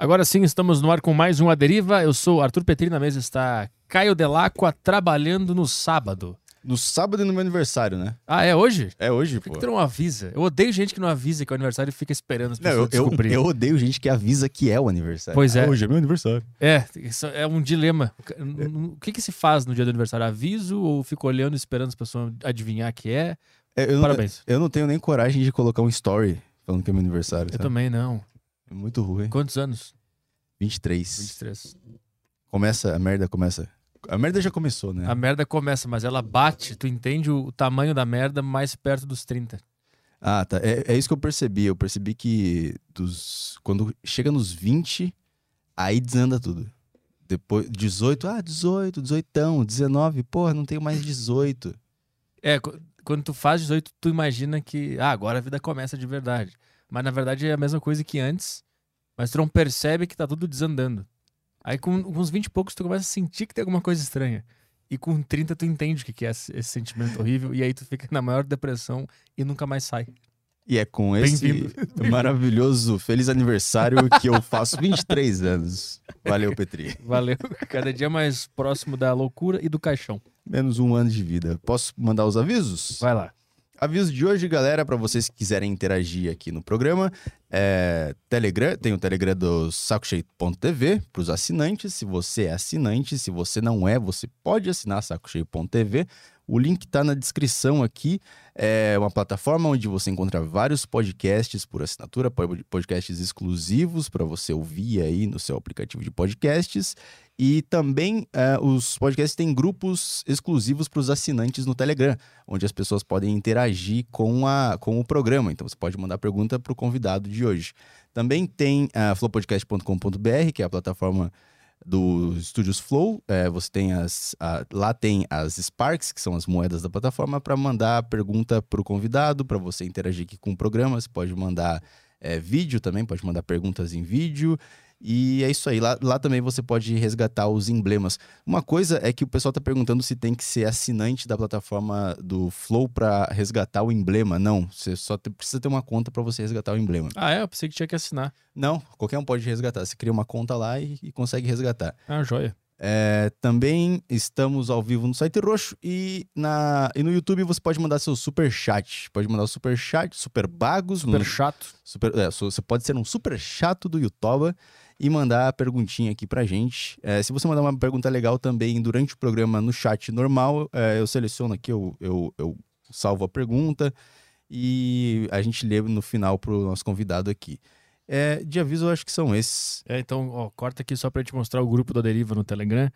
Agora sim, estamos no ar com mais um A Deriva. Eu sou Arthur Petri, na mesa está Caio Delacqua trabalhando no sábado. No sábado e no meu aniversário, né? Ah, é hoje? É hoje, Por pô. que tu não avisa? Eu odeio gente que não avisa que é o aniversário e fica esperando as Não, pessoas eu, eu, descobrirem. eu odeio gente que avisa que é o aniversário. Pois é. Ah, Hoje é meu aniversário. É, isso é um dilema. O que, que se faz no dia do aniversário? Aviso ou fico olhando e esperando as pessoas adivinhar que é? É, Eu não, Parabéns. eu não tenho nem coragem de colocar um story falando que é meu aniversário. Eu sabe? também não. É muito ruim. Quantos anos? 23. 23. Começa, a merda começa. A merda já começou, né? A merda começa, mas ela bate, tu entende o tamanho da merda mais perto dos 30. Ah, tá. É, é isso que eu percebi. Eu percebi que dos, quando chega nos 20, aí desanda tudo. Depois, 18, ah, 18, 18, 19, porra, não tenho mais 18. É, qu- quando tu faz 18, tu imagina que, ah, agora a vida começa de verdade. Mas na verdade é a mesma coisa que antes, mas tu não percebe que tá tudo desandando. Aí com, com uns 20 e poucos tu começa a sentir que tem alguma coisa estranha. E com 30 tu entende o que que é esse, esse sentimento horrível, e aí tu fica na maior depressão e nunca mais sai. E é com esse maravilhoso feliz aniversário que eu faço 23 anos. Valeu, Petri. Valeu. Cada dia mais próximo da loucura e do caixão. Menos um ano de vida. Posso mandar os avisos? Vai lá. Aviso de hoje, galera, para vocês que quiserem interagir aqui no programa. É, Telegram, tem o Telegram do sacocheio.tv para os assinantes. Se você é assinante, se você não é, você pode assinar sacocheio.tv. O link está na descrição aqui. É uma plataforma onde você encontra vários podcasts por assinatura, pod- podcasts exclusivos para você ouvir aí no seu aplicativo de podcasts. E também é, os podcasts têm grupos exclusivos para os assinantes no Telegram, onde as pessoas podem interagir com, a, com o programa. Então você pode mandar pergunta para o convidado de hoje. Também tem a flowpodcast.com.br, que é a plataforma do Estúdios Flow. É, você tem as. a- lá tem as Sparks, que são as moedas da plataforma, para mandar pergunta para o convidado, para você interagir aqui com o programa. Você pode mandar é, vídeo também, pode mandar perguntas em vídeo. E é isso aí. Lá, lá também você pode resgatar os emblemas. Uma coisa é que o pessoal tá perguntando se tem que ser assinante da plataforma do Flow para resgatar o emblema. Não, você só te- precisa ter uma conta para você resgatar o emblema. Ah, é? Eu pensei que tinha que assinar. Não, qualquer um pode resgatar. Você cria uma conta lá e, e consegue resgatar. Ah, joia. É, também estamos ao vivo no site roxo e, na, e no YouTube você pode mandar seu super chat. Pode mandar o super chat, super bagos, Super no- chato. Super, é, você pode ser um super chato do YouTube e mandar a perguntinha aqui pra gente. É, se você mandar uma pergunta legal também durante o programa no chat normal, é, eu seleciono aqui, eu, eu, eu salvo a pergunta e a gente lê no final pro nosso convidado aqui. É, de aviso, eu acho que são esses. É, então, ó, corta aqui só pra te mostrar o grupo da Deriva no Telegram,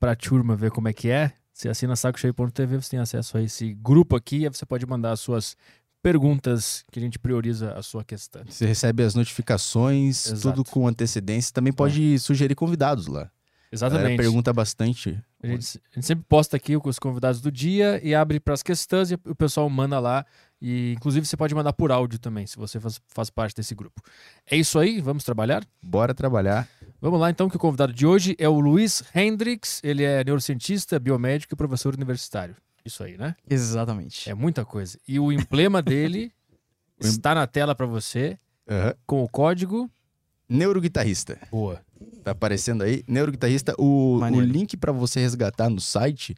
pra turma ver como é que é. Você assina sacocheio.tv, você tem acesso a esse grupo aqui, e você pode mandar as suas perguntas que a gente prioriza a sua questão. Você recebe as notificações, Exato. tudo com antecedência. Também pode sugerir convidados lá. A Exatamente. pergunta bastante. A gente, a gente sempre posta aqui com os convidados do dia e abre para as questões e o pessoal manda lá. E inclusive você pode mandar por áudio também, se você faz, faz parte desse grupo. É isso aí, vamos trabalhar? Bora trabalhar. Vamos lá então, que o convidado de hoje é o Luiz Hendricks. Ele é neurocientista, biomédico e professor universitário. Isso aí, né? Exatamente. É muita coisa. E o emblema dele está na tela para você Aham. com o código. Neuroguitarrista. Boa. Tá aparecendo aí. Neuroguitarrista, o, o link pra você resgatar no site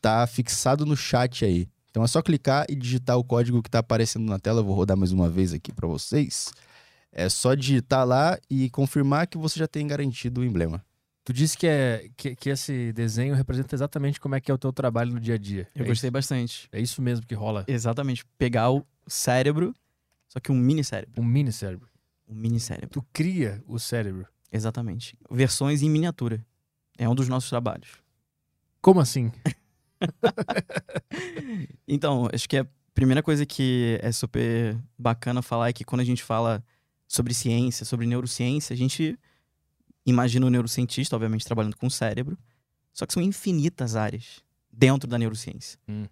tá fixado no chat aí. Então é só clicar e digitar o código que tá aparecendo na tela. Eu vou rodar mais uma vez aqui pra vocês. É só digitar lá e confirmar que você já tem garantido o emblema. Tu disse que, é, que, que esse desenho representa exatamente como é que é o teu trabalho no dia a dia. Eu é gostei Isso, bastante. é isso mesmo que rola. Exatamente. Pegar o cérebro, só que um mini cérebro. Um mini cérebro. Um mini cérebro. Tu cria o cérebro. Exatamente. Versões em miniatura. É um dos nossos trabalhos. Como assim? Então, acho que a primeira coisa que é super bacana falar é que quando a gente fala sobre ciência, sobre neurociência, a gente imagina o neurocientista, obviamente, trabalhando com o cérebro. Só que são infinitas áreas dentro da neurociência. Hum.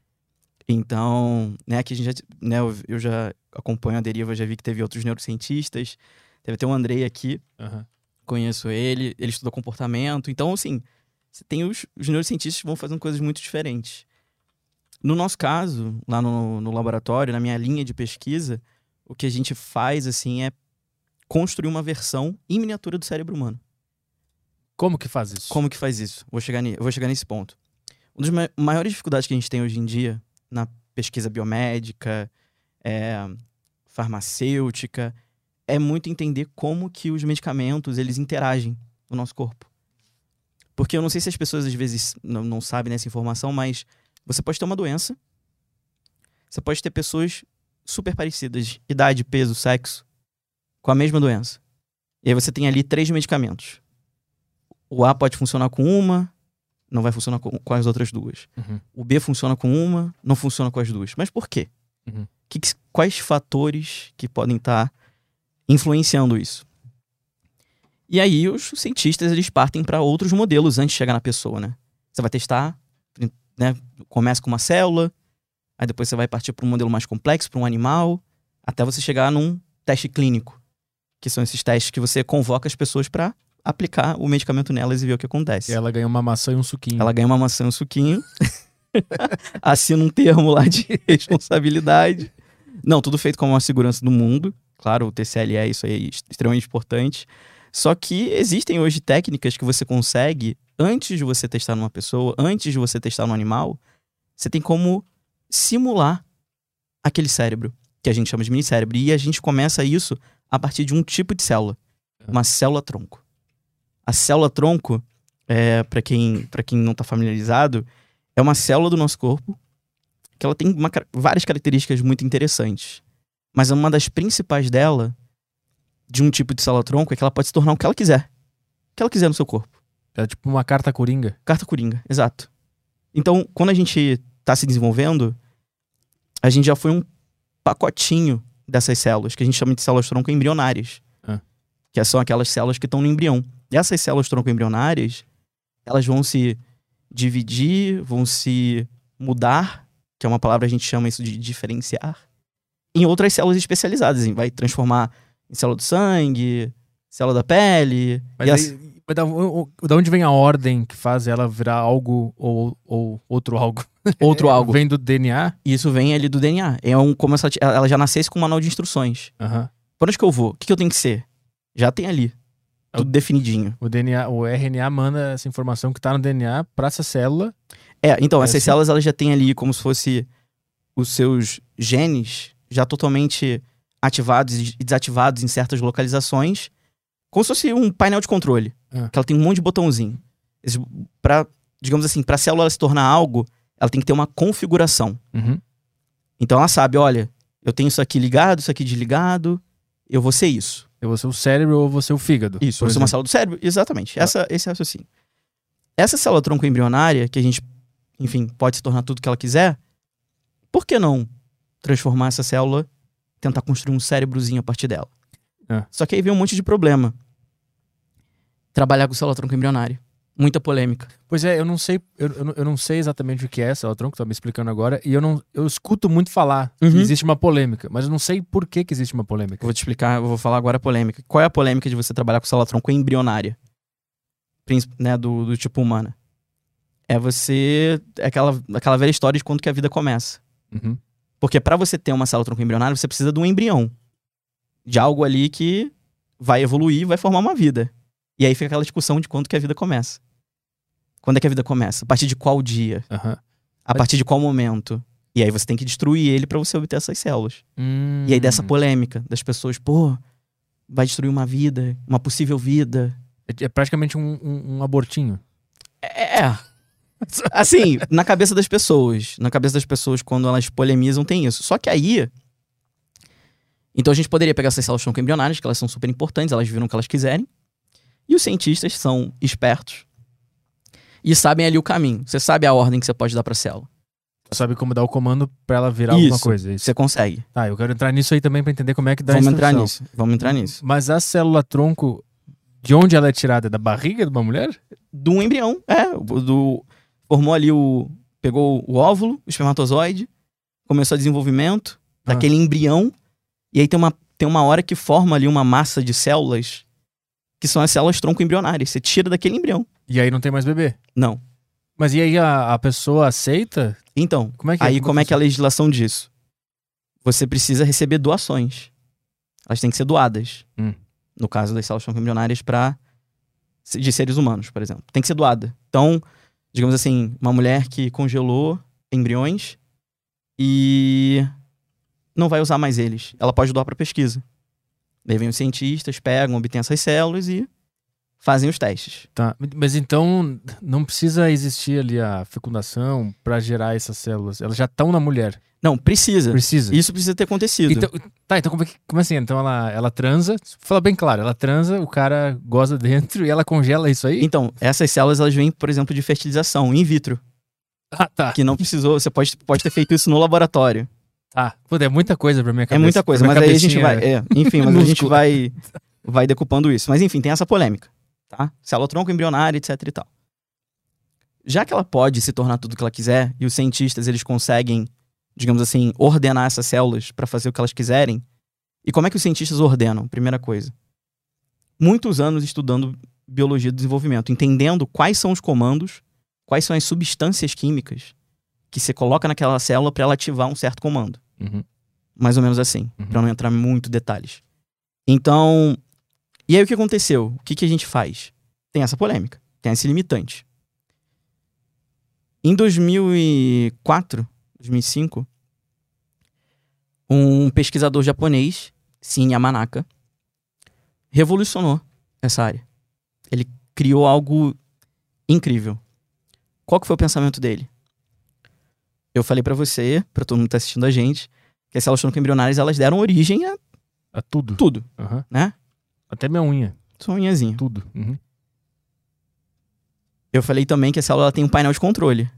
Então, né, aqui a gente já, né, eu- já acompanho a deriva, já vi que teve outros neurocientistas. Teve até o Andrei aqui, Aham. conheço ele, ele estuda comportamento. Então, assim, você tem os, os neurocientistas que vão fazendo coisas muito diferentes. No nosso caso, lá no, no laboratório, na minha linha de pesquisa, o que a gente faz, assim, é construir uma versão em miniatura do cérebro humano. Como que faz isso? Como que faz isso? Vou chegar, vou chegar nesse ponto. Uma das ma- maiores dificuldades que a gente tem hoje em dia na pesquisa biomédica, é, farmacêutica, é muito entender como que os medicamentos eles interagem no nosso corpo. Porque eu não sei se as pessoas às vezes não, não sabem dessa informação, mas você pode ter uma doença, você pode ter pessoas super parecidas, idade, peso, sexo, com a mesma doença. E aí você tem ali três medicamentos. O A pode funcionar com uma, não vai funcionar com, com as outras duas. Uhum. O B funciona com uma, não funciona com as duas. Mas por quê? Uhum. Que quais fatores que podem estar influenciando isso? E aí os cientistas eles partem para outros modelos antes de chegar na pessoa, né? Você vai testar, né? Começa com uma célula, aí depois você vai partir para um modelo mais complexo, para um animal, até você chegar num teste clínico, que são esses testes que você convoca as pessoas para aplicar o medicamento nelas e ver o que acontece. E ela ganha uma maçã e um suquinho. Ela ganha uma maçã e um suquinho. assina um termo lá de responsabilidade. Não, tudo feito com a maior segurança do mundo. Claro, o TCLE, isso aí é extremamente importante. Só que existem hoje técnicas que você consegue, antes de você testar numa pessoa, antes de você testar no animal, você tem como simular aquele cérebro, que a gente chama de minicérebro. E a gente começa isso a partir de um tipo de célula, uma célula-tronco. A célula-tronco, é, para quem, pra quem não está familiarizado, é uma célula do nosso corpo que ela tem uma várias características muito interessantes. Mas uma das principais dela, de um tipo de célula-tronco, é que ela pode se tornar o que ela quiser. O que ela quiser no seu corpo. É tipo uma carta coringa. Carta coringa, exato. Então, quando a gente está se desenvolvendo, a gente já foi um pacotinho dessas células, que a gente chama de células-tronco embrionárias. Ah. Que são aquelas células que estão no embrião. E essas células-tronco embrionárias, elas vão se dividir, vão se mudar, que é uma palavra que a gente chama isso de diferenciar, em outras células especializadas. Vai transformar em célula do sangue, célula da pele. Mas aí, as- mas da, da onde vem a ordem que faz ela virar algo ou, ou outro algo? outro algo. Vem do DNA? Isso vem ali do DNA. É um, como se ela, já nascesse com um manual de instruções. Por onde que eu vou? O que, que eu tenho que ser? Já tem ali. É Tudo definidinho. O DNA, o RNA manda essa informação que tá no DNA pra essa célula. É, então, É essas assim? células elas já têm ali como se fosse os seus genes já totalmente ativados e desativados em certas localizações. Como se fosse um painel de controle. Ah. Que ela tem um monte de botãozinho. Pra, digamos assim, pra célula ela se tornar algo, ela tem que ter uma configuração. Uhum. Então ela sabe, olha, eu tenho isso aqui ligado, isso aqui desligado, eu vou ser isso. Eu vou ser o cérebro ou vou ser o fígado. Isso, por você é uma célula do cérebro? Exatamente. Essa, esse é o raciocínio. Essa célula tronco embrionária, que a gente, enfim, pode se tornar tudo que ela quiser, por que não transformar essa célula, tentar construir um cérebrozinho a partir dela? É. Só que aí vem um monte de problema. Trabalhar com célula tronco embrionária. Muita polêmica. Pois é, eu não sei, eu, eu não- sei exatamente o que é célula tronco, tá me explicando agora, e eu não eu escuto muito falar que Uhum. existe uma polêmica, mas eu não sei por que, que existe uma polêmica. Eu vou te explicar, eu vou falar agora a polêmica. Qual é a polêmica de você trabalhar com célula tronco embrionária? Né, do, do tipo humana. É você. É aquela, aquela velha história de quando que a vida começa. Uhum. Porque para você ter uma célula tronco embrionária, você precisa de um embrião. De algo ali que vai evoluir, vai formar uma vida. E aí fica aquela discussão de quando que a vida começa. Quando é que a vida começa? A partir de qual dia? Aham. A partir de qual momento? E aí você tem que destruir ele para você obter essas células. Hum. E aí dessa polêmica das pessoas, pô, vai destruir uma vida, uma possível vida. É, é praticamente um, um- um abortinho. É. Assim, na cabeça das pessoas. Na cabeça das pessoas, quando elas polemizam, tem isso. Só que aí. Então a gente poderia pegar essas células tronco embrionárias, que elas são super importantes, elas viram o que elas quiserem. E os cientistas são espertos e sabem ali o caminho. Você sabe a ordem que você pode dar pra célula. Sabe como dar o comando pra ela virar alguma Isso. coisa. é Isso. Você consegue. Tá, eu quero entrar nisso aí também pra entender como é que dá a Vamos entrar nisso. Vamos entrar nisso. Mas a célula tronco, de onde ela é tirada? Da barriga de uma mulher? do embrião. É, do, formou ali o. Pegou o óvulo, o espermatozoide, começou o desenvolvimento Ah. daquele embrião. E aí tem uma, tem uma hora que forma ali uma massa de células, que são as células tronco embrionárias. Você tira daquele embrião. E aí não tem mais bebê. Não. Mas e aí a, a pessoa aceita? Então, Como é que aí como é que é a legislação disso? Você precisa receber doações. Elas têm que ser doadas. Hum. no caso das células tronco embrionárias, para de seres humanos, por exemplo. Tem que ser doada. Então, digamos assim, uma mulher que congelou embriões e não vai usar mais eles. Ela pode doar para pesquisa. Daí vem os cientistas, pegam, obtêm essas células e fazem os testes. Tá, mas então não precisa existir ali a fecundação para gerar essas células. Elas já estão na mulher. Não, precisa. Precisa. Isso precisa ter acontecido. Então, tá, então como, é que- como assim? Então ela, ela transa, fala bem claro, ela transa, o cara goza dentro e ela congela isso aí? Então, essas células elas vêm, por exemplo, de fertilização in vitro, Ah, tá. que não precisou, você pode, pode ter feito isso no laboratório. Tá. É muita coisa pra minha É cabeça. muita coisa, mas aí a gente vai, é, enfim, mas a gente vai vai decupando isso. Mas enfim, tem essa polêmica, tá? Célula tronco embrionária, etc e tal. Já que ela pode se tornar tudo o que ela quiser e os cientistas eles conseguem, digamos assim, ordenar essas células para fazer o que elas quiserem. E como é que os cientistas ordenam? Primeira coisa. Muitos anos estudando biologia do desenvolvimento, entendendo quais são os comandos, quais são as substâncias químicas que você coloca naquela célula para ela ativar um certo comando. Uhum. Mais ou menos assim, Uhum. pra não entrar em muito detalhes. Então, e aí o que aconteceu? O que, que a gente faz? Tem essa polêmica, tem esse limitante. Em 2004, 2005, um pesquisador japonês, Shin Yamanaka, revolucionou essa área. Ele criou algo incrível. Qual que foi o pensamento dele? Eu falei pra você, pra todo mundo que tá assistindo a gente, que as células tronco-embrionárias elas deram origem a A tudo. tudo, Aham. né? Até minha unha. Só unhazinha. Tudo. Uhum. Eu falei também que a célula tem um painel de controle.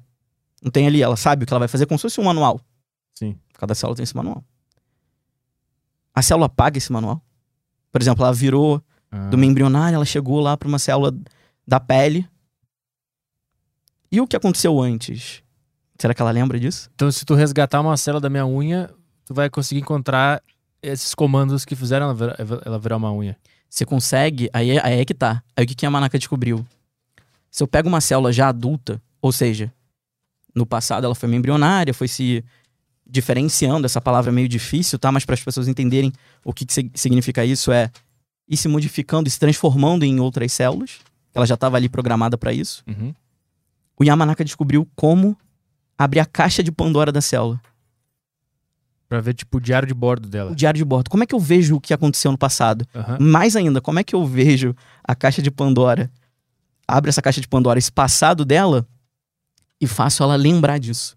Não tem ali, ela sabe o que ela vai fazer como se fosse um manual. Sim. Cada célula tem esse manual. A célula paga esse manual. Por exemplo, ela virou Ah. do embrionário, ela chegou lá para uma célula da pele. E o que aconteceu antes? Será que ela lembra disso? Então, se tu resgatar uma célula da minha unha, tu vai conseguir encontrar esses comandos que fizeram ela virar, ela virar uma unha. Você consegue, aí é, aí é que tá. Aí o que, que a Manaka descobriu? Se eu pego uma célula já adulta, ou seja, no passado ela foi meio embrionária, foi se diferenciando, essa palavra é meio difícil, tá? Mas para as pessoas entenderem o que, que sig- significa isso é ir se modificando e se transformando em outras células. Ela já estava ali programada para isso. Uhum. O Yamanaka descobriu como abrir a caixa de Pandora da célula. Pra ver, tipo, o diário de bordo O dela. diário de bordo. Como é que eu vejo o que aconteceu no passado? Aham. Mais ainda, como é que eu vejo a caixa de Pandora? Abre essa caixa de Pandora, esse passado dela, e faço ela lembrar disso.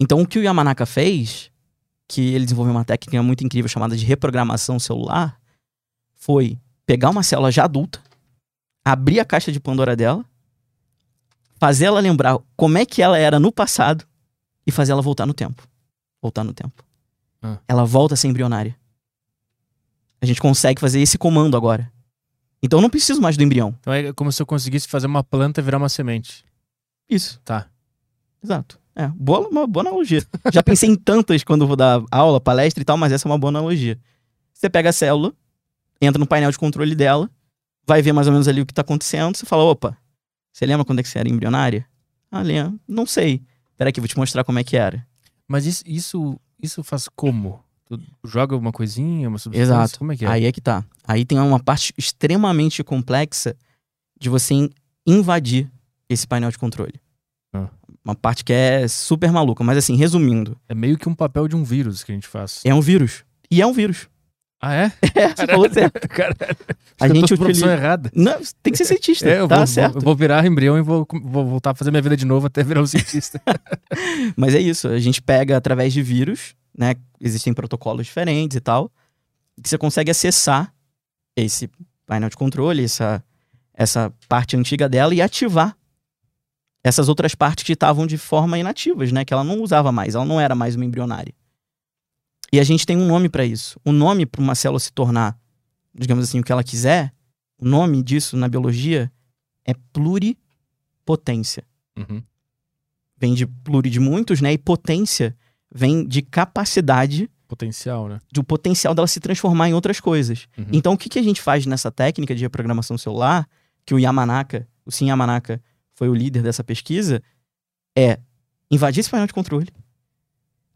Então, o que o Yamanaka fez, que ele desenvolveu uma técnica muito incrível chamada de reprogramação celular, foi pegar uma célula já adulta, abrir a caixa de Pandora dela, fazer ela lembrar como é que ela era no passado e fazer ela voltar no tempo. Voltar no tempo. Ah. Ela volta a ser embrionária. A gente consegue fazer esse comando agora. Então eu não preciso mais do embrião. Então é como se eu conseguisse fazer uma planta virar uma semente. Isso. Tá. Exato. É, boa, uma boa analogia. Já pensei em tantas quando vou dar aula, palestra e tal, mas essa é uma boa analogia. Você pega a célula, entra no painel de controle dela, vai ver mais ou menos ali o que tá acontecendo, você fala, opa, você lembra quando é que você era embrionária? Ah, lembro. Não sei. Peraí que vou te mostrar como é que era. Mas isso, isso, isso faz como? Tu joga uma coisinha, uma substância? Exato. Como é que é? Aí é que tá. Aí tem uma parte extremamente complexa de você in- invadir esse painel de controle. Ah. Uma parte que é super maluca. Mas assim, resumindo, É meio que um papel de um vírus que a gente faz. é um vírus. E é um vírus. Ah, é? É, você falou certo. Caralho. A eu tô gente a profissão utiliza... errada. Não, tem que ser cientista, É, eu tá vou, certo. Vou, eu vou virar embrião e vou, vou voltar a fazer minha vida de novo até virar um cientista. Mas é isso, a gente pega através de vírus, né? Existem protocolos diferentes e tal, que você consegue acessar esse painel de controle, essa, essa parte antiga dela e ativar essas outras partes que estavam de forma inativas, né? Que ela não usava mais, ela não era mais uma embrionária. E a gente tem um nome para isso. O nome para uma célula se tornar, digamos assim, o que ela quiser, o nome disso na biologia é pluripotência Uhum. vem de pluri de muitos, né? E potência vem de capacidade, Potencial, né? do potencial dela se transformar em outras coisas. Uhum. Então, o que, que a gente faz nessa técnica de reprogramação celular, que o Yamanaka, o Sim Yamanaka, foi o líder dessa pesquisa, é invadir esse painel de controle,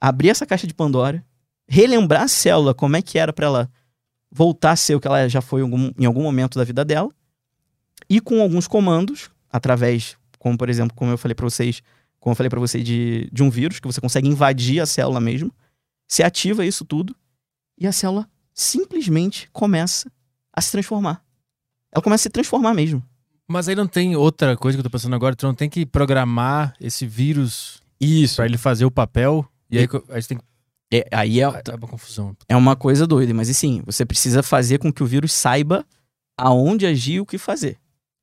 abrir essa caixa de Pandora, relembrar a célula como é que era para ela voltar a ser o que ela já foi em algum, em algum momento da vida dela. E com alguns comandos, através, como por exemplo, como eu falei para vocês, como eu falei para você de, de um vírus, que você consegue invadir a célula mesmo, se ativa isso tudo e a célula simplesmente começa a se transformar. Ela começa a se transformar mesmo. Mas aí não tem outra coisa que eu tô pensando agora, tu não tem que programar esse vírus Isso. pra ele fazer o papel, e aí, co- aí você tem que... É, aí é, É uma confusão. é uma coisa doida, mas assim, você precisa fazer com que o vírus saiba aonde agir e o que fazer.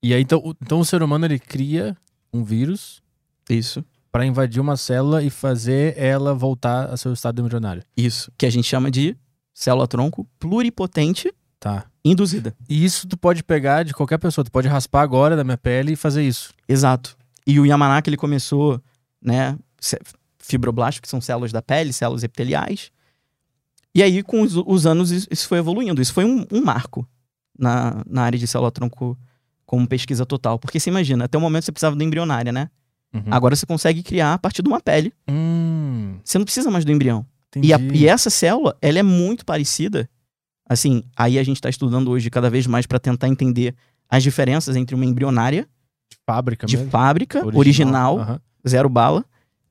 E aí, então, o- então o ser humano, ele cria um vírus Isso. pra invadir uma célula e fazer ela voltar a seu estado embrionário. Isso. Que a gente chama de célula-tronco pluripotente Tá. induzida. E isso tu pode pegar de qualquer pessoa. Tu pode raspar agora da minha pele e fazer isso. Exato. E o Yamanaka, ele começou, né, fibroblastos, que são células da pele, células epiteliais. E aí, com os, os anos, isso isso foi evoluindo. Isso foi um, um marco na, na área de célula-tronco como pesquisa total. Porque você imagina, até o momento você precisava do embrionária, né? Uhum. Agora você consegue criar a partir de uma pele. Hum, Você não precisa mais do embrião. E, a- e essa célula, ela é muito parecida. Assim, aí a gente está estudando hoje cada vez mais para tentar entender as diferenças entre uma embrionária De fábrica de mesmo? fábrica, original, Aham, zero bala,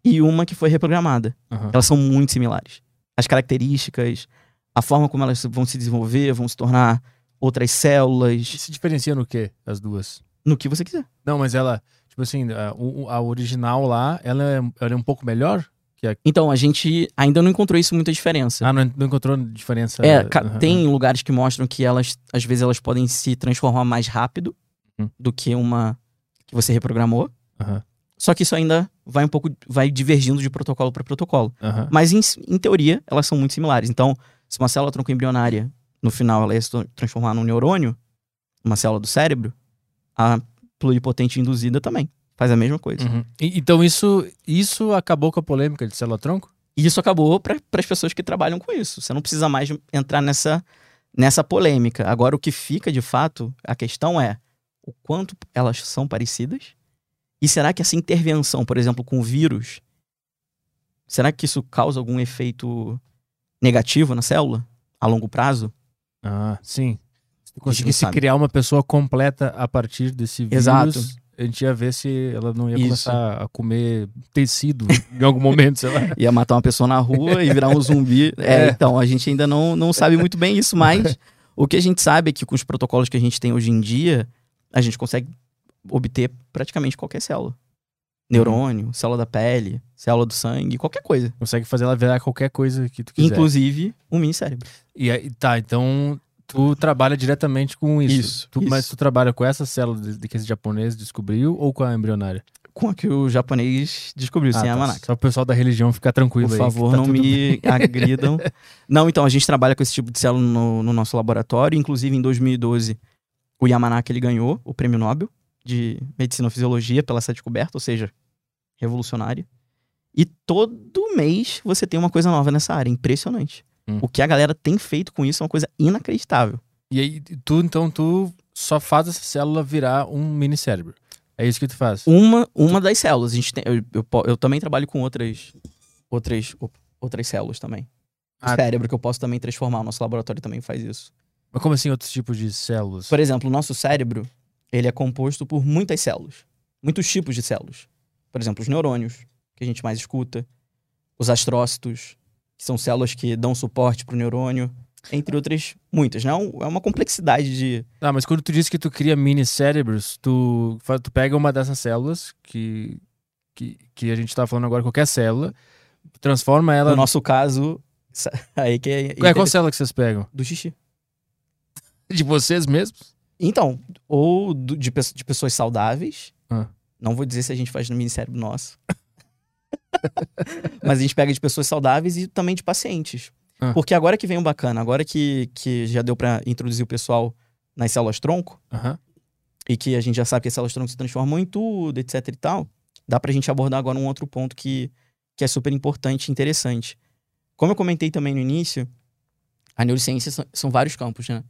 e uma que foi reprogramada. aham. Elas são muito similares. As características, a forma como elas vão se desenvolver, vão se tornar outras E células, se diferencia no quê, as duas? no que você quiser. Não, mas ela, tipo assim, a, a original lá, ela é, ela é um pouco melhor? Então, a gente ainda não encontrou isso muita diferença. Ah, não, não encontrou diferença? É, Aham, tem lugares que mostram que elas, às vezes, elas podem se transformar mais rápido Hum. do que uma que você reprogramou. aham, Só que isso ainda vai um pouco, vai divergindo de protocolo para protocolo. aham. Mas em, em teoria, elas são muito similares. Então, se uma célula tronco embrionária, no final, ela ia se tra- transformar num neurônio, uma célula do cérebro, a pluripotente induzida também faz a mesma coisa. Uhum. E- Então isso, isso acabou com a polêmica de célula-tronco? E isso acabou para as pessoas que trabalham com isso. Você não precisa mais entrar nessa, nessa polêmica. Agora, o que fica de fato, a questão é o quanto elas são parecidas e será que essa intervenção, por exemplo, com o vírus, será que isso causa algum efeito negativo na célula a longo prazo? Ah, sim. Se conseguisse criar uma pessoa completa a partir desse vírus, Exato. a gente ia ver se ela não ia Isso. começar a comer tecido em algum momento, sei lá. Ia matar uma pessoa na rua e virar um zumbi. É, É. então, a gente ainda não, não sabe muito bem isso, mas o que a gente sabe é que com os protocolos que a gente tem hoje em dia, a gente consegue obter praticamente qualquer célula. Neurônio, célula da pele, célula do sangue, qualquer coisa. Consegue fazer ela virar qualquer coisa que tu quiser. Inclusive um mini cérebro. E aí, tá, então tu trabalha diretamente com isso. Isso, Tu- Mas isso. tu trabalha com essa célula de, que esse japonês descobriu ou com a embrionária? Com a que o japonês descobriu, sem Ah, a tá. Manaka. Só o pessoal da religião ficar tranquilo Por aí. que favor, tá não me agridam. Não, então, a gente trabalha com esse tipo de célula no, no nosso laboratório. Inclusive, em 2012, o Yamanaka ele ganhou o prêmio Nobel de Medicina ou Fisiologia pela essa descoberta, ou seja, revolucionária. E todo mês você tem uma coisa nova nessa área, impressionante. Hum. O que a galera tem feito com isso é uma coisa inacreditável. E aí, tu, então, tu só faz essa célula virar um mini cérebro. É isso que tu faz. Uma, uma das células. A gente tem, eu, eu, eu também trabalho com outras, outras, outras células também. O Ah. cérebro que eu posso também transformar. O nosso laboratório também faz isso. Mas como assim outros tipos de células? Por exemplo, o nosso cérebro, ele é composto por muitas células. Muitos tipos de células. Por exemplo, os neurônios, que a gente mais escuta. Os astrócitos, que são células que dão suporte para o neurônio. Entre outras, muitas. Não? É uma complexidade de... Ah, mas quando tu disse que tu cria mini cérebros, tu, tu pega uma dessas células que, que, que a gente tá falando agora, qualquer célula, transforma ela. No nosso caso, aí que é... Qual é qual célula que vocês pegam? Do xixi. De vocês mesmos? Então, ou do- de, de pessoas saudáveis. Ah. Não vou dizer se a gente faz no mini cérebro nosso. Mas a gente pega de pessoas saudáveis e também de pacientes. Ah. Porque agora que vem o bacana, agora que, que já deu pra introduzir o pessoal nas células tronco, e que a gente já sabe que as células tronco se transformam em tudo, etc e tal, dá pra gente abordar agora um outro ponto que, que é super importante e interessante. Como eu comentei também no início, a neurociência são, são vários campos, né?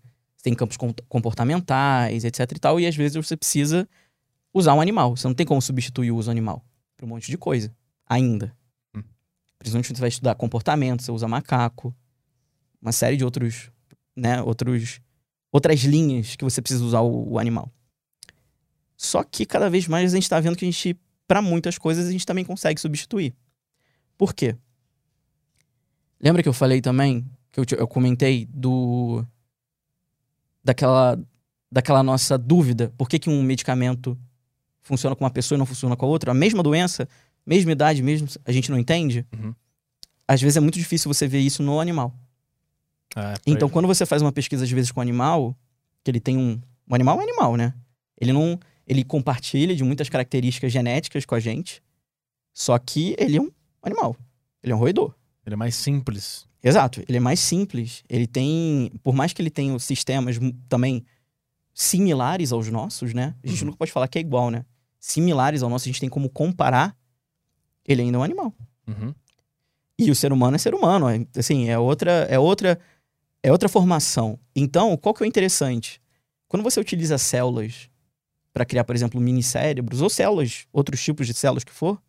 Tem campos com- comportamentais, etc e tal, e às vezes você precisa usar um animal. Você não tem como substituir o uso animal para um monte de coisa, ainda. Hum. Principalmente você vai estudar comportamento, você usa macaco, uma série de outros né, outros, outras linhas que você precisa usar o, o animal. Só que cada vez mais a gente está vendo que a gente, para muitas coisas, a gente também consegue substituir. Por quê? Lembra que eu falei também, que eu, te- eu comentei do. Daquela, daquela nossa dúvida: por que, que um medicamento funciona com uma pessoa e não funciona com a outra? A mesma doença, mesma idade, mesmo, a gente não entende? Uhum. Às vezes é muito difícil você ver isso no animal. Ah, Então, pra- quando você faz uma pesquisa, às vezes, com o animal, que ele tem um. O animal é um animal, né? Ele não. Ele compartilha de muitas características genéticas com a gente. Só que ele é um animal. Ele é um roedor. Ele é mais simples. Exato. Ele é mais simples. Ele tem. Por mais que ele tenha sistemas também similares aos nossos, né? A gente Uhum. nunca pode falar que é igual, né? Similares ao nosso, a gente tem como comparar. Ele ainda é um animal. Uhum. E o ser humano é ser humano, é- assim, é outra, é outra, é outra formação. Então, qual que é o interessante? Quando você utiliza células para criar, por exemplo, minicérebros ou células, outros tipos de células que for,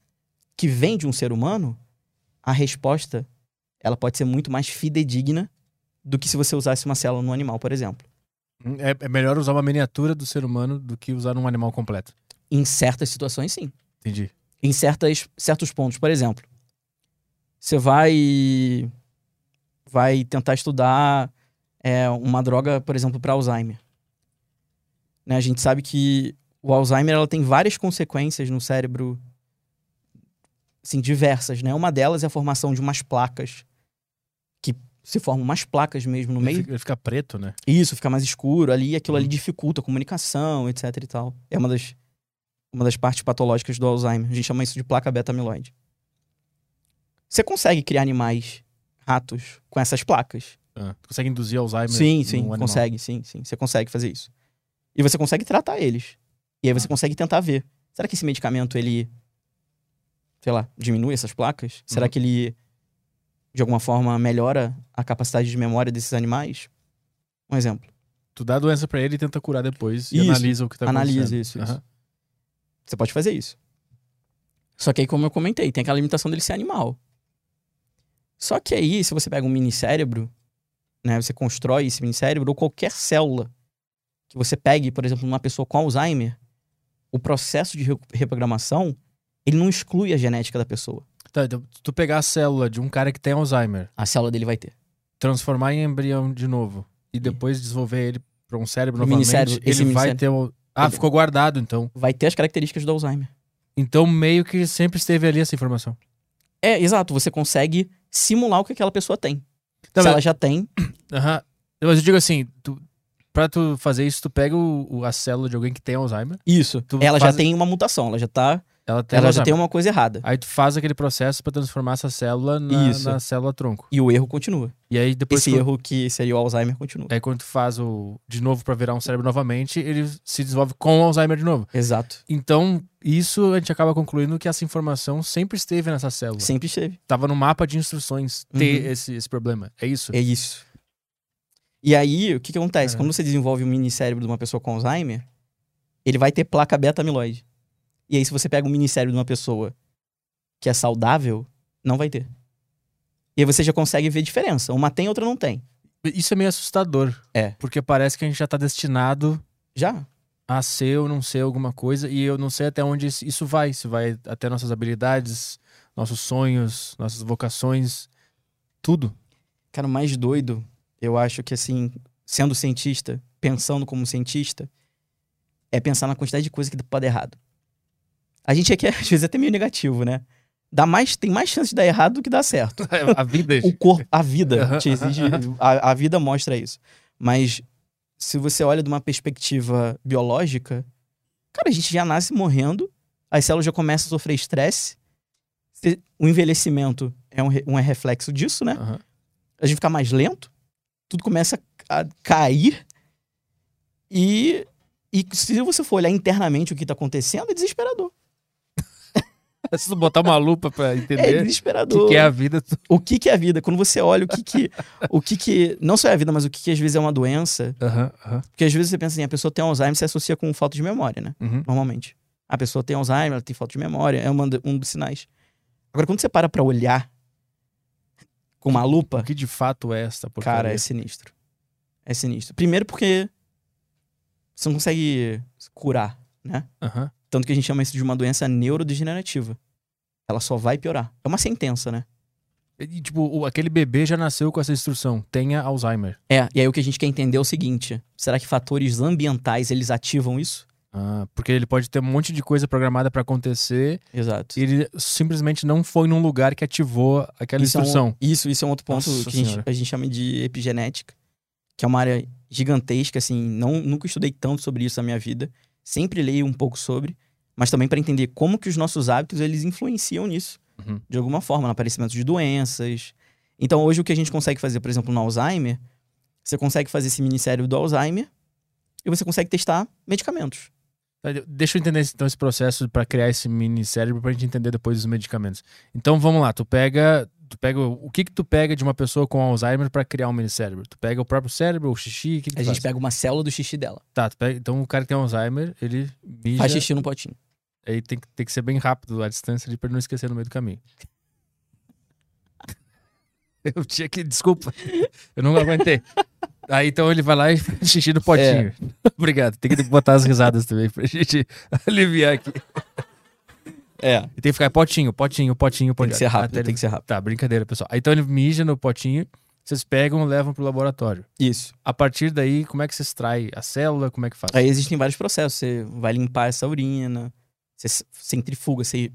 que vêm de um ser humano, a resposta ela pode ser muito mais fidedigna do que se você usasse uma célula no animal, por exemplo. É, é melhor usar uma miniatura do ser humano do que usar um animal completo. Em certas situações, sim. Entendi. em certas, certos pontos. Por exemplo, você vai vai tentar estudar é, uma droga, por exemplo, para Alzheimer. Né, a gente sabe que o Alzheimer ela tem várias consequências no cérebro, assim, diversas. Né? Uma delas é a formação de umas placas se formam umas placas mesmo no Ele meio. fica, fica preto, né? Isso, fica mais escuro ali, e aquilo ali Uhum. dificulta a comunicação, etc e tal. É uma das, uma das partes patológicas do Alzheimer. A gente chama isso de placa beta-amiloide. Você consegue criar animais, ratos, com essas placas? Ah, consegue induzir Alzheimer sim, sim, consegue, sim, sim. Você consegue fazer isso. E você consegue tratar eles. E aí você consegue tentar ver. Será que esse medicamento, ele, sei lá, diminui essas placas? Será Uhum. que ele, de alguma forma, melhora a capacidade de memória desses animais? Um exemplo. Tu dá a doença pra ele e tenta curar depois e Isso. analisa o que tá Analisa acontecendo. isso, isso. Aham. Você pode fazer isso. Só que aí, como eu comentei, tem aquela limitação dele ser animal. Só que aí, se você pega um mini cérebro, né, você constrói esse mini cérebro, ou qualquer célula que você pegue, por exemplo, numa pessoa com Alzheimer, o processo de re- reprogramação, ele não exclui a genética da pessoa. Tá, então, se tu pegar a célula de um cara que tem Alzheimer, A célula dele vai ter. transformar em embrião de novo e depois desenvolver ele pra um cérebro Um novamente, minicérebro, esse ele vai minicérebro. ter o... Ah, Ele- ficou guardado então. Vai ter as características do Alzheimer. Então meio que sempre esteve ali essa informação. É, exato. Você consegue simular o que aquela pessoa tem. Tá, Se mas- ela já tem, Aham. Mas eu digo assim, tu, pra tu fazer isso, tu pega o, o- a célula de alguém que tem Alzheimer, isso. Tu ela faz- já tem uma mutação, ela já tá. Ela tem ela já tem uma coisa errada. Aí tu faz aquele processo pra transformar essa célula na, na célula tronco. E o erro continua. E aí depois Esse tu- erro que seria o Alzheimer continua. Aí quando tu faz o de novo pra virar um cérebro novamente, ele se desenvolve com o Alzheimer de novo. Exato. Então, isso a gente acaba concluindo que essa informação sempre esteve nessa célula. Sempre esteve. Tava no mapa de instruções ter Uhum. esse, esse problema. É isso? É isso. E aí, o que, que acontece? É. Quando você desenvolve um mini cérebro de uma pessoa com Alzheimer, ele vai ter placa beta-amiloide. E aí, se você pega um mini cérebro de uma pessoa que é saudável, não vai ter. E aí você já consegue ver diferença. Uma tem, outra não tem. Isso é meio assustador. É. Porque parece que a gente já tá destinado Já. a ser ou não ser alguma coisa, e eu não sei até onde isso- isso vai. Se vai até nossas habilidades, nossos sonhos, nossas vocações, tudo. Cara, o mais doido, eu acho que assim, sendo cientista, pensando como cientista, é pensar na quantidade de coisa que pode dar errado. A gente aqui, às vezes, é até meio negativo, né? Dá mais, tem mais chance de dar errado do que dar certo. a vida. O corpo, a vida te exige, a, a vida mostra isso. Mas se você olha de uma perspectiva biológica, cara, a gente já nasce morrendo, as células já começam a sofrer estresse, se- o envelhecimento é um, um reflexo disso, né? Aham. a gente fica mais lento, tudo começa a cair. E, e se você for olhar internamente o que tá acontecendo, é desesperador. Se tu botar uma lupa pra É entender o desesperador. que, que é a vida, tu... O que, que é a vida? Quando você olha o que que. o que que. Não só é a vida, mas o que, que às vezes é uma doença. Porque às vezes você pensa assim, a pessoa tem Alzheimer, se associa com falta de memória, né? uhum. Normalmente. A pessoa tem Alzheimer, ela tem falta de memória, é uma, um dos sinais. Agora, quando você para pra olhar com uma lupa, O que de fato é essa porcaria? Cara, é sinistro. É sinistro. Primeiro porque você não consegue curar, né? Aham. Tanto que a gente chama isso de uma doença neurodegenerativa. Ela só vai piorar. É uma sentença, né? E, tipo, aquele bebê já nasceu com essa instrução. Tenha Alzheimer. É, e aí o que a gente quer entender é o seguinte: será que fatores ambientais eles ativam isso? Ah, porque ele pode ter um monte de coisa programada pra acontecer Exato. e ele simplesmente não foi num lugar que ativou aquela Isso é um- instrução. isso, isso é um outro ponto Nossa que a gente, a gente chama de epigenética, que é uma área gigantesca, assim, não, nunca estudei tanto sobre isso na minha vida, sempre leio um pouco sobre, mas também para entender como que os nossos hábitos eles influenciam nisso, Uhum. de alguma forma, no aparecimento de doenças. Então, hoje o que a gente consegue fazer, por exemplo, no Alzheimer, você consegue fazer esse ministério do Alzheimer e você consegue testar medicamentos. Tá, Deixa eu entender então esse processo pra criar esse mini cérebro pra gente entender depois os medicamentos. Então vamos lá, tu pega, tu pega o que que tu pega de uma pessoa com Alzheimer pra criar um mini cérebro? Tu pega o próprio cérebro, o xixi, o que que A gente faz? pega uma célula do xixi dela, Tá, tu pega, então o cara que tem Alzheimer, ele mija, faz xixi no potinho. Aí tem que, tem que ser bem rápido a distância ali pra não esquecer no meio do caminho. Eu tinha que, desculpa, eu não aguentei. Aí então ele vai lá e faz xixi no potinho. Obrigado, tem que botar as risadas também pra gente aliviar aqui. É, E tem que ficar potinho, potinho, potinho, tem potinho. que ser rápido, Até ele- tem que ser rápido. Tá, brincadeira, pessoal. Aí, então ele mija no potinho, vocês pegam e levam pro laboratório. Isso. A partir daí, como é que você extrai a célula? Como é que faz? Aí existem vários processos. Você vai limpar essa urina, você centrifuga, você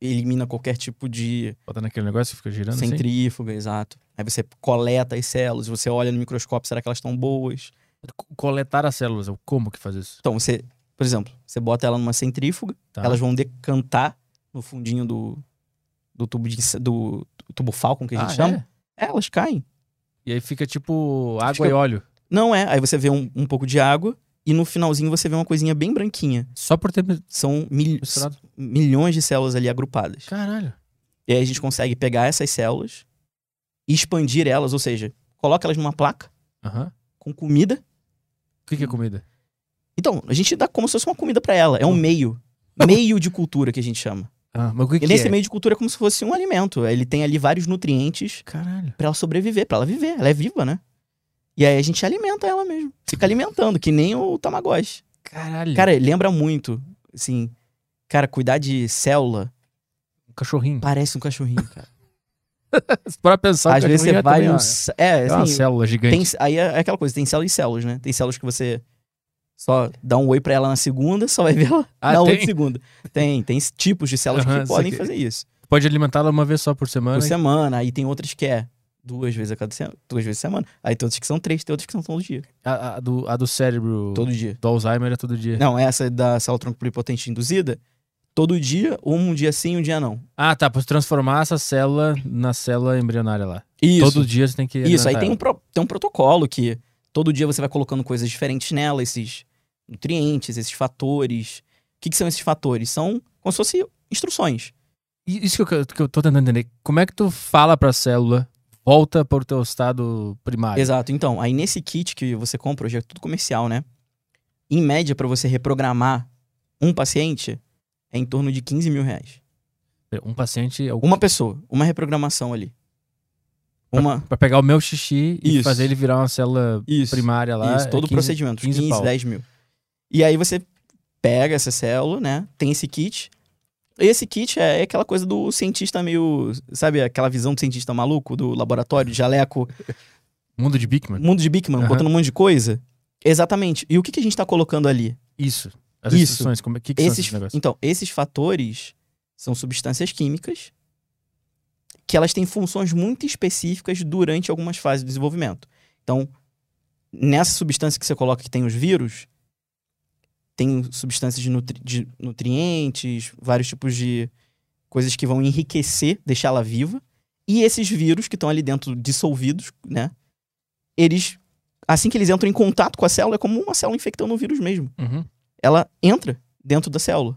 elimina qualquer tipo de Bota naquele negócio e fica girando assim? centrífuga, exato. Aí você coleta as células, você olha no microscópio, será que elas estão boas? Co- Coletar as células, como que faz isso? Então, você, por exemplo, você bota ela numa centrífuga, Tá. elas vão decantar no fundinho do, do tubo de, do, do tubo Falcon, que a gente Ah, chama. é? É, elas caem. E aí fica tipo água Fica- e óleo. Não é, aí você vê um, um pouco de água e no finalzinho você vê uma coisinha bem branquinha. Só por ter São mil- milhões de células ali agrupadas. Caralho. E aí a gente consegue pegar essas células e expandir elas, ou seja, coloca elas numa placa Aham. com comida. O que, que é comida? Então, a gente dá como se fosse uma comida pra ela. É um meio. Meio de cultura que a gente chama. Ah, mas o que, E que nesse é? meio de cultura é como se fosse um alimento. Ele tem ali vários nutrientes pra ela sobreviver, pra ela viver. Ela é viva, né? E aí a gente alimenta ela mesmo. Fica alimentando, que nem o Tamagotchi. Caralho. Cara, lembra muito, assim... Cara, cuidar de célula um cachorrinho. parece um cachorrinho, cara. Para pensar, Às vezes você é vai no... uma- c- É, É uma assim, célula gigante. Tem, aí é aquela coisa, tem células e células, né? Tem células que você só dá um oi pra ela na segunda, só vai ver ela Ah, na tem? outra segunda. Tem, tem tipos de células Aham, que podem saquei. fazer isso. Pode alimentá-la uma vez só por semana. Por semana, aí tem outras que é duas vezes a cada semana, duas vezes a semana. Aí tem outras que são três, tem outras que são todo dia. A, a do, a do cérebro Todo dia. do Alzheimer é todo dia. Não, essa da célula tronco pluripotente induzida, todo dia, um dia sim, um dia não. Ah, tá. Pra transformar essa célula na célula embrionária lá. Isso. Todo dia você tem que. Isso, aí tem um, pro- tem um protocolo que todo dia você vai colocando coisas diferentes nela, esses nutrientes, esses fatores. O que, que são esses fatores? São como se fossem instruções. Isso que eu, que eu tô tentando entender. Como é que tu fala pra célula, volta pro teu estado primário? Exato. Então, aí nesse kit que você compra, hoje é tudo comercial, né? Em média, para você reprogramar um paciente, é em torno de 15 mil reais. Um paciente. é o- Uma pessoa, uma reprogramação ali. Uma. Pra pegar o meu xixi e Isso. fazer ele virar uma célula Isso. primária lá. Isso, é todo o 15 procedimento, 15 15, pau. 10 mil. E aí você pega essa célula, né? Tem esse kit. Esse kit é aquela coisa do cientista meio. Sabe aquela visão do cientista maluco, do laboratório, de jaleco, Mundo de Bigman? mundo de Bigman, Aham. botando um monte de coisa? Exatamente. E o que, que a gente tá colocando ali? Isso. As Isso. Como é que, que são Esses, esses então, esses fatores são substâncias químicas que elas têm funções muito específicas durante algumas fases do desenvolvimento. Então, nessa substância que você coloca que tem os vírus, tem substâncias de, nutri- de nutrientes, vários tipos de coisas que vão enriquecer, deixá-la viva. E esses vírus que estão ali dentro dissolvidos, né? Eles, assim que eles entram em contato com a célula, é como uma célula infectando um vírus mesmo Uhum. ela entra dentro da célula.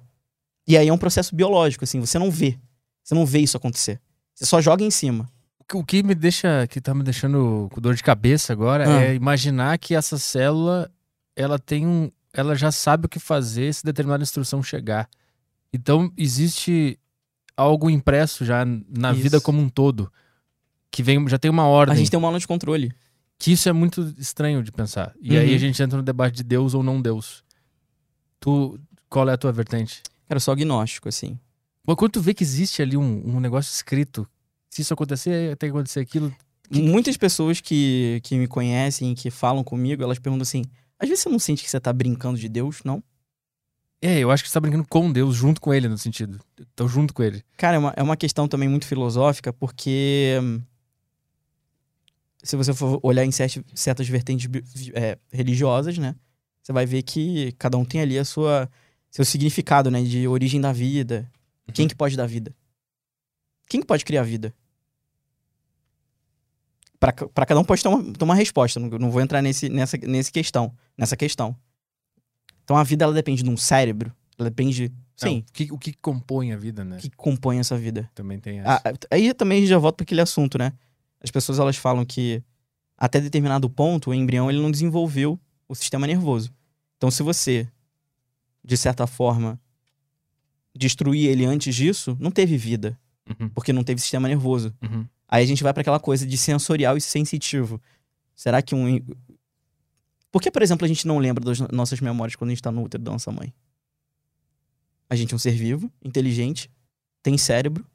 E aí é um processo biológico, assim, você não vê. Você não vê isso acontecer. Você só joga em cima. O que- me deixa, que tá me deixando com dor de cabeça agora Ah. é imaginar que essa célula, ela tem um, ela já sabe o que fazer se determinada instrução chegar. Então existe algo impresso já na Isso. vida como um todo que vem, já tem uma ordem. A gente tem uma aula de controle. Que isso é muito estranho de pensar. E aí Uhum. a gente entra no debate de Deus ou não Deus. Tu, qual é a tua vertente? Cara, eu sou agnóstico, assim. Mas quando tu vê que existe ali um, um negócio escrito, se isso acontecer, tem que acontecer aquilo. Muitas pessoas que, que me conhecem, que falam comigo, elas perguntam assim: às vezes você não sente que você tá brincando de Deus, não? É, eu acho que você tá brincando com Deus, junto com ele, no sentido. Tô junto com ele. Cara, é uma, é uma questão também muito filosófica, porque hum, se você for olhar em certi- certas vertentes é, religiosas, né? Você vai ver que cada um tem ali a sua seu significado, né? De origem da vida. Quem que pode dar vida? Quem que pode criar vida? Pra cada um pode ter uma, ter uma resposta. Não, não vou entrar nesse, nessa, nesse questão, nessa questão. Então a vida ela depende de um cérebro. Ela depende. Não, Sim. o, que, o que compõe a vida, né? O que compõe essa vida? Também tem essa. Ah, aí também a gente já volta para aquele assunto, né? As pessoas elas falam que até determinado ponto o embrião ele não desenvolveu o sistema nervoso. Então se você de certa forma destruir ele antes disso, não teve vida, Uhum, porque não teve sistema nervoso. uhum. Aí a gente vai para aquela coisa de sensorial e sensitivo. Será que um Por que, por exemplo, a gente não lembra das no- nossas memórias quando a gente tá no útero da nossa mãe? A gente é um ser vivo, inteligente, tem cérebro.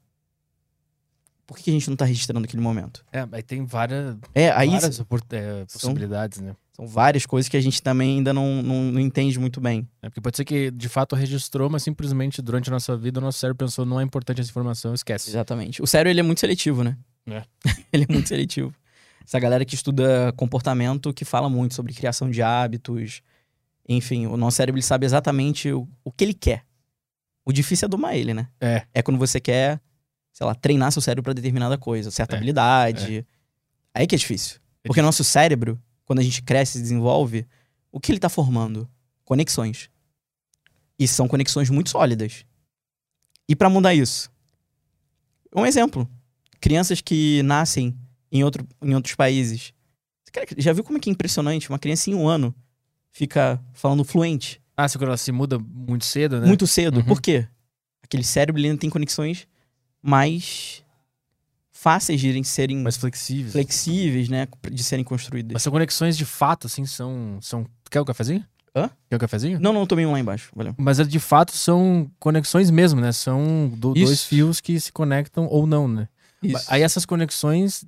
Por que a gente não tá registrando aquele momento? É, aí tem várias, É, aí várias opor- é, São- possibilidades, né? são várias coisas que a gente também ainda não, não, não entende muito bem. É, porque pode ser que de fato registrou, mas simplesmente durante a nossa vida o nosso cérebro pensou não é importante essa informação, esquece. Exatamente. O cérebro ele é muito seletivo, né? É. ele é muito seletivo. Essa galera que estuda comportamento, que fala muito sobre criação de hábitos. Enfim, o nosso cérebro ele sabe exatamente o, o que ele quer. O difícil é domar ele, né? É. É quando você quer, sei lá, treinar seu cérebro pra determinada coisa, certa É, habilidade. Aí que é difícil. Porque o nosso cérebro, quando a gente cresce e desenvolve, o que ele tá formando? Conexões. E são conexões muito sólidas. E pra mudar isso? Um exemplo. Crianças que nascem em, outro, em outros países. Quer- Já viu como é que é impressionante? Uma criança em um ano fica falando fluente Ah, se ela se muda muito cedo, né? muito cedo. Uhum. Por quê? Aquele cérebro ainda tem conexões mais fáceis de serem mais flexíveis. flexíveis, né? De serem construídas. Mas são conexões de fato, assim, são. são... Quer um cafezinho? Hã? Quer um cafezinho? Não, não, tomei um lá embaixo. Valeu. Mas é, de fato são conexões mesmo, né? São do- dois fios que se conectam ou não, né? Isso. Aí essas conexões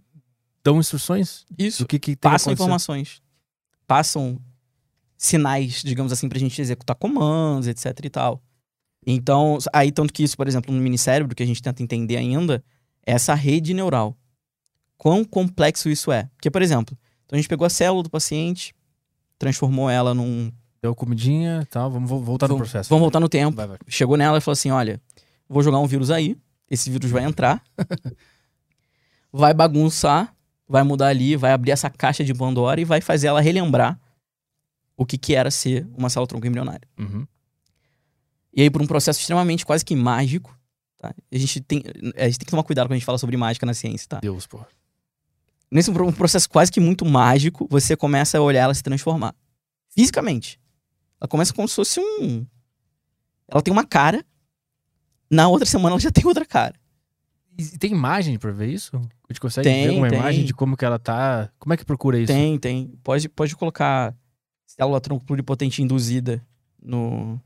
dão instruções Isso. do que, que Passam informações. Passam sinais, digamos assim, pra gente executar comandos, etc e tal. Então, aí tanto que isso, por exemplo, no minicérebro, que a gente tenta entender ainda, é essa rede neural. Quão complexo isso é. Porque, por exemplo, então a gente pegou a célula do paciente, transformou ela num... Deu comidinha e tal, vamos vo- voltar no Vamos- processo. Vamos voltar no tempo. Vai, vai. chegou nela e falou assim: olha, vou jogar um vírus aí, esse vírus vai entrar, vai bagunçar, vai mudar ali, vai abrir essa caixa de Pandora e vai fazer ela relembrar o que, que era ser uma célula tronco embrionária. Uhum. E aí, por um processo extremamente quase que mágico, tá? A gente, tem, a gente tem que tomar cuidado quando a gente fala sobre mágica na ciência, tá? Deus, pô. Nesse pro- um processo quase que muito mágico, você começa a olhar ela se transformar. Fisicamente. Ela começa como se fosse um. Ela tem uma cara. Na outra semana ela já tem outra cara. E tem imagem pra ver isso? A gente consegue Tem, ver uma tem. imagem de como que ela tá. Como é que procura isso? Tem, tem. Pode, pode colocar célula tronco pluripotente induzida no,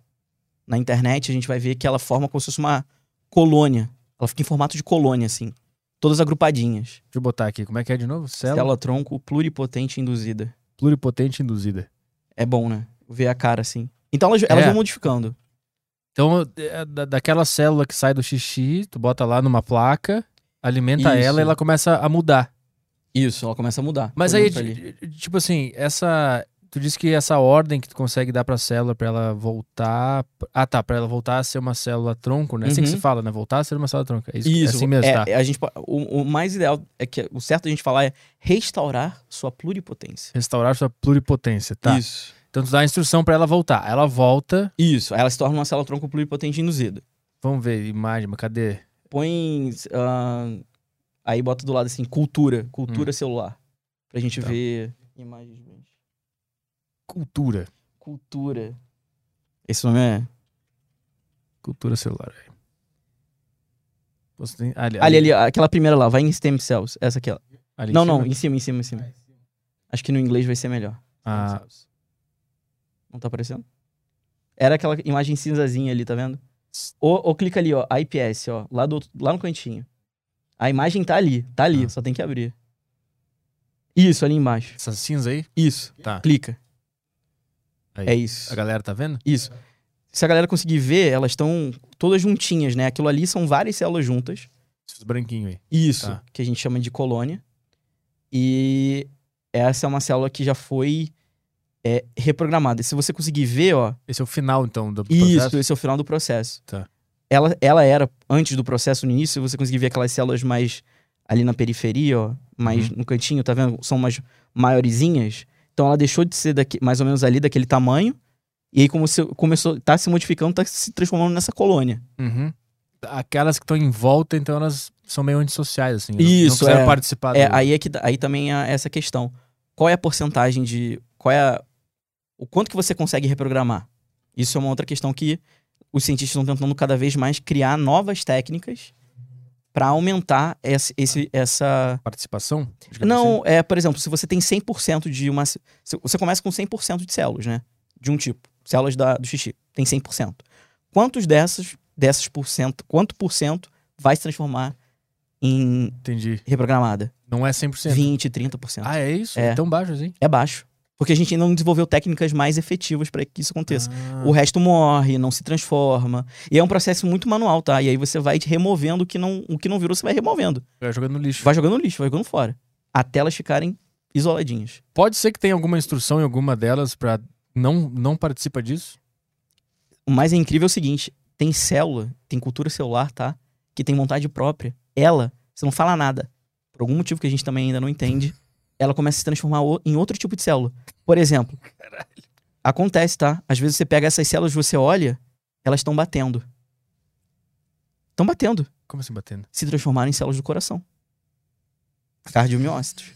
na internet. A gente vai ver que ela forma como se fosse uma colônia. Ela fica em formato de colônia, assim. Todas agrupadinhas. Deixa eu botar aqui. Como é que é de novo? Célula, Célula tronco pluripotente induzida. pluripotente induzida. É bom, né? Ver a cara assim. Então elas, elas É. vão modificando. Então, é, da- daquela célula que sai do xixi, tu bota lá numa placa, alimenta Isso. ela e ela começa a mudar. Isso, ela começa a mudar. Mas aí, tá tipo assim, essa. Tu disse que essa ordem que tu consegue dar pra célula pra ela voltar. Ah, tá, pra ela voltar a ser uma célula tronco, né? É assim que Uhum. se fala, né? Voltar a ser uma célula tronco. É isso, Isso, é assim mesmo, é, tá? é a gente, o, o mais ideal é que o certo a gente falar é restaurar sua pluripotência. Restaurar sua pluripotência, tá? Isso. Então tu dá a instrução pra ela voltar. Ela volta. Isso. Aí ela se torna uma célula tronco pluripotente induzida. Vamos ver, imagem, mas cadê? Põe. ah, aí bota do lado assim, cultura. Cultura celular. Pra gente Hum. Tá. ver imagens. Cultura. Cultura. Esse nome é. Cultura celular. Você tem- Ali, Ali, ali, aquela primeira lá, vai em stem cells. Essa aqui, ó. ali em não, cima? não, em cima, em cima, em cima. Acho que no inglês vai ser melhor. Ah, Não tá aparecendo? Era aquela imagem cinzazinha ali, tá vendo? Ou, ou clica ali, ó, IPS, ó, lá, do, lá no cantinho. A imagem tá ali, tá ali, Ah. só tem que abrir. Isso, ali embaixo. essa cinza aí? Isso. Tá. Clica. Aí. É isso. A galera tá vendo? Isso. Se a galera conseguir ver, elas estão todas juntinhas, né? Aquilo ali são várias células juntas. Esses branquinhos aí. Isso. Tá. Que a gente chama de colônia. E essa é uma célula que já foi é, reprogramada. E se você conseguir ver, ó, Esse é o final, então, do Isso, processo? esse é o final do processo. Tá. Ela, ela era, antes do processo, no início, você conseguia ver aquelas células mais ali na periferia, ó, mais Uhum. no cantinho, tá vendo? São umas maiorzinhas. Então ela deixou de ser daqui, mais ou menos ali daquele tamanho. E aí como se, começou, tá se modificando, tá se transformando nessa colônia. Uhum. Aquelas que estão em volta, então elas são meio antissociais, assim. Isso, Não é. participar É, do... aí é que aí também é essa questão. Qual é a porcentagem de qual é a- o quanto que você consegue reprogramar? Isso é uma outra questão que os cientistas estão tentando cada vez mais criar novas técnicas para aumentar esse, esse- essa Participação? Não, é, por exemplo, se você tem 100% de uma você começa com 100% de células, né? De um tipo, células da, do xixi, tem 100%. Quantos dessas dessas por cento, quanto por cento vai se transformar em assim. Entendi. reprogramada? Não é 100%. 20, 30%. Ah, é isso? É. É tão baixo assim? É baixo. Porque a gente ainda não desenvolveu técnicas mais efetivas para que isso aconteça. Ah. O resto morre, não se transforma. E é um processo muito manual, tá? E aí você vai removendo o que não, o que não virou, você vai removendo. Vai jogando no lixo. Vai jogando no lixo, vai jogando fora. Até elas ficarem isoladinhas. Pode ser que tenha alguma instrução em alguma delas pra não, não participa disso? O mais incrível é o seguinte: tem célula, tem cultura celular, tá? Que tem vontade própria. Ela, você não fala nada. Por algum motivo que a gente também ainda não entende, ela começa a se transformar em outro tipo de célula. Por exemplo, acontece, tá? Às vezes você pega essas células, você olha, elas estão batendo. Estão batendo. Como assim batendo? Se transformaram em células do coração. Cardiomiócitos.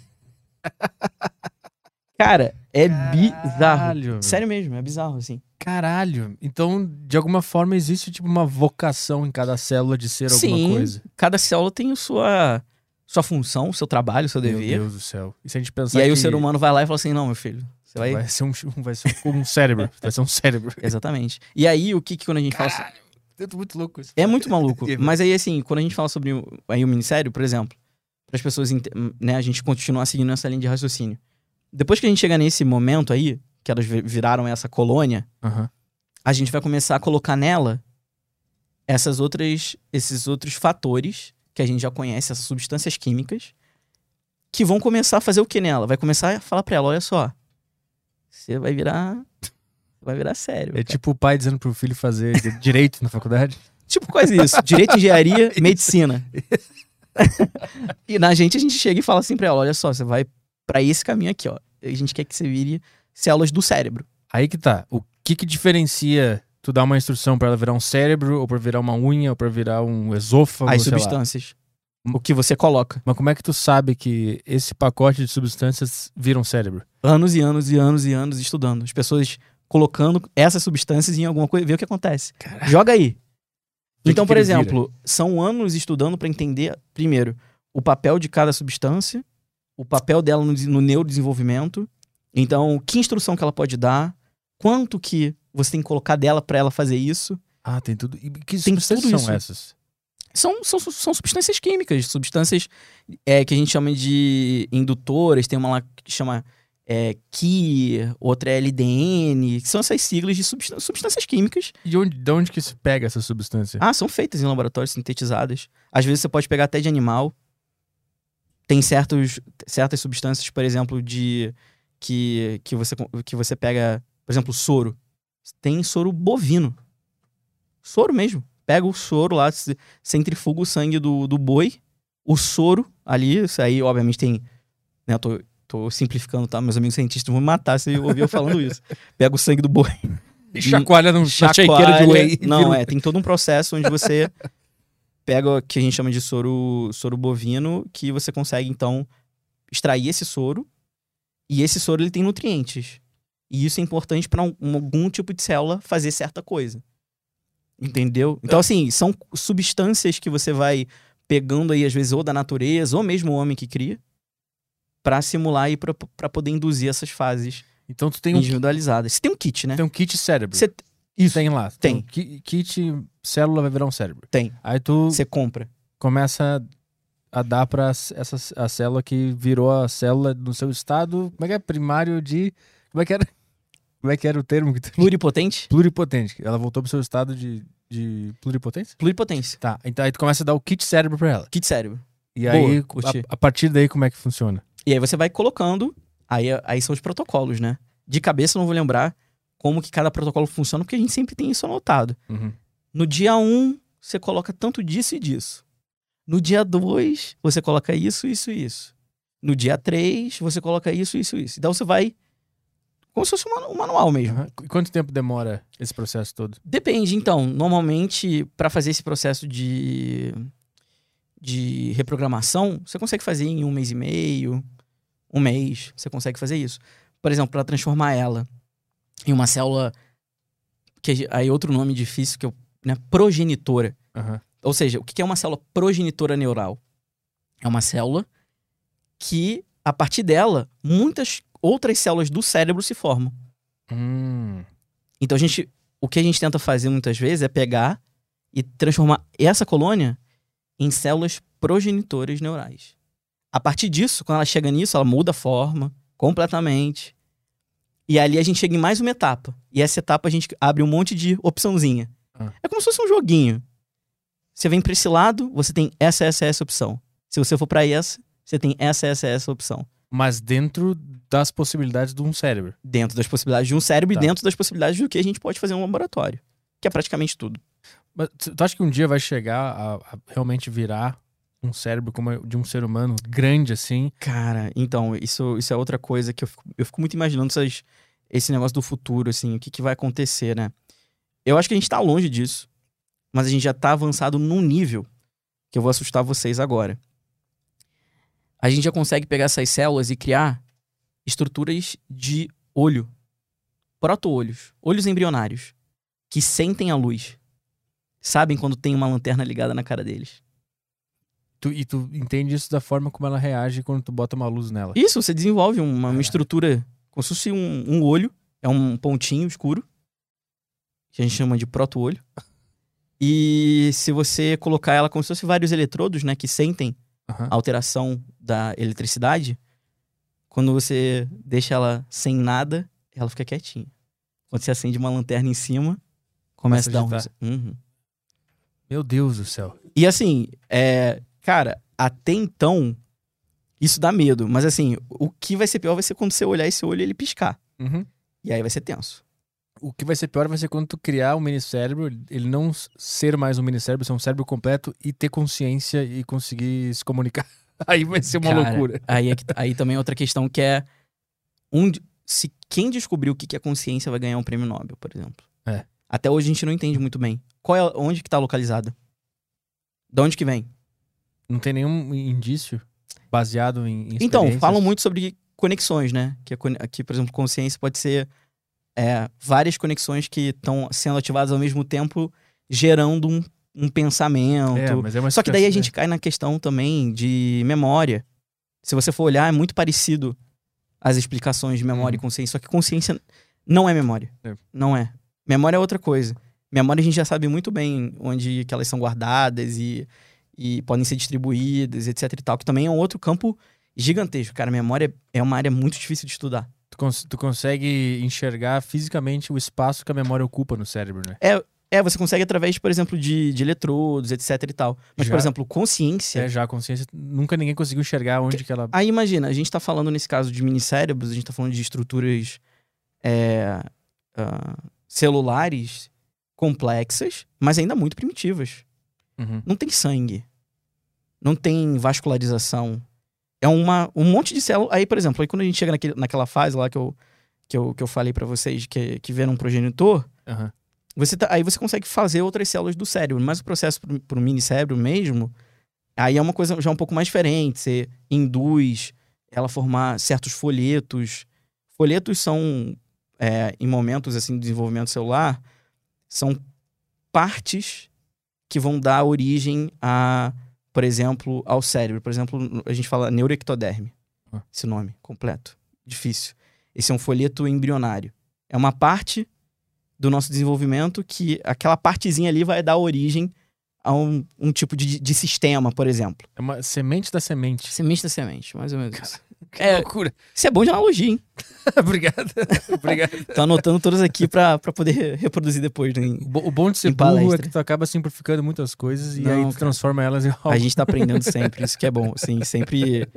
Cara, é bizarro. Caralho. Sério mesmo, é bizarro, assim. Caralho. Então, de alguma forma, existe tipo uma vocação em cada célula de ser alguma Sim, coisa. cada célula tem a sua, sua função, o seu trabalho, o seu Meu dever. Deus do céu. E se a gente pensar E aí o que ser humano vai lá e fala assim: não, meu filho, você vai. vai ser um, vai ser um, cérebro. Vai ser um cérebro. Exatamente. E aí, o que, que quando a gente fala. so- É muito louco isso. É muito maluco. Mas aí, assim, quando a gente fala sobre o, aí, o ministério, por exemplo, para as pessoas, né, a gente continuar seguindo essa linha de raciocínio. Depois que a gente chegar nesse momento aí, que elas vi- viraram essa colônia, Aham. a gente vai começar a colocar nela essas outras, esses outros fatores que a gente já conhece, essas substâncias químicas, que vão começar a fazer o que nela? Vai começar a falar pra ela, olha só, você vai virar, vai virar sério. É cara. tipo o pai dizendo pro filho fazer di- direito na faculdade. Tipo quase isso, direito, engenharia, medicina. e na gente a gente chega e fala assim pra ela, olha só, você vai pra esse caminho aqui, ó. A gente quer que você vire células do cérebro. Aí que tá. O que que diferencia tu dar uma instrução pra ela virar um cérebro, ou pra virar uma unha, ou pra virar um esôfago, As sei lá. substâncias. O que você coloca. Mas como é que tu sabe que esse pacote de substâncias vira um cérebro? anos e anos e anos e anos estudando. As pessoas colocando essas substâncias em alguma coisa, ver o que acontece. Joga aí. Vê Então, por ele vira. exemplo, são anos estudando para entender, primeiro, o papel de cada substância, o papel dela no, no neurodesenvolvimento. Então, que instrução que ela pode dar, quanto que você tem que colocar dela para ela fazer isso. Ah, tem tudo. E que Tem substâncias são isso. essas? São, são, são substâncias químicas, substâncias é, que a gente chama de indutoras, tem uma lá que chama é, Ki, outra é LDN, que são essas siglas de substân- substâncias químicas. E onde, de onde que se pega essa substância? Ah, são feitas em laboratórios sintetizadas. Às vezes você pode pegar até de animal. Tem certos, certas substâncias, por exemplo, de que, que, você, que você pega, por exemplo, soro. Tem soro bovino. Soro mesmo. Pega o soro lá, centrifuga o sangue do, do boi, o soro ali, isso aí, obviamente, tem. Né, eu tô, tô simplificando, tá? Meus amigos cientistas vão me matar se eu ouvir eu falando isso. Pega o sangue do boi. E chacoalha num Chacoalha. de whey. Não, é, tem todo um processo onde você pega o que a gente chama de soro, soro bovino, que você consegue, então, extrair esse soro. E esse soro, ele tem nutrientes. E isso é importante para algum tipo de célula fazer certa coisa. Entendeu? Então, assim, são substâncias que você vai pegando aí, às vezes, ou da natureza, ou mesmo o homem que cria. pra simular e pra, pra poder induzir essas fases Então tu tem um, individualizadas. Você tem um kit, né? tem um kit cérebro. Você Isso. Tem lá. Tem. um ki- kit célula vai virar um cérebro. tem. Aí tu Você compra. começa a dar pra essa, a célula que virou a célula no seu estado. Como é que é? Primário de. Como é que era? Como é que era o termo? que tu- Pluripotente? Pluripotente. Ela voltou pro seu estado de, de pluripotência? Pluripotência. Tá. Então aí tu começa a dar o kit cérebro pra ela. Kit cérebro. E Boa, aí, a, a partir daí, como é que funciona? E aí você vai colocando, aí, aí são os protocolos, né? De cabeça eu não vou lembrar como que cada protocolo funciona, porque a gente sempre tem isso anotado. Uhum. No dia 1, um, você coloca tanto disso e disso. No dia 2, você coloca isso, isso e isso. No dia 3, você coloca isso, isso e isso. Então você vai. Como se fosse um manu- manual mesmo. Aham. E quanto tempo demora esse processo todo? Depende, então. Normalmente, para fazer esse processo de, de reprogramação, você consegue fazer em um mês e meio, um mês. Você consegue fazer isso. Por exemplo, para transformar ela em uma célula. Que aí outro nome difícil que eu. Né, progenitora. Aham. Ou seja, o que é uma célula progenitora neural? É uma célula que, a partir dela, muitas outras células do cérebro se formam. Hum. Então a gente, o que a gente tenta fazer muitas vezes é pegar e transformar essa colônia em células progenitoras neurais. A partir disso, quando ela chega nisso, ela muda a forma completamente. E ali a gente chega em mais uma etapa. E essa etapa a gente abre um monte de opçãozinha. Ah. É como se fosse um joguinho. Você vem para esse lado, você tem essa, essa, essa opção. Se você for para essa, você tem essa, essa, essa opção. Mas dentro das possibilidades de um cérebro. Dentro das possibilidades de um cérebro Tá. e dentro das possibilidades do que a gente pode fazer no laboratório. Que é praticamente tudo. Mas tu acha que um dia vai chegar a, a realmente virar um cérebro como de um ser humano grande assim? Cara, então, isso, isso é outra coisa que eu fico, eu fico muito imaginando essas, esse negócio do futuro, assim, o que, que vai acontecer, né? Eu acho que a gente tá longe disso, mas a gente já tá avançado num nível que eu vou assustar vocês agora. A gente já consegue pegar essas células e criar estruturas de olho, proto-olhos, olhos embrionários, que sentem a luz. Sabem quando tem uma lanterna ligada na cara deles. Tu, e tu entende isso da forma como ela reage quando tu bota uma luz nela. Isso, você desenvolve uma, uma Caraca. estrutura como se fosse um, um olho, é um pontinho escuro, que a gente chama de proto-olho. E se você colocar ela como se fosse vários eletrodos, né, que sentem Aham. a alteração da eletricidade, quando você deixa ela sem nada, ela fica quietinha. Quando você acende uma lanterna em cima, começa a dar um. Uhum. Meu Deus do céu. E assim, é, cara, até então, isso dá medo. Mas assim, o que vai ser pior vai ser quando você olhar esse olho e ele piscar. Uhum. E aí vai ser tenso. O que vai ser pior vai ser quando tu criar um minicérebro, ele não ser mais um minicérebro, ser um cérebro completo e ter consciência e conseguir se comunicar. Aí vai ser uma Cara, loucura. Aí, é que- aí também é outra questão que é. Um, se quem descobriu o que é consciência vai ganhar um prêmio Nobel, por exemplo. É. Até hoje a gente não entende muito bem. Qual é, onde que tá localizada? De onde que vem? Não tem nenhum indício baseado em, em Então, falam muito sobre conexões, né? Que, que, por exemplo, consciência pode ser é, várias conexões que estão sendo ativadas ao mesmo tempo, gerando um, um pensamento. É, mas é uma Só que daí a gente cai na questão também de memória. Se você for olhar, é muito parecido as explicações de memória Uhum. e consciência. Só que consciência não é memória. É. Não é. Memória é outra coisa. Memória a gente já sabe muito bem onde que elas são guardadas e, e podem ser distribuídas, etc e tal. Que também é um outro campo gigantesco. Cara, memória é uma área muito difícil de estudar. Tu, cons- tu consegue enxergar fisicamente o espaço que a memória ocupa no cérebro, né? É, você consegue através, por exemplo, de, de eletrodos, etc e tal. Mas, Já- por exemplo, consciência... É, já consciência, nunca ninguém conseguiu enxergar onde que ela... Aí imagina, a gente tá falando nesse caso de minicérebros, a gente tá falando de estruturas é, ah, celulares complexas, mas ainda muito primitivas. Uhum. Não tem sangue. Não tem vascularização. É uma, um monte de células. Aí, por exemplo, aí quando a gente chega naquele, naquela fase lá que eu, que eu, que eu falei pra vocês, que, que vieram um progenitor, Aham. você tá- aí você consegue fazer outras células do cérebro. Mas o processo pro, pro minicérebro mesmo, aí é uma coisa já um pouco mais diferente. Você induz ela formar certos folhetos. Folhetos são, é, em momentos assim de desenvolvimento celular, são partes que vão dar origem a, por exemplo, ao cérebro. Por exemplo, a gente fala neuroectoderme. Ah. esse nome completo. Difícil. Esse é um folheto embrionário. É uma parte do nosso desenvolvimento que aquela partezinha ali vai dar origem a um, um tipo de, de sistema, por exemplo. É uma semente da semente. Semente da semente, mais ou menos isso. Que É. loucura. Isso é bom de analogia, hein? Obrigado. Obrigado. Tô anotando todas aqui pra, pra poder re- reproduzir depois. Né? O bo- o bom de ser Em burro é que tu acaba simplificando muitas coisas e Não, aí tu cara. transforma elas em algo. A gente tá aprendendo sempre, isso que é bom, assim, sempre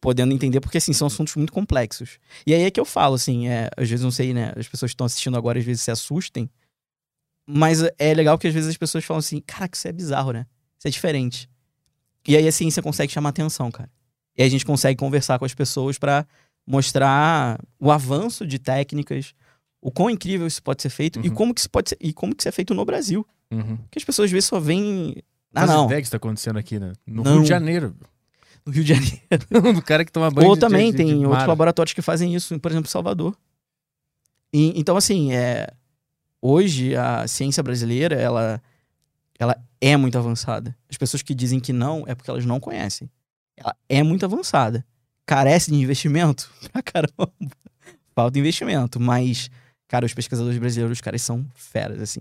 podendo entender, porque, assim, são assuntos muito complexos. E aí é que eu falo, assim, é, às vezes, não sei, né, as pessoas que estão assistindo agora, às vezes se assustem, mas é legal que às vezes as pessoas falam assim, caraca, isso é bizarro, né? Isso é diferente. E aí a ciência consegue chamar atenção, cara. E a gente consegue conversar com as pessoas pra mostrar o avanço de técnicas, o quão incrível isso pode ser feito e Uhum. como que isso pode ser, e como que isso é feito no Brasil. Uhum. Porque as pessoas às vezes só veem... Ah, não. ideia que isso tá acontecendo aqui, né? No Não. Rio de Janeiro. No Rio de Janeiro. do cara que toma banho Ou de- também de- tem de outros mar. laboratórios que fazem isso, por exemplo, em Salvador. E- então, assim, é, hoje a ciência brasileira, ela, ela é muito avançada. As pessoas que dizem que não é porque elas não conhecem. Ela é muito avançada. Carece de investimento? Pra caramba. Falta investimento. Mas, cara, os pesquisadores brasileiros, os caras são feras, assim.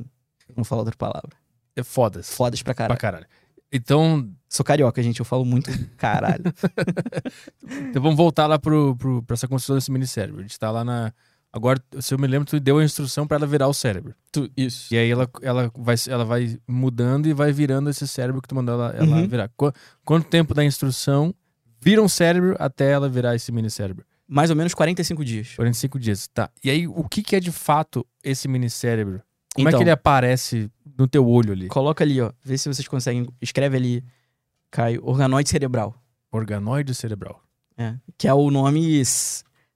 Não falar outra palavra. É fodas. Fodas pra Pra caralho. caralho. Então, Sou carioca, gente. Eu falo muito caralho. então vamos voltar lá pro, pro, pra essa construção desse mini cérebro. A gente tá lá na. Agora, se eu me lembro, tu deu a instrução pra ela virar o cérebro. isso. E aí ela, ela, vai, ela vai mudando e vai virando esse cérebro que tu mandou ela, ela Uhum. virar. Qu- quanto tempo da instrução vira um cérebro até ela virar esse mini cérebro? Mais ou menos 45 dias. 45 dias, tá. E aí, o que, que é de fato esse mini cérebro? Como é Então. que ele aparece no teu olho ali? Coloca ali, ó. Vê se vocês conseguem. Escreve ali, Caio, organoide cerebral. Organoide cerebral. É, que é o nome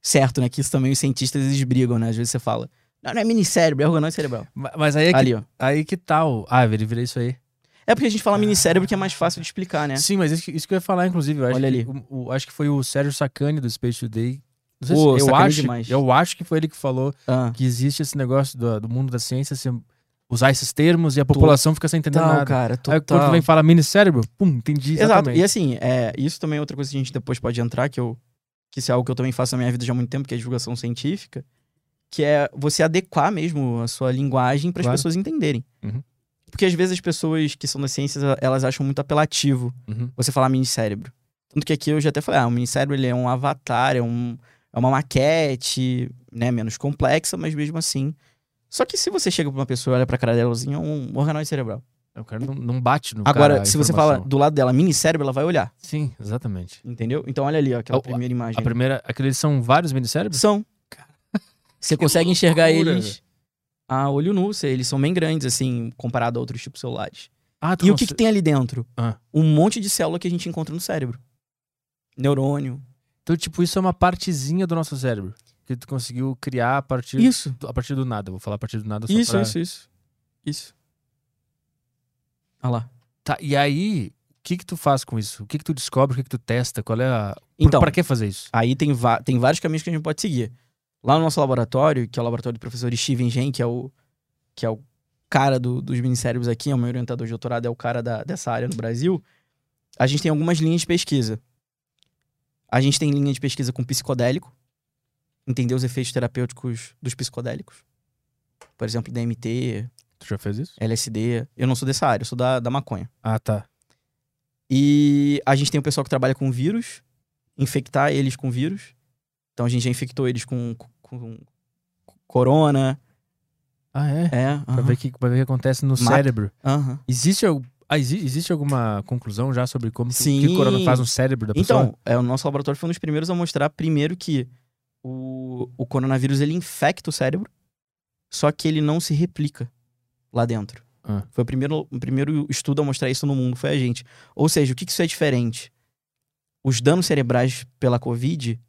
certo, né? Que isso também os cientistas eles brigam, né? Às vezes você fala, não, não é minicérebro, é organoide cerebral. Ma- Mas aí é que, Ali, aí que tal? Ah, ele vira isso aí. É porque a gente fala minicérebro que é mais fácil de explicar, né? Sim, mas isso, que- isso que eu ia falar, inclusive. Eu acho Olha que, ali. o- o- acho que foi o Sérgio Sacani do Space Today. Não sei Pô, se, eu, acho, demais. eu acho que foi ele que falou Ah, que existe esse negócio do, do mundo da ciência, se usar esses termos e a população fica sem entender nada. cara, Aí total. quando tu vem falar mini cérebro, pum, entendi Exato. exatamente. E assim, é, isso também é outra coisa que a gente depois pode entrar, que eu que isso é algo que eu também faço na minha vida já há muito tempo, que é a divulgação científica, que é você adequar mesmo a sua linguagem para as Claro. pessoas entenderem. Uhum. Porque às vezes as pessoas que são das ciências, elas acham muito apelativo Uhum. você falar minicérebro. Tanto que aqui eu já até falei, ah, o minicérebro ele é um avatar, é, um, é uma maquete, né, menos complexa, mas mesmo assim. Só que se você chega pra uma pessoa e olha pra cara dela, assim, é um organoide cerebral. O cara não, não bate no Agora, cara se você fala do lado dela minicérebro, ela vai olhar, Sim, exatamente. entendeu? Então olha ali, ó, aquela A- primeira imagem. A primeira, aqueles são vários mini cérebros? São. Você consegue enxergar loucura, eles a olho nu, cê- eles são bem grandes, assim, comparado a outros tipos celulares. Ah, E o que, que tem ali dentro? Ah. Um monte de célula que a gente encontra no cérebro. Neurônio. Então, tipo, isso é uma partezinha do nosso cérebro. Que tu conseguiu criar a partir, Isso. a partir do nada. Vou falar a partir do nada só Isso, pra... isso, isso. Isso. Olha lá. Tá, e aí, o que que tu faz com isso? O que que tu descobre? O que que tu testa? Qual é a... Então, pra que fazer isso? aí tem, tem vários caminhos que a gente pode seguir. Lá no nosso laboratório, que é o laboratório do professor Steven Gen, que é o, que é o cara do- dos minicérebros aqui, é o meu orientador de doutorado, é o cara da- dessa área no Brasil, a gente tem algumas linhas de pesquisa. A gente tem linha de pesquisa com psicodélico, entender os efeitos terapêuticos dos psicodélicos. Por exemplo, DMT, Tu já fez isso? LSD. Eu não sou dessa área, eu sou da, da maconha. Ah, tá. E a gente tem o pessoal que trabalha com vírus, infectar eles com vírus. Então a gente já infectou eles com, com- com corona. Ah, é? É, Pra, aham, ver, que, pra ver o que acontece no Mata. cérebro. aham. Existe, al- ah, exi- existe alguma conclusão já sobre como que, Sim. que o corona faz no cérebro da pessoa? Então, é, o nosso laboratório foi um dos primeiros a mostrar primeiro que o, o coronavírus ele infecta o cérebro, só que ele não se replica lá dentro. Ah. Foi o primeiro, o primeiro estudo a mostrar isso no mundo, foi a gente. Ou seja, o que, que isso é diferente? Os danos cerebrais pela Covid,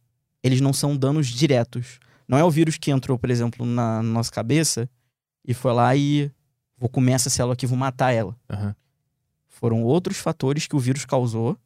eles não são danos diretos. Não é o vírus que entrou, por exemplo, na nossa cabeça e foi lá e vou comer essa célula aqui, vou matar ela. Aham. Foram outros fatores que o vírus causou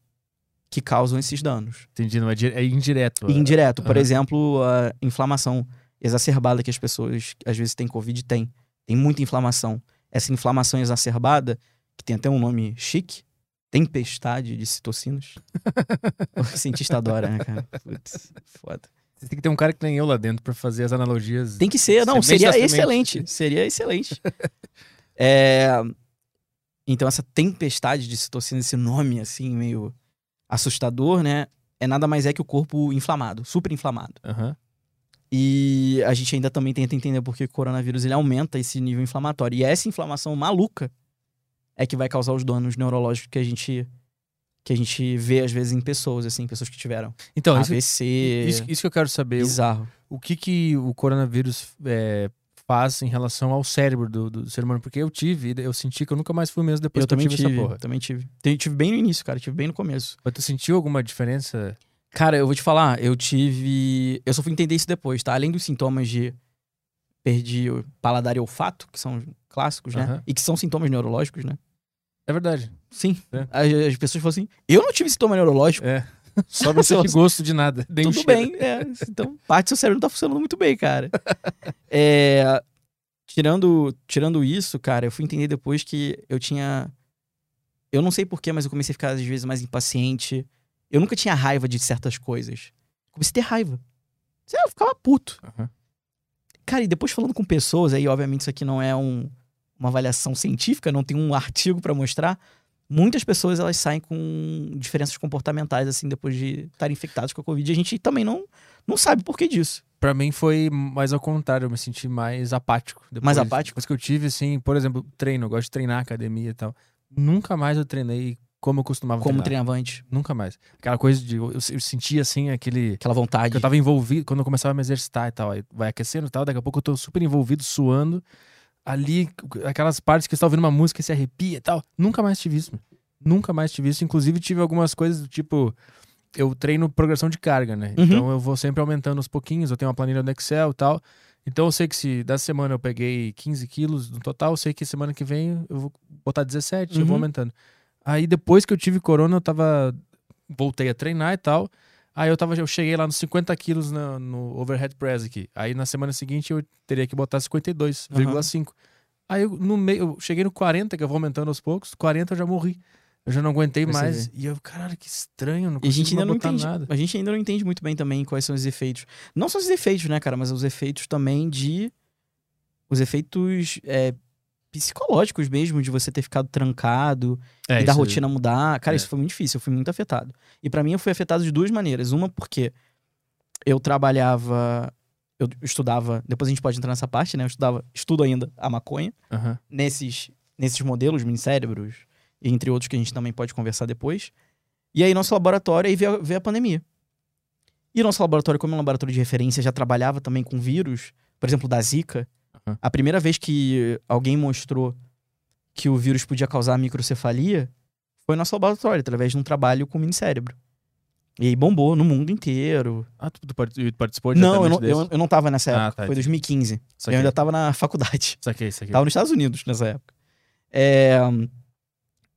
que causam esses danos. Entendi, não é, é indireto. E indireto, por aham. exemplo, a inflamação exacerbada que as pessoas às vezes têm Covid, tem. Tem muita inflamação. Essa inflamação exacerbada, que tem até um nome chique, tempestade de citocinas. o cientista adora, né, cara? Putz, foda. Você tem que ter um cara que nem eu lá dentro pra fazer as analogias. Tem que ser, não, seria excelente. Seria excelente. É, então, essa tempestade de citocina, esse nome assim, meio assustador, né? É nada mais é que o corpo inflamado, super inflamado. Aham. E a gente ainda também tenta entender por que o coronavírus ele aumenta esse nível inflamatório. E essa inflamação maluca é que vai causar os danos neurológicos que a gente que a gente vê às vezes em pessoas, assim, pessoas que tiveram Então, isso, AVC, isso, isso que eu quero saber. O, bizarro. o que, que o coronavírus é, faz em relação ao cérebro do, do ser humano? Porque eu tive, eu senti que eu nunca mais fui mesmo depois Eu que eu também tive, tive, essa porra. também tive. Te- Tive bem no início, cara, tive bem no começo. Mas tu sentiu alguma diferença? Cara, eu vou te falar, eu tive. Eu só fui entender isso depois, tá? Além dos sintomas de perdi o paladar e olfato, que são clássicos, né? Aham. E que são sintomas neurológicos, né? É verdade. Sim. É. As, as pessoas falam assim: eu não tive sintoma neurológico. É. Só não sente gosto de nada. Tudo cheiro. bem, é. Então, parte do seu cérebro não tá funcionando muito bem, cara. É, tirando, tirando isso, cara, eu fui entender depois que eu tinha. Eu não sei porquê, mas eu comecei a ficar às vezes mais impaciente. Eu nunca tinha raiva de certas coisas. Comecei a ter raiva. Eu ficava puto. Aham. Cara, e depois falando com pessoas, aí obviamente isso aqui não é um- uma avaliação científica, não tem um artigo pra mostrar. Muitas pessoas elas saem com diferenças comportamentais assim depois de estarem infectadas com a Covid. E a gente também não, não sabe por que disso. Pra mim foi mais ao contrário, eu me senti mais apático. Depois, Mais apático? Depois que eu tive, assim, por exemplo, treino, eu gosto de treinar academia e tal. Nunca mais eu treinei como eu costumava Como treinar. treinava antes. Nunca mais. Aquela coisa de. Eu, eu sentia assim aquele. Aquela vontade. Eu tava envolvido quando eu começava a me exercitar e tal. Aí vai aquecendo e tal, daqui a pouco eu tô super envolvido, suando. Ali, aquelas partes que você tá ouvindo uma música e se arrepia e tal. Nunca mais tive isso. meu. Nunca mais tive isso. Inclusive, tive algumas coisas do tipo. Eu treino progressão de carga, né? Uhum. Então eu vou sempre aumentando aos pouquinhos. Eu tenho uma planilha no Excel e tal. Então eu sei que se da semana eu peguei 15 quilos no total, eu sei que semana que vem eu vou botar 17, eu Uhum. vou aumentando. Aí depois que eu tive corona, eu tava. Voltei a treinar e tal. Aí eu tava, eu cheguei lá nos 50 quilos na- no overhead press aqui. Aí na semana seguinte eu teria que botar 52,5. Aí eu, no meio, eu cheguei no 40, que eu vou aumentando aos poucos. 40 eu já morri. Eu já não aguentei você mais. E eu, caralho, que estranho, não E a gente ainda não entende. nada. A gente ainda não entende muito bem também quais são os efeitos. Não só os efeitos, né, cara, mas os efeitos também de. Os efeitos é, psicológicos mesmo, de você ter ficado trancado É, e da rotina mudar. Cara, é. isso foi muito difícil, eu fui muito afetado. E pra mim eu fui afetado de duas maneiras. Uma porque eu trabalhava, eu estudava, depois a gente pode entrar nessa parte, né? Eu estudava, estudo ainda a maconha Aham. nesses nesses modelos, minicérebros, entre outros que a gente também pode conversar depois. E aí nosso laboratório aí veio, a- veio a pandemia. E nosso laboratório, como é um laboratório de referência, já trabalhava também com vírus, por exemplo, da Zika. A primeira vez que alguém mostrou que o vírus podia causar microcefalia foi nosso laboratório, através de um trabalho com o minicérebro. E aí bombou no mundo inteiro. Ah, tu, tu part- tu participou Não, eu não, eu, eu não tava nessa Ah, época. tá, foi entendi. 2015. Saquei, Eu ainda tava na faculdade. saquei, saquei. Tava nos Estados Unidos nessa época. É,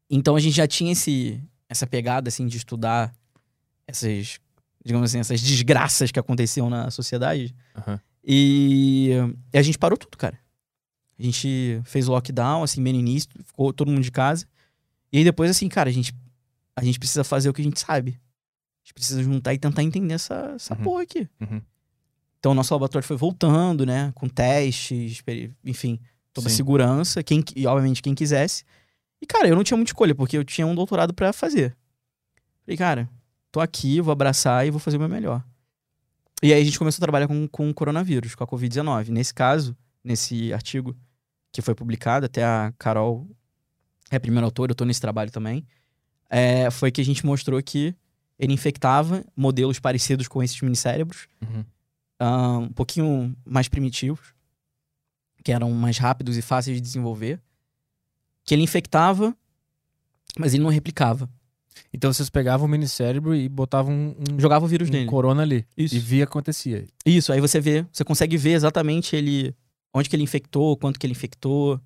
então a gente já tinha esse, essa pegada assim de estudar essas, digamos assim, essas desgraças que aconteciam na sociedade. Aham. E, e a gente parou tudo, cara. A gente fez o lockdown, assim, bem no início, ficou todo mundo de casa. E aí depois, assim, cara, a gente, a gente precisa fazer o que a gente sabe. A gente precisa juntar e tentar entender essa, essa Uhum. porra aqui. Uhum. Então, o nosso laboratório foi voltando, né? Com testes, enfim, toda a Sim. segurança, quem, e obviamente quem quisesse. E, cara, eu não tinha muita escolha, porque eu tinha um doutorado pra fazer. Falei, cara, tô aqui, vou abraçar e vou fazer o meu melhor. E aí a gente começou a trabalhar com, com o coronavírus, com a Covid-19. Nesse caso, nesse artigo que foi publicado, até a Carol é a primeira autora, eu tô nesse trabalho também, é, foi que a gente mostrou que ele infectava modelos parecidos com esses minicérebros, Uhum. ah, um pouquinho mais primitivos, que eram mais rápidos e fáceis de desenvolver, que ele infectava, mas ele não replicava. Então vocês pegavam o minicérebro e botavam um, um, Jogava o vírus um nele. corona ali. Isso. E via o que acontecia. Isso, aí você vê, você consegue ver exatamente ele, onde que ele infectou, quanto que ele infectou,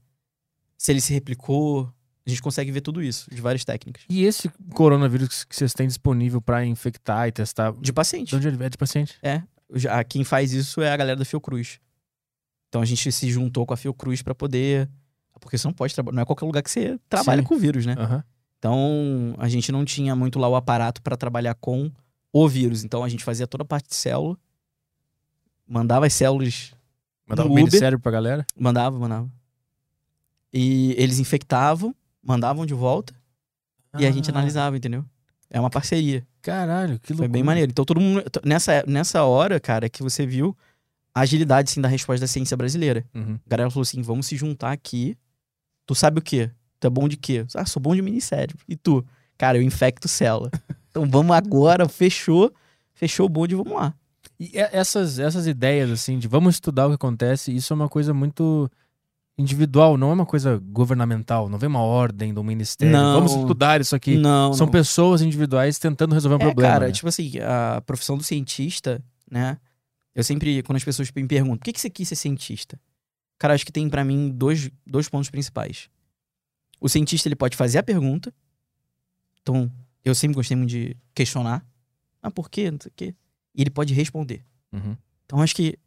se ele se replicou. A gente consegue ver tudo isso, de várias técnicas. E esse coronavírus que vocês têm disponível pra infectar e testar, De paciente. de onde ele é de paciente? Já, quem faz isso é a galera da Fiocruz. Então a gente se juntou com a Fiocruz pra poder. Porque você não pode trabalhar. Não é qualquer lugar que você trabalha Sim. com o vírus, né? Aham. Então, a gente não tinha muito lá o aparato para trabalhar com o vírus. Então, a gente fazia toda a parte de célula, mandava as células, um Uber. ministério pra galera? mandava, mandava. E eles infectavam, mandavam de volta e a gente Ah, analisava, entendeu? É uma parceria. Caralho, que loucura. Foi bem maneiro. Então, todo mundo. Nessa, nessa hora, cara, que você viu a agilidade, assim, da resposta da ciência brasileira. Uhum. A galera falou assim: vamos se juntar aqui. Tu sabe o quê? Tu é bom de quê? Ah, sou bom de minicérebro. E tu? Cara, eu infecto célula. Então vamos agora, fechou. Fechou o bonde, vamos lá. E essas, essas ideias, assim, de vamos estudar o que acontece, isso é uma coisa muito individual, não é uma coisa governamental. Não vem uma ordem do ministério. Não. Vamos estudar isso aqui. Não, São não. pessoas individuais tentando resolver um É, problema. cara, né? tipo assim, a profissão do cientista, né? Eu sempre, quando as pessoas me perguntam, por que, que você quis ser cientista? Cara, acho que tem pra mim dois, dois pontos principais. O cientista, ele pode fazer a pergunta. Então, eu sempre gostei muito de questionar. Ah, por quê? Não sei o quê. E ele pode responder. Uhum. Então, acho que,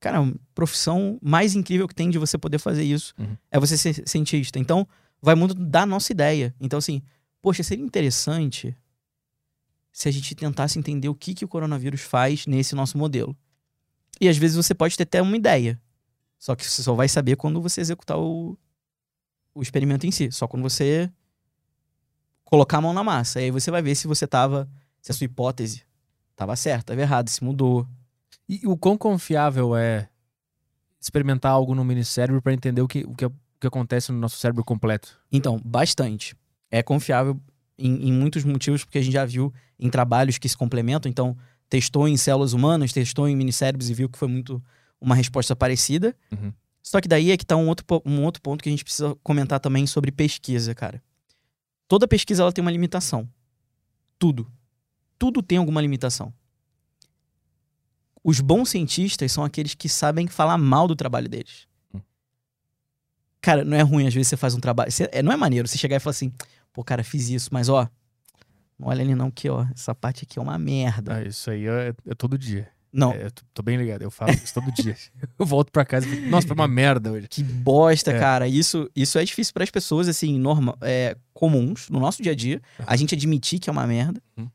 cara, a profissão mais incrível que tem de você poder fazer isso Uhum. é você ser cientista. Então, vai muito da nossa ideia. Então, assim, poxa, seria interessante se a gente tentasse entender o que, que o coronavírus faz nesse nosso modelo. E às vezes você pode ter até uma ideia. Só que você só vai saber quando você executar o, o experimento em si. Só quando você colocar a mão na massa. Aí você vai ver se você tava. Se a sua hipótese tava certa, tava errada, se mudou. E o quão confiável é experimentar algo no minicérebro pra entender o que, o, que, o que acontece no nosso cérebro completo? Então, bastante. É confiável em, em muitos motivos, porque a gente já viu em trabalhos que se complementam. Então, testou em células humanas, testou em minicérebros e viu que foi muito uma resposta parecida. Uhum. Só que daí é que tá um outro, um outro ponto que a gente precisa comentar também sobre pesquisa, cara. Toda pesquisa ela tem uma limitação. Tudo. Tudo tem alguma limitação. Os bons cientistas são aqueles que sabem falar mal do trabalho deles. Hum. Cara, não é ruim às vezes você faz um trabalho. você- é, não é maneiro você chegar e falar assim, pô, cara, fiz isso, mas ó, não olha ali não, que ó, essa parte aqui é uma merda. Ah, isso aí é, é todo dia. Não, É, eu tô, tô bem ligado, eu falo isso todo dia. Eu volto pra casa e fico, nossa, foi uma merda hoje. Que bosta, É. cara. Isso, isso é difícil para as pessoas, assim, norma, é, comuns, no nosso dia a dia. A gente admitir que é uma merda. Uhum.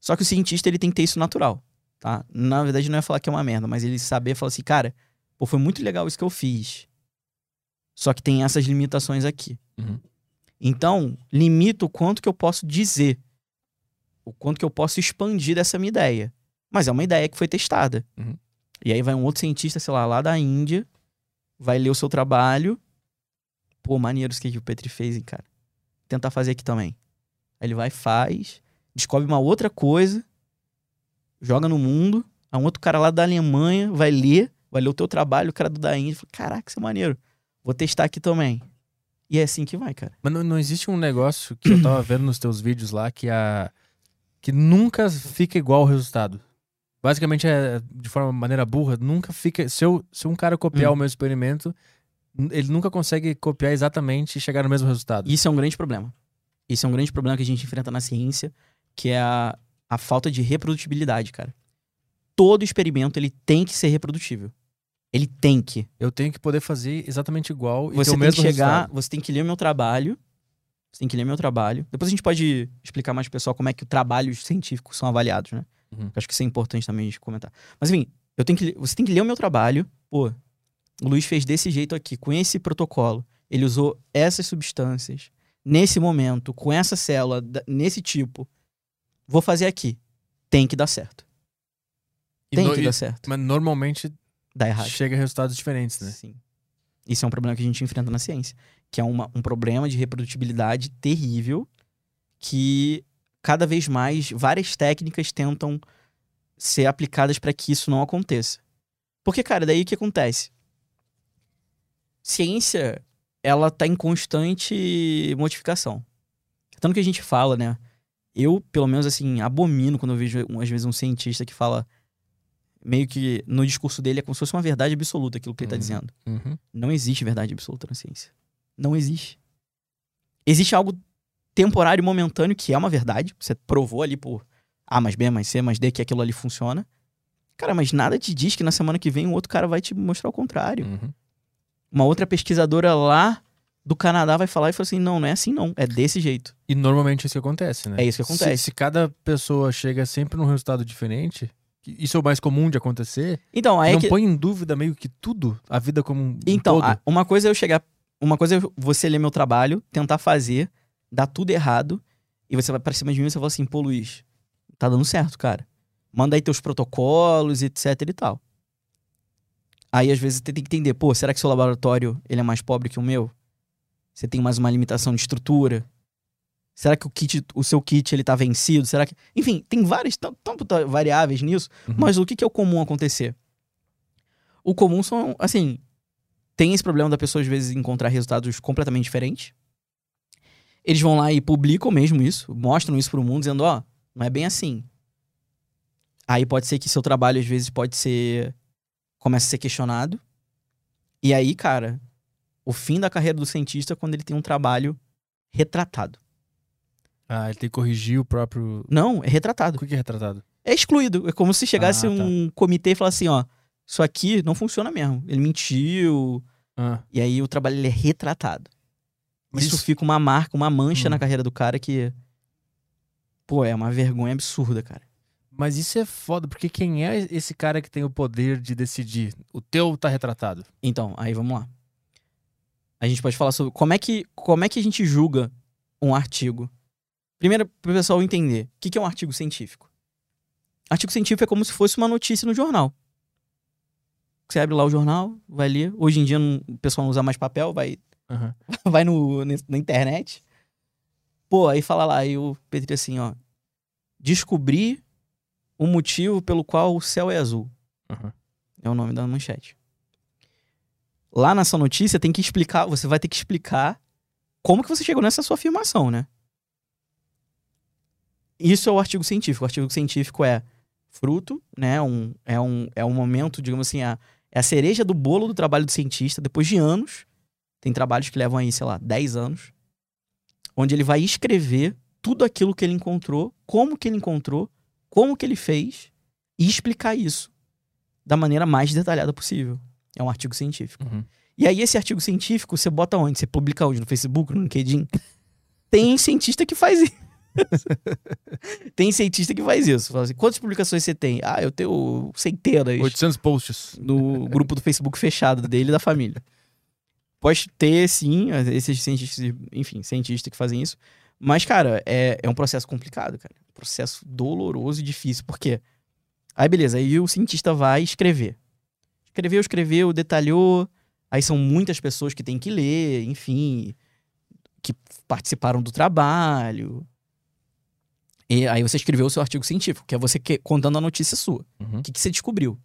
Só que o cientista, ele tem que ter isso natural, tá? Na verdade, não é falar que é uma merda, mas ele saber falar assim, cara, pô, foi muito legal isso que eu fiz. Só que tem essas limitações aqui. Uhum. Então, limito o quanto que eu posso dizer. O quanto que eu posso expandir dessa minha ideia. Mas é uma ideia que foi testada. Uhum. E aí vai um outro cientista, sei lá, lá da Índia, vai ler o seu trabalho. Pô, maneiro isso que o Petri fez, hein, cara. Tentar fazer aqui também. Aí ele vai, faz, descobre uma outra coisa, joga no mundo. Aí um outro cara lá da Alemanha vai ler, vai ler o teu trabalho, o cara do da Índia fala: Caraca, isso é maneiro. Vou testar aqui também. E é assim que vai, cara. Mas não, não existe um negócio que eu tava vendo nos teus vídeos lá que a que nunca fica igual o resultado. Basicamente é de forma maneira burra, nunca fica. Se, eu, se um cara copiar Hum. o meu experimento, ele nunca consegue copiar exatamente e chegar no mesmo resultado. Isso é um grande problema. Isso é um grande problema que a gente enfrenta na ciência, que é a, a falta de reprodutibilidade, cara. Todo experimento ele tem que ser reprodutível. Ele tem que. Eu tenho que poder fazer exatamente igual e Você ter o tem mesmo que chegar, resultado. você tem que ler o meu trabalho. Você tem que ler meu trabalho. Depois a gente pode explicar mais pro pessoal como é que os trabalhos científicos são avaliados, né? Uhum. Acho que isso é importante também a gente comentar. Mas enfim, eu tenho que, você tem que ler o meu trabalho. Pô, o Luiz fez desse jeito aqui, com esse protocolo. Ele usou essas substâncias, nesse momento, com essa célula, nesse tipo. Vou fazer aqui. Tem que dar certo. E Tem no- que dar certo. Mas normalmente Dá errado. chega a resultados diferentes, né? Sim. Isso é um problema que a gente enfrenta na ciência, que é uma- um problema de reprodutibilidade terrível, que cada vez mais várias técnicas tentam ser aplicadas para que isso não aconteça. Porque, cara, daí o que acontece? Ciência, ela tá em constante modificação. Tanto que a gente fala, né? Eu, pelo menos, assim, abomino quando eu vejo, às vezes, um cientista que fala meio que no discurso dele é como se fosse uma verdade absoluta aquilo que ele tá Uhum. dizendo. Uhum. Não existe verdade absoluta na ciência. Não existe. Existe algo temporário e momentâneo que é uma verdade. Você provou ali por A mais B mais C mais D que aquilo ali funciona. Cara, mas nada te diz que na semana que vem um outro cara vai te mostrar o contrário. Uhum. Uma outra pesquisadora lá do Canadá vai falar e fala assim: não, não é assim não, é desse jeito. E normalmente é isso que acontece, né? É isso que Se- acontece. Se, cada pessoa chega sempre num resultado diferente, isso é o mais comum de acontecer, Então, aí é não que. põe em dúvida meio que tudo, a vida como um Então, todo. uma coisa é eu chegar. Uma coisa é você ler meu trabalho, tentar fazer, dar tudo errado, e você vai pra cima de mim e você fala assim, pô, Luiz, tá dando certo, cara. Manda aí teus protocolos, etc e tal. Aí, às vezes, você tem que entender, pô, será que seu laboratório ele é mais pobre que o meu? Você tem mais uma limitação de estrutura? Será que o kit, o seu kit, ele tá vencido? Será que... Enfim, tem várias, tão- tantas variáveis nisso, Uhum. mas o que, que é o comum acontecer? O comum são, assim, tem esse problema da pessoa às vezes encontrar resultados completamente diferentes. Eles vão lá e publicam mesmo isso, mostram isso pro mundo, dizendo, ó, não é bem assim. Aí pode ser que seu trabalho às vezes pode ser começa a ser questionado. E aí, cara, o fim da carreira do cientista é quando ele tem um trabalho retratado. Ah, ele tem que corrigir o próprio. Não, é retratado. O que é retratado? É excluído. É como se chegasse Ah, tá. um comitê e falasse assim, ó, isso aqui não funciona mesmo. Ele mentiu, Ah, E aí o trabalho ele é retratado. Mas isso, fica uma marca, uma mancha Hum. na carreira do cara que. Pô, é uma vergonha absurda, cara. mas isso é foda, porque quem é esse cara que tem o poder de decidir? O teu tá retratado. Então, aí vamos lá. A gente pode falar sobre como é que, como é que a gente julga um artigo. Primeiro, para o pessoal entender, o que que é um artigo científico? Artigo científico é como se fosse uma notícia no jornal. Você abre lá o jornal, vai ler. Hoje em dia não- o pessoal não usa mais papel, vai Aham. vai no, na internet. Pô, aí fala lá, aí o Petri assim, ó. Descobri o motivo pelo qual o céu é azul. Aham. É o nome da manchete. Lá nessa notícia tem que explicar, você vai ter que explicar como que você chegou nessa sua afirmação, né? Isso é o artigo científico. O artigo científico é fruto, né? Um, é, um, é um momento, digamos assim, a, é a cereja do bolo do trabalho do cientista, depois de anos. Tem trabalhos que levam aí, sei lá, 10 anos. Onde ele vai escrever tudo aquilo que ele encontrou, como que ele encontrou, como que ele fez e explicar isso da maneira mais detalhada possível. É um artigo científico. Uhum. E aí, esse artigo científico, você bota onde? Você publica onde? No Facebook, no LinkedIn? Tem cientista que faz isso. tem cientista que faz isso. Assim, quantas publicações você tem? Ah, eu tenho centenas 800 posts. no grupo do Facebook fechado dele e da família. Pode ter, sim, esses cientistas, enfim, cientistas que fazem isso. Mas, cara, é, é um processo complicado, cara. Um processo doloroso e difícil. Por quê? Aí, beleza, aí o cientista vai escrever. Escreveu, escreveu, detalhou. Aí são muitas pessoas que têm que ler, enfim, que participaram do trabalho. E aí você escreveu o seu artigo científico, que é você que- contando a notícia sua. Uhum. O que, que você descobriu?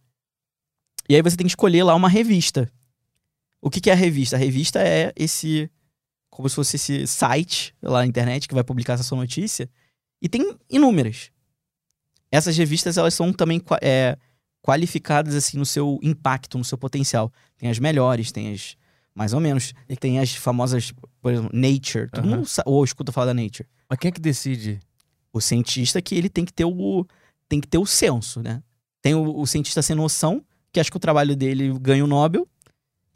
E aí você tem que escolher lá uma revista. O que, que é a revista? A revista é esse. Como se fosse esse site lá na internet que vai publicar essa sua notícia. E tem inúmeras. Essas revistas, elas são também é, qualificadas assim no seu impacto, no seu potencial. Tem as melhores, tem as mais ou menos. Tem as famosas, por exemplo, Nature. Todo Aham. mundo ou escuta falar da Nature. Mas quem é que decide? O cientista que ele tem que ter o tem que ter o senso, né? Tem o, o cientista sem noção, que acha que o trabalho dele ganha o Nobel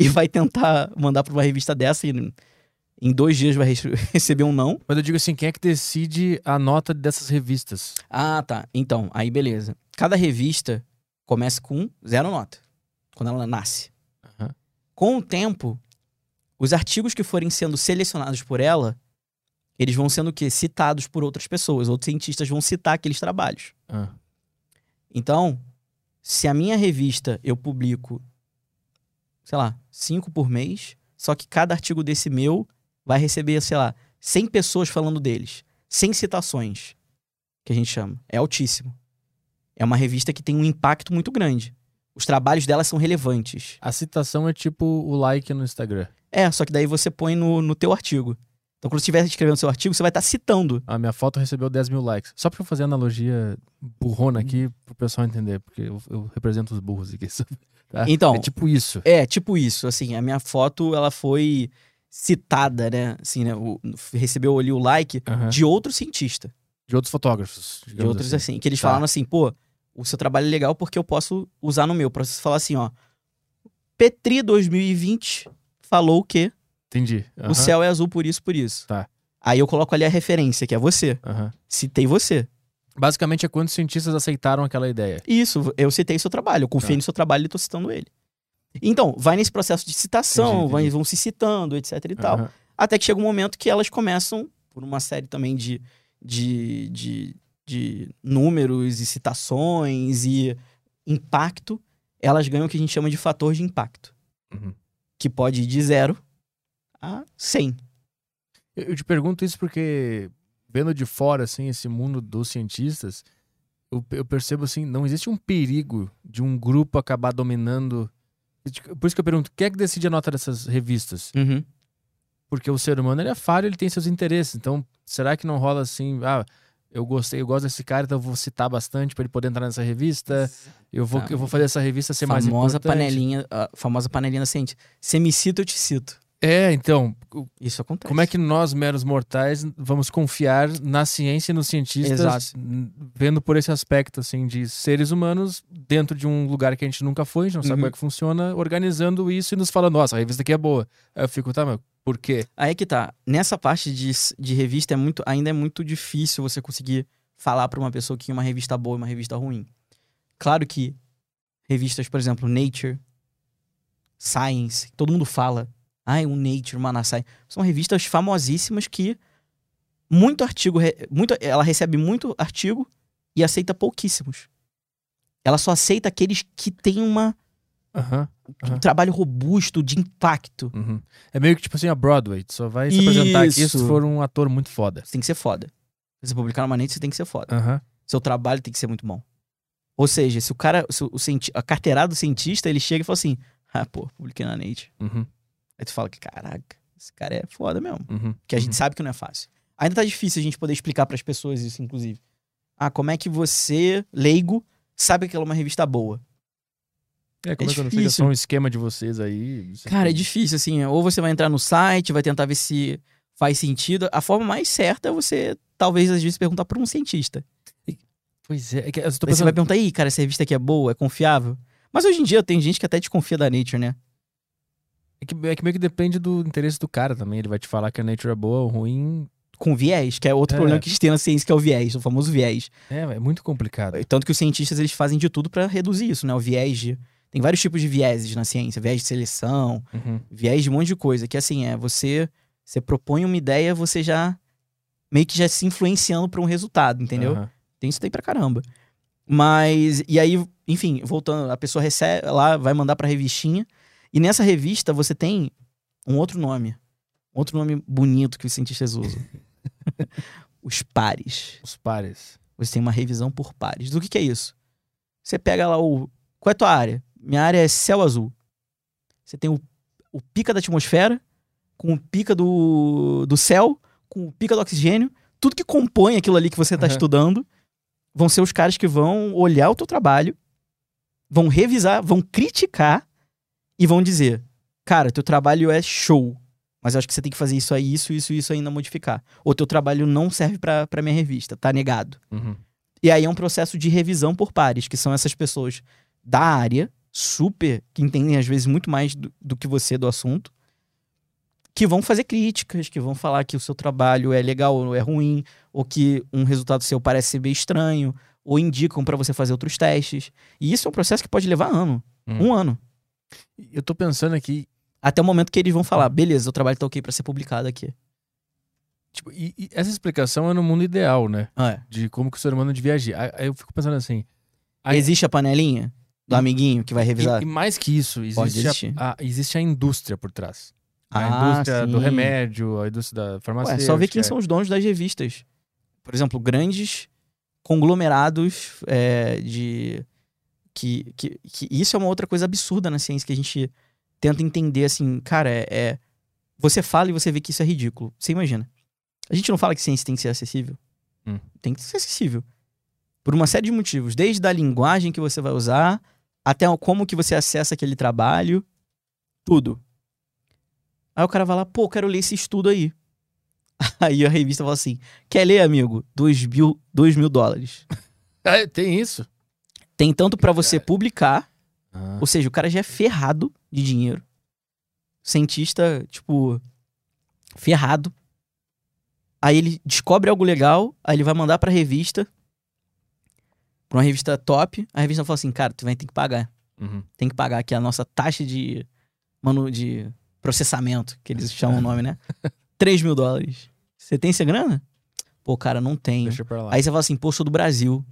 e vai tentar mandar para uma revista dessa e em dois dias vai re- receber um não. Mas eu digo assim, quem é que decide a nota dessas revistas? Ah, tá. Então, aí beleza. Cada revista começa com zero nota, quando ela nasce. Aham. Com o tempo, os artigos que forem sendo selecionados por ela, eles vão sendo o quê? Citados por outras pessoas. Outros cientistas vão citar aqueles trabalhos. Ah, Então, se a minha revista eu publico, sei lá, cinco por mês, só que cada artigo desse meu vai receber, sei lá, 100 pessoas falando deles, 100 citações, que a gente chama. É altíssimo. É uma revista que tem um impacto muito grande. Os trabalhos dela são relevantes. A citação é tipo o like no Instagram. É, só que daí você põe no, no teu artigo. Então, quando você estiver escrevendo seu artigo, você vai estar citando. A minha foto recebeu 10 mil likes. Só pra eu fazer analogia burrona aqui pro pessoal entender, porque eu, eu represento os burros aqui. Tá? Então- É tipo isso. É, tipo isso. Assim, a minha foto, ela foi citada, né? Assim, né? O- recebeu ali o like Aham. de outro cientista. De outros fotógrafos. De outros, assim, que eles Tá. falaram assim, pô, o seu trabalho é legal porque eu posso usar no meu. Pra você falar assim, ó. Petri 2020 falou que Entendi. O Aham, céu é azul por isso, por isso. Tá. Aí eu coloco ali a referência, que é você. aham. Citei você. Basicamente é quantos cientistas aceitaram aquela ideia. Isso, eu citei seu trabalho, eu confiei Tá. no seu trabalho e tô citando ele. Então, vai nesse processo de citação, Entendi, vai- entendi. vão se citando, etc e tal. Até que chega um momento que elas começam, por uma série também de, de, de, de números e citações e impacto, elas ganham o que a gente chama de fator de impacto, Uhum. que pode ir de zero a 100. Eu eu te pergunto isso porque, vendo de fora, assim, esse mundo dos cientistas, eu, eu percebo, assim, não existe um perigo de um grupo acabar dominando. Por isso que eu pergunto, quem é que decide a nota dessas revistas? Uhum. Porque o ser humano, ele é falho, ele tem seus interesses. Então, será que não rola assim, ah, eu gostei, eu gosto desse cara, então eu vou citar bastante pra ele poder entrar nessa revista. Eu vou, Ah, eu vou fazer essa revista ser mais famosa importante. panelinha, a famosa panelinha da ciência. Você me cita, eu te cito. É, então, Isso acontece. Como é que nós, meros mortais, vamos confiar na ciência e nos cientistas, Exato. vendo por esse aspecto, assim, de seres humanos dentro de um lugar que a gente nunca foi, a gente não sabe Uhum. como é que funciona, organizando isso e nos falando, nossa, a revista aqui é boa. Aí eu fico, tá, mas por quê? Aí que tá. Nessa parte de, de revista é muito, ainda é muito difícil você conseguir falar pra uma pessoa que uma revista boa e uma revista ruim. Claro que revistas, por exemplo, Nature, Science, todo mundo fala. Ai, um Nature, uma Nature. São revistas famosíssimas que muito artigo, muito, ela recebe muito artigo e aceita pouquíssimos. Ela só aceita aqueles que têm uma, Aham. um Aham. trabalho robusto, de impacto. uhum. É meio que tipo assim, a Broadway, tu só vai se apresentar aqui se for um ator muito foda. Você tem que ser foda. Se você publicar numa Nature, você tem que ser foda. Seu trabalho tem que ser muito bom. Ou seja, se o cara, se o cienti- a carteirada do cientista, ele chega e fala assim: ah, pô, publiquei na Nature. Uhum. Aí tu fala que, caraca, esse cara é foda mesmo. Uhum. Que a gente sabe que não é fácil. Ainda tá difícil a gente poder explicar pras pessoas isso, inclusive. Ah, como é que você, leigo, sabe que ela é uma revista boa? É, como é, que eu não sei que é difícil. só um esquema de vocês aí? isso Cara, é difícil, assim. Ou você vai entrar no site, vai tentar ver se faz sentido. A forma mais certa é você, talvez, às vezes, perguntar pra um cientista. Pois é, é que eu tô Aí você pensando... vai perguntar, aí, cara, essa revista aqui é boa, é confiável? Mas hoje em dia tem gente que até desconfia da Nature, né? É que, é que meio que depende do interesse do cara também. Ele vai te falar que a Nature é boa ou ruim. com viés, que é outro É. problema que a gente tem na ciência, que é o viés, o famoso viés. É, é muito complicado. Tanto que os cientistas eles fazem de tudo pra reduzir isso, né? O viés de. Tem vários tipos de vieses na ciência, viés de seleção, Uhum. viés de um monte de coisa, que assim, é você você propõe uma ideia, você já meio que já se influenciando pra um resultado, entendeu? Aham. Tem isso daí pra caramba. Mas e aí, enfim, voltando, a pessoa recebe lá, vai mandar pra revistinha, e nessa revista você tem um outro nome. Outro nome bonito que os cientistas usam. Os pares. Os pares. Você tem uma revisão por pares. Do que, que é isso? Você pega lá o. Qual é a tua área? Minha área é céu azul. Você tem o, o pica da atmosfera, com o pica do, do céu, com o pica do oxigênio. Tudo que compõe aquilo ali que você está Uhum. estudando vão ser os caras que vão olhar o teu trabalho, vão revisar, vão criticar e vão dizer: Cara, teu trabalho é show. Mas eu acho que você tem que fazer isso aí, isso, isso, isso ainda modificar. Ou teu trabalho não serve pra pra minha revista, tá negado. Uhum. E aí é um processo de revisão por pares, que são essas pessoas da área, super, que entendem às vezes muito mais do, do que você do assunto, que vão fazer críticas, que vão falar que o seu trabalho é legal ou é ruim, ou que um resultado seu parece ser meio estranho, ou indicam pra você fazer outros testes. E isso é um processo que pode levar ano, Hum. um ano. Eu tô pensando aqui, Até o momento que eles vão falar, beleza, o trabalho tá ok pra ser publicado aqui. tipo, e- e essa explicação é no mundo ideal, né? Ah, é. De como que o ser humano devia agir. Aí eu fico pensando assim. Aí- Existe a panelinha do amiguinho que vai revisar? E, e mais que isso, existe a, a- existe a indústria por trás. A Ah, indústria do sim. remédio, a indústria da Ué, farmacêutica. só ver quem são os donos das revistas. Por exemplo, grandes conglomerados é, de. Que, que, que isso é uma outra coisa absurda na ciência que a gente tenta entender assim, cara, é, é- Você fala e você vê que isso é ridículo. Você imagina. A gente não fala que ciência tem que ser acessível. Hum. Tem que ser acessível. Por uma série de motivos. Desde a linguagem que você vai usar, até o- como que você acessa aquele trabalho. Tudo. Aí o cara vai lá, pô, quero ler esse estudo aí. Aí a revista fala assim: quer ler, amigo? Dois mil, dois mil dólares. Ah, tem isso? Tem tanto pra você publicar, Ah, ou seja, o cara já é ferrado de dinheiro. Cientista, tipo, ferrado. Aí ele descobre algo legal, aí ele vai mandar pra revista, pra uma revista top. A revista fala assim, cara, tu vai ter que pagar. Uhum. Tem que pagar aqui a nossa taxa de, mano, de processamento, que eles chamam o nome, né? 3 mil dólares. Você tem essa grana? Pô, cara, não tenho. Deixa pra lá. Aí você fala assim, pô, sou do Brasil.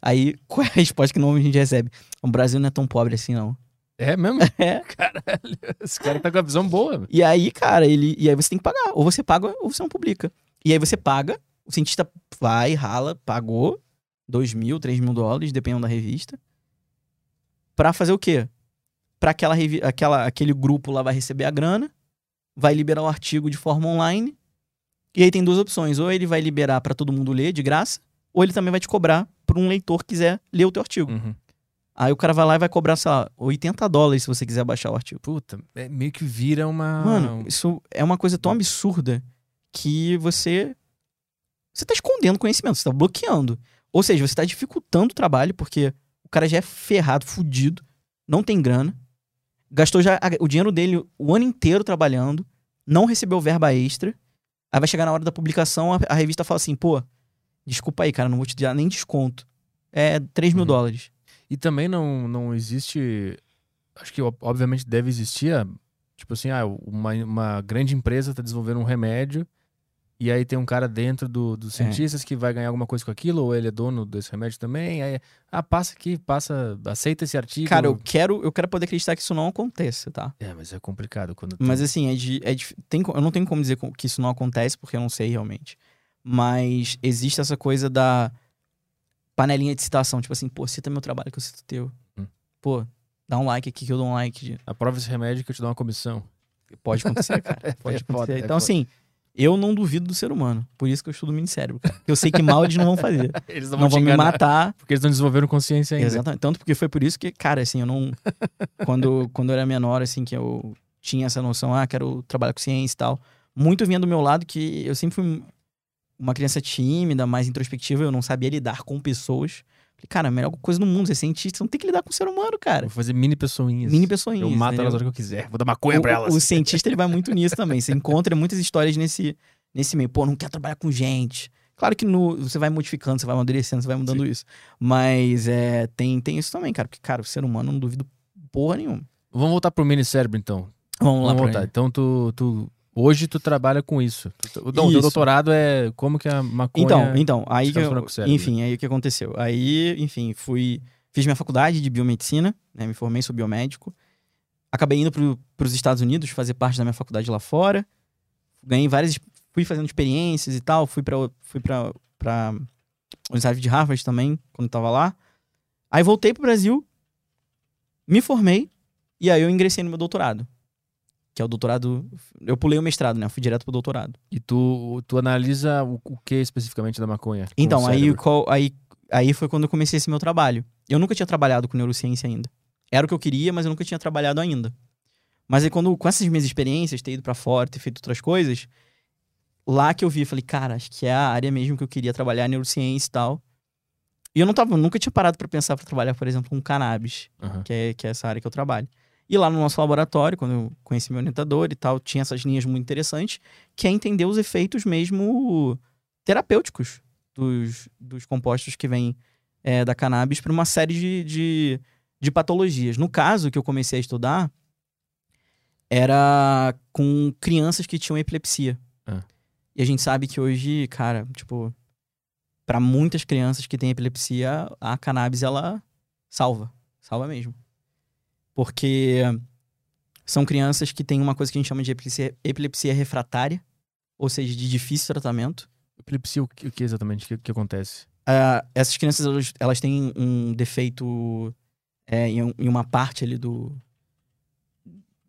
Aí, qual é a resposta que normalmente a gente recebe? O Brasil não é tão pobre assim, não. É mesmo? É. Caralho. Esse cara tá com a visão boa. E aí, cara, ele. E aí você tem que pagar. Ou você paga ou você não publica. E aí você paga, o cientista vai, rala, pagou 2 mil, 3 mil dólares, dependendo da revista. Pra fazer o quê? Pra aquela, revi- aquela, aquele grupo lá vai receber a grana, vai liberar o artigo de forma online. E aí tem duas opções. Ou ele vai liberar pra todo mundo ler de graça, ou ele também vai te cobrar pra um leitor que quiser ler o teu artigo. Uhum. Aí o cara vai lá e vai cobrar, sei lá, 80 dólares se você quiser baixar o artigo. Puta, é meio que vira uma. Mano, isso é uma coisa tão absurda que você. Você tá escondendo conhecimento, você tá bloqueando. Ou seja, você tá dificultando o trabalho, porque o cara já é ferrado, fudido, não tem grana, gastou já o dinheiro dele o ano inteiro trabalhando, não recebeu verba extra. Aí vai chegar na hora da publicação, a, a revista fala assim, pô, desculpa aí, cara, não vou te dar nem desconto. É 3 mil Uhum. dólares. E também não, não existe. Acho que ob- obviamente deve existir. a- Tipo assim, ah, uma, uma grande empresa tá desenvolvendo um remédio. E aí tem um cara dentro do, dos cientistas que vai ganhar alguma coisa com aquilo, ou ele é dono desse remédio também. Aí, ah, passa aqui, passa, aceita esse artigo. Cara, eu quero, eu quero poder acreditar que isso não aconteça, tá? É, mas é complicado quando. Mas assim, é de, é dif- tem, eu não tenho como dizer que isso não acontece, porque eu não sei realmente. Mas existe essa coisa da panelinha de citação. Tipo assim, pô, cita meu trabalho que eu cito o teu. Hum. Pô, dá um like aqui que eu dou um like. Aprova esse remédio que eu te dou uma comissão. Pode acontecer, cara. Pode É acontecer. foda, é então, foda. assim, eu não duvido do ser humano. Por isso que eu estudo mini cérebro, cara. Eu sei que mal eles não vão fazer. Eles não vão me matar. Porque eles não desenvolveram consciência ainda. Exatamente. Tanto porque foi por isso que, cara, assim, eu não. quando, quando eu era menor, assim, que eu tinha essa noção, ah, quero trabalhar com ciência e tal. Muito vinha do meu lado que eu sempre fui uma criança tímida, mais introspectiva, eu não sabia lidar com pessoas. Falei, cara, a melhor coisa do mundo, ser cientista, você não tem que lidar com o ser humano, cara. Vou fazer mini pessoinhas. Mini pessoinhas. Eu mato entendeu? elas a hora que eu quiser. Vou dar maconha pra O- elas. O, cientista, ele vai muito nisso também. Você encontra muitas histórias nesse, nesse meio. Pô, não quer trabalhar com gente. Claro que no, você vai modificando, você vai amadurecendo, você vai mudando isso. Mas é, tem, tem isso também, cara. Porque, cara, o ser humano, eu não duvido porra nenhuma. Vamos voltar pro mini cérebro, então. Vamos lá Vamos pra voltar. Então, tu, tu. Hoje tu trabalha com isso. Tu- tu- Não, o teu Isso. doutorado é como que a maconha. Então, então, aí que eu, enfim, aí o que aconteceu? Aí, enfim, fui fiz minha faculdade de biomedicina, né, me formei, sou biomédico. Acabei indo para os Estados Unidos fazer parte da minha faculdade lá fora. Ganhei várias, fui fazendo experiências e tal, fui para fui para para Universidade de Harvard também, quando eu tava lá. Aí voltei pro Brasil, me formei e aí eu ingressei no meu doutorado. Que é o doutorado, eu pulei o mestrado, né? Eu fui direto pro doutorado. E tu, tu analisa o, o que especificamente da maconha? Então, aí, qual- aí, aí foi quando eu comecei esse meu trabalho. Eu nunca tinha trabalhado com neurociência ainda. Era o que eu queria, mas eu nunca tinha trabalhado ainda. Mas aí quando, com essas minhas experiências, ter ido pra fora, ter feito outras coisas, lá que eu vi, falei, cara, acho que é a área mesmo que eu queria trabalhar, neurociência e tal. E eu não tava, nunca tinha parado pra pensar pra trabalhar, por exemplo, com cannabis, Aham. que é, que é essa área que eu trabalho. E lá no nosso laboratório, quando eu conheci meu orientador e tal, tinha essas linhas muito interessantes, que é entender os efeitos mesmo terapêuticos dos, dos compostos que vêm é, da cannabis para uma série de, de, de patologias. No caso que eu comecei a estudar, era com crianças que tinham epilepsia. Ah. E a gente sabe que hoje, cara, tipo, para muitas crianças que têm epilepsia, a cannabis ela salva, salva mesmo. Porque são crianças que têm uma coisa que a gente chama de epilepsia, epilepsia refratária, ou seja, de difícil tratamento. Epilepsia, o que, o que exatamente? O que, o que acontece? Ah, essas crianças elas, elas têm um defeito é, em, em uma parte ali do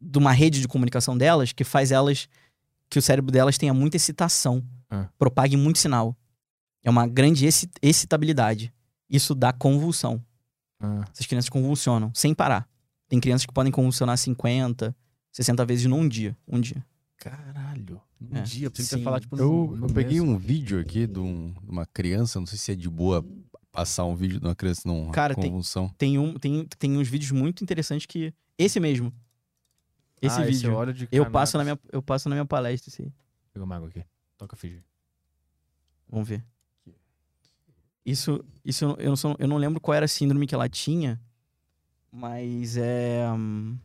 de uma rede de comunicação delas que faz elas que o cérebro delas tenha muita excitação, Ah. propague muito sinal. É uma grande exci- excitabilidade. Isso dá convulsão. Ah, Essas crianças convulsionam sem parar. Tem crianças que podem convulsionar 50, 60 vezes num dia. Um dia. caralho. Um É, dia, que você falar, tipo, no, Eu, no eu peguei um vídeo aqui de, um- de uma criança, não sei se é de boa passar um vídeo de uma criança numa Cara, tem- convulsão. Tem, um, tem, tem uns vídeos muito interessantes que. Esse mesmo. Esse Ah, vídeo. de eu, passo na minha, eu passo na minha palestra esse aí. Pegou uma água aqui. Toca fingir. Vamos ver. Isso, isso eu, não sou- eu não lembro qual era a síndrome que ela tinha, mas é. hum,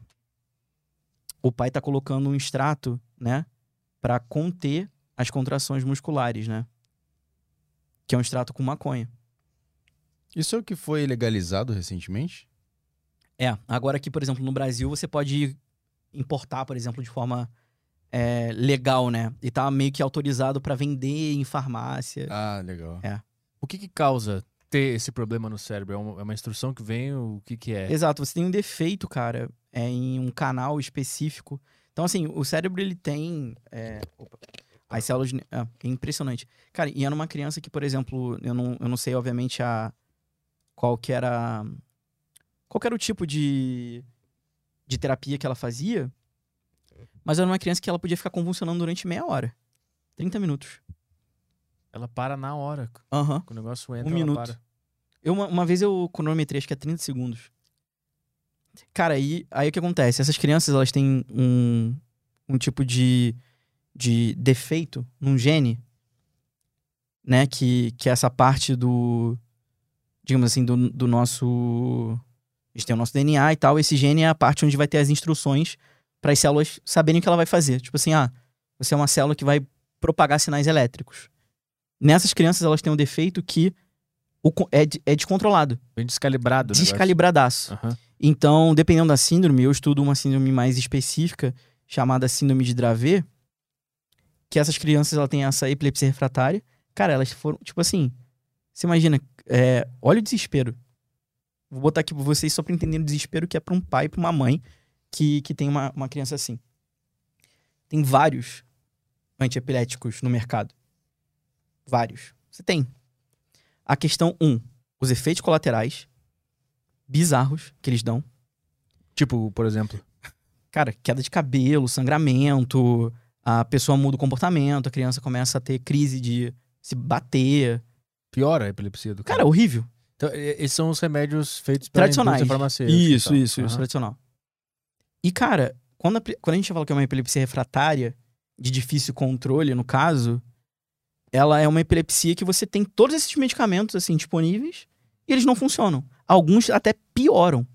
o pai tá colocando um extrato, né? Pra conter as contrações musculares, né? Que é um extrato com maconha. Isso é o que foi legalizado recentemente? É, agora aqui, por exemplo, no Brasil, você pode importar, por exemplo, de forma é, legal, né? E tá meio que autorizado pra vender em farmácia. Ah, legal. O que que causa ter esse problema no cérebro? É uma, é uma instrução que vem? O que que é? Exato, você tem um defeito, cara, é, em um canal específico. Então, assim, o cérebro, ele tem... é, opa, as células... ah, é impressionante. Cara, e era uma criança que, por exemplo, eu não, eu não sei, obviamente, a, qual que era... Qual que era o tipo de, de terapia que ela fazia, mas era uma criança que ela podia ficar convulsionando durante meia hora. 30 minutos. Ela para na hora. Aham. Quando o negócio entra, Um minuto. para. Eu, uma, uma vez eu cronometrei, acho que é 30 segundos. Cara, aí, aí o que acontece? Essas crianças, elas têm um, um tipo de, de defeito num gene, né? Que, que é essa parte do, digamos assim, do, do nosso... A gente tem o nosso DNA e tal. Esse gene é a parte onde vai ter as instruções para as células saberem o que ela vai fazer. Tipo assim, ah, você é uma célula que vai propagar sinais elétricos. Nessas crianças, elas têm um defeito que o é, é descontrolado. Bem descalibrado. Descalibradaço. Aham. Então, dependendo da síndrome, eu estudo uma síndrome mais específica, chamada síndrome de Dravet, que essas crianças ela têm essa epilepsia refratária. Cara, elas foram, tipo assim, você imagina, é, olha o desespero. Vou botar aqui pra vocês só pra entender o desespero que é pra um pai pra uma mãe que, que tem uma, uma criança assim. Tem vários antiepiléticos no mercado. Vários. Você tem. A questão 1, um, os efeitos colaterais bizarros que eles dão. Tipo, por exemplo. Cara, queda de cabelo, sangramento, a pessoa muda o comportamento, a criança começa a ter crise de se bater. Piora a epilepsia do cara. Cara, horrível. Então, esses são os remédios feitos pela Tradicionais. farmacêutica. Isso, isso, isso, Aham. tradicional. E, cara, quando a, quando a gente fala que é uma epilepsia refratária, de difícil controle, no caso, ela é uma epilepsia que você tem todos esses medicamentos, assim, disponíveis, e eles não funcionam. Alguns até pioram.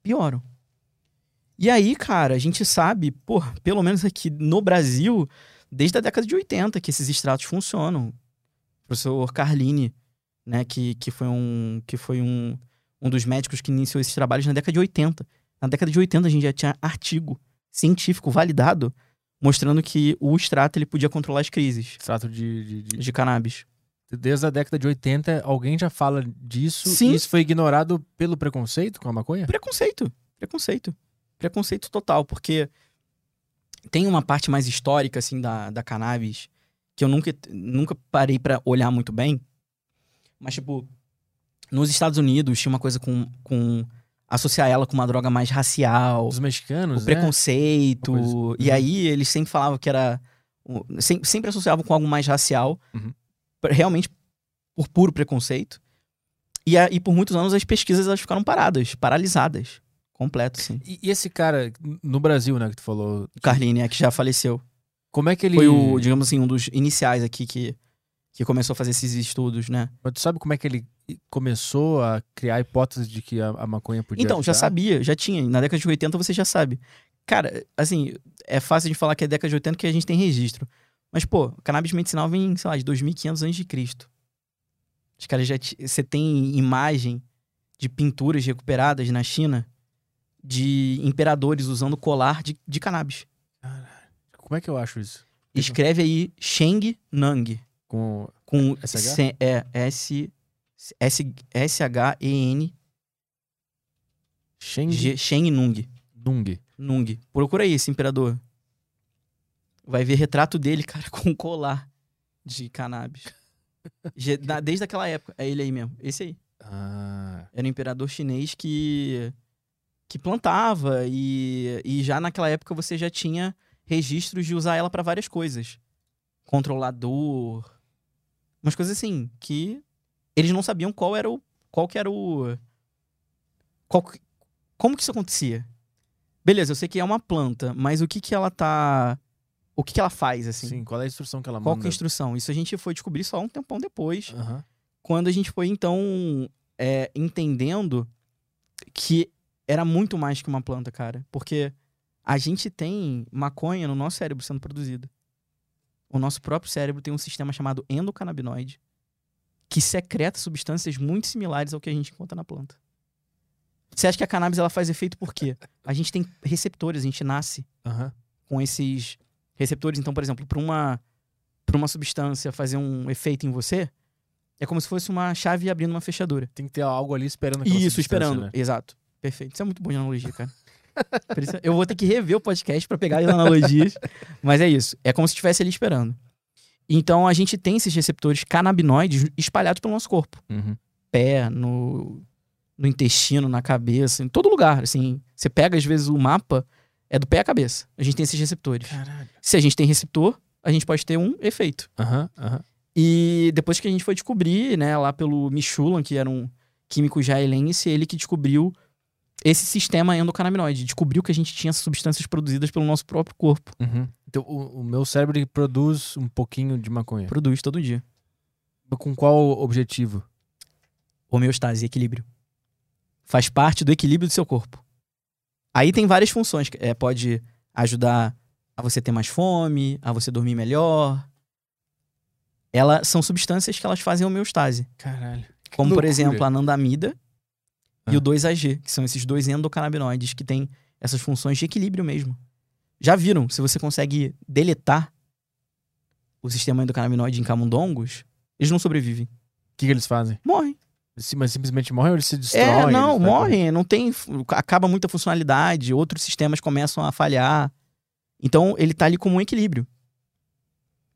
Pioram. E aí, cara, a gente sabe, pô, pelo menos aqui no Brasil, desde a década de 80 que esses extratos funcionam. O professor Carline, né, que, que foi, um, que foi um, um dos médicos que iniciou esses trabalhos na década de 80. Na década de 80 a gente já tinha artigo científico validado mostrando que o extrato ele podia controlar as crises Extrato de, de- de- de cannabis. Desde a década de 80, alguém já fala disso. Sim. E isso foi ignorado pelo preconceito com a maconha? Preconceito, preconceito. Preconceito total, porque tem uma parte mais histórica assim da, da cannabis que eu nunca, nunca parei pra olhar muito bem. Mas tipo, nos Estados Unidos tinha uma coisa com, com associar ela com uma droga mais racial. Os mexicanos, o né? preconceito. Coisa- E Uhum. aí eles sempre falavam que era. um, sem- Sempre associavam com algo mais racial. Uhum. Realmente por puro preconceito. E, a- e por muitos anos as pesquisas elas ficaram paradas, paralisadas. Completo, sim. E, e esse cara, no Brasil, né, que tu falou. Carline, é que já faleceu. Como é que ele. Foi o, digamos assim, um dos iniciais aqui que, que começou a fazer esses estudos, né? Mas tu sabe como é que ele começou a criar a hipótese de que a, a maconha podia. Então, já ajudar? sabia, já tinha. Na década de 80 você já sabe. Cara, assim, é fácil de falar que é década de 80 que a gente tem registro. Mas, pô, cannabis medicinal vem, sei lá, de 2500 antes de Cristo. Os caras já... Você tem imagem de pinturas recuperadas na China de imperadores usando colar de, de cannabis. Como é que eu acho isso? Escreve aí Sheng Nang. Com. Com SH? C- é, S, S, S-H-E-N Sheng G- Sheng Nung. Nung. Nung. Procura aí esse imperador. Vai ver retrato dele, cara, com colar de cannabis. Desde aquela época. É ele aí mesmo. Esse aí. Ah. Era um imperador chinês que, que plantava e, e já naquela época você já tinha registros de usar ela pra várias coisas. Controlador. Umas coisas assim, que eles não sabiam qual era o. Qual que era o. Qual, como que isso acontecia? Beleza, eu sei que é uma planta, mas o que que ela tá. o que, que ela faz, assim. Sim, qual é a instrução que ela Qual manda? que é a instrução? Isso a gente foi descobrir só um tempão depois, Aham. quando a gente foi, então, é, entendendo que era muito mais que uma planta, cara. Porque a gente tem maconha no nosso cérebro sendo produzida. O nosso próprio cérebro tem um sistema chamado endocannabinoide, que secreta substâncias muito similares ao que a gente encontra na planta. Você acha que a cannabis ela faz efeito por quê? A gente tem receptores, a gente nasce Aham. com esses receptores. Então, por exemplo, para uma, pra uma substância fazer um efeito em você, é como se fosse uma chave abrindo uma fechadura. Tem que ter algo ali esperando aquela Isso, esperando. né? Exato. Perfeito. Isso é muito bom de analogia, cara. Eu vou ter que rever o podcast para pegar as analogias. Mas é isso. É como se estivesse ali esperando. Então a gente tem esses receptores canabinoides espalhados pelo nosso corpo. Uhum. Pé, no, no intestino, na cabeça, em todo lugar. Assim, você pega, às vezes, o mapa, é do pé à cabeça. A gente tem esses receptores. Caralho. Se a gente tem receptor, a gente pode ter um efeito. Aham, aham. E depois que a gente foi descobrir, né, lá pelo Michulan, que era um químico israelense, ele que descobriu esse sistema endocannabinoide. Descobriu que a gente tinha substâncias produzidas pelo nosso próprio corpo. Uhum. Então, o, o meu cérebro produz um pouquinho de maconha. Produz todo dia. Com qual objetivo? Homeostase, equilíbrio. Faz parte do equilíbrio do seu corpo. Aí tem várias funções. É, pode ajudar a você ter mais fome, a você dormir melhor. Elas são substâncias que elas fazem homeostase. Caralho. Como, por exemplo, a anandamida Ah. E o 2AG, que são esses dois endocannabinoides que têm essas funções de equilíbrio mesmo. Já viram? Se você consegue deletar o sistema endocannabinoide em camundongos, eles não sobrevivem. O que, que eles fazem? Morrem. Eles mas simplesmente morrem ou eles se destroem? É, não, morrem. Não tem. Acaba muita funcionalidade, outros sistemas começam a falhar. Então, ele tá ali como um equilíbrio.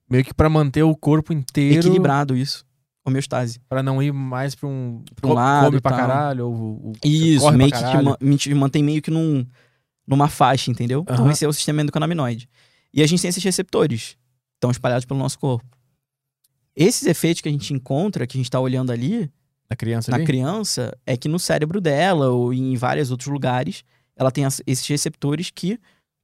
Meio que pra manter o corpo inteiro. Equilibrado, isso. Homeostase. Pra não ir mais pra um. Pra um lado Come pra tal. caralho. Ou, ou Isso, meio pra que te, ma- te mantém meio que num, numa faixa, entendeu? Então Aham. esse é o sistema endocannabinoide. E a gente tem esses receptores, estão espalhados pelo nosso corpo. Esses efeitos que a gente encontra, que a gente tá olhando ali, Da criança na ali? criança, é que no cérebro dela ou em vários outros lugares, ela tem esses receptores que,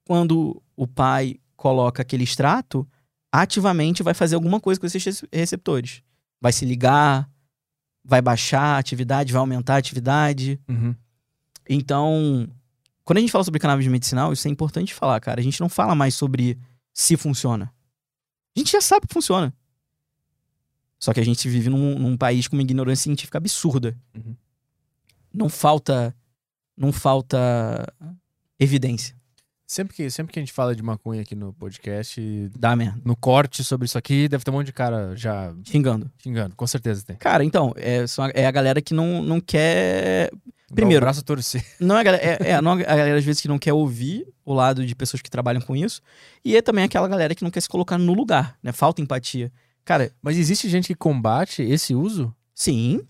quando o pai coloca aquele extrato, ativamente vai fazer alguma coisa com esses rece- receptores. Vai se ligar, vai baixar a atividade, vai aumentar a atividade. Uhum. Então, quando a gente fala sobre cannabis medicinal, isso é importante falar, cara. A gente não fala mais sobre se funciona. A gente já sabe que funciona. Só que a gente vive num, num país com uma ignorância científica absurda. Uhum. Não falta. Não falta evidência. Sempre que, sempre que a gente fala de maconha aqui no podcast, Dá merda. no corte sobre isso aqui, deve ter um monte de cara já Xingando. xingando. Com certeza tem. Cara, então, é, só é a galera que não, não quer. Dá Primeiro- O braço a torcer. Não é a galera, é, é, não é a galera, às vezes, que não quer ouvir o lado de pessoas que trabalham com isso. E é também aquela galera que não quer se colocar no lugar, né? Falta empatia. Cara, Mas existe gente que combate esse uso Sim.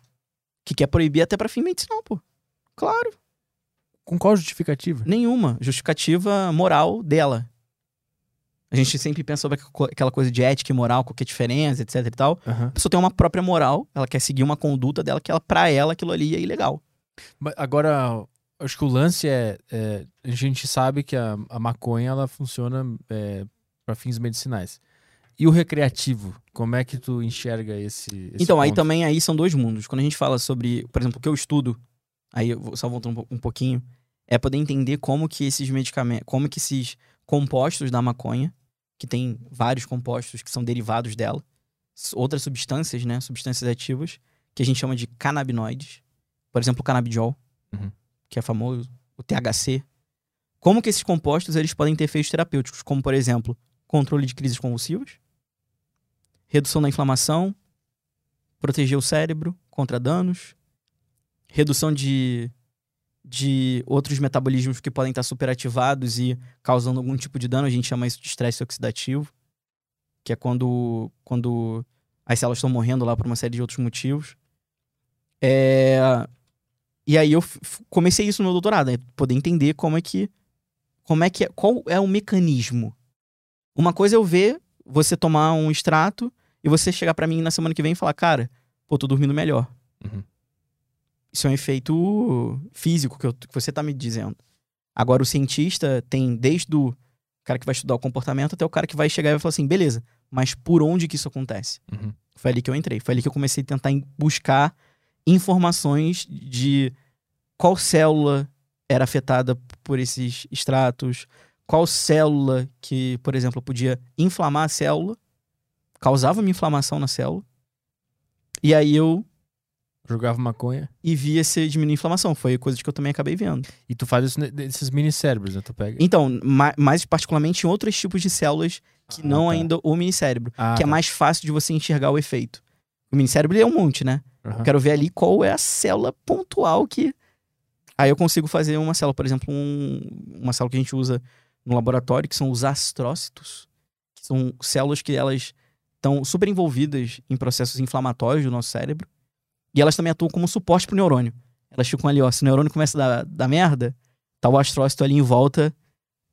Que quer proibir até pra fim medicinal, pô. Claro. Com qual justificativa? Nenhuma. Justificativa moral dela. A gente sempre pensa sobre aqu- aquela coisa de ética e moral, qual que a diferença, etc e tal. Aham. A pessoa tem uma própria moral, ela quer seguir uma conduta dela que ela, pra ela aquilo ali é ilegal. Mas Agora, acho que o lance é, é, a gente sabe que a, a maconha ela funciona é, para fins medicinais. E o recreativo, como é que tu enxerga esse, esse então, aí ponto? também aí são dois mundos. Quando a gente fala sobre, por exemplo, o que eu estudo, aí eu vou só voltando um um pouquinho, é poder entender como que esses medicamentos, como que esses compostos da maconha, que tem vários compostos que são derivados dela, outras substâncias, né, substâncias ativas, que a gente chama de canabinoides, por exemplo, o canabidiol, Uhum. que é famoso, o THC. Como que esses compostos eles podem ter efeitos terapêuticos, como por exemplo, controle de crises convulsivas, redução da inflamação, proteger o cérebro contra danos, redução de, de outros metabolismos que podem estar superativados e causando algum tipo de dano. A gente chama isso de estresse oxidativo, que é quando, quando as células estão morrendo lá por uma série de outros motivos. É, E aí eu comecei isso no doutorado, é poder entender como é que como é que é, qual é o mecanismo. Uma coisa é eu ver você tomar um extrato e você chegar pra mim na semana que vem e falar, cara, pô, tô dormindo melhor. Uhum. Isso é um efeito físico que, eu- que você tá me dizendo. Agora, o cientista tem desde o cara que vai estudar o comportamento, até o cara que vai chegar e vai falar assim, beleza, mas por onde que isso acontece? Uhum. Foi ali que eu entrei. Foi ali que eu comecei a tentar buscar informações de qual célula era afetada por esses extratos, qual célula que, por exemplo, podia inflamar a célula, causava uma inflamação na célula. E aí eu Jogava maconha. e via se diminuir a inflamação. Foi coisa que eu também acabei vendo. E tu faz isso ne- desses mini cérebros, né? Tu pega. Então, ma- mais particularmente em outros tipos de células que Ah, não tá. ainda o minicérebro, Ah, que é tá. mais fácil de você enxergar o efeito. O minicérebro é um monte, né? Aham. Eu quero ver ali qual é a célula pontual que. Aí eu consigo fazer uma célula, por exemplo, um- uma célula que a gente usa no laboratório, que são os astrócitos. Que são células que elas estão super envolvidas em processos inflamatórios do nosso cérebro. E elas também atuam como suporte pro neurônio. Elas ficam ali, ó. Se o neurônio começa a dar, dar merda, tá o astrócito ali em volta,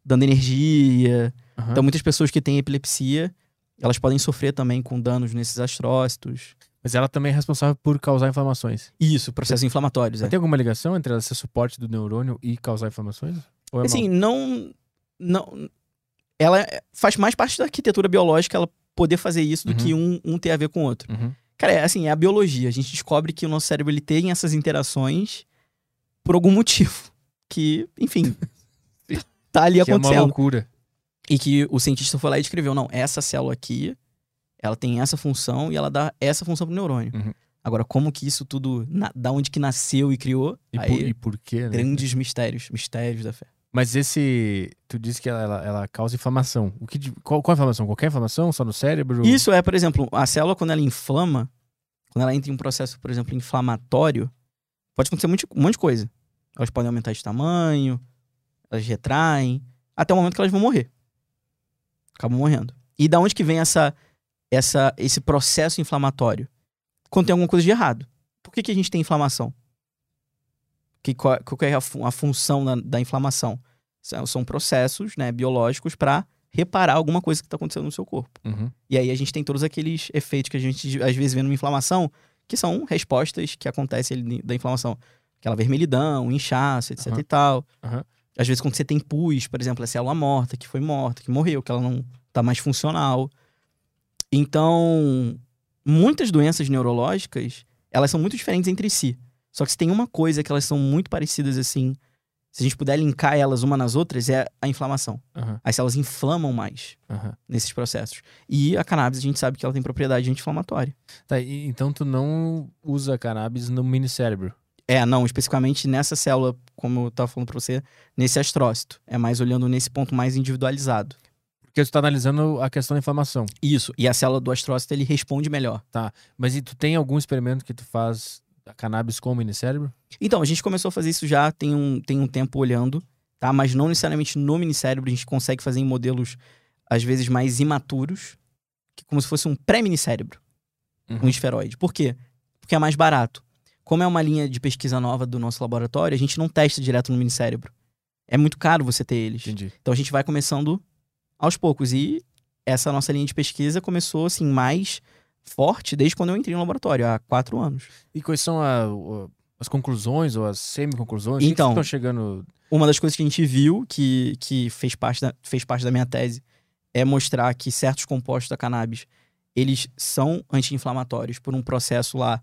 dando energia. Aham. Então, muitas pessoas que têm epilepsia, elas podem sofrer também com danos nesses astrócitos. Mas ela também é responsável por causar inflamações. Isso, processos inflamatórios. É. Tem alguma ligação entre ela ser suporte do neurônio e causar inflamações? Ou é Assim, não, não. Ela faz mais parte da arquitetura biológica ela poder fazer isso do Uhum. que um, um ter a ver com o outro. mal? Uhum. Cara, é assim, é a biologia. A gente descobre que o nosso cérebro ele tem essas interações por algum motivo. Que, enfim, tá ali Que é uma acontecendo. loucura. E que o cientista foi lá e descreveu: não, essa célula aqui, ela tem essa função e ela dá essa função pro neurônio. Uhum. Agora, como que isso tudo, na, da onde que nasceu e criou, E, aí, por, e por quê, né? grandes mistérios, mistérios da fé. Mas esse. Tu disse que ela, ela, causa inflamação. O que, qual, qual é a inflamação? Qualquer inflamação? Só no cérebro? Isso é, por exemplo, a célula, quando ela inflama, quando ela entra em um processo, por exemplo, inflamatório, pode acontecer monte, um monte de coisa. Elas podem aumentar de tamanho, elas retraem, até o momento que elas vão morrer. Acabam morrendo. E da onde que vem essa, essa, esse processo inflamatório? Quando tem alguma coisa de errado. Por que, que a gente tem inflamação? Que, qual, que é a, a função da, da inflamação? São, são processos né, biológicos para reparar alguma coisa que está acontecendo no seu corpo. Uhum. E aí a gente tem todos aqueles efeitos que a gente às vezes vê numa inflamação, que são respostas que acontecem ali da inflamação. Aquela vermelhidão, inchaço, etc Aham. e tal. Aham. Às vezes quando você tem pus, por exemplo, a célula morta, que foi morta, que morreu, que ela não tá mais funcional. Então, muitas doenças neurológicas, elas são muito diferentes entre si. Só que se tem uma coisa que elas são muito parecidas assim, se a gente puder linkar elas uma nas outras, é a inflamação. Aham. As células inflamam mais Aham. nesses processos. E a cannabis, a gente sabe que ela tem propriedade anti-inflamatória. Tá, e- então tu não usa cannabis no mini cérebro. É, não, especificamente nessa célula, como eu tava falando pra você, nesse astrócito. É mais olhando nesse ponto mais individualizado. Porque tu tá analisando a questão da inflamação. Isso. E a célula do astrócito, ele responde melhor. Mas e tu tem algum experimento que tu faz a cannabis com o mini cérebro? Então, a gente começou a fazer isso já tem um, tem um tempo olhando, tá? Mas não necessariamente no minicérebro, a gente consegue fazer em modelos, às vezes, mais imaturos, que como se fosse um pré-minicérebro, Uhum. um esferoide. Por quê? Porque é mais barato. Como é uma linha de pesquisa nova do nosso laboratório, a gente não testa direto no minicérebro. É muito caro você ter eles. Entendi. Então a gente vai começando aos poucos. E essa nossa linha de pesquisa começou, assim, mais forte desde quando eu entrei no laboratório, há quatro anos. E quais são a- as conclusões ou as semi-conclusões? Que que Então, vocês estão chegando. Uma das coisas que a gente viu, que, que fez, parte da, fez parte da minha tese, é mostrar que certos compostos da cannabis, eles são anti-inflamatórios por um processo lá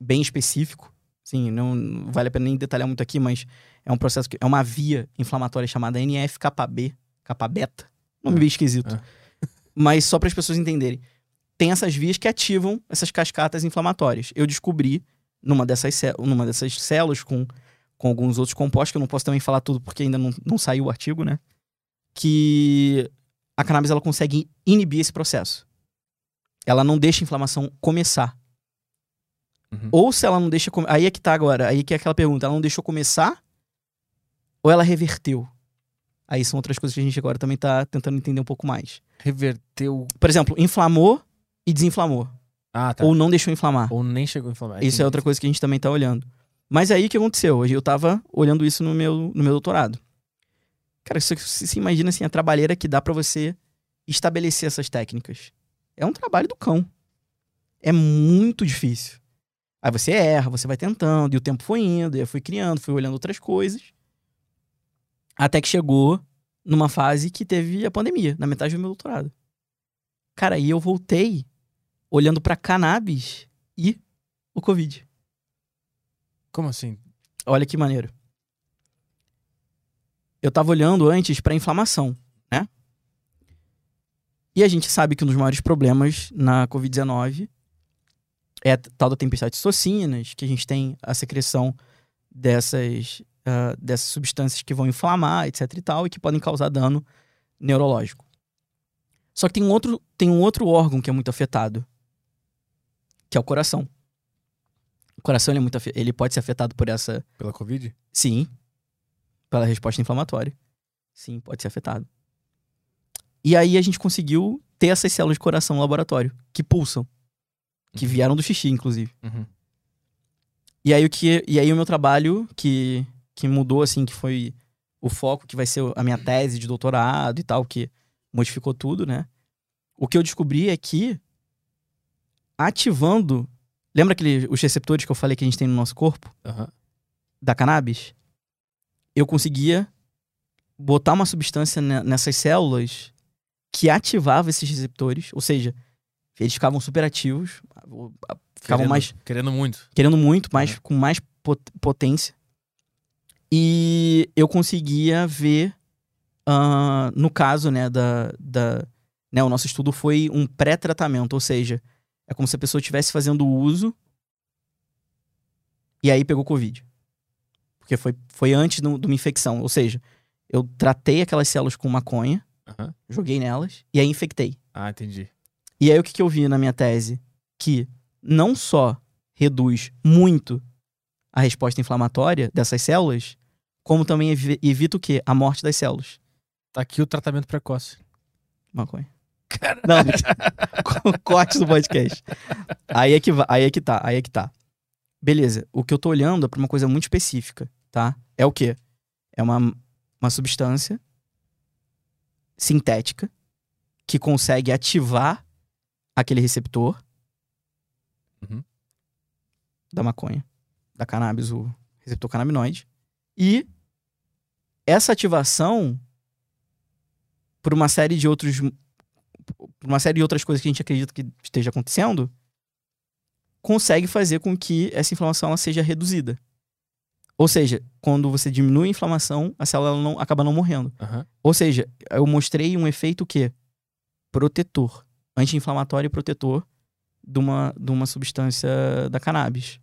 bem específico. Sim, não vale a pena nem detalhar muito aqui, mas é um processo que é uma via inflamatória chamada NF-κB, kappa-beta. Nome Ah, bem esquisito. ah. Mas só para as pessoas entenderem. Tem essas vias que ativam essas cascatas inflamatórias. Eu descobri numa dessas, numa dessas células com, com alguns outros compostos, que eu não posso também falar tudo porque ainda não, não saiu o artigo, né? Que a cannabis ela consegue inibir esse processo. Ela não deixa a inflamação começar. Uhum. Ou se ela não deixa. Aí é que tá agora. Aí que é aquela pergunta. Ela não deixou começar? Ou ela reverteu? Aí são outras coisas que a gente agora também tá tentando entender um pouco mais. Reverteu. Por exemplo, inflamou e desinflamou. Ah, tá. Ou Ou, não deixou inflamar. nem chegou a inflamar. Isso é outra coisa que a gente também tá olhando. Mas aí o que aconteceu? Hoje eu tava olhando isso no meu, no meu doutorado. Cara, você se se imagina assim, a trabalheira que dá pra você estabelecer essas técnicas. É um trabalho do cão. É muito difícil. Aí você erra, você vai tentando, e o tempo foi indo, e eu fui criando, fui olhando outras coisas. Até que chegou numa fase que teve a pandemia, na metade do meu doutorado. Cara, e eu voltei olhando pra cannabis e o Covid. Como assim? Olha que maneiro. Eu tava olhando antes pra inflamação, né? E a gente sabe que um dos maiores problemas na Covid-19 é a tal da tempestade de citocinas, que a gente tem a secreção dessas, ah, dessas substâncias que vão inflamar, etc e tal, e que podem causar dano neurológico. Só que tem um outro, tem um outro órgão que é muito afetado, que é o coração. O coração ele, é muito, ele pode ser afetado por essa Pela Covid? Sim. Pela resposta inflamatória. Sim, pode ser afetado. E aí a gente conseguiu ter essas células de coração no laboratório, que pulsam. Que Uhum. vieram do xixi, inclusive. Uhum. E aí o que. E aí o meu trabalho, que, que mudou, assim, que foi o foco, que vai ser a minha tese de doutorado e tal, que modificou tudo, né? O que eu descobri é que ativando. Lembra aquele, os receptores que eu falei que a gente tem no nosso corpo? Aham. da cannabis, eu conseguia botar uma substância ne- nessas células que ativava esses receptores, ou seja, eles ficavam super ativos, ficavam Querendo- mais Querendo muito. querendo muito, mais Uhum. com mais pot- potência. E eu conseguia ver, ah, no caso, né, da, da né, o nosso estudo foi um pré-tratamento, ou seja, é como se a pessoa estivesse fazendo uso e aí pegou Covid. Porque foi, foi antes de uma infecção, ou seja, eu tratei aquelas células com maconha, Aham. joguei nelas e aí infectei. Ah, entendi. E aí o que, que eu vi na minha tese? Que não só reduz muito a resposta inflamatória dessas células, como também evi- evita o quê? A morte das células. Tá aqui o tratamento precoce. Maconha. Não, co- corte do podcast. Aí é, que aí é que tá, aí é que tá. Beleza, o que eu tô olhando é pra uma coisa muito específica, tá? É o quê? É uma, uma substância sintética que consegue ativar aquele receptor Uhum. da maconha, da cannabis, o receptor canabinoide. E essa ativação, por uma série de outros por uma série de outras coisas que a gente acredita que esteja acontecendo, consegue fazer com que essa inflamação ela seja reduzida. Ou seja, quando você diminui a inflamação, a célula não, acaba não morrendo. Aham. Ou seja, eu mostrei um efeito que protetor, anti-inflamatório e protetor de uma, de uma substância da cannabis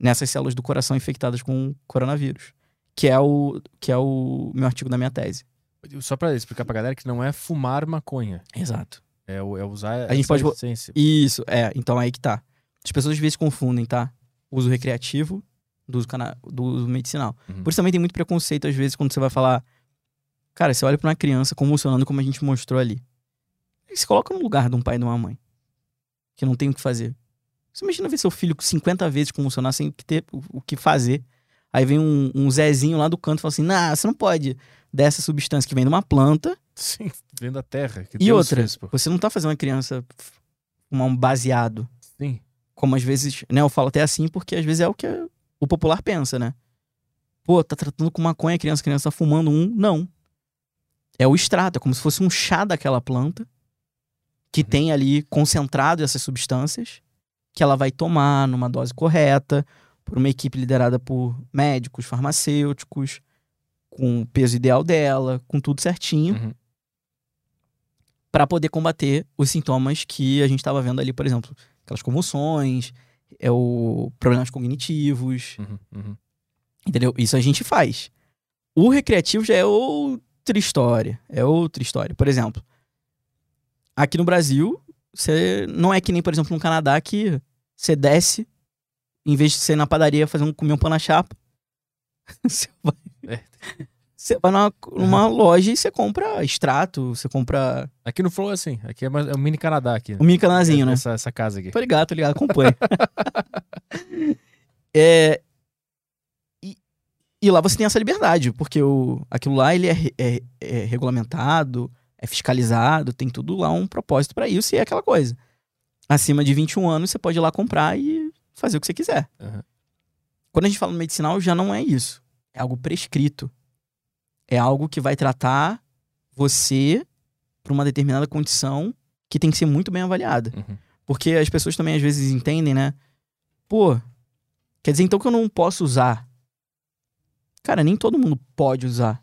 nessas células do coração infectadas com coronavírus, que é o que é o meu artigo da minha tese. Só pra explicar pra galera que não é fumar maconha. Exato. É, é usar A gente pode essência. Isso, é. Então aí que tá. As pessoas às vezes confundem, tá? Uso recreativo do uso, cana- do uso medicinal. Uhum. Por isso também tem muito preconceito, às vezes, quando você vai falar. Cara, você olha pra uma criança convulsionando como a gente mostrou ali. E se coloca no lugar de um pai e de uma mãe. Que não tem o que fazer. Você imagina ver seu filho 50 vezes convulsionar sem ter o, o que fazer. Aí vem um, um Zezinho lá do canto e fala assim: Nah, você não pode dessa substância que vem de uma planta. Sim, vem da terra. E Deus outra, fez, você não tá fazendo uma criança fumar um baseado. Sim. Como às vezes, né, eu falo até assim porque às vezes é o que o popular pensa, né? Pô, tá tratando com maconha a criança, a criança tá fumando um. Não. É o extrato, é como se fosse um chá daquela planta que Uhum. tem ali concentrado essas substâncias que ela vai tomar numa dose correta por uma equipe liderada por médicos, farmacêuticos, com o peso ideal dela, com tudo certinho Uhum. Para poder combater os sintomas que a gente estava vendo ali, por exemplo, aquelas convulsões, é o problemas cognitivos, Uhum. Uhum. entendeu? Isso a gente faz. O recreativo já é outra história, é outra história. Por exemplo, aqui no Brasil, você não é que nem, por exemplo, no Canadá que você desce, em vez de ser na padaria fazer um comer um pão na chapa, você vai, É. você vai numa, numa loja e você compra extrato, você compra Aqui no Flow é assim. Aqui é, mais, é um mini Canadá aqui. um mini canadinho, né? Essa, essa casa aqui. Tô ligado, tô ligado, acompanho. é, e, lá você tem essa liberdade, porque o, aquilo lá ele é, é- é regulamentado, é fiscalizado, tem tudo lá um propósito pra isso e é aquela coisa. Acima de 21 anos você pode ir lá comprar e fazer o que você quiser. Aham. Quando a gente fala no medicinal, já não é isso. É algo prescrito. É algo que vai tratar você para uma determinada condição que tem que ser muito bem avaliada. Uhum. Porque as pessoas também às vezes entendem, né? Pô, quer dizer então que eu não posso usar. Cara, nem todo mundo pode usar.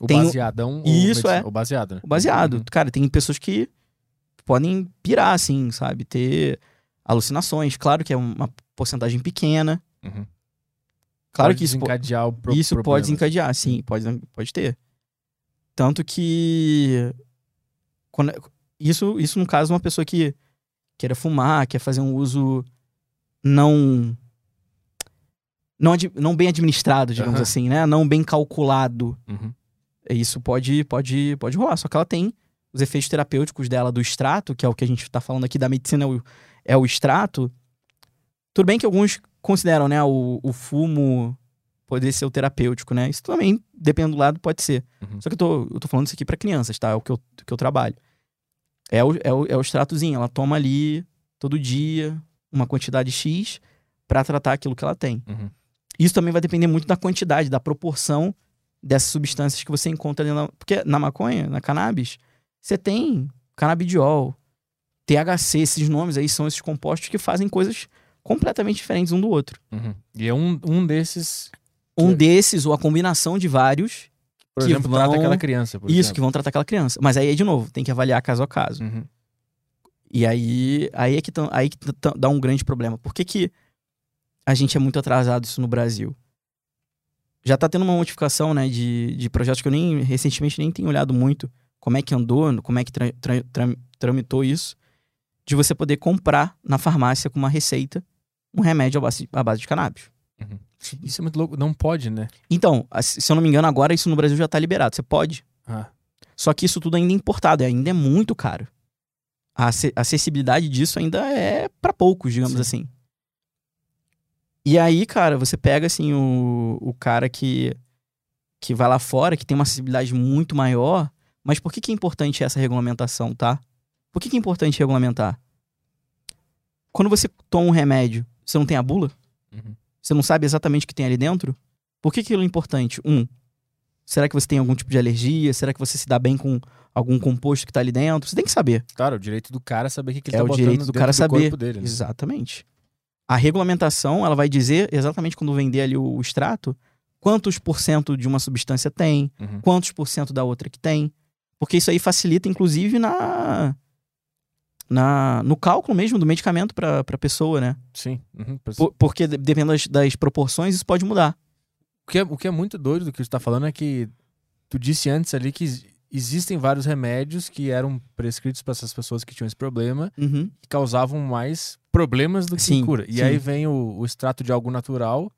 O Tem o- baseadão. Isso, ou é. O baseado, né? O baseado. Uhum. Cara, tem pessoas que podem pirar, assim, sabe? Ter alucinações. Claro que é uma porcentagem pequena. Uhum. Claro Pode que isso, desencadear o pro isso pode desencadear, sim, pode, pode ter. Tanto que. quando- isso, isso, no caso, uma pessoa que queira fumar, quer fazer um uso não. Não, não bem administrado, digamos Aham. assim, né? Não bem calculado. Uhum. Isso pode, pode, pode rolar. Só que ela tem os efeitos terapêuticos dela do extrato, que é o que a gente tá falando aqui da medicina, é o, é o extrato. Tudo bem que alguns consideram, né, o, o fumo poder ser o terapêutico, né? Isso também, dependendo do lado, pode ser. Uhum. Só que eu tô, eu tô falando isso aqui pra crianças, tá? É o que eu, que eu trabalho. É o, é, o, é o extratozinho. Ela toma ali, todo dia, uma quantidade X pra tratar aquilo que ela tem. Uhum. Isso também vai depender muito da quantidade, da proporção dessas substâncias que você encontra ali na... Porque na maconha, na cannabis, você tem canabidiol, THC, esses nomes aí são esses compostos que fazem coisas completamente diferentes um do outro. Uhum. E é um, um desses, Um Que- desses, ou a combinação de vários, por Que exemplo, trata vão- aquela criança. Isso, exemplo. que vão tratar aquela criança. Mas aí, de novo, tem que avaliar caso a caso. Uhum. E aí, aí é que, tão- aí que tão- dá um grande problema. Por que, que a gente é muito atrasado isso no Brasil? Já tá tendo uma modificação, né, de, de projetos que eu nem, recentemente, nem tenho olhado muito como é que andou, como é que tra- tra- tra- tramitou isso, de você poder comprar na farmácia com uma receita um remédio à base, de cannabis. Isso é muito louco. Não pode, né? Então, se eu não me engano, agora isso no Brasil já tá liberado. Você pode. Ah, Só que isso tudo ainda é importado, ainda é muito caro. A ace- acessibilidade disso ainda é pra poucos, digamos Sim. assim. E aí, cara, você pega assim o, o cara que que vai lá fora, que tem uma acessibilidade muito maior, mas por que, que é importante essa regulamentação, tá? Por que, que é importante regulamentar? Quando você toma um remédio, você não tem a bula? uhum. Você não sabe exatamente o que tem ali dentro? Por que aquilo é importante? Um, será que você tem algum tipo de alergia? Será que você se dá bem com algum composto que tá ali dentro? Você tem que saber. Claro, o direito do cara é saber o que, que ele É tá o botando direito do cara saber. corpo dele. né? Exatamente. A regulamentação, ela vai dizer exatamente quando vender ali o, o extrato, quantos por cento de uma substância tem, Uhum. quantos por cento da outra que tem. Porque isso aí facilita, inclusive, na, na no cálculo mesmo do medicamento para a pessoa, né? Sim. Uhum. Por- porque, de- dependendo das, das proporções, isso pode mudar. O que, é, o que é muito doido do que você tá falando é que tu disse antes ali que ex- existem vários remédios que eram prescritos para essas pessoas que tinham esse problema Uhum. que causavam mais problemas do que Sim, cura. E sim. aí vem o, o extrato de algo natural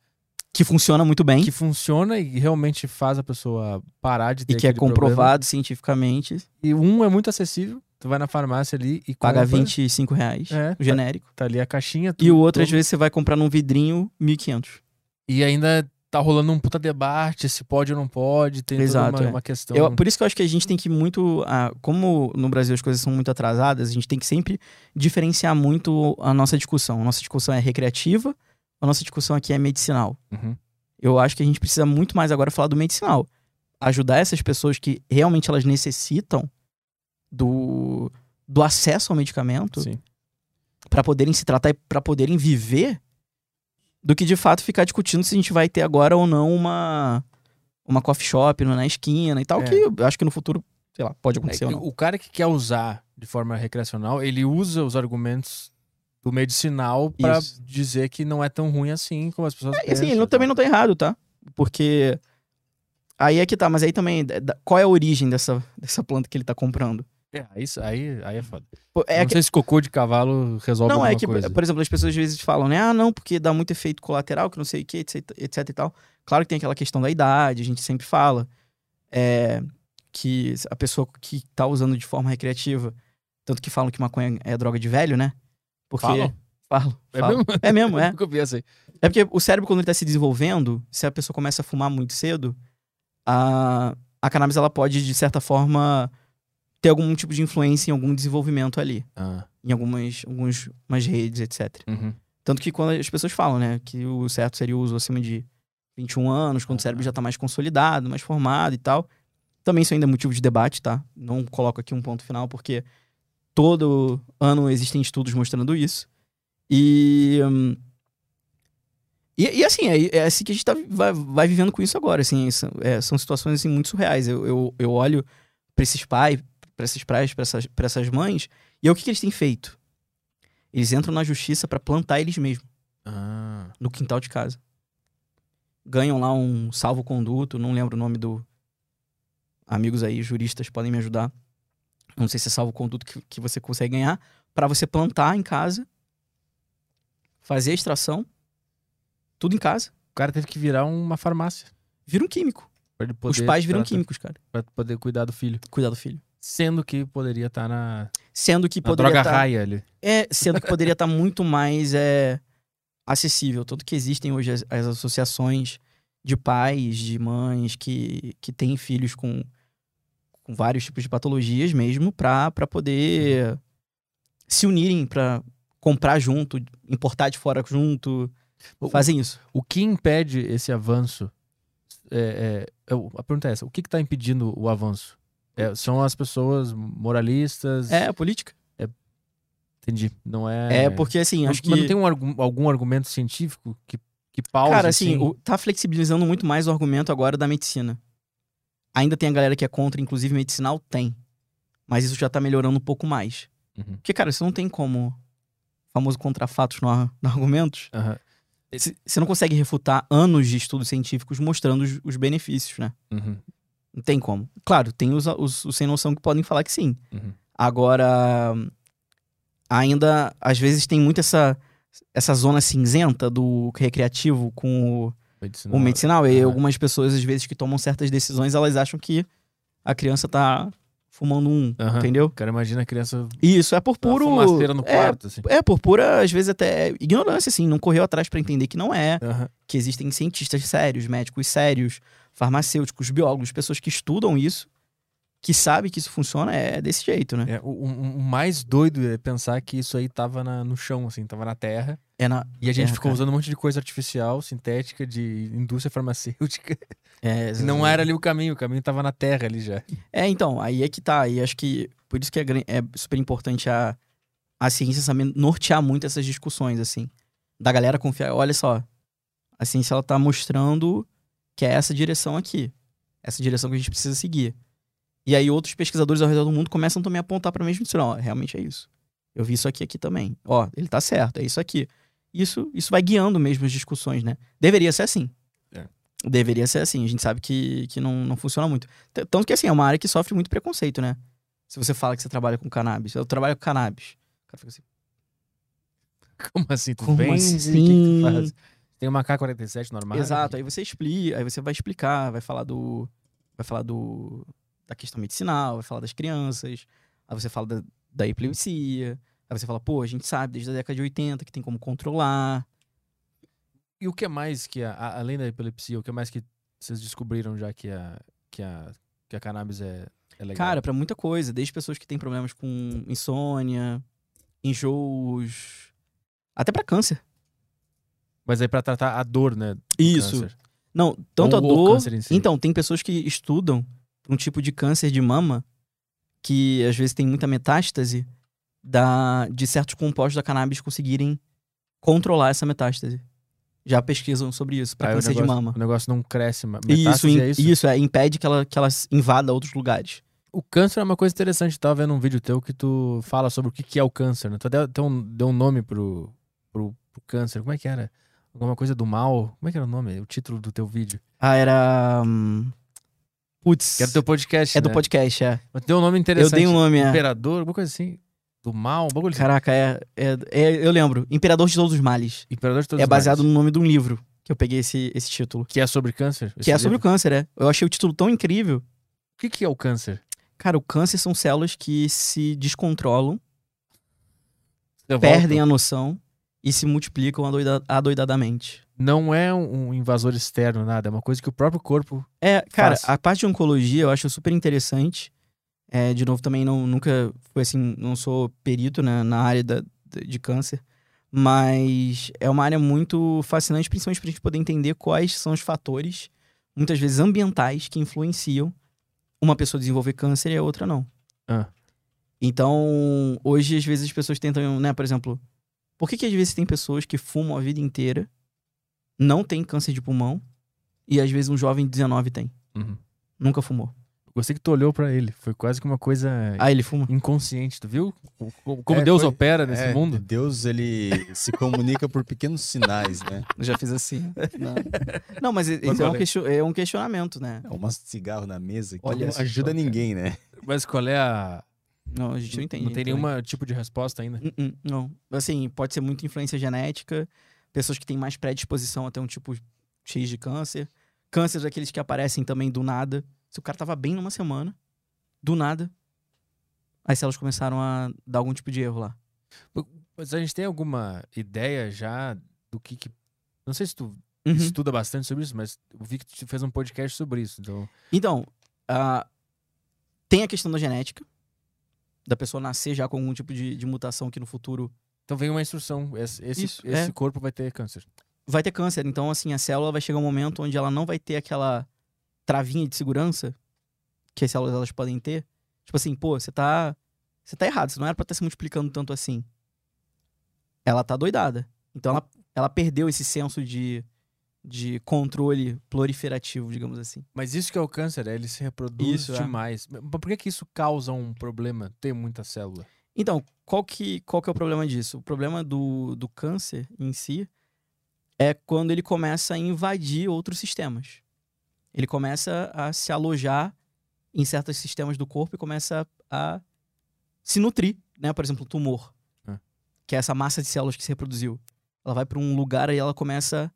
Que funciona muito bem. que funciona e realmente faz a pessoa parar de ter e que é aquele problema. comprovado cientificamente, E um é muito acessível. Tu vai na farmácia ali e paga compra. 25 reais, É, o genérico. Tá ali a caixinha. E tu- o outro, tu- às vezes, você vai comprar num vidrinho 1.500. E ainda tá rolando um puta debate se pode ou não pode. Tem Exato, toda uma, é. uma questão. Eu- por isso que eu acho que a gente tem que muito. ah, como no Brasil as coisas são muito atrasadas, a gente tem que sempre diferenciar muito a nossa discussão. A nossa discussão é recreativa, a nossa discussão aqui é medicinal. Uhum. Eu acho que a gente precisa muito mais agora falar do medicinal. Ajudar essas pessoas que realmente elas necessitam do, do acesso ao medicamento para poderem se tratar e para poderem viver, do que de fato ficar discutindo se a gente vai ter agora ou não uma uma coffee shop na esquina e tal, É. que eu acho que no futuro, sei lá, pode É acontecer que ou não. o cara que quer usar de forma recreacional, ele usa os argumentos do medicinal pra Isso. dizer que não é tão ruim assim como as pessoas E assim, pensam. ele não- também não tá errado, tá? Porque aí é que tá, mas aí também qual é a origem dessa, dessa planta que ele tá comprando? É, isso aí, aí é foda. Pô, É não que- sei se cocô de cavalo resolve não, é que, coisa. por exemplo, as pessoas às vezes falam, né? Ah, não, porque dá muito efeito colateral, que não sei o que, etc, etc e tal. Claro que tem aquela questão da idade, a gente sempre fala. É, que a pessoa que tá usando de forma recreativa, tanto que falam que maconha é droga de velho, né? Porque. Falam? Falo. É falo. mesmo? É mesmo, é. Aí. É porque o cérebro, quando ele tá se desenvolvendo, se a pessoa começa a fumar muito cedo, a, a cannabis ela pode, de certa forma, ter algum tipo de influência em algum desenvolvimento ali. Ah, Em algumas, algumas umas redes, etc. uhum. Tanto que quando as pessoas falam, né, que o certo seria o uso acima de 21 anos, quando o cérebro já tá mais consolidado, mais formado e tal. Também isso ainda é motivo de debate, tá? Não coloco aqui um ponto final, porque todo ano existem estudos mostrando isso. E. hum, e, e, assim, é, é assim que a gente tá, vai, vai vivendo com isso agora. Assim, são, é, são situações assim, muito surreais. Eu, eu, eu olho pra esses pais, pra esses pais, pra essas, pra essas mães, e é o que, que eles têm feito? Eles entram na justiça pra plantar eles mesmos, Ah, no quintal de casa. Ganham lá um salvo-conduto, não lembro o nome do. Amigos aí, juristas, podem me ajudar. Não sei se é salvo-conduto que, que você consegue ganhar, pra você plantar em casa, fazer a extração, tudo em casa, o cara teve que virar uma farmácia. vira um químico. Os pais viram químicos, cara. Pra poder cuidar do filho. Cuidar do filho. Sendo que poderia estar na, Sendo que na poderia droga tá- raia ali. É, sendo que poderia estar muito mais é, acessível. Tanto que existem hoje as, as associações de pais, de mães que, que têm filhos com, com vários tipos de patologias mesmo, pra poder se unirem, pra comprar junto, importar de fora junto. O- Fazem isso. O que impede esse avanço? É, é- a pergunta é essa: o que está impedindo o avanço? É, são as pessoas moralistas? É a política. Entendi. Não é. É, porque assim, acho que. Mas não tem um algum argumento científico que, que pause? Cara, assim, assim? o- tá flexibilizando muito mais o argumento agora da medicina. Ainda tem a galera que é contra, inclusive medicinal? Tem. Mas isso já tá melhorando um pouco mais. Uhum. Porque, cara, você não tem como. Famoso contra fatos no, no argumentos. C- Você não consegue refutar anos de estudos científicos mostrando os, os benefícios, né? Uhum. Não tem como. Claro, tem os, os, os sem noção que podem falar que sim. Uhum. Agora, ainda, às vezes, tem muito essa, essa zona cinzenta do recreativo com o, Medicinal. o medicinal. E Aham. algumas pessoas, às vezes, que tomam certas decisões, elas acham que a criança tá fumando um, Aham. entendeu? Cara imagina a criança Isso, é por uma puro... fumaceira no é, quarto, assim. é, por pura, às vezes, até ignorância, assim. Não correu atrás pra entender que não é. Aham. Que existem cientistas sérios, médicos sérios, farmacêuticos, biólogos, pessoas que estudam isso, que sabem que isso funciona, é desse jeito, né? É, o, o- mais doido é pensar que isso aí tava na- no chão, assim, tava na terra. É na... E a gente ficou cara. usando um monte de coisa artificial, sintética, de indústria farmacêutica. É, não era ali o caminho, o caminho tava na terra ali já. É, então, aí é que tá. E acho que por isso que é, é super importante a, a ciência saber nortear muito essas discussões, assim. Da galera confiar. Olha só, a ciência ela tá mostrando que é essa direção aqui. Essa direção que a gente precisa seguir. E aí outros pesquisadores ao redor do mundo começam também a apontar pra mesma direção. Ó, realmente é isso. Eu vi isso aqui aqui também. Ó, ele tá certo, é isso aqui. Isso, isso vai guiando mesmo as discussões, né? Deveria ser assim. É. Deveria ser assim. A gente sabe que, que não, não funciona muito. Tanto que, assim, é uma área que sofre muito preconceito, né? Se você fala que você trabalha com cannabis. Eu trabalho com cannabis. O cara fica assim, Como assim? Tu Como vende? assim? O que que tu faz? Tem uma K-47 normal? Exato, aí você explica, aí você vai explicar, vai falar do. Vai falar do. da questão medicinal, vai falar das crianças, aí você fala da, da epilepsia, aí você fala, pô, a gente sabe desde a década de 80 que tem como controlar. E o que mais que, a, a- além da epilepsia, o que mais que vocês descobriram já que a, que a, que a cannabis é, é legal? Cara, pra muita coisa, desde pessoas que têm problemas com insônia, enjoos, até pra câncer. Mas aí pra tratar a dor, né? Isso. câncer. Não, tanto a dor. si. Então, tem pessoas que estudam um tipo de câncer de mama que às vezes tem muita metástase da, de certos compostos da cannabis conseguirem controlar essa metástase. Já pesquisam sobre isso, o câncer de negócio- mama. O negócio não cresce. Isso, Metástase im- é isso? isso, é, impede que ela, que ela invada outros lugares. O câncer é uma coisa interessante. Tava vendo um vídeo teu que tu fala sobre o que, que é o câncer, né? Tu deu, deu um, deu um nome pro, pro, pro câncer. Como é que era? Alguma coisa do mal? Como é que era o nome? O título do teu vídeo? Ah, era. hum, Putz. Que era do teu podcast, é do né? podcast, é. Mas deu um nome Eu interessante. dei um nome, é. Imperador, alguma coisa assim. Do mal, um bagulho assim. Caraca, é, é, é- Eu lembro. Imperador de Todos os Males. Imperador de todos é os baseado males. no nome de um livro que eu peguei esse, esse título. Que é sobre câncer? Que é sobre o câncer, é. Eu achei o título tão incrível. O que, que é o câncer? Cara, o câncer são células que se descontrolam, Você perdem volta. a noção e se multiplicam adoida- adoidadamente. Não é um invasor externo, nada. É uma coisa que o próprio corpo. É, cara, Fácil. a parte de oncologia eu acho super interessante. É, de novo, também não, nunca foi assim, não sou perito né, na área da, de câncer, mas é uma área muito fascinante, principalmente pra gente poder entender quais são os fatores, muitas vezes ambientais, que influenciam uma pessoa desenvolver câncer e a outra não. Ah. Então, hoje, às vezes, as pessoas tentam, né, por exemplo, por que, que às vezes tem pessoas que fumam a vida inteira, não tem câncer de pulmão, e às vezes um jovem de 19 tem? Uhum. Nunca fumou. Gostei que tu olhou pra ele. Foi quase que uma coisa Ah, ele fuma? inconsciente. Tu viu como É, Deus foi- opera nesse É, mundo? Deus, ele se comunica por pequenos sinais, né? Eu já fiz assim. Não, não mas isso é um, question- é um questionamento, né? É um cigarro na mesa que Olha não ajuda ninguém, né? Mas qual é a. Não, a gente não entende. Não tem também. nenhum tipo de resposta ainda. Hum, hum, Não. Assim, pode ser muita influência genética, pessoas que têm mais predisposição a ter um tipo X de câncer. Câncer daqueles que aparecem também do nada. Se o cara tava bem numa semana, do nada, as células começaram a dar algum tipo de erro lá. Mas a gente tem alguma ideia já do que. que... Não sei se tu Uhum. estuda bastante sobre isso, mas eu vi que tu fez um podcast sobre isso. Então, Então, ah, tem a questão da genética, da pessoa nascer já com algum tipo de, de mutação que no futuro então vem uma instrução. Esse, esse, Isso, esse é. corpo vai ter câncer. vai ter câncer. Então, assim, a célula vai chegar um momento onde ela não vai ter aquela travinha de segurança que as células elas podem ter. Tipo assim, pô, você tá. Você tá errado, você não era pra estar se multiplicando tanto assim. Ela tá doidada. Então ela, ela perdeu esse senso de, de controle proliferativo, digamos assim. Mas isso que é o câncer, é ele se reproduz Isso, é. demais. Mas por que que isso causa um problema, ter muita célula? Então, qual que, qual que é o problema disso? O problema do, do câncer em si é quando ele começa a invadir outros sistemas. Ele começa a se alojar em certos sistemas do corpo e começa a se nutrir, né? Por exemplo, o tumor, Ah. que é essa massa de células que se reproduziu. Ela vai para um lugar e ela começa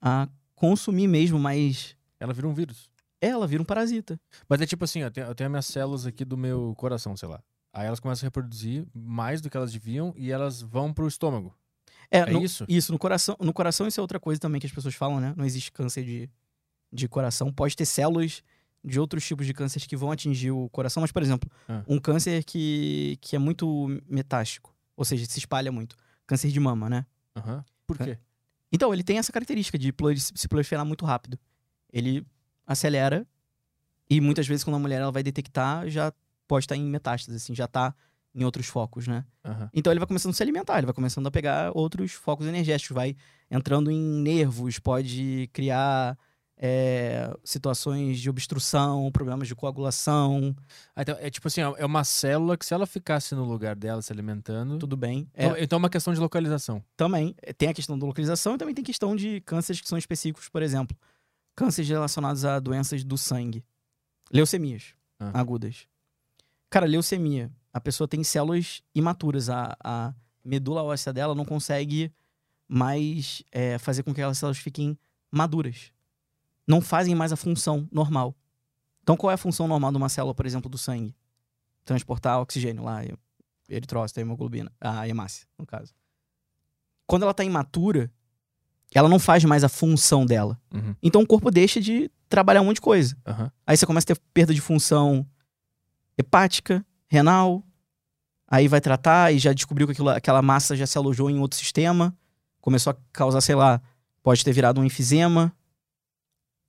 a consumir mesmo, mas Ela vira um vírus. ela vira um parasita. Mas é tipo assim, eu tenho, eu tenho as minhas células aqui do meu coração, sei lá. Aí elas começam a reproduzir mais do que elas deviam e elas vão pro estômago. É, É no- isso? Isso, no coração, no coração isso é outra coisa também que as pessoas falam, né? Não existe câncer de, de coração. Pode ter células de outros tipos de cânceres que vão atingir o coração, mas, por exemplo, Ah. um câncer que, que é muito metástico, ou seja, se espalha muito. Câncer de mama, né? Aham. Por quê? Então, ele tem essa característica de se proliferar muito rápido. Ele acelera e muitas vezes quando a mulher ela vai detectar, já pode estar em metástase, assim, já tá em outros focos, né? Aham. Então ele vai começando a se alimentar, ele vai começando a pegar outros focos energéticos, vai entrando em nervos, pode criar é, situações de obstrução, problemas de coagulação, Ah, então, é tipo assim, é uma célula que se ela ficasse no lugar dela se alimentando. tudo bem. É, Então, então é uma questão de localização. também é, tem a questão da localização e também tem questão de cânceres que são específicos, por exemplo, cânceres relacionados a doenças do sangue, leucemias Ah. agudas. Cara, leucemia, a pessoa tem células imaturas, a, a medula óssea dela não consegue mais é, fazer com que aquelas células fiquem maduras. Não fazem mais a função normal. Então, qual é a função normal de uma célula, por exemplo, do sangue? Transportar oxigênio lá, eritrócito, a hemoglobina, a hemácia, no caso. Quando ela está imatura, ela não faz mais a função dela. Uhum. Então, o corpo deixa de trabalhar um monte de coisa. Aham. Aí você começa a ter perda de função hepática, renal. Aí vai tratar e já descobriu que aquilo- aquela massa já se alojou em outro sistema. Começou a causar, sei lá, pode ter virado um enfisema.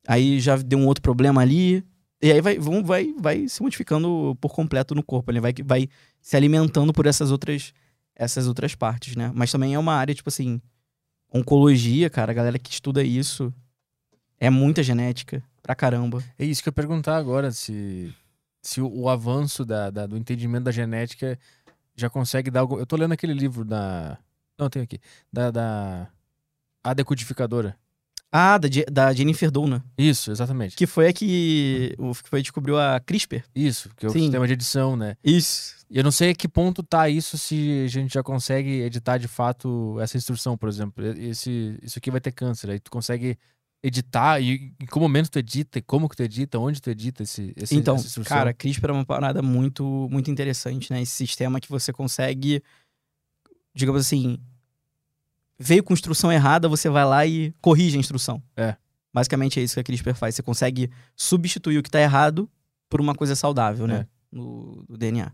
Aí já deu um outro problema ali. E aí vai, vão- vai, vai se modificando por completo no corpo. Ele vai, vai se alimentando por essas outras, essas outras partes, né? Mas também é uma área, tipo assim, oncologia, cara. A galera que estuda isso é muita genética pra caramba. É isso que eu ia perguntar agora, se, se o, o avanço da, da- do entendimento da genética já consegue dar algo. Eu tô lendo aquele livro da. Não, tem aqui. Da. da a decodificadora. Ah, da, da Jennifer Doudna, Isso, exatamente. que foi a que, o, que foi descobriu a CRISPR. Isso, que é o Sim. sistema de edição, né? Isso. E eu não sei a que ponto tá isso se a gente já consegue editar de fato essa instrução, por exemplo. Esse, isso aqui vai ter câncer. Aí tu consegue editar e em que momento tu edita, e como que tu edita, onde tu edita esse, esse Então, essa instrução. cara, CRISPR é uma parada muito, muito interessante, né? Esse sistema que você consegue, digamos assim, veio com instrução errada, você vai lá e corrige a instrução. É. Basicamente é isso que a CRISPR faz. Você consegue substituir o que tá errado por uma coisa saudável, né? É. No, no DNA.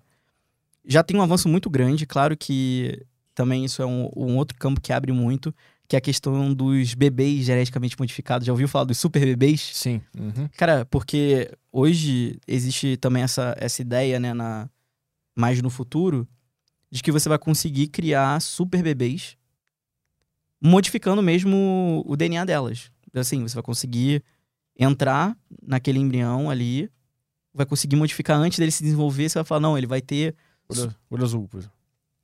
Já tem um avanço muito grande, claro que também isso é um, um outro campo que abre muito. que é a questão dos bebês geneticamente modificados. Já ouviu falar dos super bebês? Sim. Uhum. Cara, porque hoje existe também essa, essa ideia, né, na, mais no futuro, de que você vai conseguir criar super bebês modificando mesmo o DNA delas. Assim, você vai conseguir entrar naquele embrião ali, vai conseguir modificar antes dele se desenvolver, você vai falar, não, ele vai ter Olho, olho azul, por exemplo.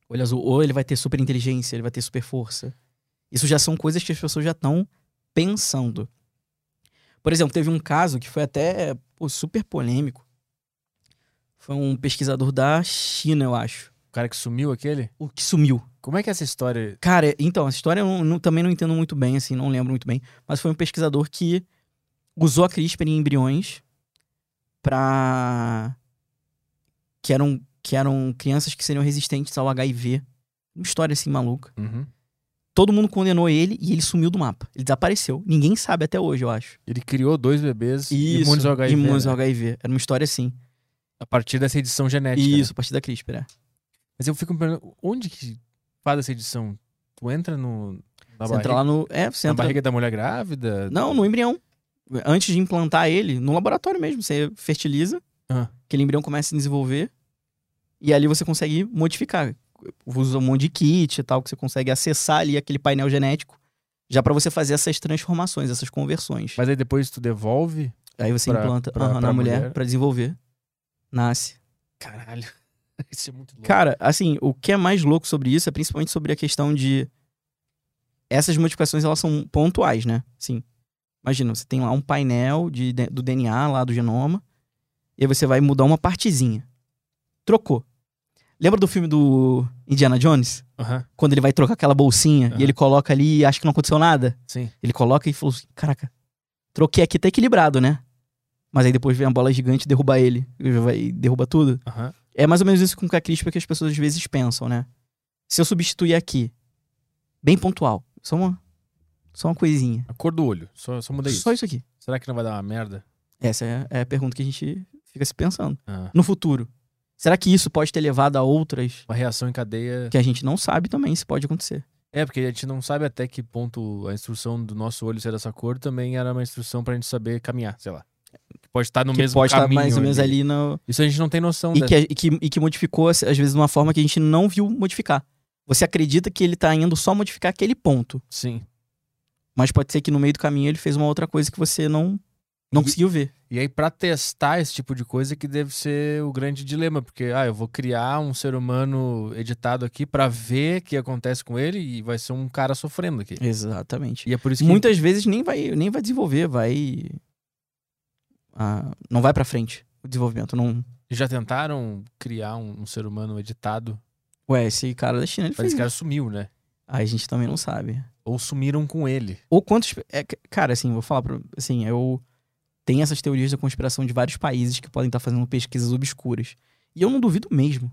olho azul, ou ele vai ter super inteligência, ele vai ter super força. Isso já são coisas que as pessoas já estão pensando. Por exemplo, teve um caso que foi até pô, super polêmico. Foi um pesquisador da China, eu acho, O cara que sumiu aquele? o que sumiu. Como é que é essa história? Cara, então, essa história eu não- não- também não entendo muito bem, assim, não lembro muito bem. Mas foi um pesquisador que usou a CRISPR em embriões pra. que eram, que eram crianças que seriam resistentes ao HIV. Uma história assim maluca. Uhum. Todo mundo condenou ele e ele sumiu do mapa. Ele desapareceu. Ninguém sabe até hoje, eu acho. Ele criou dois bebês imunes ao HIV. Imunes ao né? HIV. Era uma história assim. A partir dessa edição genética. né? Isso, a partir da CRISPR. é. Mas eu fico me perguntando, onde que faz essa edição? Tu entra no. Na, Você barriga, entra lá no. É, você na entra. barriga da mulher grávida? Não, no embrião. Antes de implantar ele, no laboratório mesmo. Você fertiliza, Ah. aquele embrião começa a se desenvolver. E ali você consegue modificar. Usa um monte de kit e tal, que você consegue acessar ali aquele painel genético. Já pra você fazer essas transformações, essas conversões. Mas aí depois tu devolve. Aí você pra- implanta pra- aham, pra na mulher, mulher. pra desenvolver. Nasce. Caralho. Isso é muito louco. Cara, assim, o que é mais louco sobre isso é principalmente sobre a questão de. Essas modificações, elas são pontuais, né? Sim. Imagina, você tem lá um painel de, do DNA lá do genoma, e aí você vai mudar uma partezinha. Trocou. Lembra do filme do Indiana Jones? Quando ele vai trocar aquela bolsinha e ele coloca ali e acha que não aconteceu nada? sim. Ele coloca e falou assim: caraca, troquei aqui, tá equilibrado, né? Mas aí depois vem a bola gigante e derruba ele. E derruba tudo. Aham. É mais ou menos isso com a CRISPR que as pessoas às vezes pensam, né? Se eu substituir aqui, bem pontual, só uma, só uma coisinha. A cor do olho. Só, só muda isso. Só isso aqui. Será que não vai dar uma merda? Essa é, é a pergunta que a gente fica se pensando. Ah, No futuro, será que isso pode ter levado a outras uma reação em cadeia. que a gente não sabe também se pode acontecer? É, porque a gente não sabe até que ponto a instrução do nosso olho ser dessa cor também era uma instrução pra gente saber caminhar, sei lá. Pode estar no que mesmo pode estar caminho. mais ou menos ali no, Isso a gente não tem noção. e, da- que, e, que, e que modificou, às vezes, de uma forma que a gente não viu modificar. Você acredita que ele tá indo só modificar aquele ponto. Sim. Mas pode ser que no meio do caminho ele fez uma outra coisa que você não, não E- conseguiu ver. E aí, pra testar esse tipo de coisa, que deve ser o grande dilema, porque, ah, eu vou criar um ser humano editado aqui pra ver o que acontece com ele e vai ser um cara sofrendo aqui. Exatamente. E é por isso que. Muitas vezes nem vai, nem vai desenvolver, vai. Ah, não vai pra frente o desenvolvimento. Não... Já tentaram criar um, um ser humano editado, Ué, esse cara da China ele mas fez. esse cara isso. sumiu, né? Aí a gente também não sabe. Ou sumiram com ele. Ou quantos. é, cara, assim, vou falar pra. Assim, eu. Tem essas teorias da conspiração de vários países que podem estar fazendo pesquisas obscuras. E eu não duvido mesmo.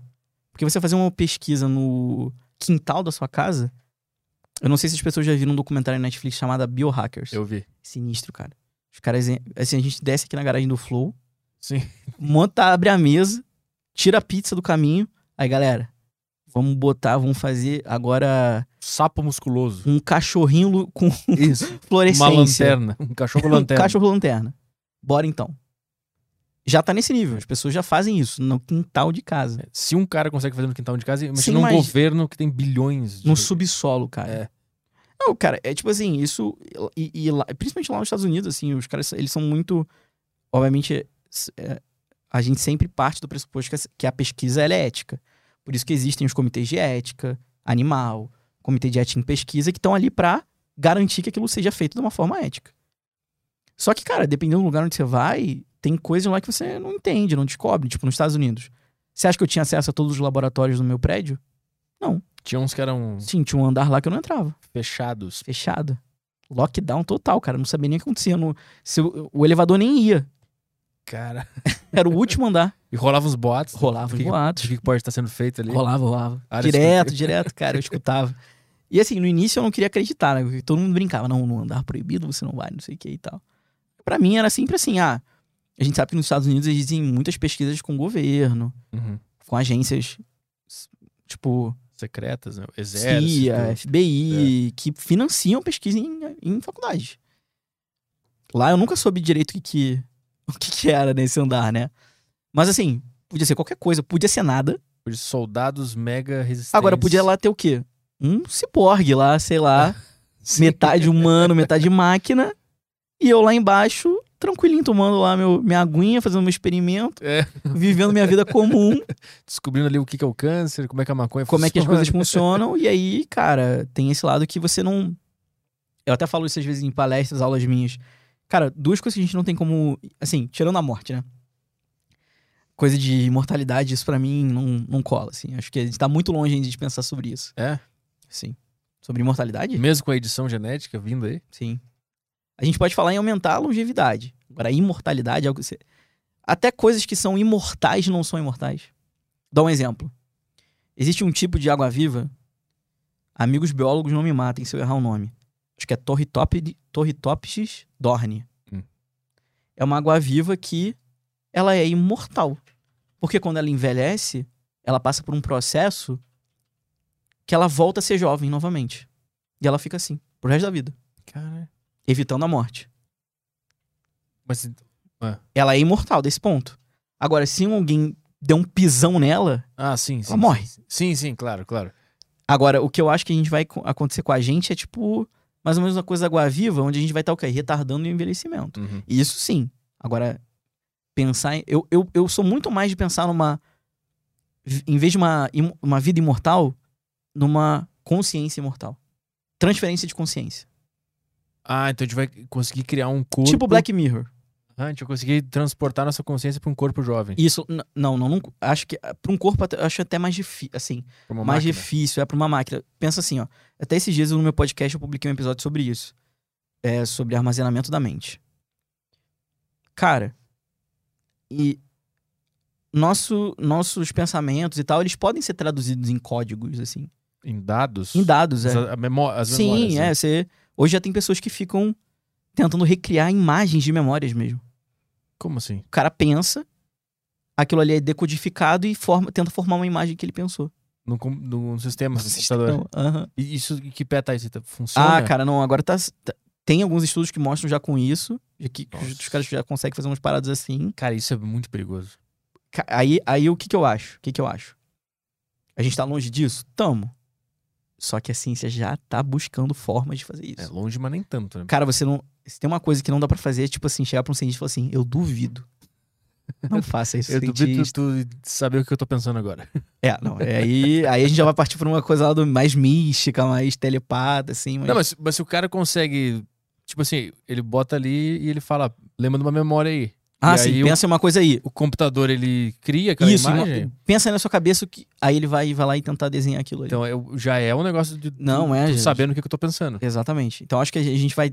Porque você fazer uma pesquisa no quintal da sua casa. Eu não sei se as pessoas já viram um documentário na Netflix chamado Biohackers. Eu vi. Sinistro, cara. Os caras. Assim, a gente desce aqui na garagem do Flow. Sim. monta, abre a mesa, tira a pizza do caminho. Aí, galera, vamos botar, vamos fazer agora Sapo musculoso. um cachorrinho com Isso. fluorescência. Uma lanterna. Um cachorro Um lanterna. cachorro lanterna. Bora então. Já tá nesse nível. As pessoas já fazem isso no quintal de casa. Se um cara consegue fazer no quintal de casa, Sim, imagina um mas- governo que tem bilhões de. No subsolo, cara. É. Não, cara, é tipo assim, isso. E, e lá- principalmente lá nos Estados Unidos, assim, os caras, eles são muito. Obviamente, é, a gente sempre parte do pressuposto que a, pesquisa é ética. Por isso que existem os comitês de ética animal, comitê de ética em pesquisa, que estão ali pra garantir que aquilo seja feito de uma forma ética. Só que, cara, dependendo do lugar onde você vai, tem coisas lá que você não entende, não descobre. Tipo, nos Estados Unidos. Você acha que eu tinha acesso a todos os laboratórios no meu prédio? Tinha uns que eram Sim, tinha um andar lá que eu não entrava fechados. fechado. Lockdown total, cara. Não sabia nem o que acontecia. No, se o, o elevador nem ia. Cara. Era o último andar. E rolava uns boatos. Rolava os que, boatos. do que pode estar sendo feito ali. Rolava, rolava. Área direto, direto, cara. Eu escutava. E assim, no início eu não queria acreditar, né? Porque todo mundo brincava. Não, no andar proibido você não vai, não sei o que e tal. Pra mim era sempre assim, ah... A gente sabe que nos Estados Unidos existem muitas pesquisas com o governo, Uhum. com agências, tipo, secretas, né? Exército. CIA, FBI, que financiam pesquisa em, em faculdade. Lá eu nunca soube direito o que, que, o que, que era nesse andar, né? Mas assim, podia ser qualquer coisa, podia ser nada. Soldados mega resistentes. Agora podia lá ter o quê? Um ciborgue lá, sei lá, metade humano, metade máquina. E eu lá embaixo, tranquilinho, tomando lá meu, minha aguinha, fazendo meu experimento, É, vivendo minha vida comum, descobrindo ali o que é o câncer, como é que a maconha como é que as funciona. coisas funcionam. E aí, cara, tem esse lado que você não. Eu até falo isso às vezes em palestras, aulas minhas. Cara, duas coisas que a gente não tem como. Assim, tirando a morte, né? Coisa de imortalidade, isso pra mim não, não cola, assim. Acho que a gente tá muito longe ainda de pensar sobre isso. É, Sim. Sobre imortalidade? mesmo com a edição genética vindo aí. Sim. A gente pode falar em aumentar a longevidade. Agora, a imortalidade é algo que você... Até coisas que são imortais não são imortais. Dá um exemplo. Existe um tipo de água-viva. Amigos biólogos não me matem se eu errar o nome. Acho que é Torritopsis Torritopsis dorni. Hum. É uma água-viva que ela é imortal. Porque quando ela envelhece, ela passa por um processo que ela volta a ser jovem novamente. E ela fica assim, pro resto da vida Cara, evitando a morte. mas Ela é imortal desse ponto. Agora, se alguém der um pisão nela, ah, sim, sim. Ela morre. Sim, sim, sim, claro, claro. agora o que eu acho que a gente vai co- acontecer com a gente é tipo mais ou menos uma coisa água viva, onde a gente vai estar o quê? Retardando o envelhecimento. Uhum. Isso sim. Agora pensar em, eu, eu, eu sou muito mais de pensar numa em vez de uma uma vida imortal, numa consciência imortal. Transferência de consciência. Ah, então a gente vai conseguir criar um corpo. Tipo Black Mirror. Ah, a gente vai conseguir transportar nossa consciência para um corpo jovem. Isso não, não, não acho que para um corpo acho até mais difícil, assim, mais máquina. difícil, é pra uma máquina. Pensa assim, ó. Até esses dias no meu podcast eu publiquei um episódio sobre isso. É sobre armazenamento da mente. Cara, e nosso, nossos pensamentos e tal, eles podem ser traduzidos em códigos, assim. Em dados? Em dados, é. As, a memó- as memórias. Sim, né? é. Você, hoje já tem pessoas que ficam tentando recriar imagens de memórias mesmo. Como assim? O cara pensa, aquilo ali é decodificado e forma, tenta formar uma imagem que ele pensou. No, com- no sistema do computador. Então. E isso, que pé tá isso? Funciona? Ah, cara, não. Agora tá, tá- Tem alguns estudos que mostram já com isso. que, que os, os caras já conseguem fazer umas paradas assim. Cara, isso é muito perigoso. Aí, aí o que que eu acho? O que que eu acho? A gente tá longe disso? Tamo. Só que a ciência já tá buscando formas de fazer isso. É longe, mas nem tanto, né? Cara, você não. Se tem uma coisa que não dá pra fazer, é tipo assim, chegar pra um cientista e falar assim, eu duvido. Não faça isso, Eu duvido cientista. tu saber o que eu tô pensando agora. É, não. é aí, aí a gente já vai partir pra uma coisa lá do mais mística, mais telepata, assim. Mas... Não, mas, mas se o cara consegue. Tipo assim, ele bota ali e ele fala, lembra de uma memória aí. Ah, e sim, o- pensa em uma coisa aí. O computador, ele cria aquela Isso, imagem. uma- pensa aí na sua cabeça o que. Aí ele vai, vai lá e tentar desenhar aquilo ali. Então eu- já é um negócio de. Não é, gente. sabendo o que, que eu tô pensando. Exatamente. Então acho que a gente vai,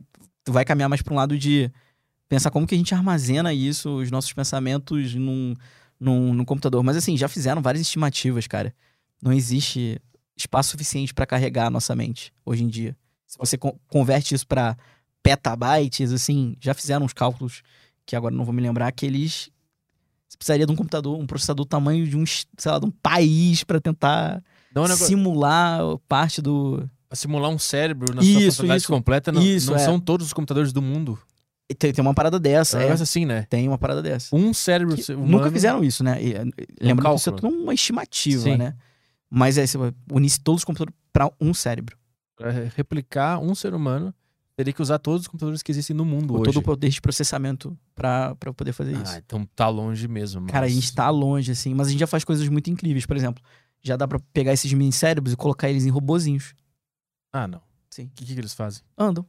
vai caminhar mais pra um lado de pensar como que a gente armazena isso, os nossos pensamentos num, num, num computador. Mas assim, já fizeram várias estimativas, cara. Não existe espaço suficiente pra carregar a nossa mente hoje em dia. Se você con- converte isso pra petabytes, assim, já fizeram uns cálculos que agora não vou me lembrar, que eles. Você precisaria de um computador, um processador do tamanho de um, sei lá, de um país pra tentar Não é um negócio. simular parte do. Simular um cérebro na Isso, sua funcionalidade isso. completa, não, Isso, não é. são todos os computadores do mundo. Tem, tem uma parada É dessa, um é. negócio assim, né? Tem uma parada dessa. Um cérebro Que humano- Nunca fizeram isso, né? E, eh, Lembrando que isso é tudo uma estimativa, Sim. né? Mas é, você unisse todos os computadores pra um cérebro. Pra replicar um ser humano, teria que usar todos os computadores que existem no mundo Com hoje. todo o poder de processamento pra, pra poder fazer isso. Ah, então tá longe mesmo. Mas... Cara, a gente tá longe, assim, mas a gente já faz coisas muito incríveis. Por exemplo, já dá pra pegar esses mini cérebros e colocar eles em robozinhos. Ah, não. Sim. O que, que eles fazem? Andam.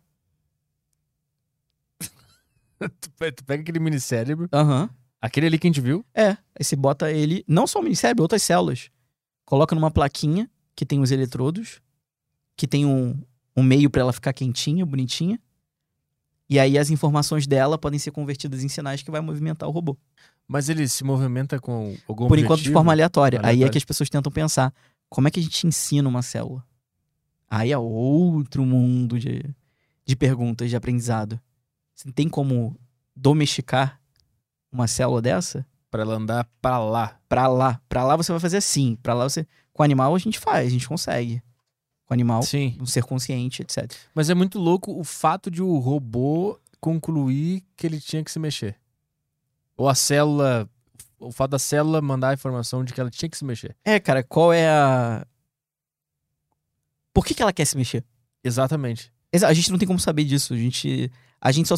tu, pe- tu pega aquele mini cérebro, Aham. aquele ali que a gente viu, É. Aí você bota ele, não só o mini cérebro, outras células. Coloca numa plaquinha que tem os eletrodos, que tem um, um meio pra ela ficar quentinha, bonitinha. E aí as informações dela podem ser convertidas em sinais que vai movimentar o robô. mas ele se movimenta com algum Por enquanto, de forma aleatória. Aí é Aleatória. que as pessoas tentam pensar: como é que a gente ensina uma célula? Aí é outro mundo de, de perguntas, de aprendizado. Você tem como domesticar uma célula dessa? Pra ela andar pra lá. Pra lá. Pra lá você vai fazer assim. Pra lá você. Com o animal a gente faz, a gente consegue. Com o animal, Sim. um ser consciente, etc. Mas é muito louco o fato de o robô concluir que ele tinha que se mexer. Ou a célula. O fato da célula mandar a informação de que ela tinha que se mexer. É, cara, qual é a. Por que, que ela quer se mexer? Exatamente. Exa- A gente não tem como saber disso. A gente. A gente só.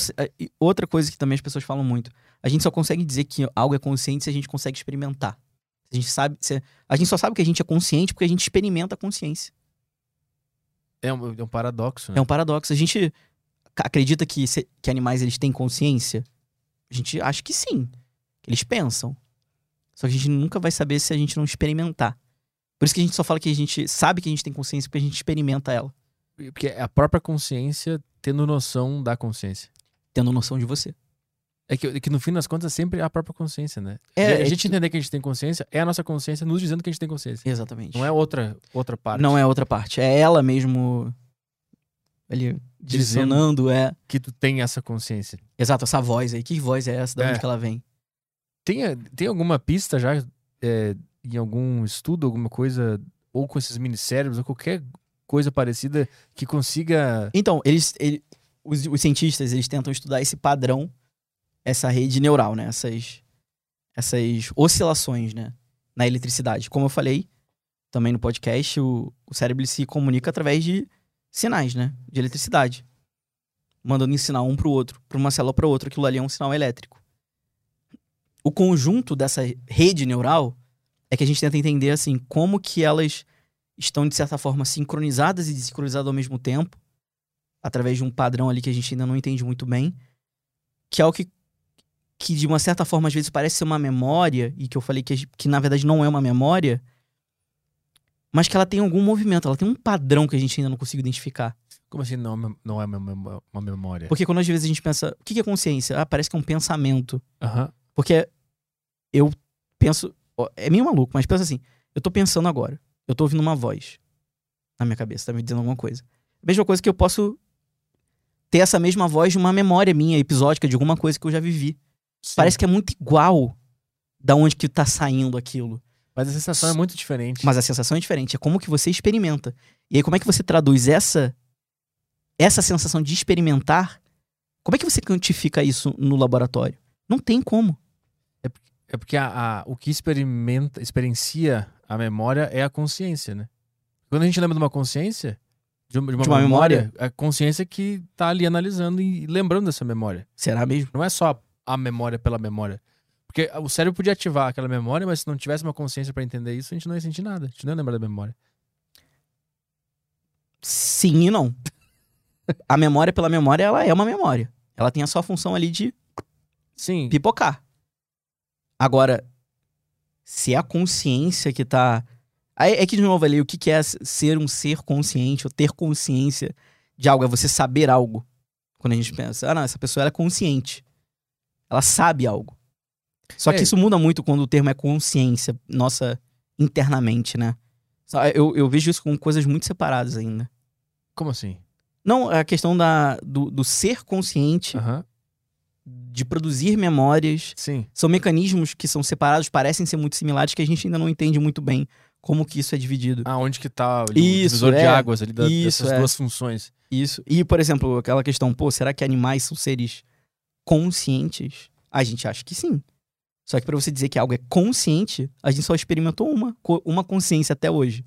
Outra coisa que também as pessoas falam muito. A gente só consegue dizer que algo é consciente se a gente consegue experimentar. A gente sabe. se- A gente só sabe que a gente é consciente porque a gente experimenta a consciência. É um, é um paradoxo, né? É um paradoxo. A gente acredita que, se- que animais eles têm consciência? A gente acha que sim. Que eles pensam. Só que a gente nunca vai saber se a gente não experimentar. Por isso que a gente só fala que a gente sabe que a gente tem consciência porque a gente experimenta ela, Porque é a própria consciência tendo noção da consciência. tendo noção de você. É que, é que no fim das contas sempre é a própria consciência, né? É, a é gente que- entender que a gente tem consciência é a nossa consciência nos dizendo que a gente tem consciência. Exatamente. Não é outra, outra parte. Não é outra parte. É ela mesmo ali Dizendo. é. que tu tem essa consciência. Exato, essa voz aí. Que voz é essa? De É. onde que ela vem? Tem, tem alguma pista já é, em algum estudo, alguma coisa, ou com esses minicérebros, ou qualquer coisa parecida que consiga. Então, eles, ele- os, os cientistas, eles tentam estudar esse padrão, essa rede neural, né? Essas, essas oscilações, né? Na eletricidade. Como eu falei também no podcast, o, o cérebro se comunica através de sinais, né? De eletricidade. Mandando em sinal um pro outro, para uma célula para outra. Aquilo ali é um sinal elétrico. O conjunto dessa rede neural é que a gente tenta entender, assim, como que elas estão, de certa forma, sincronizadas e desincronizadas ao mesmo tempo através de um padrão ali que a gente ainda não entende muito bem, que é o que, que de uma certa forma às vezes parece ser uma memória, e que eu falei que, que na verdade não é uma memória, mas que ela tem algum movimento, ela tem um padrão que a gente ainda não consegue identificar. Como assim não, é não é uma memó- uma memória? Porque quando às vezes a gente pensa, o que é consciência? Ah, parece que é um pensamento. Aham. Porque eu penso, é meio maluco, mas pensa assim, eu tô pensando agora, eu tô ouvindo uma voz na minha cabeça, tá me dizendo alguma coisa. Mesma coisa que eu posso ter essa mesma voz de uma memória minha, episódica, de alguma coisa que eu já vivi. Sim. Parece que é muito igual da onde que tá saindo aquilo. Mas a sensação é muito diferente. Mas a sensação é diferente, é como que você experimenta. E aí como é que você traduz essa essa sensação de experimentar? Como é que você quantifica isso no laboratório? Não tem como. É porque a, a- o que experimenta, experiencia a memória é a consciência, né? Quando a gente lembra de uma consciência, de uma, de uma De uma memória, é a consciência que tá ali analisando e lembrando dessa memória. Será mesmo? Não é só a memória pela memória. Porque o cérebro podia ativar aquela memória, mas se não tivesse uma consciência pra entender isso, a gente não ia sentir nada. A gente não ia lembrar da memória. Sim e não. A memória pela memória, ela é uma memória. Ela tem a sua função ali de Sim. pipocar. Agora, se é a consciência que tá. É que, de novo, ali, o que é ser um ser consciente ou ter consciência de algo? É você saber algo. Quando a gente pensa, ah, não, essa pessoa ela é consciente. Ela sabe algo. Só que É. isso muda muito quando o termo é consciência, nossa, internamente, né? Só- Eu, eu vejo isso com coisas muito separadas ainda. Como assim? Não, a questão da, do, do ser consciente, de produzir memórias, Sim. são mecanismos que são separados, parecem ser muito similares, que a gente ainda não entende muito bem como que isso é dividido. Ah, onde que tá Isso, o divisor de é. águas ali da, Isso, dessas é. duas funções. Isso. E, por exemplo, aquela questão, pô, será que animais são seres conscientes? A gente acha que sim. Só que pra você dizer que algo é consciente, a gente só experimentou uma, uma consciência até hoje,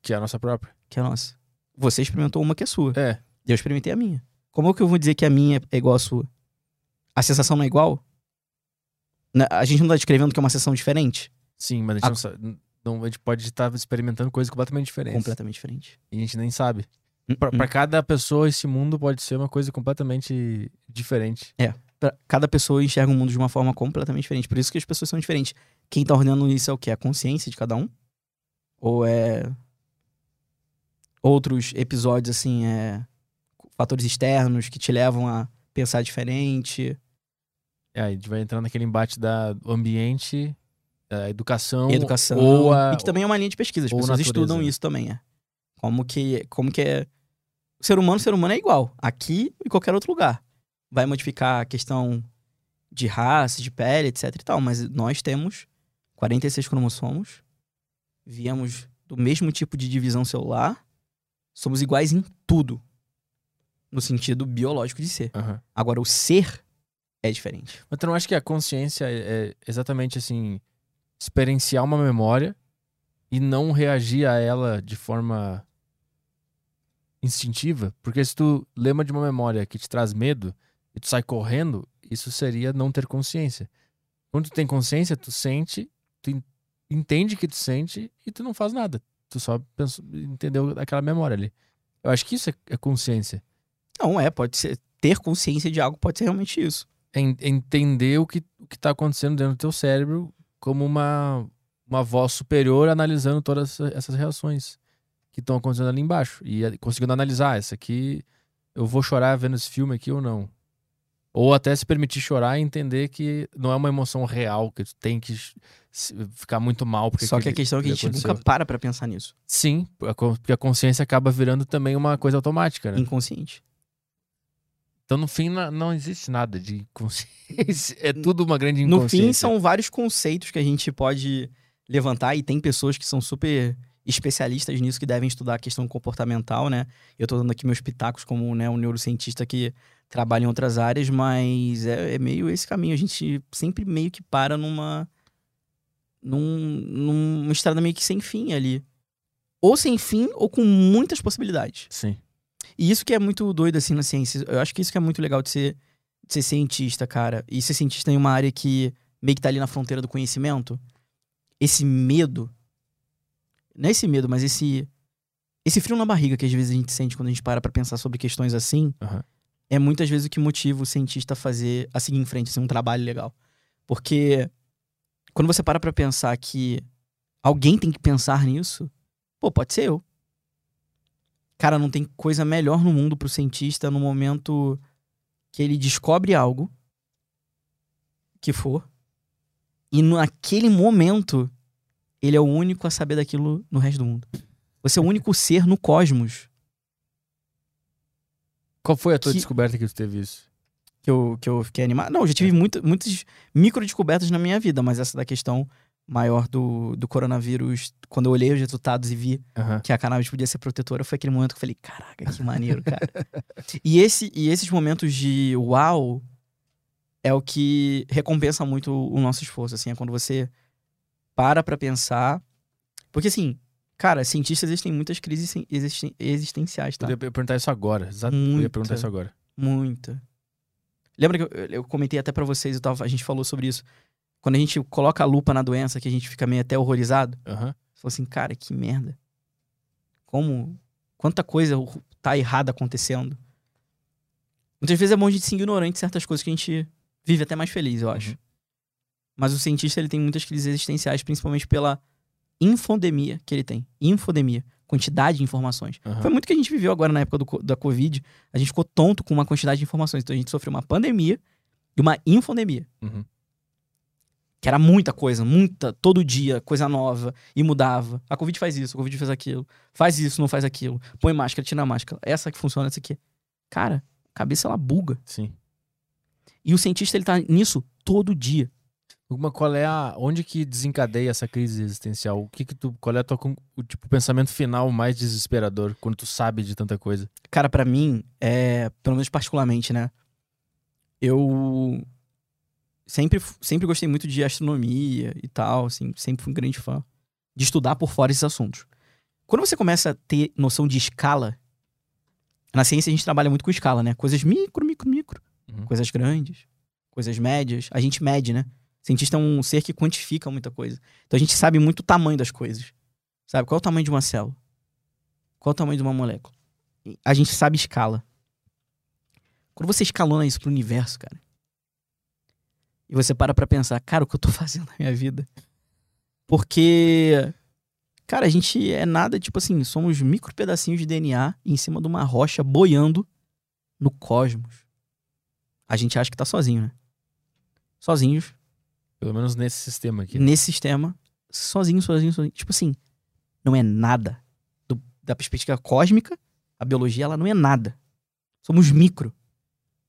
Que é a nossa própria. que é a nossa. Você experimentou uma que é sua. É. Eu experimentei a minha. Como é que eu vou dizer que a minha é igual à sua? A sensação não é igual? A gente não tá descrevendo que é uma sensação diferente? Sim, mas a gente, A- não sabe, não, a gente pode estar experimentando coisas completamente diferentes. Completamente diferente. E a gente nem sabe. Pra, Hum, pra cada pessoa, esse mundo pode ser uma coisa completamente diferente. Pra- Cada pessoa enxerga o mundo de uma forma completamente diferente. Por isso que as pessoas são diferentes. Quem tá ordenando isso é o quê? A consciência de cada um? Ou é. Outros episódios, assim, é. Fatores externos que te levam a pensar diferente. É, a gente vai entrar naquele embate da do ambiente, da educação, educação. ou a... E que também é uma linha de pesquisa. As pessoas natureza, estudam né? isso também, é. Como que, como que é. O ser humano, o ser humano é igual. Aqui e qualquer outro lugar. Vai modificar a questão de raça, de pele, etc e tal. Mas nós temos 46 cromossomos, viemos do mesmo tipo de divisão celular, somos iguais em tudo. No sentido biológico de ser. Aham. Agora, o ser é diferente. Mas tu não acha que a consciência é é exatamente assim, experienciar uma memória e não reagir a ela de forma instintiva? Porque se tu lembra de uma memória que te traz medo e tu sai correndo, isso seria não ter consciência. Quando tu tem consciência, tu sente, tu en- entende que tu sente e tu não faz nada. Tu só pensa, entendeu aquela memória ali. Eu acho que isso é, é consciência. Não, é, pode ser. Ter consciência de algo pode ser realmente isso. é en- entender o que, o que tá acontecendo dentro do teu cérebro como uma, uma voz superior analisando todas essa- essas reações que estão acontecendo ali embaixo. E conseguindo analisar, essa aqui, eu vou chorar vendo esse filme aqui ou não. Ou até se permitir chorar e entender que não é uma emoção real, que tu tem que ficar muito mal. Porque Só que a questão é que a gente aconteceu. nunca para pra pensar nisso. Sim, porque a consciência acaba virando também uma coisa automática, né? Inconsciente. Então, no fim, não existe nada de consciência. É tudo uma grande No inconsciência. fim, são vários conceitos que a gente pode levantar e tem pessoas que são super especialistas nisso que devem estudar a questão comportamental, né? Eu tô dando aqui meus pitacos como né, um neurocientista que trabalha em outras áreas, mas é, é meio esse caminho. A gente sempre meio que para numa, num, numa estrada meio que sem fim ali. Ou sem fim, ou com muitas possibilidades. Sim. E isso que é muito doido, assim, na ciência. Eu acho que isso que é muito legal de ser, de ser cientista, cara. E ser cientista em uma área que meio que tá ali na fronteira do conhecimento. Esse medo. Não é esse medo, mas esse. Esse frio na barriga que às vezes a gente sente quando a gente para pra pensar sobre questões assim. Aham. É muitas vezes o que motiva o cientista a fazer, a seguir em frente, assim, um trabalho legal. Porque quando você para pra pensar que alguém tem que pensar nisso, pô, pode ser eu. Cara, não tem coisa melhor no mundo pro cientista no momento que ele descobre algo que for e naquele momento ele é o único a saber daquilo no resto do mundo. Você é o único ser no cosmos Qual foi a tua Que- descoberta que tu teve isso? que eu, que eu fiquei animado. Não, eu já tive muito, muitas micro descobertas na minha vida, mas essa da questão maior do, do coronavírus, quando eu olhei os resultados e vi Aham. que a cannabis podia ser protetora, foi aquele momento que eu falei, caraca, que maneiro, cara. e, esse, e esses momentos de uau é o que recompensa muito o nosso esforço, assim, é quando você para pra pensar. Porque, assim, cara, cientistas existem muitas crises existen- existenciais, tá? Eu ia perguntar isso agora. Exato. Eu ia Muita. perguntar isso agora. Muita. Lembra que eu, eu comentei até pra vocês, eu tava, a gente falou sobre isso. Quando a gente coloca a lupa na doença, que a gente fica meio até horrorizado. Aham. Você falou assim, cara, que merda. Como. Quanta coisa tá errada acontecendo. Muitas vezes é bom a gente ser ignorante de certas coisas que a gente vive até mais feliz, eu acho. Uhum. Mas o cientista ele tem muitas crises existenciais, principalmente pela infodemia que ele tem. Infodemia. Quantidade de informações. Aham. Foi muito que a gente viveu agora na época do da Covid. A gente ficou tonto com uma quantidade de informações. Então a gente sofreu uma pandemia e uma infodemia. Uhum. Que era muita coisa, muita, todo dia, coisa nova, e mudava. A Covid faz isso, a Covid faz aquilo. Faz isso, não faz aquilo. Põe máscara, tira a máscara. Essa que funciona, essa aqui. Cara, a cabeça ela buga. Sim. E o cientista ele tá nisso todo dia. Uma, qual é a. Onde que desencadeia essa crise existencial? O que que tu. Qual é tua, o tipo, pensamento final mais desesperador quando tu sabe de tanta coisa? Cara, pra mim, é, pelo menos particularmente, né? Eu sempre, sempre gostei muito de astronomia e tal, assim, sempre fui um grande fã de estudar por fora esses assuntos. Quando você começa a ter noção de escala, na ciência a gente trabalha muito com escala, né? Coisas micro, micro, micro, Uhum. coisas grandes, coisas médias. A gente mede, né? Cientista é um ser que quantifica muita coisa. Então a gente sabe muito o tamanho das coisas. Sabe? Qual é o tamanho de uma célula? Qual é o tamanho de uma molécula? A gente sabe escala. Quando você escalona isso pro universo, cara, e você para pra pensar, cara, o que eu tô fazendo na minha vida? Porque, cara, a gente é nada, tipo assim, somos micro pedacinhos de DNA em cima de uma rocha boiando no cosmos. A gente acha que tá sozinho, né? Sozinhos, Pelo menos nesse sistema aqui. nesse sistema, sozinho, sozinho, sozinho. Tipo assim, não é nada. Do- da perspectiva cósmica, a biologia, ela não é nada. Somos micro.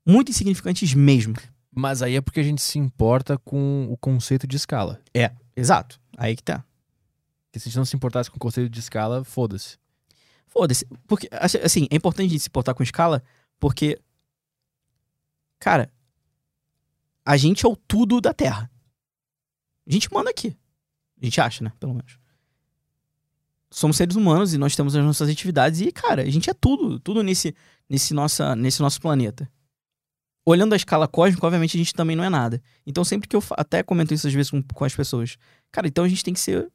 Muito insignificantes mesmo. Mas aí é porque a gente se importa com o conceito de escala. Exato. Aí que tá. Porque se a gente não se importasse com o conceito de escala, foda-se. Foda-se. Porque, assim, é importante a gente se portar com escala, porque. Cara, a gente é o tudo da Terra. A gente manda aqui. A gente acha, né? Pelo menos. Somos seres humanos e nós temos as nossas atividades e, cara, a gente é tudo. Tudo nesse, nesse, nossa, nesse nosso planeta. Olhando a escala cósmica, obviamente a gente também não é nada. Então, sempre que eu até comento isso às vezes com, com as pessoas, cara, então a gente tem que ser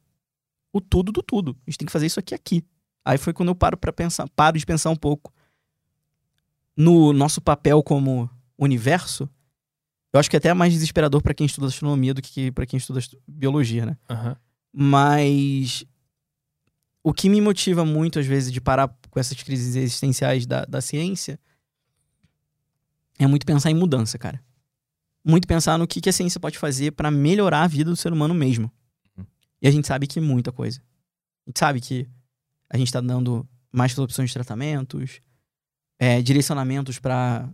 o tudo do tudo. A gente tem que fazer isso aqui aqui. Aí foi quando eu paro para pensar, paro de pensar um pouco no nosso papel como universo. Eu acho que é até mais desesperador para quem estuda astronomia do que para quem estuda biologia, né? Aham. Mas o que me motiva muito, às vezes, de parar com essas crises existenciais da, da ciência é muito pensar em mudança, cara. Muito pensar no que, que a ciência pode fazer para melhorar a vida do ser humano mesmo. Uhum. E a gente sabe que muita coisa. A gente sabe que a gente tá dando mais opções de tratamentos, é, direcionamentos para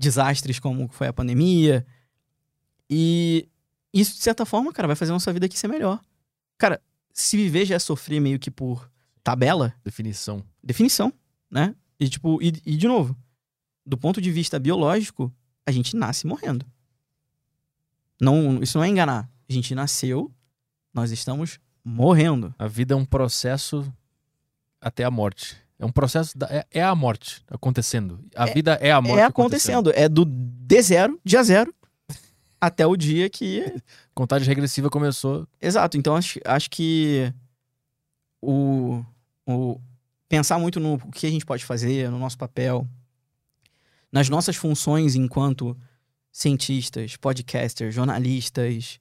desastres como foi a pandemia. E isso, de certa forma, cara, vai fazer a nossa vida aqui ser melhor. Cara, se viver já é sofrer meio que por tabela, Definição. definição, né? E tipo, e, e de novo, do ponto de vista biológico, a gente nasce morrendo. Não, isso não é enganar. A gente nasceu, nós estamos morrendo. A vida é um processo até a morte. É um processo. Da, é, é a morte acontecendo. A vida é a morte é acontecendo, é do D0, dia zero, até o dia que Contagem regressiva começou. Exato, então acho, acho que o, o pensar muito no que a gente pode fazer, no nosso papel, nas nossas funções enquanto cientistas, podcasters, jornalistas,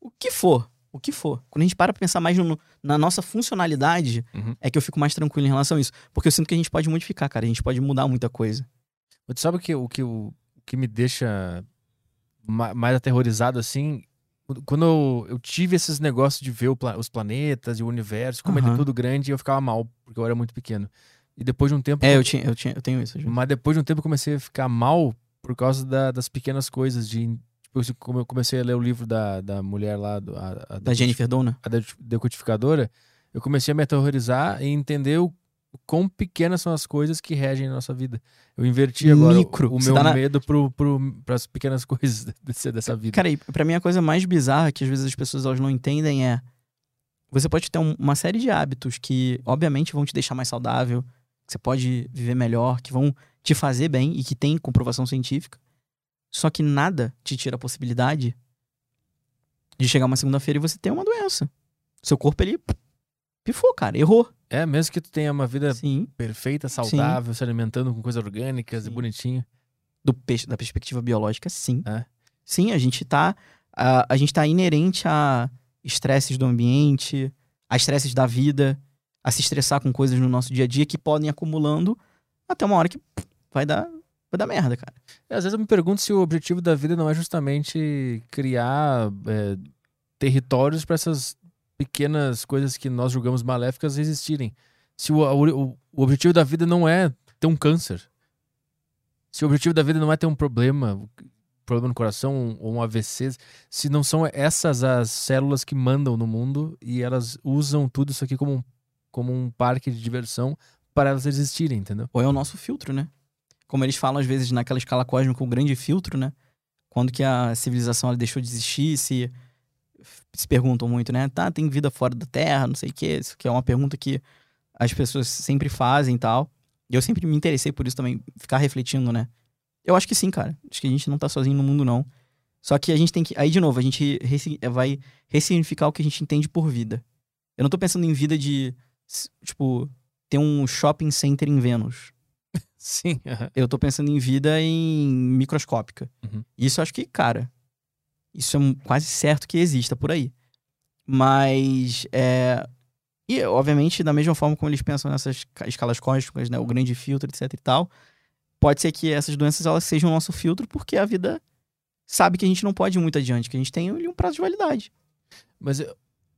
o que for, o que for. Quando a gente para pra pensar mais no- na nossa funcionalidade, Uhum. é que eu fico mais tranquilo em relação a isso. Porque eu sinto que a gente pode modificar, cara. A gente pode mudar muita coisa. Mas tu sabe o que, o que, o, que me deixa ma- mais aterrorizado assim? Quando eu, eu tive esses negócios de ver pla- os planetas e o universo, como ele é tudo grande, eu ficava mal, porque eu era muito pequeno. E depois de um tempo. É, eu, tinha, eu, tinha, eu tenho isso. vezes. Mas depois de um tempo eu comecei a ficar mal por causa da- das pequenas coisas. De, tipo, eu comecei a ler o livro da, da mulher lá, do, a, a Da Jennifer Dona. a de- decodificadora, eu comecei a me aterrorizar e entender o, o quão pequenas são as coisas que regem a nossa vida. Eu inverti agora o- Micro. o, Você meu tá na- medo pro, pro, pras pequenas coisas desse- dessa vida. Cara, e pra mim a coisa mais bizarra que às vezes as pessoas elas não entendem é. Você pode ter um- uma série de hábitos que, obviamente, vão te deixar mais saudável, que você pode viver melhor, que vão te fazer bem e que tem comprovação científica. Só que nada te tira a possibilidade de chegar uma segunda-feira e você ter uma doença. Seu corpo, ele pifou, cara, errou. É, mesmo que tu tenha uma vida Sim. perfeita, saudável, se alimentando com coisas orgânicas e Sim. bonitinho. Do, pes- da perspectiva biológica, sim. É. Sim, a gente tá. A, a gente tá inerente a estresses do ambiente, a estresses da vida, a se estressar com coisas no nosso dia a dia que podem ir acumulando até uma hora que pff, vai dar, vai dar merda, cara. E às vezes eu me pergunto se o objetivo da vida não é justamente criar é, territórios para essas pequenas coisas que nós julgamos maléficas existirem. Se o, o, o objetivo da vida não é ter um câncer. Se o objetivo da vida não é ter um problema, problema no coração ou um AVC, se não são essas as células que mandam no mundo e elas usam tudo isso aqui como um, como um parque de diversão para elas existirem, entendeu? Ou é o nosso filtro, né? Como eles falam às vezes naquela escala cósmica, o grande filtro, né? Quando que a civilização ela deixou de existir, se se perguntam muito, né? Tá, tem vida fora da Terra, não sei o quê. Isso que é uma pergunta que as pessoas sempre fazem e tal. E eu sempre me interessei por isso também, ficar refletindo, né? Eu acho que sim, cara. Acho que a gente não tá sozinho no mundo, não. Só que a gente tem que. Aí, de novo, a gente vai ressignificar o que a gente entende por vida. Eu não tô pensando em vida de, tipo, ter um shopping center em Vênus. Sim. Eu tô pensando em vida em microscópica. Uhum. Isso eu acho que, cara, isso é quase certo que exista por aí. Mas, é... E, obviamente, da mesma forma como eles pensam nessas ca- escalas cósmicas, né? O grande filtro, etc e tal, pode ser que essas doenças, elas sejam o nosso filtro porque a vida sabe que a gente não pode ir muito adiante, que a gente tem um prazo de validade. Mas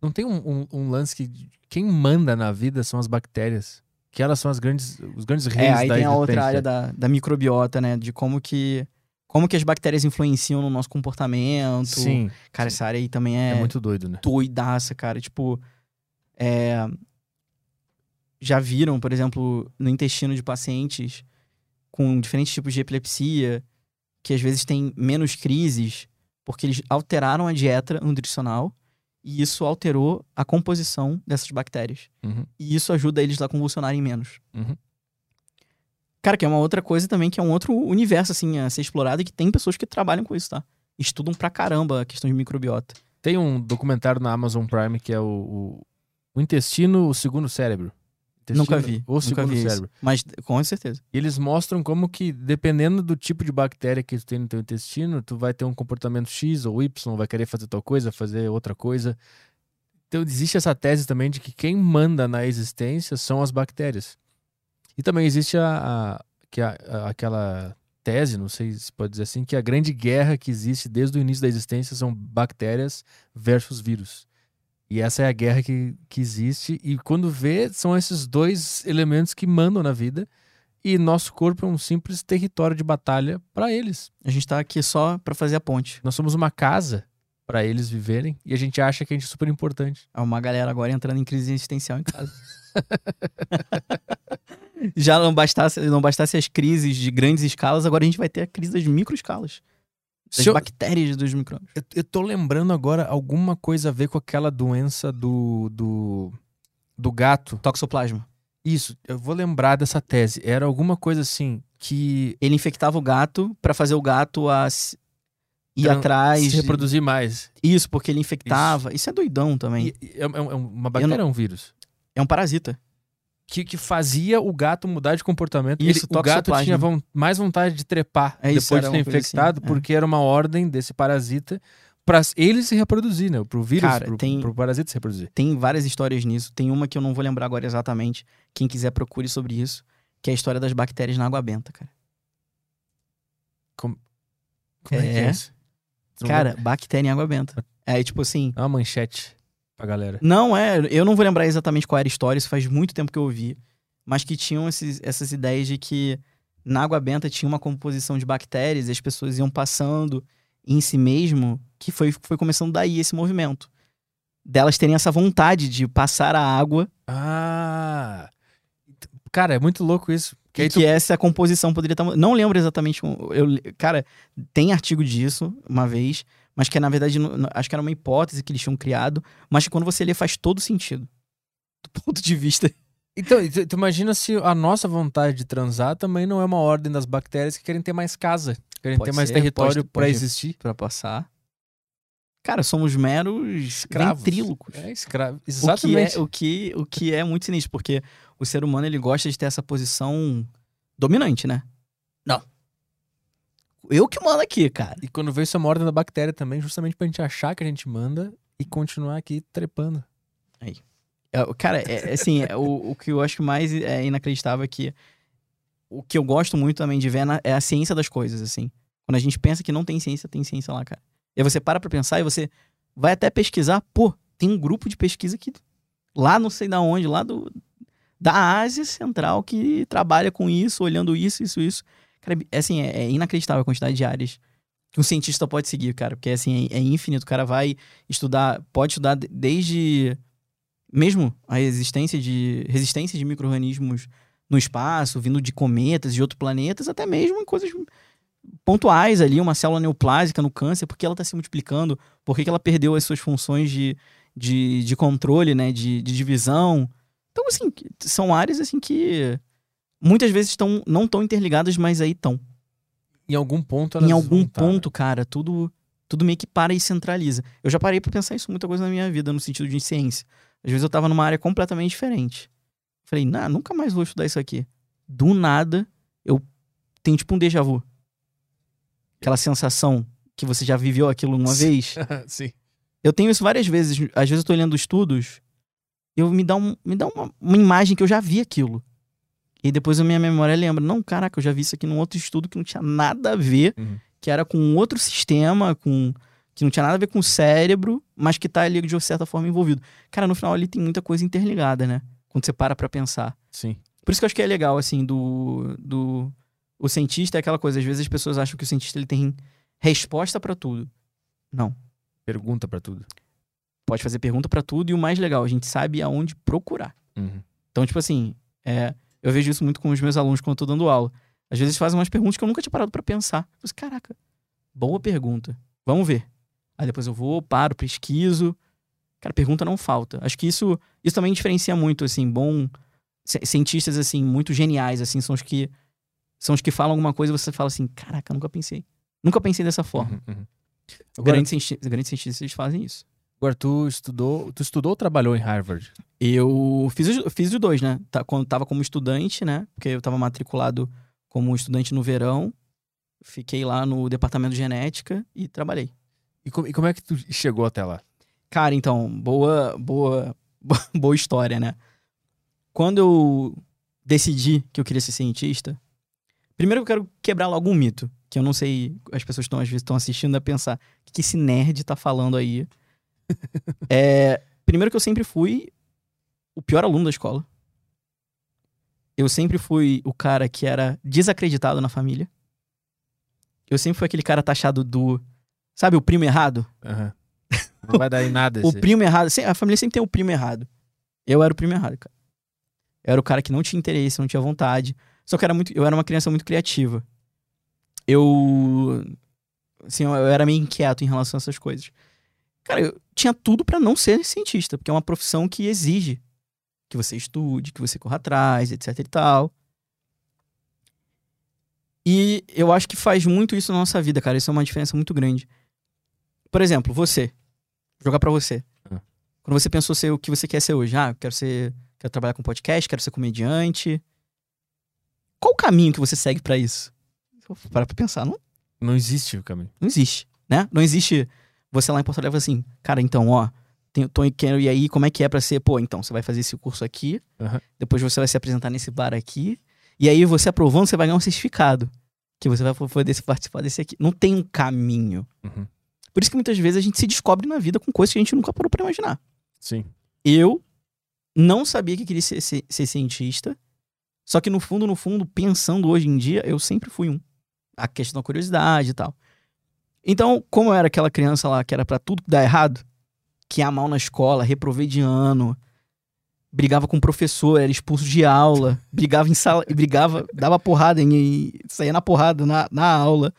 não tem um, um- um lance que quem manda na vida são as bactérias. Que elas são as grandes, os grandes reis É, aí da tem a outra área da, da microbiota, né? De como que, como que as bactérias influenciam no nosso comportamento. Sim. Cara, essa área aí também É, é, muito doido, né? doidaça, cara. Tipo, é... já viram, por exemplo, no intestino de pacientes com diferentes tipos de epilepsia, que às vezes têm menos crises, porque eles alteraram a dieta nutricional e isso alterou a composição dessas bactérias. Uhum. E isso ajuda eles a convulsionarem menos. Uhum. Cara, que é uma outra coisa também, que é um outro universo, assim, a ser explorado e que tem pessoas que trabalham com isso, tá? Estudam pra caramba a questão de microbiota. Tem um documentário na Amazon Prime que é o, o, o intestino, o segundo cérebro. Intestino, Nunca vi. O nunca segundo vi cérebro. Mas com certeza. E eles mostram como que, dependendo do tipo de bactéria que tu tem no teu intestino, tu vai ter um comportamento X ou Y, vai querer fazer tal coisa, fazer outra coisa. Então existe essa tese também de que quem manda na existência são as bactérias. E também existe a, a- que a- a- aquela tese, não sei se pode dizer assim, que a grande guerra que existe desde o início da existência são bactérias versus vírus. E essa é a guerra que, que existe. E quando vê, são esses dois elementos que mandam na vida. E nosso corpo é um simples território de batalha para eles. A gente tá aqui só pra fazer a ponte. Nós somos uma casa para eles viverem e a gente acha que a gente é super importante. Há uma galera agora entrando em crise existencial em casa. Já não bastasse, não bastasse as crises de grandes escalas, agora a gente vai ter a crise das microescalas. Das eu, bactérias dos micróbios. eu, eu tô lembrando agora alguma coisa a ver com aquela doença do, do, do gato. Toxoplasma. Isso, eu vou lembrar dessa tese. Era alguma coisa assim que Ele infectava o gato pra fazer o gato a se- ir Tran- atrás. se reproduzir mais. Isso, porque ele infectava. Isso, é doidão também. E- é, é- é uma bactéria, é um vírus. É um parasita. Que, que fazia o gato mudar de comportamento. Isso, Ele- o gato tinha von- mais vontade de trepar É isso, depois de ser coisa infectado, assim, é. porque era uma ordem desse parasita para ele se reproduzir, né? Pro vírus, Cara, pro, tem- pro parasita se reproduzir. Tem várias histórias nisso. Tem uma que eu não vou lembrar agora exatamente. Quem quiser procure sobre isso. Que é a história das bactérias na água benta, cara. Como é, que É. é isso? Tu não Cara, bactéria em água benta. É tipo assim. Dá uma manchete pra galera. Não é, eu não vou lembrar exatamente qual era a história, isso faz muito tempo que eu ouvi. Mas que tinham esses- essas ideias de que na água benta tinha uma composição de bactérias e as pessoas iam passando em si mesmo, que foi, foi começando daí esse movimento. Delas terem essa vontade de passar a água Ah! Cara, é muito louco isso. Que tu- que essa composição poderia estar. Não lembro exatamente. Eu, cara, tem artigo disso uma vez, mas que na verdade não- não- acho que era uma hipótese que eles tinham criado, mas que quando você lê faz todo sentido. Do ponto de vista. Então, tu, tu imagina se a nossa vontade de transar também não é uma ordem das bactérias que querem ter mais casa, querem Pode ter mais ser, território pode- existir. Pra passar. Cara, somos meros Escravos. ventrílocos. É escravo. O que, Exatamente. é, o, que, o que é muito sinistro, porque o ser humano ele gosta de ter essa posição dominante, né? Não. Eu que mando aqui, cara. E quando vê isso é uma ordem da bactéria também, justamente pra gente achar que a gente manda e continuar aqui trepando. É, Cara, é, é assim, o, o que eu acho mais é inacreditável é que o que eu gosto muito também de ver é na- é a ciência das coisas, assim. Quando a gente pensa que não tem ciência, tem ciência lá, cara. E aí você para pra pensar e você vai até pesquisar, pô, tem um grupo de pesquisa que lá não sei da onde, lá do da Ásia Central que trabalha com isso, olhando isso, isso, isso. Cara, é assim, é, é inacreditável a quantidade de áreas que um cientista pode seguir, cara, porque assim, é, é infinito. O cara vai estudar, pode estudar de- desde mesmo a existência de resistência de micro-organismos no espaço, vindo de cometas, de outros planetas, até mesmo em coisas pontuais ali, uma célula neoplásica no câncer, porque ela está se multiplicando, por que que ela perdeu as suas funções de, de, de controle, né, de, de divisão. Então, assim, são áreas assim que muitas vezes estão não tão interligadas, mas aí estão. Em algum ponto elas Em algum vão tá, né? ponto, cara, tudo tudo meio que para e centraliza. Eu já parei pra pensar isso muita coisa na minha vida, no sentido de ciência. Às vezes eu tava numa área completamente diferente. Falei, nah, nunca mais vou estudar isso aqui. Do nada, eu tenho tipo um déjà vu. Aquela sensação que você já viveu aquilo uma Sim. vez. Sim. Eu tenho isso várias vezes. Às vezes eu tô lendo estudos e eu me dá, um, me dá uma, uma imagem que eu já vi aquilo. E depois a minha memória lembra, não, caraca, eu já vi isso aqui num outro estudo que não tinha nada a ver, Uhum. que era com um outro sistema, com que não tinha nada a ver com o cérebro, mas que tá ali de certa forma envolvido. Cara, no final ali tem muita coisa interligada, né? Quando você para pra pensar. Sim. Por isso que eu acho que é legal, assim, do, do, O cientista é aquela coisa, às vezes as pessoas acham que o cientista ele tem resposta pra tudo. Não. Pergunta pra tudo. Pode fazer pergunta pra tudo e o mais legal, a gente sabe aonde procurar. Uhum. Então, tipo assim, é, eu vejo isso muito com os meus alunos quando eu tô dando aula. Às vezes eles fazem umas perguntas que eu nunca tinha parado pra pensar. Eu falei, caraca, boa pergunta. Vamos ver. Aí depois eu vou, paro, pesquiso. Cara, pergunta não falta. Acho que isso, isso também diferencia muito, assim, bom... ci- Cientistas, assim, muito geniais, assim, são os que... São os que falam alguma coisa e você fala assim, caraca, nunca pensei. Nunca pensei dessa forma. Uhum, uhum. Agora, Grandes, cienti- grandes cientistas fazem isso. Agora, tu estudou, tu estudou ou trabalhou em Harvard? Eu fiz os, fiz os dois, né? Tá, quando tava como estudante, né? Porque eu tava matriculado como estudante no verão. Fiquei lá no departamento de genética e trabalhei. E, como- e como é que tu chegou até lá? Cara, então, boa, boa, boa história, né? Quando eu decidi que eu queria ser cientista, primeiro eu quero quebrar logo um mito, que eu não sei, as pessoas estão às vezes estão assistindo a pensar, o que que esse nerd tá falando aí? É, primeiro que eu sempre fui o pior aluno da escola. Eu sempre fui o cara que era desacreditado na família. Eu sempre fui aquele cara taxado do, sabe, o primo errado? Aham. Não vai dar em nada O esse. primo errado. A família sempre tem o primo errado. Eu era o primo errado, cara. Eu era o cara que não tinha interesse, não tinha vontade. Só que era muito, eu era uma criança muito criativa. Eu. Assim, eu era meio inquieto em relação a essas coisas. Cara, eu tinha tudo pra não ser cientista, porque é uma profissão que exige que você estude, que você corra atrás, etc e tal. E eu acho que faz muito isso na nossa vida, cara. Isso é uma diferença muito grande. Por exemplo, você. Vou jogar pra você. Ah. Quando você pensou ser o que você quer ser hoje, ah, eu quero ser, quero trabalhar com podcast, quero ser comediante. Qual o caminho que você segue pra isso? Para pra pensar, não, Não existe o caminho. não existe, né? Não existe você lá em Porto Alegre assim, cara, então, ó, tem, tô, quero ir aí, como é que é pra ser? Pô, então, você vai fazer esse curso aqui, Aham. depois você vai se apresentar nesse bar aqui, e aí você aprovando, você vai ganhar um certificado, que você vai poder participar desse aqui. Não tem um caminho. Uhum. Por isso que muitas vezes a gente se descobre na vida com coisas que a gente nunca parou pra imaginar. Sim. Eu não sabia que queria ser, ser- ser cientista, só que no fundo, no fundo, pensando hoje em dia, eu sempre fui um. A questão da curiosidade e tal. Então, como eu era aquela criança lá que era pra tudo dar errado, que ia mal na escola, reprovei de ano, brigava com o professor, era expulso de aula, brigava em sala, brigava, dava porrada em, saía na porrada na, na aula,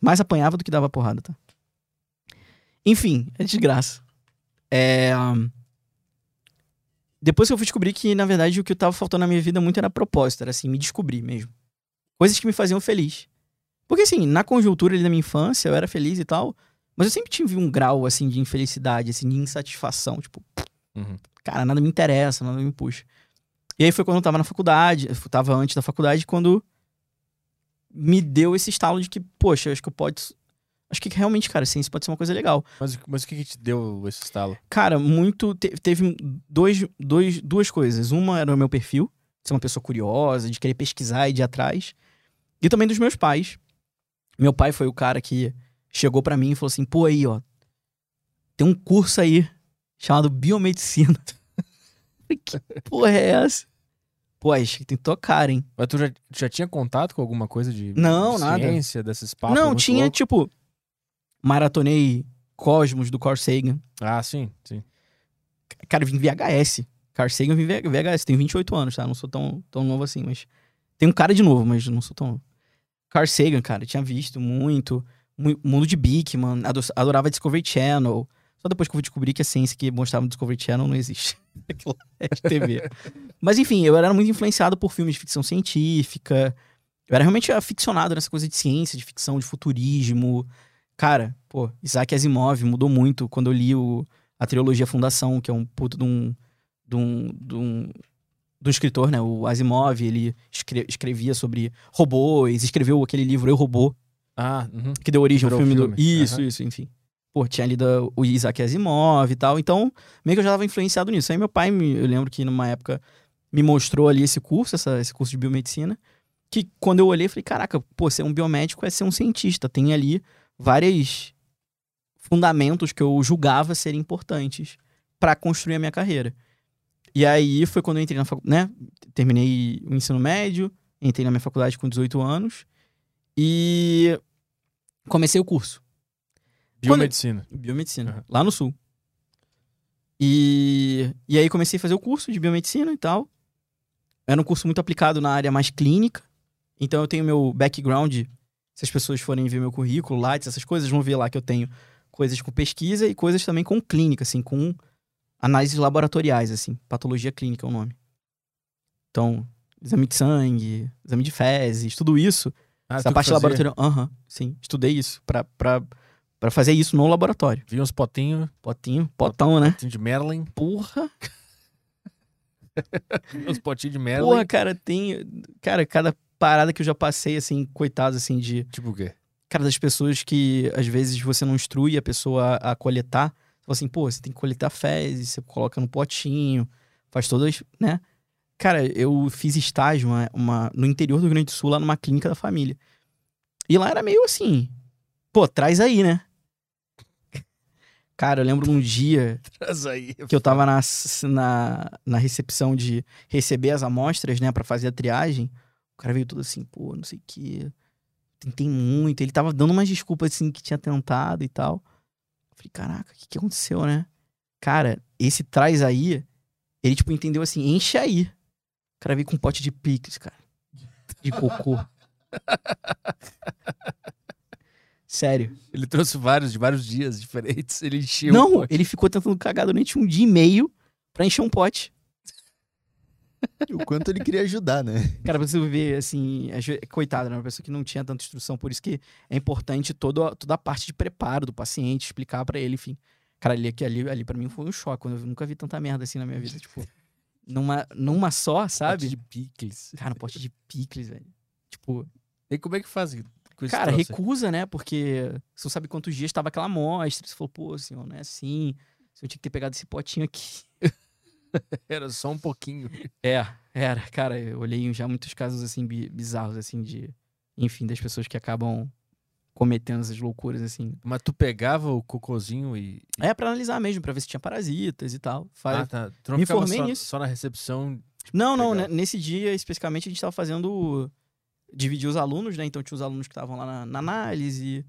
mais apanhava do que dava porrada, tá? Enfim, é desgraça. É, depois que eu fui descobrir que, na verdade, o que tava faltando na minha vida muito era propósito, era assim, me descobrir mesmo. Coisas que me faziam feliz. Porque, assim, na conjuntura ali da minha infância, eu era feliz e tal, mas eu sempre tive um grau, assim, de infelicidade, assim, de insatisfação. Tipo, Uhum. cara, nada me interessa, nada me puxa. E aí foi quando eu tava na faculdade, eu tava antes da faculdade, quando me deu esse estalo de que, poxa, acho que eu posso. Acho que realmente, cara, ciência pode ser uma coisa legal. Mas, mas o que, que te deu esse estalo? Cara, muito. te- teve dois, dois, duas coisas. Uma era o meu perfil, ser uma pessoa curiosa, de querer pesquisar e de ir atrás. E também dos meus pais. Meu pai foi o cara que chegou pra mim e falou assim: pô, aí, ó. Tem um curso aí chamado Biomedicina. Que porra é essa? Pô, acho que tem que tocar, hein? Mas tu já, já tinha contato com alguma coisa de Não, de nada. ciência, desses papos? Não, tinha, louco? tipo. Maratonei Cosmos do Carl Sagan. Ah, sim, sim. Cara, eu vim VHS. Carl Sagan vim VHS. Tenho 28 anos, tá? Não sou tão, tão novo assim, mas. Tenho um cara de novo, mas não sou tão novo. Carl Sagan, cara, tinha visto muito. Mu- Mundo de Bigman, ado- adorava Discovery Channel. Só depois que eu fui descobrir que a ciência que mostrava no Discovery Channel não existe. É de TV. Mas enfim, eu era muito influenciado por filmes de ficção científica. Eu era realmente aficionado nessa coisa de ciência, de ficção, de futurismo. Cara, pô, Isaac Asimov mudou muito quando eu li o, a trilogia Fundação, que é um puto de um, de um, de um, um escritor, né? O Asimov, ele escre- escrevia sobre robôs, escreveu aquele livro Eu, Robô, Ah, uhum. que deu origem ao filme, filme. do... Isso, Aham. isso, enfim. Pô, tinha lido o Isaac Asimov e tal. Então, meio que eu já estava influenciado nisso. Aí meu pai, me- eu lembro que numa época, me mostrou ali esse curso, essa- esse curso de biomedicina. Que quando eu olhei, falei, caraca, pô, ser um biomédico é ser um cientista. Tem ali vários fundamentos que eu julgava serem importantes para construir a minha carreira. E aí foi quando eu entrei na faculdade, né? Terminei o ensino médio, entrei na minha faculdade com 18 anos. E comecei o curso. Biomedicina. Biomedicina, Uhum. lá no sul. E, e aí comecei a fazer o curso de biomedicina e tal. Era um curso muito aplicado na área mais clínica. Então eu tenho meu background. Se as pessoas forem ver meu currículo, Lattes, essas coisas, vão ver lá que eu tenho coisas com pesquisa e coisas também com clínica, assim, com análises laboratoriais, assim. Patologia clínica é o nome. Então, exame de sangue, exame de fezes, tudo isso. Ah, essa parte laboratorial. Aham, sim. Estudei isso pra, pra, pra fazer isso no laboratório. Vi uns potinhos, Potinho, potão, né? potinho de Merlin. Porra. uns potinhos de Merlin. Porra, cara, tem. Cara, cada parada que eu já passei, assim, coitado, assim, de. Tipo o quê? Cara, das pessoas que às vezes você não instrui a pessoa a coletar. Assim, pô, você tem que coletar fezes, você coloca no potinho, faz todas, né? Cara, eu fiz estágio uma, uma- no interior do Rio Grande do Sul, lá numa clínica da família. E lá era meio assim, pô, traz aí, né? Cara, eu lembro um dia Traz aí. que eu tava na, na, na recepção de receber as amostras, né, pra fazer a triagem. O cara veio todo assim, pô, não sei o quê. Tentei muito. Ele tava dando umas desculpas assim que tinha tentado e tal. Falei, caraca, o que, que aconteceu, né? Cara, esse traz aí, ele, tipo, entendeu assim, enche aí. O cara veio com um pote de picles, cara. De cocô. Sério. Ele trouxe vários, de vários dias diferentes. Ele encheu. Não, ele ficou tentando cagar durante um dia e meio pra encher um pote. O quanto ele queria ajudar, né? Cara, pra você ver, assim, às ve- coitado, né? Uma pessoa que não tinha tanta instrução, por isso que é importante toda, toda a parte de preparo do paciente, explicar pra ele, enfim. Cara, ali, ali, ali pra mim foi um choque, eu nunca vi tanta merda assim na minha vida, tipo, numa, numa só, Pote sabe? de picles. Cara, um pote de picles, velho. Tipo, E como é que faz com esse cara, aí? recusa, né? Porque você não sabe quantos dias tava aquela amostra, você falou, pô, senhor, não é assim, eu tinha que ter pegado esse potinho aqui. Era só um pouquinho. É, era, cara, eu olhei já muitos casos assim bi- bizarros assim de, enfim, das pessoas que acabam cometendo essas loucuras assim. Mas tu pegava o cocôzinho e. É pra analisar mesmo, pra ver se tinha parasitas e tal. Faz- Ah, tá. Tu não Me formei só, nisso. só na recepção. não, não, legal. né, nesse dia especificamente a gente tava fazendo dividir os alunos, né? Então tinha os alunos que estavam lá na, na análise,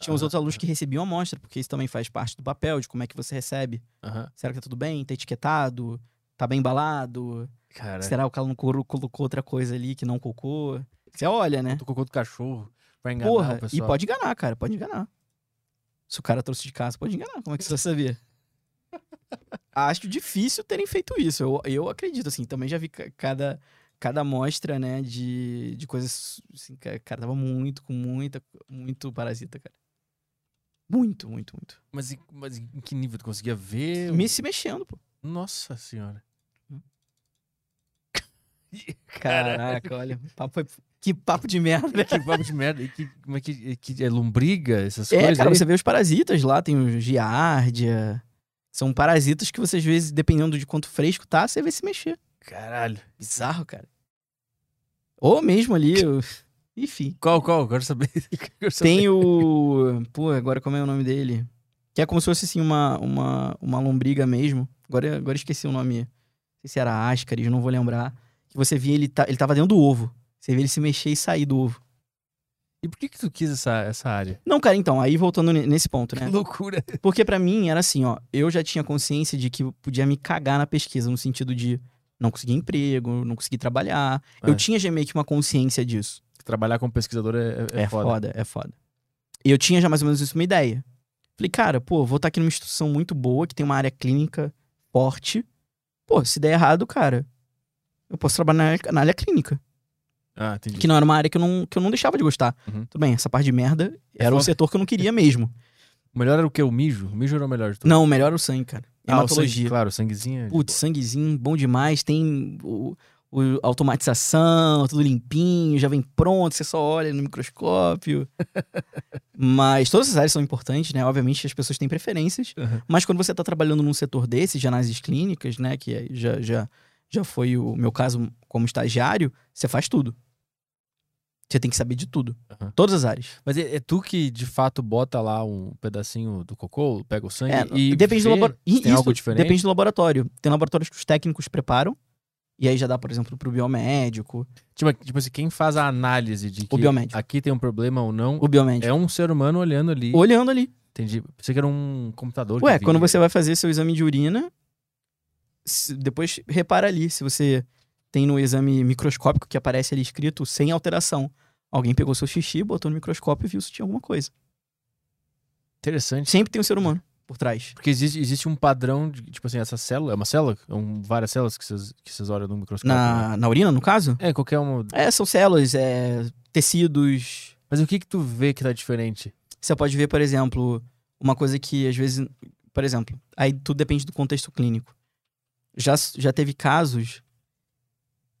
tinha os Ah, outros alunos que recebiam a amostra, porque isso também faz parte do papel de como é que você recebe. Aham. Será que tá tudo bem? Tá etiquetado? Tá bem embalado? Cara, Será que o colo- colocou outra coisa ali que não cocô? Você olha, né? tu cocô do cachorro pra enganar Porra, e pode enganar, cara, pode enganar. Se o cara trouxe de casa, pode enganar. Como é que você vai saber? Acho difícil terem feito isso. Eu, eu acredito, assim, também já vi ca- cada, cada amostra, né, de, de coisas, assim, ca- cara, tava muito, com muita, muito parasita, cara. Muito, muito, muito. Mas, em- mas em que nível? Tu conseguia ver? Me se mexendo, pô. Nossa senhora. Caraca, olha, papo foi... Que papo de merda, né? Que papo de merda. E que, como é que, que é lombriga, essas É, coisas? cara, aí? você vê os parasitas lá, tem o giardia. São parasitas que você, às vezes, dependendo de quanto fresco tá, você vê se mexer. Caralho. Bizarro, cara. Ou mesmo ali, enfim. Qual, qual? Quero saber. Quero saber. Tem o. Pô, agora como é o nome dele? Que é como se fosse assim uma, uma, uma lombriga mesmo. Agora, agora esqueci o nome. Não sei se era Ascaris, não vou lembrar. Que você via ele, tá, ele tava dentro do ovo. Você vê ele se mexer e sair do ovo. E por que que tu quis essa, essa área? Não, cara, então, aí voltando ne- nesse ponto, né? Que loucura. Porque pra mim era assim, ó, eu já tinha consciência de que podia me cagar na pesquisa, no sentido de não conseguir emprego, não conseguir trabalhar. É. Eu tinha já meio que uma consciência disso. Trabalhar como pesquisador é, é, É, foda. foda. é foda. E eu tinha já mais ou menos isso uma ideia. Falei, cara, pô, vou estar aqui numa instituição muito boa, que tem uma área clínica forte. Pô, se der errado, cara, eu posso trabalhar na área, na área clínica. Ah, entendi. Que não era uma área que eu não, que eu não deixava de gostar. Uhum. Tudo bem, essa parte de merda era o foda. setor que eu não queria mesmo. O melhor era o quê? O mijo? O mijo era o melhor de tudo. Não, o melhor era o sangue, cara. Ah, o sangue, claro, o sanguezinho. é Putz, sanguezinho, bom demais. Tem o, o automatização, tudo limpinho, já vem pronto, você só olha no microscópio. mas todas as áreas são importantes, né? Obviamente as pessoas têm preferências. Uhum. Mas quando você está trabalhando num setor desse, de análises clínicas, né? Que é- já, já, já foi o meu caso como estagiário, você faz tudo. Você tem que saber de tudo. Uhum. Todas as áreas. Mas é, é tu que, de fato, bota lá um pedacinho do cocô, pega o sangue É, e depende do laboratório. tem algo diferente? Depende do laboratório. Tem laboratórios que os técnicos preparam E aí já dá, por exemplo, pro biomédico. Tipo, tipo assim, quem faz a análise de que O biomédico. aqui tem um problema ou não, O biomédico. é um ser humano olhando ali. Olhando ali. Entendi. Pensei que era um computador. Ué, quando você vai fazer seu exame de urina, depois repara ali se você tem no exame microscópico que aparece ali escrito sem alteração. Alguém pegou seu xixi, botou no microscópio e viu se tinha alguma coisa. Interessante. Sempre tem um ser humano por trás. Porque existe, existe um padrão de, tipo assim, essa célula, é uma célula? Um, várias células que vocês, que olham no microscópio. né? Na, na urina, no caso? É, qualquer uma. É, são células, é, tecidos. Mas o que que tu vê que tá diferente? Você pode ver, por exemplo, uma coisa que às vezes. Por exemplo, aí tudo depende do contexto clínico. Já, já teve casos.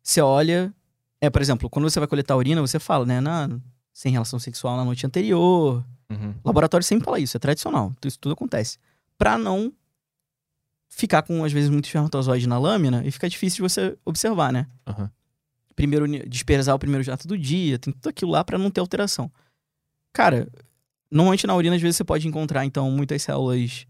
Você olha. É, por exemplo, quando você vai coletar urina, você fala, né? Na, sem relação sexual na noite anterior. Uhum. Laboratório sempre fala isso, é tradicional. Isso tudo acontece. Pra não ficar com, às vezes, muito espermatozoide na lâmina e fica difícil de você observar, né? Aham. primeiro dispersar o primeiro jato do dia, tem tudo aquilo lá pra não ter alteração. Cara, normalmente na urina às vezes você pode encontrar então muitas células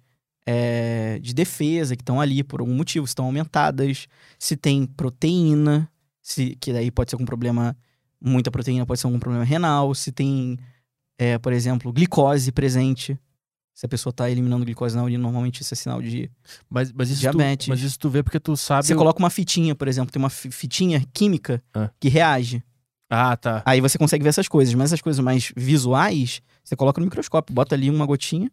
é, de defesa que estão ali por algum motivo, se estão aumentadas, se tem proteína, se que daí pode ser algum problema, muita proteína pode ser algum problema renal, se tem, é, por exemplo, glicose presente. Se a pessoa tá eliminando glicose na urina, normalmente isso é sinal de. Mas, mas, isso Diabetes. Tu, mas isso tu vê porque tu sabe. Você o- coloca uma fitinha, por exemplo, tem uma fi- fitinha química Ah. que reage. Ah, tá. Aí você consegue ver essas coisas, mas essas coisas mais visuais, você coloca no microscópio, bota ali uma gotinha.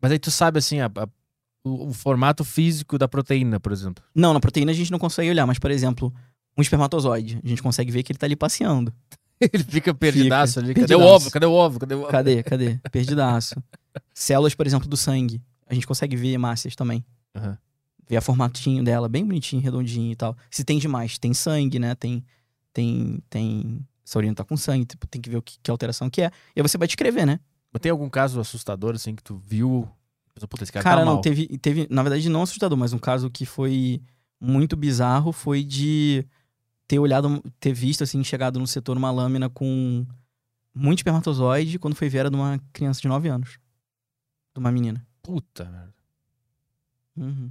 Mas aí tu sabe, assim, a- a- o, o formato físico da proteína, por exemplo. Não, na proteína a gente não consegue olhar, mas, por exemplo, um espermatozoide, a gente consegue ver que ele tá ali passeando. Ele fica perdidaço ali. Cadê Perdidaço. o ovo? Cadê o ovo? Cadê o ovo? Cadê? Cadê? Perdidaço. Células, por exemplo, do sangue. A gente consegue ver hemácias também. Aham. Ver a formatinho dela, bem bonitinho, redondinho e tal. Se tem demais, tem sangue, né? Tem. Tem. Tem. Essa urina tá com sangue, tipo, tem que ver o que, que alteração que é. E aí você vai descrever, né? Mas tem algum caso assustador, assim, que tu viu? Puta, esse cara, Cara, tá não, mal. teve, teve, na verdade, não assustador, mas um caso que foi muito bizarro foi de ter olhado, ter visto, assim, chegado no setor uma lâmina com muito espermatozoide quando foi ver era de uma criança de 9 anos. De uma menina. Puta merda. Uhum.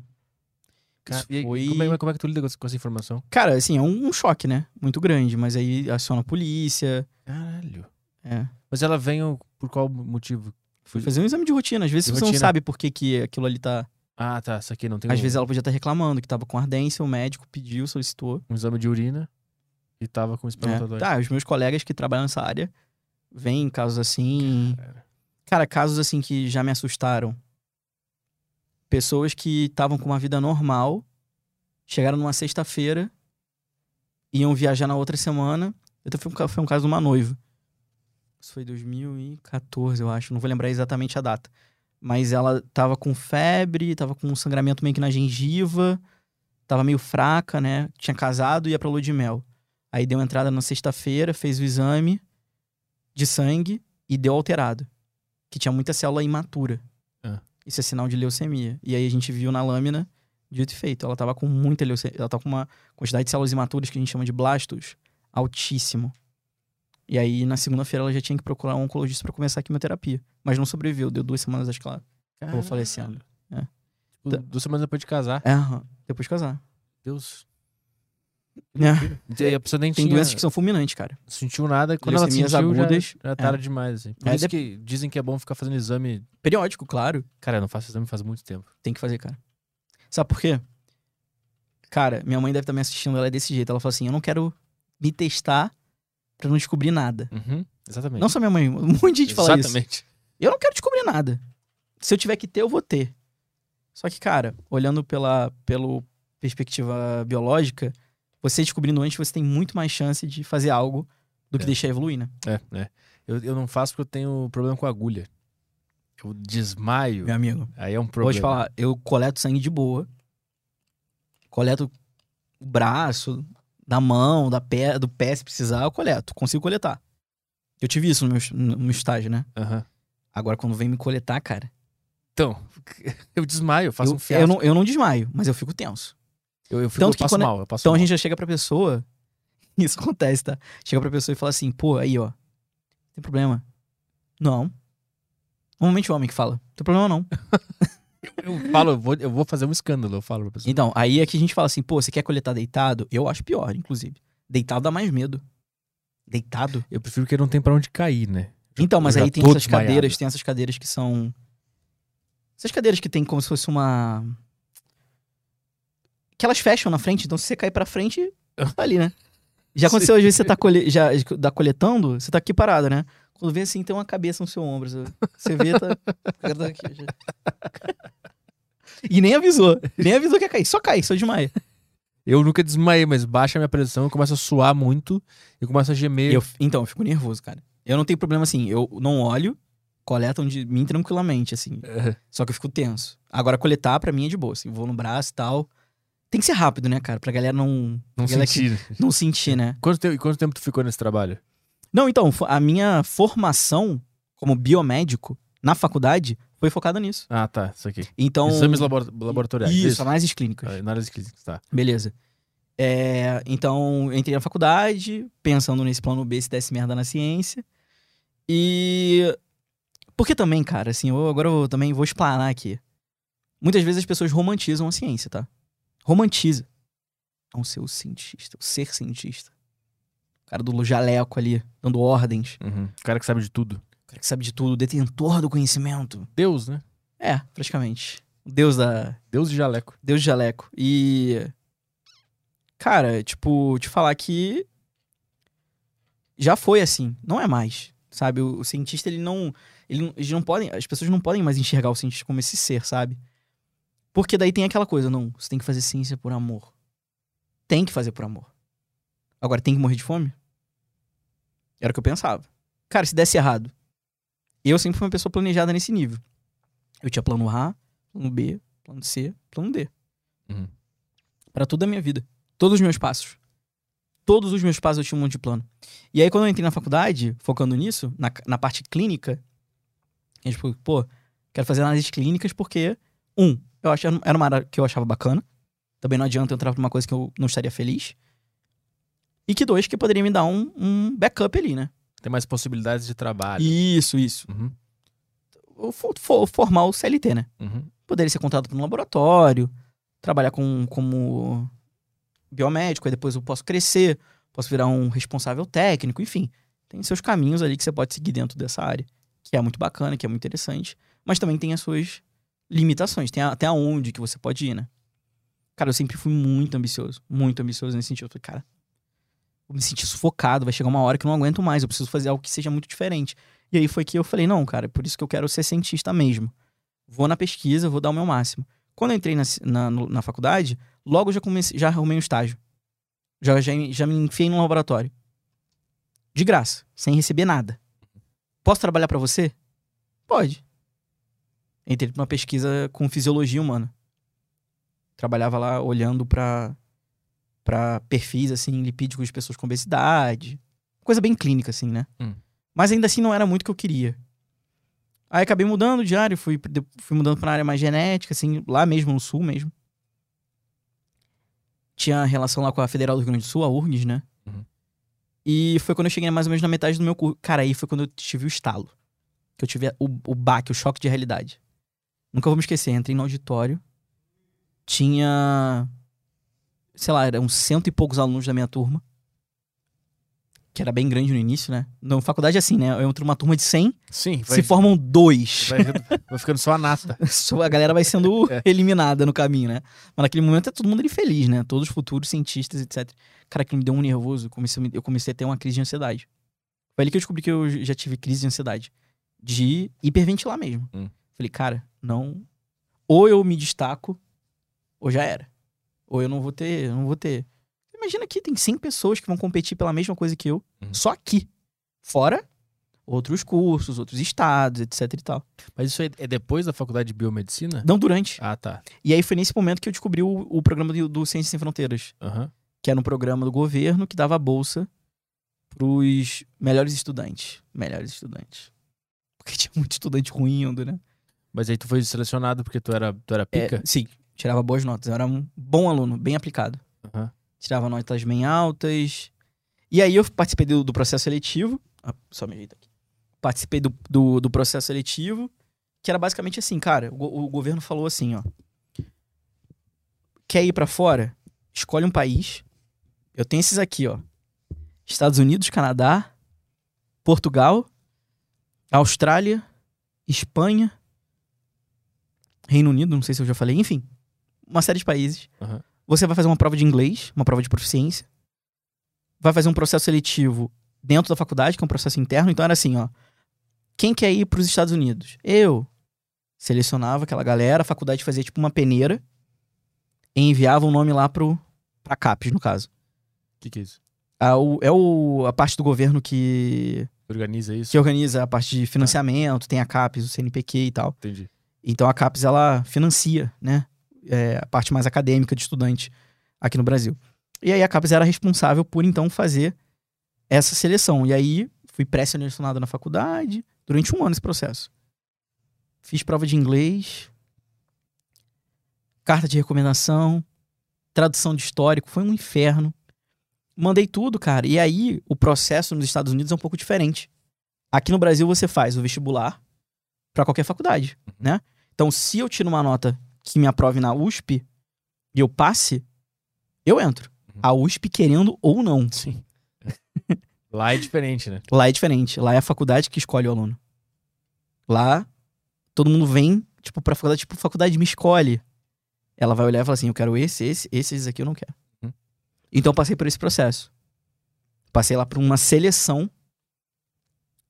Cara, Isso e aí, foi- como, é, como é que tu lida com essa, informação? Cara, assim, é um, um choque, né? Muito grande, mas aí aciona a polícia. Caralho. É. Mas ela veio por qual motivo? Foi fazer um exame de rotina. Às vezes De você não rotina. sabe por que, que aquilo ali tá. Ah, tá. Isso aqui não tem Às um, vezes ela podia estar reclamando que tava com ardência, o médico pediu, solicitou. um exame de urina e tava com É. espermatozoide. Tá, os meus colegas que trabalham nessa área veem casos assim. Cara, casos assim que já me assustaram. Pessoas que estavam com uma vida normal, chegaram numa sexta-feira, iam viajar na outra semana. Até foi um, foi um caso de uma noiva. Isso foi 2014, eu acho. Não vou lembrar exatamente a data. Mas ela tava com febre, tava com um sangramento meio que na gengiva, tava meio fraca, né? Tinha casado e ia pra lua de mel. Aí deu entrada na sexta-feira, fez o exame de sangue e deu alterado. Que tinha muita célula imatura. Ah. Isso é sinal de leucemia. E aí a gente viu na lâmina, dito e feito. Ela tava com muita leucemia. Ela tava com uma quantidade de células imaturas que a gente chama de blastos altíssimo. E aí na segunda-feira ela já tinha que procurar um oncologista pra começar a quimioterapia. Mas não sobreviveu, deu duas semanas acho que ela. Acabou falecendo. É. Tipo, duas semanas depois de casar. É, depois de casar. Deus. É. E a pessoa nem Tem tinha, doenças que são fulminantes, cara. sentiu nada. Quando ela sentiu, já, agudas, já tarde demais. Assim. Por É, isso dep- que dizem que é bom ficar fazendo exame. Periódico, claro. Cara, eu não faço exame faz muito tempo. Tem que fazer, cara. Sabe por quê? Cara, minha mãe deve estar me assistindo, ela é desse jeito. Ela fala assim: eu não quero me testar pra não descobrir nada. Uhum, exatamente. Não só minha mãe, um monte de gente fala isso. Exatamente. Eu não quero descobrir nada. Se eu tiver que ter, eu vou ter. Só que, cara, olhando pela pelo perspectiva biológica, você descobrindo antes, você tem muito mais chance de fazer algo do que É. deixar evoluir, né? É, é. Eu, eu não faço porque eu tenho problema com agulha. Eu desmaio. Meu amigo. Aí é um Vou problema. te falar, eu coleto sangue de boa. Coleto o braço, da mão, da pé, do pé, se precisar, eu coleto. Consigo coletar. Eu tive isso no meu, no meu estágio, né? Aham. Agora, quando vem me coletar, cara, Então, eu desmaio, eu faço eu, um fiasco. eu, não, eu não desmaio, mas eu fico tenso. Eu, eu, fico, Tanto eu que passo quando- mal, eu passo Então mal. a gente já chega pra pessoa. Isso acontece, tá? Chega pra pessoa e fala assim, pô, aí, ó. Tem problema? Não. Normalmente o homem que fala, tem problema não. Eu falo, eu vou, eu vou fazer um escândalo, eu falo pra pessoa. Então, aí é que a gente fala assim, pô, você quer coletar deitado? Eu acho pior, inclusive. Deitado dá mais medo. Deitado? Eu prefiro que não tem pra onde cair, né? Então, mas aí tem essas desmaiado. cadeiras, tem essas cadeiras que são. Essas cadeiras que tem como se fosse uma. Que elas fecham na frente, então se você cair pra frente, tá ali, né? Já aconteceu, às vezes você tá, colhe... já, tá coletando, você tá aqui parado, né? Quando vê assim, tem uma cabeça no seu ombro. Você- vê, tá. aqui, já. E nem avisou. Nem avisou que ia cair. Só cai, só desmaia. Eu nunca desmaiei, mas baixa a minha pressão, eu começo a suar muito e começo a gemer. Eu, então, eu fico nervoso, cara. Eu não tenho problema assim, eu não olho, coletam de mim tranquilamente, assim. É. Só que eu fico tenso. Agora, coletar, pra mim, é de boa. Assim, vou no braço e tal. Tem que ser rápido, né, cara? Pra galera não, Não galera que- senti. não sentir, né? Quanto tempo, e quanto tempo tu ficou nesse trabalho? Não, então, a minha formação como biomédico na faculdade foi focada nisso. Ah, tá, isso aqui. Então. Exames labora- laboratoriais. Isso, análises clínicas. Ah, Análise clínica, tá. Beleza. É, então, eu entrei na faculdade, pensando nesse plano B se desse merda na ciência. E. Porque também, cara, assim, eu, agora eu também vou explanar aqui. Muitas vezes as pessoas romantizam a ciência, tá? Romantiza. Não ser o cientista, o ser cientista. Cara do jaleco ali, dando ordens. Uhum. O cara que sabe de tudo. O cara que sabe de tudo, detentor do conhecimento. Deus, né? É, praticamente. Deus da, Deus de jaleco. Deus de jaleco. E. Cara, tipo, te falar que. Já foi assim. Não é mais. Sabe? O, o cientista, ele não. Ele, eles não podem. As pessoas não podem mais enxergar o cientista como esse ser, sabe? Porque daí tem aquela coisa, não. Você tem que fazer ciência por amor. Tem que fazer por amor. Agora, tem que morrer de fome? Era o que eu pensava. Cara, se desse errado. Eu sempre fui uma pessoa planejada nesse nível. Eu tinha plano A, plano B, plano C, plano D. Uhum. Pra toda a minha vida. Todos os meus passos. Todos os meus passos eu tinha um monte de plano. E aí, quando eu entrei na faculdade, focando nisso, na, na parte clínica, eu, tipo, pô, quero fazer análises clínicas porque, um, eu achava, era uma área que eu achava bacana. Também não adianta eu entrar pra uma coisa que eu não estaria feliz. E que dois, que poderia me dar um, um backup ali, né? Tem mais possibilidades de trabalho. Isso, isso. Uhum. O fo- fo- formar o CLT, né? Uhum. poderia ser contratado para um laboratório, trabalhar com, como biomédico, aí depois eu posso crescer, posso virar um responsável técnico, enfim. Tem seus caminhos ali que você pode seguir dentro dessa área, que é muito bacana, que é muito interessante, mas também tem as suas limitações, tem a- até aonde que você pode ir, né? Cara, eu sempre fui muito ambicioso, muito ambicioso nesse sentido. Eu falei, cara, vou me sentir sufocado, vai chegar uma hora que eu não aguento mais, eu preciso fazer algo que seja muito diferente. E aí foi que eu falei, não, cara, é por isso que eu quero ser cientista mesmo vou na pesquisa, vou dar o meu máximo. Quando eu entrei na, na, na faculdade, logo já comecei, já arrumei um estágio. Já, já, já me enfiei num laboratório. De graça, sem receber nada. Posso trabalhar pra você? Pode. Entrei pra uma pesquisa com fisiologia humana. Trabalhava lá olhando pra para perfis assim lipídicos de pessoas com obesidade, coisa bem clínica assim, né? Hum. Mas ainda assim não era muito o que eu queria. Aí acabei mudando de área, fui, fui mudando pra uma área mais genética, assim, lá mesmo no sul mesmo. Tinha relação lá com a Federal do Rio Grande do Sul, a URGS, né? Uhum. E foi quando eu cheguei mais ou menos na metade do meu curso. Cara, aí foi quando eu tive o estalo. Que eu tive o, o baque, o choque de realidade. Nunca vou me esquecer, entrei no auditório. Tinha. Sei lá, eram cento e poucos alunos da minha turma. Que era bem grande no início, né? Na faculdade é assim, né? Eu entro numa turma de 100, Sim, vai, se formam dois. vai, vai ficando só a nata. A galera vai sendo É. eliminada no caminho, né? Mas naquele momento é todo mundo ali feliz, né? Todos os futuros cientistas, etc. Cara, aquilo me deu um nervoso. Eu comecei, eu comecei a ter uma crise de ansiedade. Foi ali que eu descobri que eu já tive crise de ansiedade. De hiperventilar mesmo. Hum. Falei, cara, não. Ou eu me destaco, ou já era. Ou eu não vou ter. eu Não vou ter. Imagina aqui, tem 100 pessoas que vão competir pela mesma coisa que eu. Uhum. Só aqui. Fora outros cursos, outros estados, etc e tal. Mas isso é depois da faculdade de biomedicina? Não durante. Ah, tá. E aí foi nesse momento que eu descobri o, o programa do, do Ciências Sem Fronteiras, Aham. que era um programa do governo que dava bolsa pros melhores estudantes. Melhores estudantes. Porque tinha muito estudante ruim indo, né? Mas aí tu foi selecionado porque tu era, tu era É, pica? sim, tirava boas notas. Eu era um bom aluno, bem aplicado. Aham. Tirava notas bem altas. E aí eu participei do, do processo seletivo. Ah, só me ajeita aqui. Participei do, do, do processo seletivo. que era basicamente assim, cara, o, o governo falou assim, ó. Quer ir pra fora? Escolhe um país. Eu tenho esses aqui, ó. Estados Unidos, Canadá, Portugal, Austrália, Espanha, Reino Unido, não sei se eu já falei, enfim, uma série de países. Aham. Você vai fazer uma prova de inglês, uma prova de proficiência. Vai fazer um processo seletivo dentro da faculdade, que é um processo interno. Então era assim, ó. Quem quer ir para os Estados Unidos? Eu. Selecionava aquela galera, a faculdade fazia tipo uma peneira e enviava o nome lá pro pra CAPES, no caso. O que, que é isso? Ah, o- é o, a parte do governo que, Organiza isso? que organiza a parte de financiamento, tem a CAPES, o CNPq e tal. Entendi. Então a CAPES ela financia, né, é, a parte mais acadêmica de estudante aqui no Brasil. E aí a CAPES era responsável por então fazer essa seleção. E aí fui pré-selecionado na faculdade durante um ano esse processo. Fiz prova de inglês, carta de recomendação, tradução de histórico, foi um inferno. Mandei tudo, cara. E aí o processo nos Estados Unidos é um pouco diferente. Aqui no Brasil você faz o vestibular para qualquer faculdade, né? Então, se eu tiro uma nota que me aprove na USP e eu passe, eu entro. Uhum. A USP querendo ou não. Sim. Lá é diferente, né? Lá é diferente. Lá é a faculdade que escolhe o aluno. Lá, todo mundo vem, tipo, pra faculdade, tipo, faculdade me escolhe. Ela vai olhar e falar assim: eu quero esse, esse, esse, esse aqui eu não quero. Uhum. Então eu passei por esse processo. Passei lá por uma seleção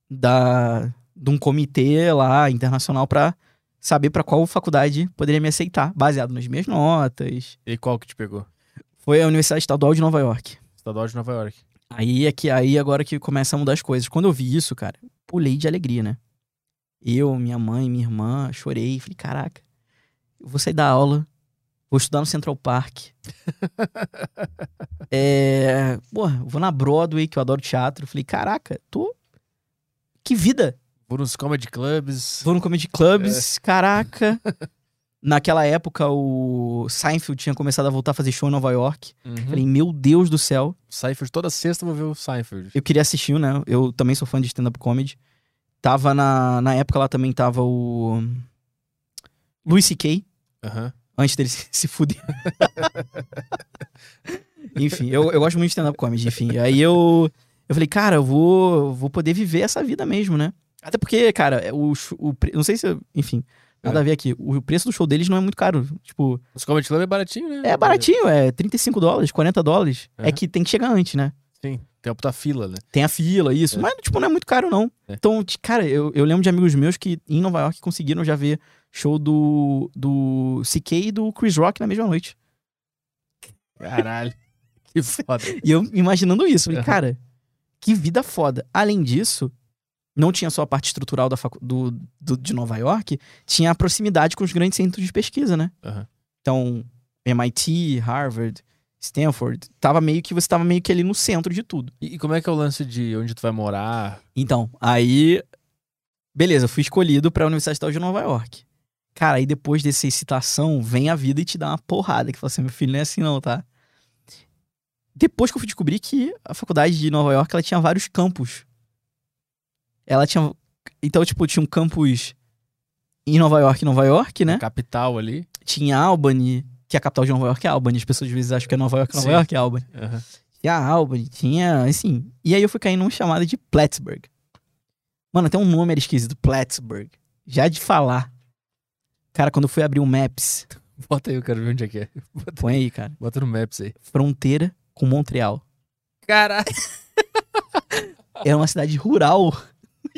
da, de um comitê lá internacional pra saber pra qual faculdade poderia me aceitar, baseado nas minhas notas. E qual que te pegou? Foi a Universidade Estadual de Nova York. Estadual de Nova York. Aí é que aí agora que começa a mudar as coisas. Quando eu vi isso, cara, pulei de alegria, né? Eu, minha mãe, minha irmã, chorei, falei, caraca, eu vou sair da aula, vou estudar no Central Park. é, porra, vou na Broadway, que eu adoro teatro. Falei, caraca, tô que vida. Vou nos comedy clubs. Vou no comedy clubs, caraca. Naquela época o Seinfeld tinha começado a voltar a fazer show em Nova York. Uhum. Falei, meu Deus do céu. Seinfeld, toda sexta eu vou ver o Seinfeld. Eu queria assistir, né? Eu também sou fã de stand-up comedy. Tava na, na época lá também tava o. Louis C.K. Aham. Antes dele se, se fuder. enfim, eu, eu gosto muito de stand-up comedy, enfim. Aí eu. Eu falei, cara, eu vou, vou poder viver essa vida mesmo, né? Até porque, cara, o, sh- o, pre- não sei se. Enfim, nada É. a ver aqui. O preço do show deles não é muito caro. Tipo, Os comedy club é baratinho, né? é baratinho, é 35 dólares, 40 dólares. É Aham. que tem que chegar antes, né? Sim, tem uma puta fila, né? Tem a fila, isso. É. Mas, tipo, não é muito caro, não. É. Então, cara, eu, eu lembro de amigos meus que em Nova York conseguiram já ver show do, do CK e do Chris Rock na mesma noite. Caralho. que foda. E eu imaginando isso. Falei, cara, que vida foda. Além disso, não tinha só a parte estrutural da do, do- de Nova York, tinha a proximidade com os grandes centros de pesquisa, né? Aham. Então, MIT, Harvard, Stanford, tava meio que você tava meio que ali no centro de tudo. E, e como é que é o lance de onde tu vai morar? Então, aí. Beleza, fui escolhido pra Universidade Estadual de Nova York. Cara, aí depois dessa excitação, vem a vida e te dá uma porrada. Que fala assim: meu filho, não é assim não, tá? Depois que eu fui descobrir que a faculdade de Nova York ela tinha vários campos. Ela tinha. Então, tipo, tinha um campus em Nova York, Nova York, né? Capital ali. Tinha Albany, que a capital de Nova York é Albany. As pessoas às vezes acham que é Nova York, Nova Sim. York é Albany. Aham. Tinha Albany, tinha, assim. E aí eu fui cair numa chamada de Plattsburgh. Mano, até um nome era esquisito, Plattsburgh. Já de falar. Cara, quando eu fui abrir o Maps, Bota aí, eu quero ver onde é que é. Bota, põe aí, cara. bota no Maps aí. Fronteira com Montreal. Caralho. Era uma cidade rural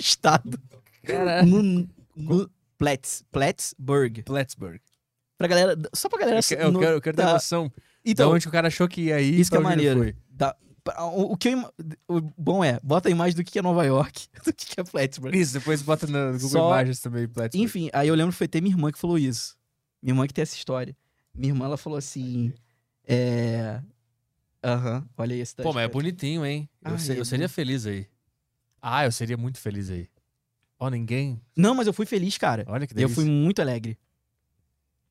estado. Caralho. No, no Platts, Plattsburgh. Plattsburgh. Pra galera, só pra galera... Eu, eu no- quero, eu quero ter tá. noção Então, onde o cara achou que ia ir. Isso que é maneiro. foi. da- pra- o, o que eu, o bom é, bota a imagem do que é Nova York, do que é Plattsburgh. Isso, depois bota no Google Só- Imagens também, Plattsburgh. Enfim, aí eu lembro que foi até minha irmã que falou isso. Minha irmã que tem essa história. Minha irmã, ela falou assim. É. Aham, olha aí cidade. Pô, mas é bonitinho, hein? Eu, Ah, se- é eu seria feliz aí. Ah, eu seria muito feliz aí. Ó, ninguém. Não, mas eu fui feliz, cara. Olha que Eu delícia. fui muito alegre.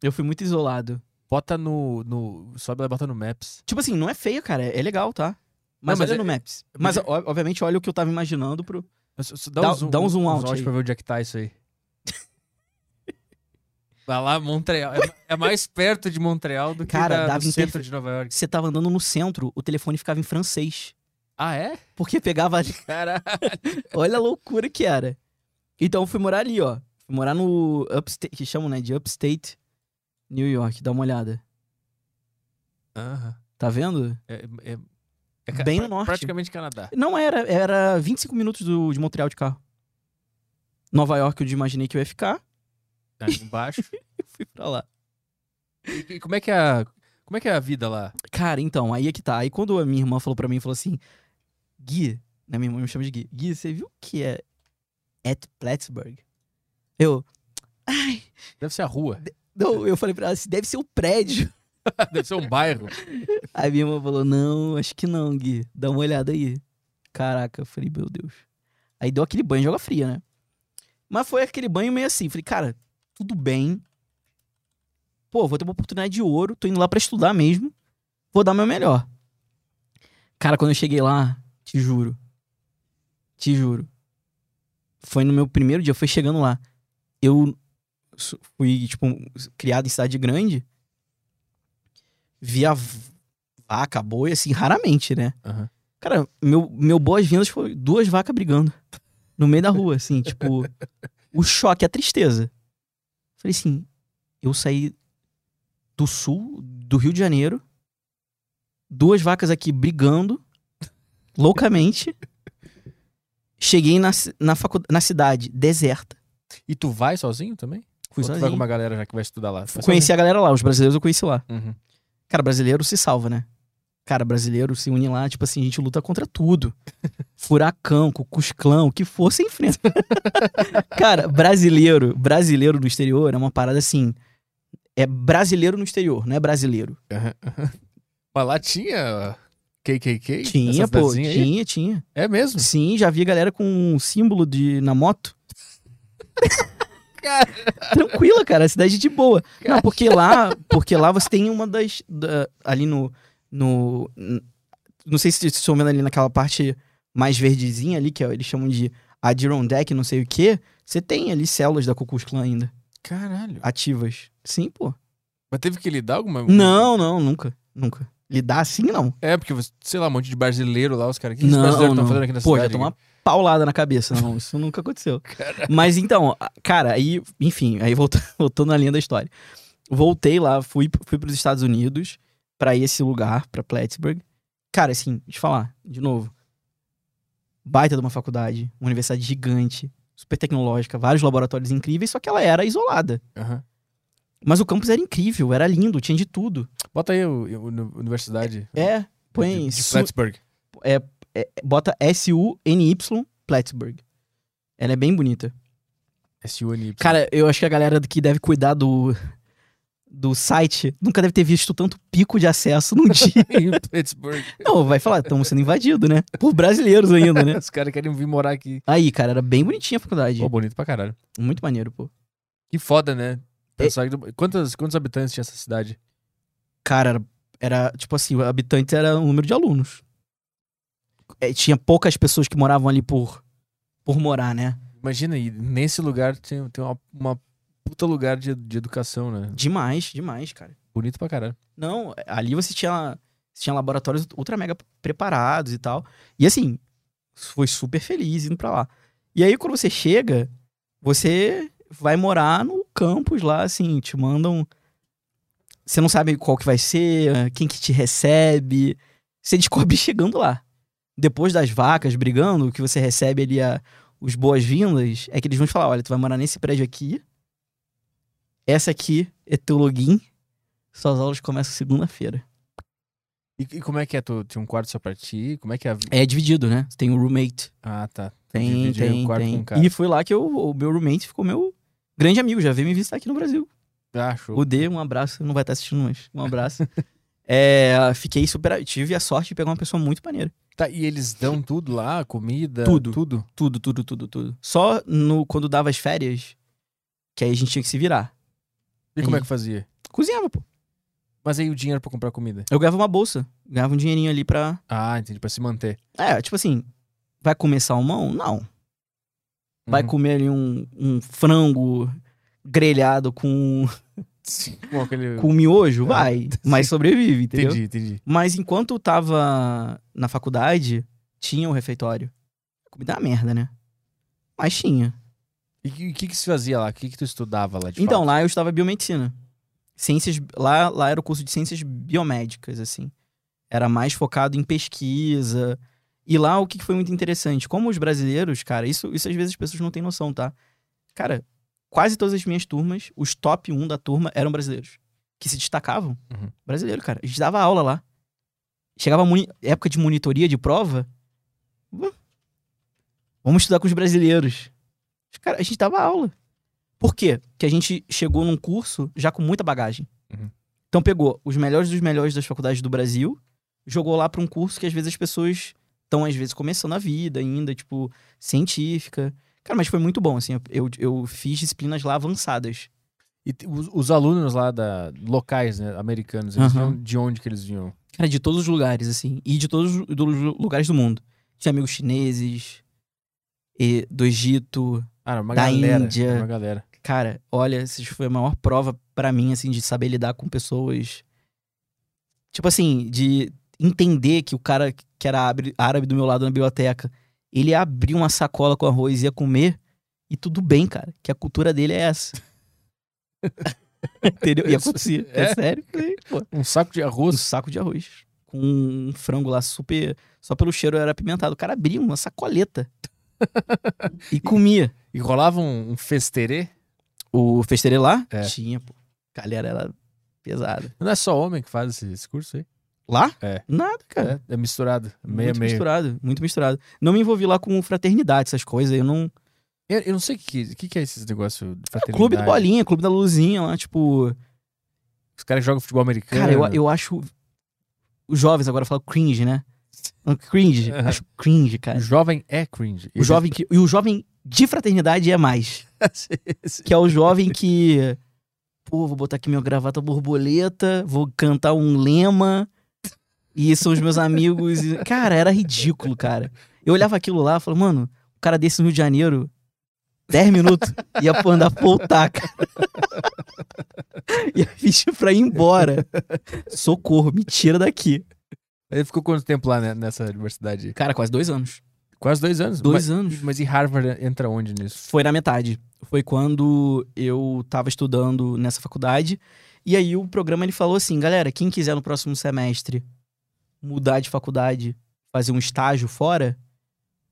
Eu fui muito isolado. Bota no, no. Sobe lá e bota no Maps. Tipo assim, não é feio, cara. É legal, tá? Mas, Não, mas olha é- no Maps. mas Mas, é- obviamente, olha o que eu tava imaginando pro. Dá, Dá- um zoom, dá um zoom out out aí. pra ver onde é que tá isso aí. Vai lá, Montreal. É, é mais perto de Montreal do que Cara, da, do centro de Nova York. Você tava andando no centro, o telefone ficava em francês. Ah, é? Porque pegava ali. Caralho. Olha a loucura que era. Então eu fui morar ali, ó. Fui morar no upstate, que chamam, né, de upstate New York. Dá uma olhada. Aham. Tá vendo? É, é- é Bem no norte. Praticamente Canadá. Não era, era 25 minutos do, de Montreal de carro. Nova York eu imaginei que eu ia ficar, Ali embaixo. eu fui pra lá. E, e como é que é a. Como é que é a vida lá? Cara, então, aí é que tá. Aí quando a minha irmã falou pra mim, falou assim, Gui, né, minha irmã me chama de Gui. Gui, você viu o que é at Plattsburgh? Eu, ai, Deve ser a rua. não, eu falei pra ela, assim, deve ser o prédio. Deve ser um bairro. Aí minha irmã falou, não, acho que não, Gui. Dá uma olhada aí. Caraca, eu falei, meu Deus. Aí deu aquele banho de água fria, né? Mas foi aquele banho meio assim. Falei, cara, tudo bem. Pô, vou ter uma oportunidade de ouro. Tô indo lá pra estudar mesmo. Vou dar meu melhor. Cara, quando eu cheguei lá, te juro. Te juro. Foi no meu primeiro dia, foi chegando lá. Eu fui, tipo, criado em cidade grande. Via vaca, boi, assim, raramente, né? Aham. Cara, meu, meu boas-vindas foi duas vacas brigando no meio da rua, assim, tipo, o choque, a tristeza. Falei assim, eu saí do sul, do Rio de Janeiro, duas vacas aqui brigando loucamente. Cheguei na, na, facu- na cidade, deserta. E tu vai sozinho também? Fui Ou tu vai sozinho. com uma galera já que vai estudar lá? Vai Conheci a galera lá, os brasileiros eu conheci lá. sozinho? Uhum. Cara, brasileiro se salva, né? Cara, brasileiro se une lá, tipo assim, a gente luta contra tudo. Furacão, Cucusclã, o que for, você enfrenta. Cara, brasileiro, brasileiro no exterior é uma parada assim. É brasileiro no exterior, não é brasileiro. Mas lá tinha KKK? Tinha, pô, tinha, tinha. É mesmo? Sim, já vi galera com um símbolo de na moto. Cara. Tranquila, cara, a cidade de boa. Não, porque lá, porque lá você tem uma das da- ali no no não sei se vocês estão vendo ali naquela parte mais verdezinha ali que é- eles chamam de Adirondack, não sei o que. Você tem ali células da Ku Klux Klan ainda Caralho. ativas. Sim, pô. Mas teve que lidar alguma Não, não, nunca, nunca. Lidar assim não. É, porque, sei lá, um monte de brasileiro lá, os caras. Que os Não, brasileiros estão fazendo aqui na Pô, já cidade? tomou uma paulada na cabeça. Não, isso nunca aconteceu. Mas então, cara, aí, enfim, aí voltando, voltando na linha da história. Voltei lá, fui, fui pros Estados Unidos pra esse lugar, pra Plattsburgh. Cara, assim, deixa eu falar, de novo. Baita de uma faculdade, uma universidade gigante, super tecnológica, vários laboratórios incríveis, só que ela era isolada. Aham. Mas o campus era incrível, era lindo, tinha de tudo. Bota aí o, o- o- Universidade. É, põe. De, de Plattsburgh. é, bota S-U-N-Y Plattsburgh. Ela é bem bonita. SUNY. Cara, eu acho que a galera que deve cuidar do, do site nunca deve ter visto tanto pico de acesso num dia. em Plattsburgh. Não, vai falar, estamos sendo invadidos, né? Por brasileiros ainda, né? Os caras querem vir morar aqui. Aí, cara, era bem bonitinha a faculdade. Pô, bonito pra caralho. Muito maneiro, pô. Que foda, né? Pensar que- Quantos, quantos habitantes tinha essa cidade? Cara, era, era, tipo assim, o habitante era o número de alunos. É, tinha poucas pessoas que moravam ali por, por morar, né? Imagina, e nesse lugar tem, tem uma, uma puta lugar de, de educação, né? Demais, demais, cara. Bonito pra caralho. Não, ali você tinha, você tinha laboratórios ultra mega preparados e tal. E assim, foi super feliz indo pra lá. E aí, quando você chega, você vai morar no campus lá, assim, te mandam. Você não sabe qual que vai ser, quem que te recebe. Você descobre chegando lá. Depois das vacas brigando, o que você recebe ali a, os boas-vindas, é que eles vão te falar: olha, tu vai morar nesse prédio aqui. Essa aqui é teu login. Suas aulas começam segunda-feira. E, e como é que é? Tu tinha um quarto só pra ti? Como é que é a É dividido, né? Tem o roommate. Ah, tá. Tem, Dividir tem, quarto tem. com o cara. E foi lá que eu, o meu roommate ficou meu grande amigo. Já veio me visitar aqui no Brasil. Ah, show. O D, um abraço. Não vai estar assistindo, mas um abraço. é, fiquei super... Tive a sorte de pegar uma pessoa muito maneira. Tá, e eles dão tudo lá? Comida? Tudo. Tudo? Tudo, tudo, tudo, tudo. Só no, quando dava as férias, que aí a gente tinha que se virar. E como é que fazia? Cozinhava, pô. Mas aí o dinheiro pra comprar comida? Eu ganhava uma bolsa. Ganhava um dinheirinho ali pra... Ah, entendi. Pra se manter. É, tipo assim... Vai comer salmão? Não. Vai Uhum. comer ali um, um frango grelhado com, Com aquele... com miojo, vai. Mas sobrevive, entendeu? Entendi, entendi. Mas enquanto eu tava na faculdade, tinha o refeitório. Comida é uma merda, né? Mas tinha. E o que, que se fazia lá? O que, que tu estudava lá de Então, fato? lá eu estava biomedicina. Ciências. Lá, lá era o curso de ciências biomédicas, assim. Era mais focado em pesquisa. E lá o que foi muito interessante? Como os brasileiros, cara, isso, isso às vezes as pessoas não têm noção, tá? Cara, quase todas as minhas turmas, os top 1 da turma eram brasileiros. Que se destacavam. Uhum. Brasileiro, cara. A gente dava aula lá. Chegava época de monitoria de prova. "Vamos- estudar com os brasileiros. Os Cara, a gente dava aula. Por quê? Porque a gente chegou num curso já com muita bagagem. Uhum. Então pegou os melhores dos melhores das faculdades do Brasil, jogou lá pra um curso que às vezes as pessoas estão, às vezes, começando a vida ainda, tipo, científica. Cara, mas foi muito bom, assim. Eu, eu fiz disciplinas lá avançadas. E os, os alunos lá da, locais, né, americanos, eles vinham de onde que eles vinham? Cara, de todos os lugares, assim. E de todos os lugares do mundo. Tinha amigos chineses, e do Egito. Ah, Da galera. Índia. Uma galera. Cara, olha, essa foi a maior prova pra mim, assim, de saber lidar com pessoas. Tipo assim, de entender que o cara que era árabe- do meu lado na biblioteca, ele abria uma sacola com arroz e ia comer, e tudo bem, cara, que a cultura dele é essa. Entendeu? E acontecia. É, É? sério. Pô. Um saco de um arroz. saco de arroz. Com um frango lá super. Só pelo cheiro era apimentado. O cara abria uma sacoleta. e comia. E rolava um, um festerê. O festerê lá? É. Tinha, pô. Galera era pesada. Não é só homem que faz esse, esse curso aí. Lá? É. Nada, cara. É, é misturado. Meio muito meio. misturado, muito misturado. Não me envolvi lá com fraternidade, essas coisas. Eu não. Eu, eu não sei o que, que, que é esses negócios de fraternidade. Clube do Bolinha, clube da Luzinha lá, tipo. Os caras que jogam futebol americano. Cara, eu, eu acho. Os jovens agora falam cringe, né? Cringe. Aham. Acho cringe, cara. O jovem é cringe. O jovem que, e o jovem de fraternidade é mais. Que é o jovem que. Pô, vou botar aqui minha gravata borboleta, vou cantar um lema. E são os meus amigos. e- Cara, era ridículo, cara. Eu olhava aquilo lá e falava, mano, o cara desse no Rio de Janeiro, 10 minutos, ia andar voltar, cara. Ia vestir pra ir embora. Socorro, me tira daqui. Ele ficou quanto tempo lá né, nessa universidade? Cara, quase dois anos. Quase dois anos. Dois mas, anos. Mas e Harvard entra onde nisso? Foi na metade. Foi quando eu tava estudando nessa faculdade. E aí o programa ele falou assim, galera, quem quiser no próximo semestre mudar de faculdade, fazer um estágio fora,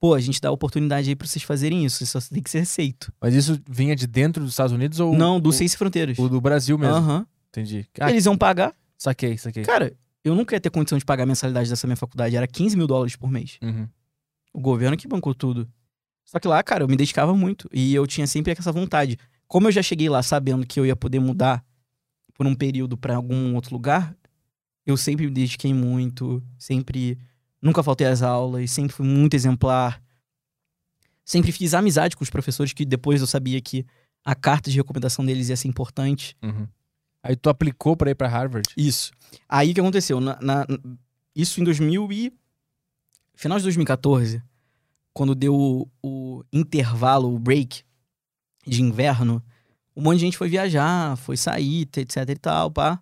pô, a gente dá oportunidade aí pra vocês fazerem isso. Só tem que ser aceito. Mas isso vinha de dentro dos Estados Unidos ou. Não, do Ciência e Fronteiras. o do Brasil mesmo? Aham. Entendi. Ah, Eles iam pagar. saquei, saquei. Cara, eu nunca ia ter condição de pagar a mensalidade dessa minha faculdade. Era 15 mil dólares por mês. Uhum. O governo que bancou tudo. Só que lá, cara, eu me dedicava muito. E eu tinha sempre essa vontade. Como eu já cheguei lá sabendo que eu ia poder mudar por um período pra algum outro lugar, eu sempre me dediquei muito. Sempre. Nunca faltei às aulas. Sempre fui muito exemplar. Sempre fiz amizade com os professores, que depois eu sabia que a carta de recomendação deles ia ser importante. Uhum. Aí tu aplicou pra ir pra Harvard? Isso. Aí o que aconteceu? Na, na- isso em 2000 e... Final de 2014, quando deu o, o intervalo, o break de inverno, um monte de gente foi viajar, foi sair, etc e tal, pá.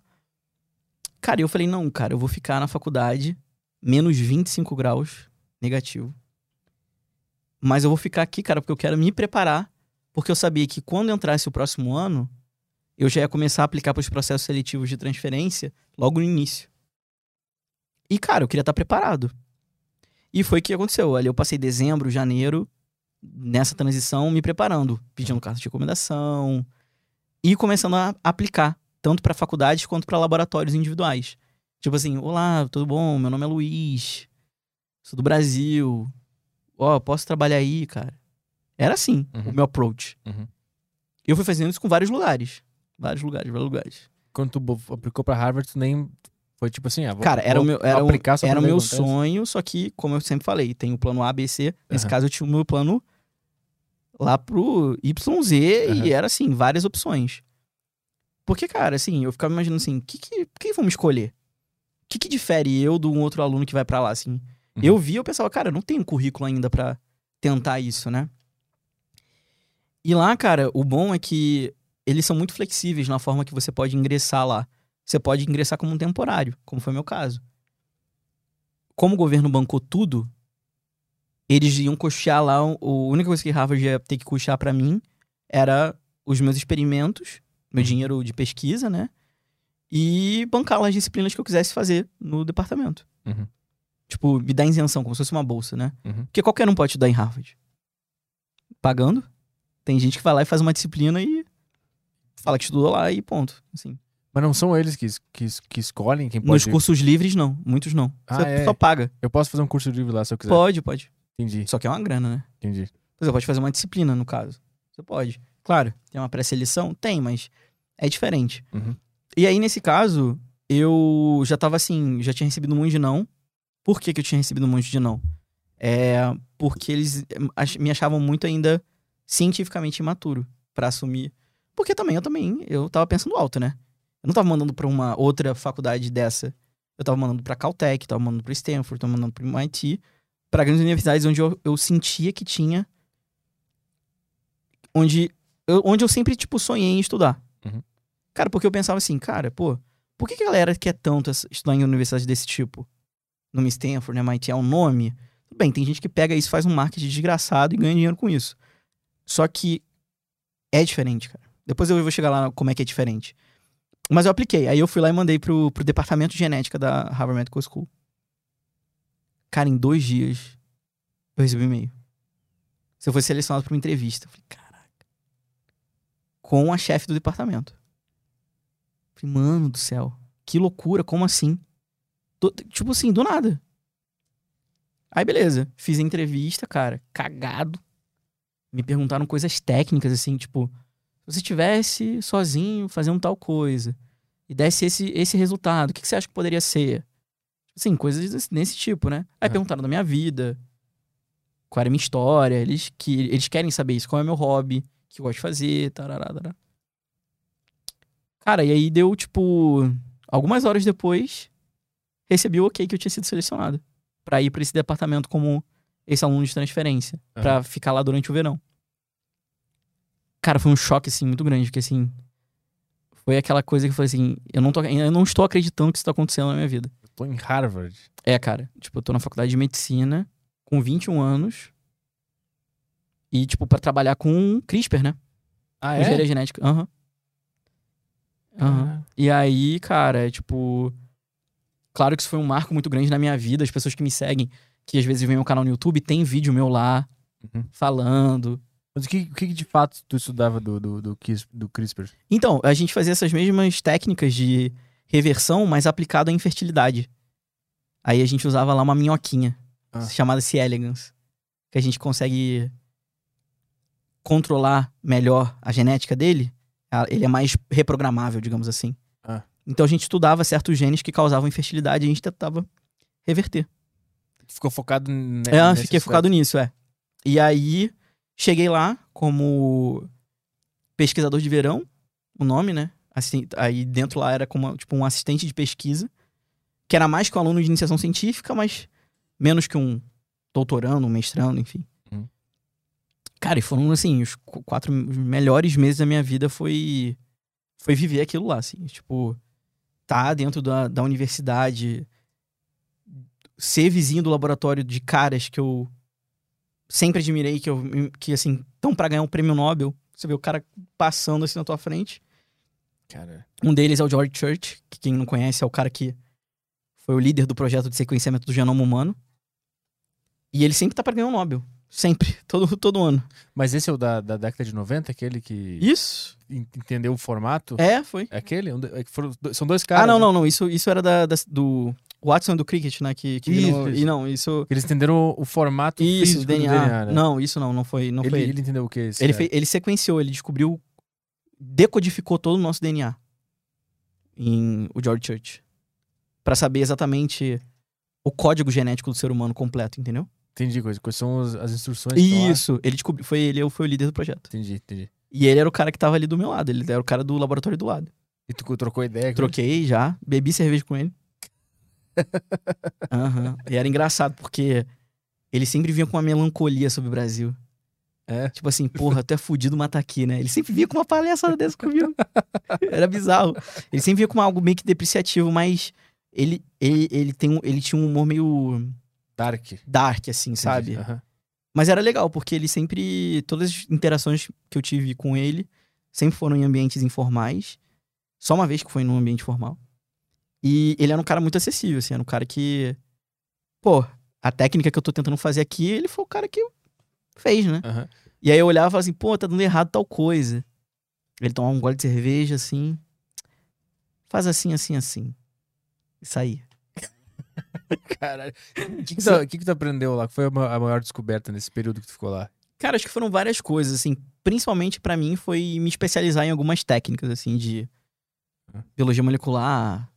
Cara, eu falei, não, cara, eu vou ficar na faculdade, menos 25 graus, negativo. Mas eu vou ficar aqui, cara, porque eu quero me preparar, porque eu sabia que quando entrasse o próximo ano, eu já ia começar a aplicar para os processos seletivos de transferência logo no início. E, cara, eu queria estar preparado. E foi o que aconteceu. Ali eu passei dezembro, janeiro, nessa transição, me preparando, pedindo carta de recomendação e começando a aplicar, tanto para faculdades quanto para laboratórios individuais. Tipo assim, olá, tudo bom? Meu nome é Luiz, sou do Brasil. Ó, posso trabalhar aí, cara? Era assim Uhum. o meu approach. Uhum. Eu fui fazendo isso com vários lugares. Vários lugares, vários lugares. Quando tu aplicou pra Harvard, tu nem. Foi tipo assim, ah, vou, Cara, era o meu, era, um- era o meu acontece. sonho, só que, como eu sempre falei, tem o plano A, B, C. Nesse Aham. caso, eu tinha o meu plano lá pro YZ Aham. e era assim, várias opções. Porque, cara, assim, eu ficava imaginando assim, que que, por que vamos escolher? O que, que difere eu de um outro aluno que vai pra lá, assim? Uhum. Eu vi, eu pensava, cara, eu não tenho currículo ainda pra tentar isso, né? E lá, cara, o bom é que eles são muito flexíveis na forma que você pode ingressar lá. Você pode ingressar como um temporário, como foi meu caso. Como o governo bancou tudo, eles iam custear lá. o- A única coisa que Harvard ia ter que custear pra mim era os meus experimentos, meu dinheiro de pesquisa, né? E bancar as disciplinas que eu quisesse fazer no departamento. Uhum. Tipo, me dar isenção, como se fosse uma bolsa, né? Uhum. Porque qualquer um pode estudar em Harvard. Pagando. Tem gente que vai lá e faz uma disciplina e fala que estudou lá e ponto. Assim. Mas não são eles que, que, que escolhem quem Nos pode. cursos livres, não. Muitos não. Ah, Você é? só paga. Eu posso fazer um curso livre lá se eu quiser. Pode, pode. Entendi, Só que é uma grana, né? entendi. Você pode fazer uma disciplina, no caso. Você pode. Claro, tem uma pré-seleção? Tem, mas é diferente. Uhum. E aí, nesse caso, eu já tava assim, já tinha recebido um monte de não. Por que, que eu tinha recebido um monte de não? É porque eles me achavam muito ainda cientificamente imaturo pra assumir. Porque também, eu também, eu tava pensando alto, né? Eu não tava mandando pra uma outra faculdade dessa. Eu tava mandando pra Caltech, tava mandando pra Stanford, tava mandando pro MIT, pra grandes universidades onde eu, eu sentia que tinha. Onde eu, onde eu sempre, tipo, sonhei em estudar. Uhum. Cara, porque eu pensava assim, cara, pô, por que, a galera quer tanto estudar em universidades desse tipo? Numa Stanford, né? MIT é um nome. Tudo bem, tem gente que pega isso, faz um marketing desgraçado e ganha dinheiro com isso. Só que é diferente, cara. Depois eu vou chegar lá como é que é diferente. Mas eu apliquei. Aí eu fui lá e mandei pro, pro departamento de genética da Harvard Medical School. Cara, em dois dias eu recebi um e-mail. Se eu fosse selecionado pra uma entrevista. Eu falei, caraca. Com a chefe do departamento. Falei, mano do céu. Que loucura, como assim? Do- tipo assim, do nada. Aí beleza, fiz a entrevista, cara, cagado. Me perguntaram coisas técnicas, assim, tipo, se você estivesse sozinho fazendo tal coisa e desse esse, esse resultado, o que, que você acha que poderia ser? Assim, coisas desse- tipo, né? Aí Uhum. perguntaram da minha vida, qual era a minha história, eles, que, eles querem saber isso, qual é o meu hobby, que eu gosto de fazer, tarará, tarará. Cara, e aí deu, tipo, algumas horas depois, recebi o ok que eu tinha sido selecionado pra ir pra esse departamento como esse aluno de transferência, pra ficar lá durante o verão. Cara, foi um choque, assim, muito grande, porque, assim, foi aquela coisa que eu falei assim, eu não, tô, eu não estou acreditando que isso tá acontecendo na minha vida. Eu tô em Harvard. É, cara, tipo, eu tô na faculdade de medicina, com 21 anos, e, tipo, pra trabalhar com CRISPR, né? Ah, Com engenharia genética. Aham. Aham. E aí, cara, é tipo. Claro que isso foi um marco muito grande na minha vida. As pessoas que me seguem, que às vezes vêm ao canal no YouTube, tem vídeo meu lá, Uhum. falando. Mas o que, o que de fato tu estudava do, do, do, do CRISPR? Então, a gente fazia essas mesmas técnicas de reversão, mas aplicado à infertilidade. Aí a gente usava lá uma minhoquinha, Ah. chamada C. elegans, que a gente consegue controlar melhor a genética dele. Ele é mais reprogramável, digamos assim. Ah. Então a gente estudava certos genes que causavam infertilidade e a gente tentava reverter. Ficou focado ne- É, nesse fiquei focado nisso, é. E aí, cheguei lá como pesquisador de verão, o nome, né? Assim, aí dentro lá era como tipo um assistente de pesquisa, que era mais que um aluno de iniciação científica, mas menos que um doutorando, um mestrando, enfim. Cara, e foram assim, os qu- quatro melhores meses da minha vida foi foi viver aquilo lá, assim, tipo, tá dentro da, da universidade, ser vizinho do laboratório de caras que eu sempre admirei, que, eu, que assim, estão pra ganhar um prêmio Nobel. Você vê o cara passando assim na tua frente. Cara, Um deles é o George Church, que quem não conhece é o cara que foi o líder do projeto de sequenciamento do genoma humano. E ele sempre tá pra ganhar um Nobel. Sempre. Todo, todo ano. mas esse é o da, da década de 90, aquele que Isso? en- entendeu o formato? É, foi. É aquele? É são dois caras. ah, não, né? não, não. Isso, isso era da, da- do Watson do Cricket, né? Que, que Isso, virou- isso. E não, isso. Eles entenderam o, formato Isso, DNA. do DNA, né? Não, isso não, não foi, não ele, foi ele. ele entendeu o que? esse Ele, cara? fez, ele sequenciou, ele descobriu, decodificou todo o nosso DNA em o George Church. Pra saber exatamente o código genético do ser humano completo, entendeu? Entendi, coisa. Quais são as, as instruções? Isso, ele descobriu, foi ele, foi o líder do projeto. Entendi, entendi. E ele era o cara que tava ali do meu lado, ele era o cara do laboratório do lado. E tu trocou ideia? com ele? Troquei já, bebi cerveja com ele. Aham. E era engraçado, porque ele sempre vinha com uma melancolia sobre o Brasil. É. Tipo assim, porra, tu é fudido, mas tá aqui, né? Ele sempre via com uma palhaçada dessa comigo. Era bizarro. Ele sempre via com algo meio que depreciativo, mas ele, ele, ele, tem um, ele tinha um humor meio Dark. dark, assim, sabe? Aham. Mas era legal, porque ele sempre. Todas as interações que eu tive com ele sempre foram em ambientes informais. Só uma vez que foi num ambiente formal. E ele era um cara muito acessível, assim, era um cara que. Pô, a técnica que eu tô tentando fazer aqui, ele foi o cara que fez, né? Aham. E aí eu olhava e falava assim, pô, tá dando errado tal coisa. Ele tomava um gole de cerveja, assim. Faz assim, assim, assim. Isso aí. Caralho. O que, que, tu, que que tu aprendeu lá? Que foi a ma- a maior descoberta nesse período que tu ficou lá? Cara, acho que foram várias coisas, assim. Principalmente pra mim foi me especializar em algumas técnicas, assim, de biologia molecular,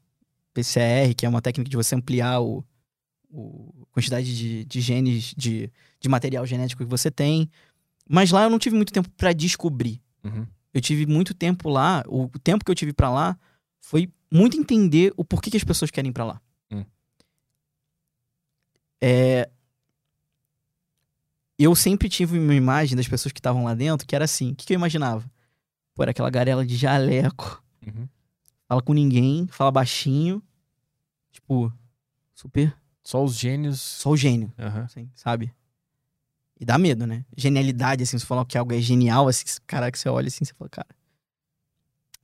PCR, que é uma técnica de você ampliar o, o quantidade de, de genes, de, de material genético que você tem. Mas lá eu não tive muito tempo pra descobrir. Uhum. Eu tive muito tempo lá, o tempo que eu tive pra lá foi muito entender o porquê que as pessoas querem ir pra lá. É, eu sempre tive uma imagem das pessoas que estavam lá dentro que era assim. O que, que eu imaginava? Pô, era aquela garela de jaleco, Uhum. fala com ninguém, fala baixinho. Tipo, super. Só os gênios. Só o gênio, Aham. assim, sabe? E dá medo, né? Genialidade, assim, você falar que algo é genial, assim, caraca, você olha assim, você fala, cara.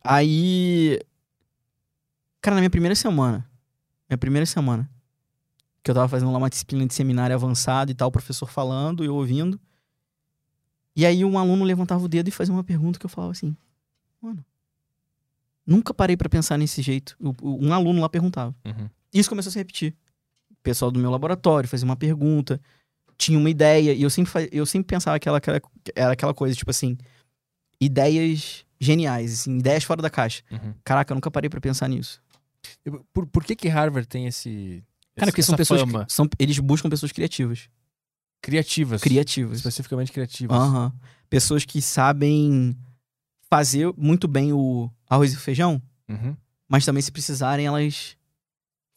Aí. Cara, na minha primeira semana. Minha primeira semana. Que eu tava fazendo lá uma disciplina de seminário avançado e tal, o professor falando, eu ouvindo. E aí um aluno levantava o dedo e fazia uma pergunta que eu falava assim, mano. Nunca parei pra pensar nesse jeito. Um aluno lá perguntava. Uhum. Isso começou a se repetir. O pessoal do meu laboratório fazia uma pergunta, tinha uma ideia, e eu sempre, eu sempre pensava que ela- que ela- que era aquela coisa, tipo assim, ideias geniais, assim, ideias fora da caixa. Uhum. Caraca, eu nunca parei pra pensar nisso. Por, por que que Harvard tem esse. Cara, porque são pessoas. fama? São, eles buscam pessoas criativas. criativas. Criativas. Especificamente criativas. Aham. Pessoas que sabem fazer muito bem o arroz e feijão, Uhum. mas também, se precisarem, elas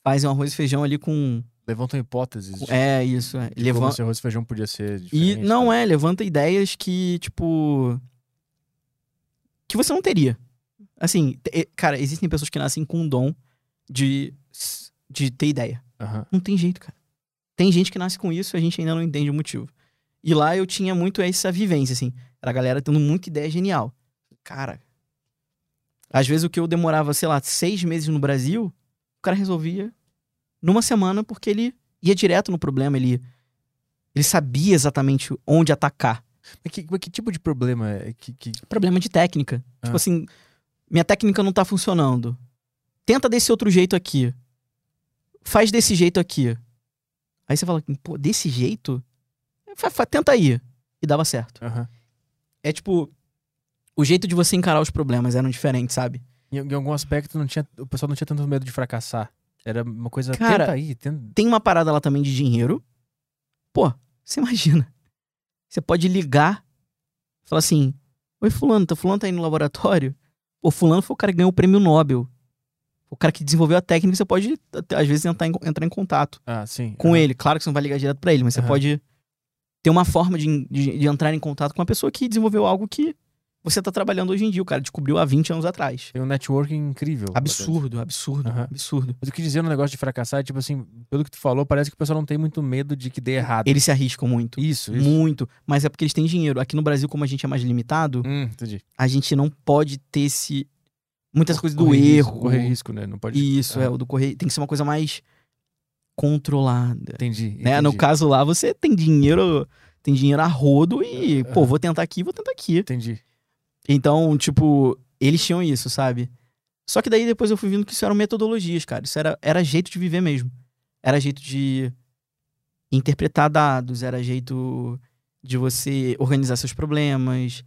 fazem um arroz e feijão ali com. Levantam hipóteses. de- É, isso. É. como Levanta. esse arroz e feijão podia ser E não tá? é, levanta ideias que, tipo. que você não teria. Assim, cara, existem pessoas que nascem com um dom de, de ter ideia. Aham. Não tem jeito, cara. Tem gente que nasce com isso e a gente ainda não entende o motivo. E lá eu tinha muito essa vivência, assim. Era a galera tendo muita ideia genial. Cara. Às vezes o que eu demorava, sei lá, seis meses no Brasil, o cara resolvia numa semana porque ele ia direto no problema, ele, ele sabia exatamente onde atacar. Mas que, mas que tipo de problema é que. que... Problema de técnica. Ah. Tipo assim, minha técnica não tá funcionando. Tenta desse outro jeito aqui. Faz desse jeito aqui. Aí você fala, pô, desse jeito? Fa- fa- tenta aí. E dava certo. Aham. É tipo, o jeito de você encarar os problemas eram diferentes, sabe? Em, em algum aspecto não tinha, o pessoal não tinha tanto medo de fracassar. Era uma coisa. Cara, tenta aí, tenta. Tem uma parada lá também de dinheiro. Pô, você imagina. Você pode ligar, falar assim: Oi, Fulano, tá, Fulano tá aí no laboratório? Pô, Fulano foi o cara que ganhou o prêmio Nobel. O cara que desenvolveu a técnica, você pode, às vezes, entrar em, entrar em contato Ah, sim. com ele. Claro que você não vai ligar direto pra ele, mas você pode ter uma forma de, de, de entrar em contato com uma pessoa que desenvolveu algo que você tá trabalhando hoje em dia. O cara descobriu há 20 anos atrás. Tem um networking incrível. Absurdo, absurdo, Aham. absurdo. Mas eu quis dizer no negócio de fracassar, é tipo assim, pelo que tu falou, parece que o pessoal não tem muito medo de que dê errado. Eles se arriscam muito. Isso, isso. Muito. Mas é porque eles têm dinheiro. Aqui no Brasil, como a gente é mais limitado, Hum, entendi. a gente não pode ter esse. Muitas coisas do Correr risco, erro. Correr risco, né? Não pode. Isso, Ah. é, o do correr. Tem que ser uma coisa mais controlada. Entendi. Né? No entendi, caso lá, você tem dinheiro. Tem dinheiro a rodo e, pô, Aham. vou tentar aqui, vou tentar aqui. Entendi. Então, tipo, eles tinham isso, sabe? Só que daí depois eu fui vendo que isso eram metodologias, cara. Isso era, era jeito de viver mesmo. Era jeito de interpretar dados, era jeito de você organizar seus problemas,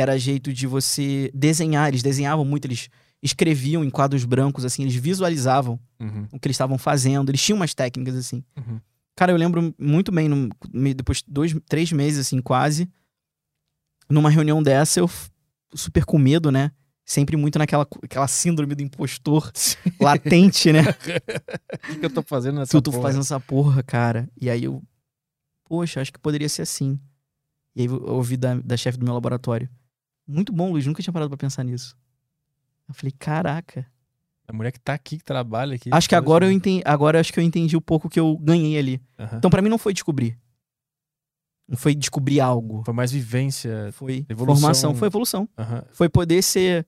era jeito de você desenhar. Eles desenhavam muito, eles escreviam em quadros brancos, assim, eles visualizavam Uhum, o que eles estavam fazendo, eles tinham umas técnicas, assim. uhum. Cara, eu lembro muito bem, num- depois de dois, três meses, assim, quase, numa reunião dessa, eu super com medo, né? Sempre muito naquela aquela síndrome do impostor latente, né? O que, que eu tô fazendo nessa Tu, tu porra? fazendo essa porra, cara. E aí eu, poxa, acho que poderia ser assim. E aí eu ouvi da, da chefe do meu laboratório. Muito bom, Luiz, nunca tinha parado pra pensar nisso. Eu falei, caraca. A mulher que tá aqui, que trabalha aqui. Acho que agora eu entendi, agora acho que eu entendi o pouco que eu ganhei ali. Aham. Então pra mim não foi descobrir. Não foi descobrir algo. Foi mais vivência. Foi Evolução. formação, foi evolução. Aham. Foi poder ser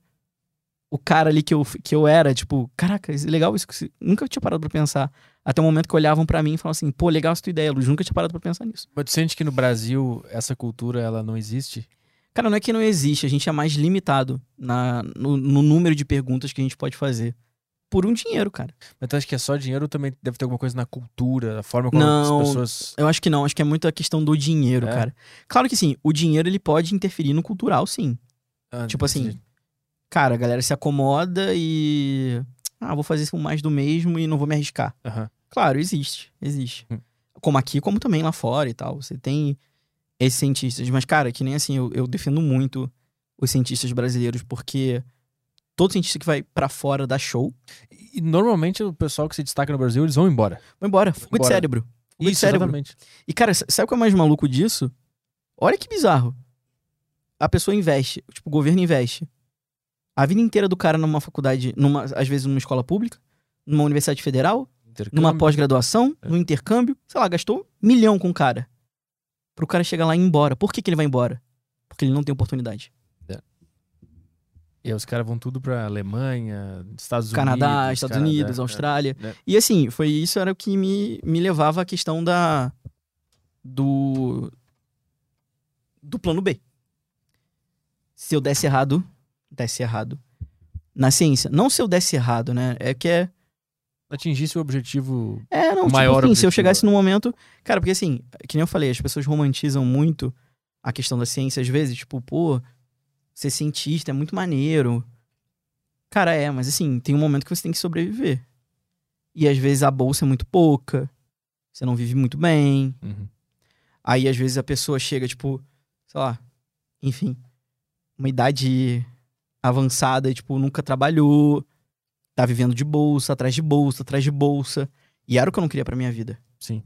o cara ali que eu, que eu era, tipo, caraca, é legal isso. Nunca tinha parado pra pensar. Até o momento que olhavam pra mim e falavam assim, pô, legal essa tua ideia, Luiz. Nunca tinha parado pra pensar nisso. Mas tu sente que no Brasil essa cultura ela não existe? Cara, não é que não existe, a gente é mais limitado na, no, no número de perguntas que a gente pode fazer. Por um dinheiro, cara. Mas tu acha que é só dinheiro ou também deve ter alguma coisa na cultura, a forma como Não. as pessoas. Eu acho que não, acho que é muito a questão do dinheiro, É? cara. Claro que sim, o dinheiro ele pode interferir no cultural, sim. Ah, Tipo assim. Cara, a galera se acomoda e. Ah, vou fazer isso mais do mesmo e não vou me arriscar. Aham. Claro, existe, existe. Hum. Como aqui, como também lá fora e tal. Você tem esses cientistas. Mas, cara, que nem assim, eu, eu defendo muito os cientistas brasileiros, porque todo cientista que vai pra fora dá show, E normalmente o pessoal que se destaca no Brasil, eles vão embora. vai embora, fuga de cérebro. Fuga de Isso, cérebro. exatamente. E, cara, sabe o que é mais maluco disso? Olha que bizarro. A pessoa investe, tipo, o governo investe. A vida inteira do cara numa faculdade, numa, às vezes numa escola pública, numa universidade federal, numa pós-graduação, É. no intercâmbio, sei lá, gastou milhão com o cara. Pro cara chegar lá e ir embora. Por que, que ele vai embora? Porque ele não tem oportunidade. E aí os caras vão tudo pra Alemanha, Estados Canadá, Unidos. Estados Canadá, Unidos, é. Austrália. É. E assim, foi isso era o que me, me levava à questão da do do plano B. Se eu desse errado, desse errado na ciência. Não se eu desse errado, né? É que é Atingisse o objetivo. é, não, tipo maior assim, se eu objetivo. chegasse no momento, cara, porque assim, que nem eu falei, as pessoas romantizam muito a questão da ciência às vezes, tipo, pô, ser cientista é muito maneiro. Cara, é, mas assim, tem um momento que você tem que sobreviver. E às vezes a bolsa é muito pouca, você não vive muito bem. Uhum. Aí às vezes a pessoa chega, tipo, sei lá, enfim, uma idade avançada e, tipo, nunca trabalhou, tá vivendo de bolsa, atrás de bolsa, atrás de bolsa. E era o que eu não queria pra minha vida. Sim.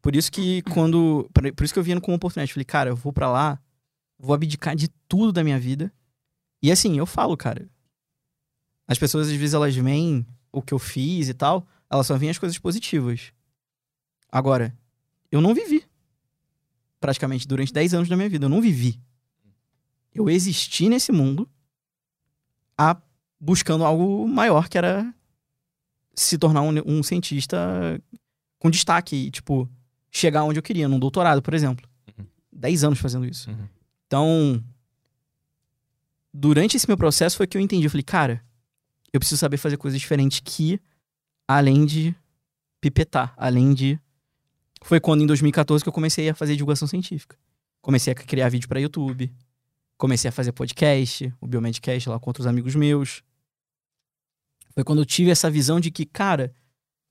Por isso que quando. Por isso que eu vinha com uma oportunidade. Falei, cara, eu vou pra lá, vou abdicar de tudo da minha vida. E assim, eu falo, cara. As pessoas, às vezes, elas veem o que eu fiz e tal, elas só veem as coisas positivas. Agora, eu não vivi. Praticamente durante 10 anos da minha vida. Eu não vivi. Eu existi nesse mundo a, buscando algo maior, que era se tornar um, um cientista com destaque. E, tipo, chegar onde eu queria, num doutorado, por exemplo. Uhum. 10 anos fazendo isso. Uhum. Então, durante esse meu processo foi que eu entendi. Eu falei, cara, eu preciso saber fazer coisas diferentes que, além de pipetar, além de. Foi quando, em 2014, que eu comecei a fazer divulgação científica. Comecei a criar vídeo para YouTube. Comecei a fazer podcast, o Biomedcast lá com outros amigos meus. Foi quando eu tive essa visão de que, cara,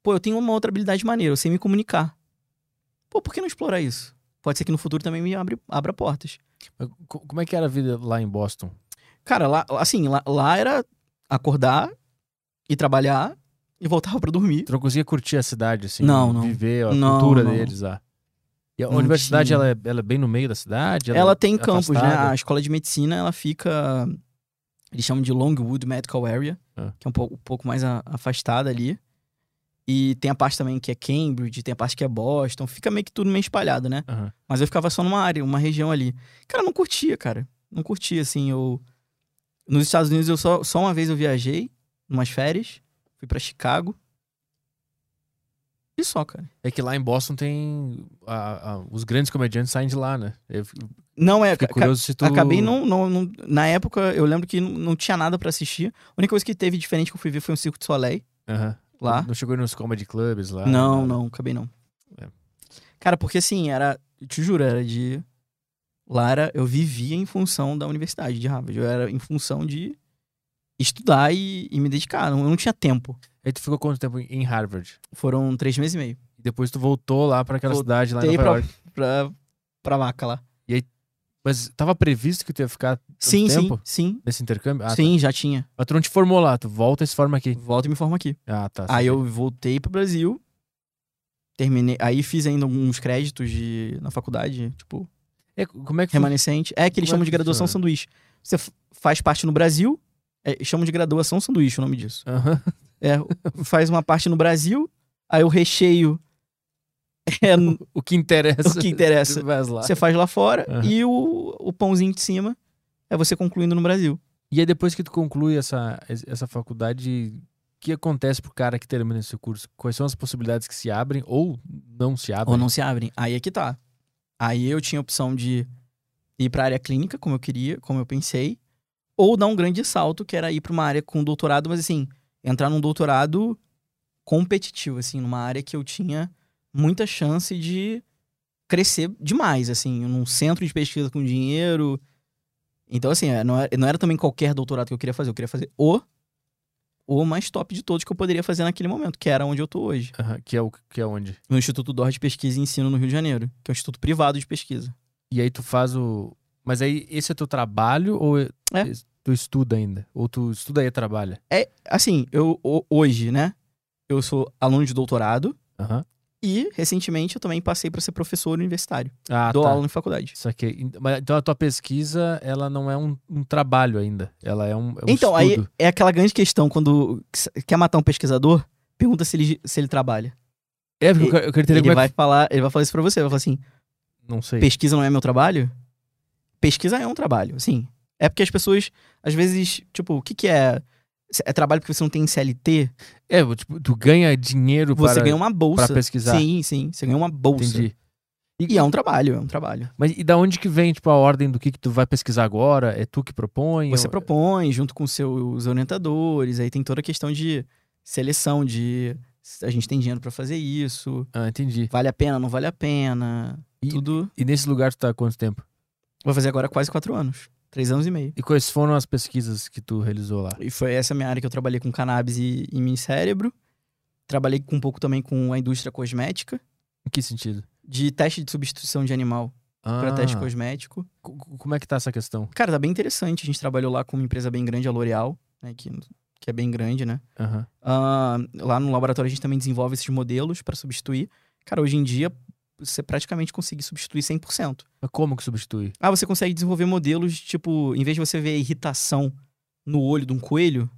pô, eu tenho uma outra habilidade maneira, eu sei me comunicar. Pô, por que não explorar isso? Pode ser que no futuro também me abre, abra portas. Mas Como é que era a vida lá em Boston? Cara, lá, assim, lá, lá era acordar e trabalhar e voltava pra dormir. Tu não conseguia curtir a cidade, assim? Não, não. Viver a Não, cultura não. deles lá. E a Não universidade, ela é, ela é bem no meio da cidade? Ela, é tem campus, né? afastada? A escola de medicina, ela fica. Eles chamam de Longwood Medical Area, Ah. que é um pouco, um pouco mais a- afastada ali. E tem a parte também que é Cambridge, tem a parte que é Boston. Fica meio que tudo meio espalhado, né? Aham. Mas eu ficava só numa área, uma região ali. Cara, não curtia, cara. Não curtia, assim. Eu... Nos Estados Unidos, eu só, só uma vez eu viajei, umas férias. Fui pra Chicago. E só, cara. É que lá em Boston tem. a- a- os grandes comediantes saem de lá, né? Eu Não é. fiquei curioso se tu. Acabei não, não, não- Na época, eu lembro que não, não tinha nada pra assistir. A única coisa que teve diferente que eu fui ver foi um Circo de Soleil Aham. lá. Não chegou nos comedy clubs lá? não, não, acabei não. É. Cara, porque assim, era. Te juro, era de. Lá era, eu vivia em função da universidade de Harvard. Eu era em função de estudar e, e me dedicar. Não- Eu não tinha tempo. Aí tu ficou quanto tempo em Harvard? Foram três meses e meio. E depois tu voltou lá pra aquela Voltei cidade lá em Nova pra- York. Pra, pra maca lá. Mas tava previsto que tu ia ficar Sim, tempo sim, sim. nesse intercâmbio? Ah, tá. sim, já tinha. Mas tu não te formou lá, tu volta e se forma aqui. Volta e me forma aqui. Ah, tá. Aí saquei. eu voltei pro Brasil. Terminei. Aí fiz ainda alguns créditos de, na faculdade. Tipo, É, como é que remanescente. É que eles Como é chamam que de graduação funciona? sanduíche. Você faz parte no Brasil, é, chamam de graduação sanduíche o nome disso. Aham. É, faz uma parte no Brasil, aí o recheio é O que interessa. o que interessa. Você faz lá fora Aham. e o, o pãozinho de cima é você concluindo no Brasil. E aí, depois que tu conclui essa, essa faculdade, o que acontece pro cara que termina esse curso? Quais são as possibilidades que se abrem ou não se abrem? Ou não se abrem. Aí é que tá. Aí eu tinha a opção de ir pra área clínica, como eu queria, como eu pensei, ou dar um grande salto, que era ir pra uma área com doutorado, mas assim, entrar num doutorado competitivo, assim, numa área que eu tinha muita chance de crescer demais, assim, num centro de pesquisa com dinheiro. Então, assim, é, não era, não era também qualquer doutorado que eu queria fazer, eu queria fazer o, o mais top de todos que eu poderia fazer naquele momento, que era onde eu tô hoje Aham, que é o que é onde? no Instituto Dor de Pesquisa e Ensino no Rio de Janeiro, que é um instituto privado de pesquisa. E aí tu faz o. Mas aí esse é teu trabalho ou é- É. tu estuda ainda? Ou tu estuda e trabalha? É, assim, eu hoje, né, eu sou aluno de doutorado Aham. E recentemente eu também passei para ser professor universitário. Ah, Dou tá. aula em faculdade. Isso aqui. Mas, Então a tua pesquisa, ela não é um, um trabalho ainda. Ela é um, é um então, aí estudo. é aquela grande questão quando quer matar um pesquisador, pergunta se ele, se ele trabalha. É, porque eu quero- eu queria entender Ele como é vai que... falar, ele vai falar isso para você, vai falar assim: Não sei. pesquisa não é meu trabalho? Pesquisa é um trabalho, assim. É porque as pessoas, às vezes, tipo, o que que é? É trabalho porque você não tem CLT? É, tipo, tu ganha dinheiro Você para, ganha uma bolsa. para pesquisar. Sim, sim. Você ganha uma bolsa. Entendi. E é um trabalho, é um trabalho. Mas e da onde que vem, tipo, a ordem do que, que tu vai pesquisar agora? É tu que propõe? Você ou- propõe junto com seus orientadores, aí tem toda a questão de seleção, de a gente tem dinheiro pra fazer isso, Ah, entendi. vale a pena, não vale a pena, E- tudo. E nesse lugar tu tá há quanto tempo? Vou fazer agora quase quatro anos, três anos e meio. E quais foram as pesquisas que tu realizou lá? E foi essa minha área que eu trabalhei com cannabis e, e mini cérebro. Trabalhei com um pouco também com a indústria cosmética, Em que sentido? de teste de substituição de animal Ah, teste cosmético. co- co- Como é que tá essa questão? Cara, tá bem interessante. A gente trabalhou lá com uma empresa bem grande, a L'Oréal, né, que, que é bem grande, né? Aham. Ah, lá no laboratório a gente também desenvolve esses modelos para substituir. Cara, hoje em dia você praticamente consegue substituir 100%. Mas como que substitui? Ah, você consegue desenvolver modelos, tipo, em vez de você ver a irritação no olho de um coelho,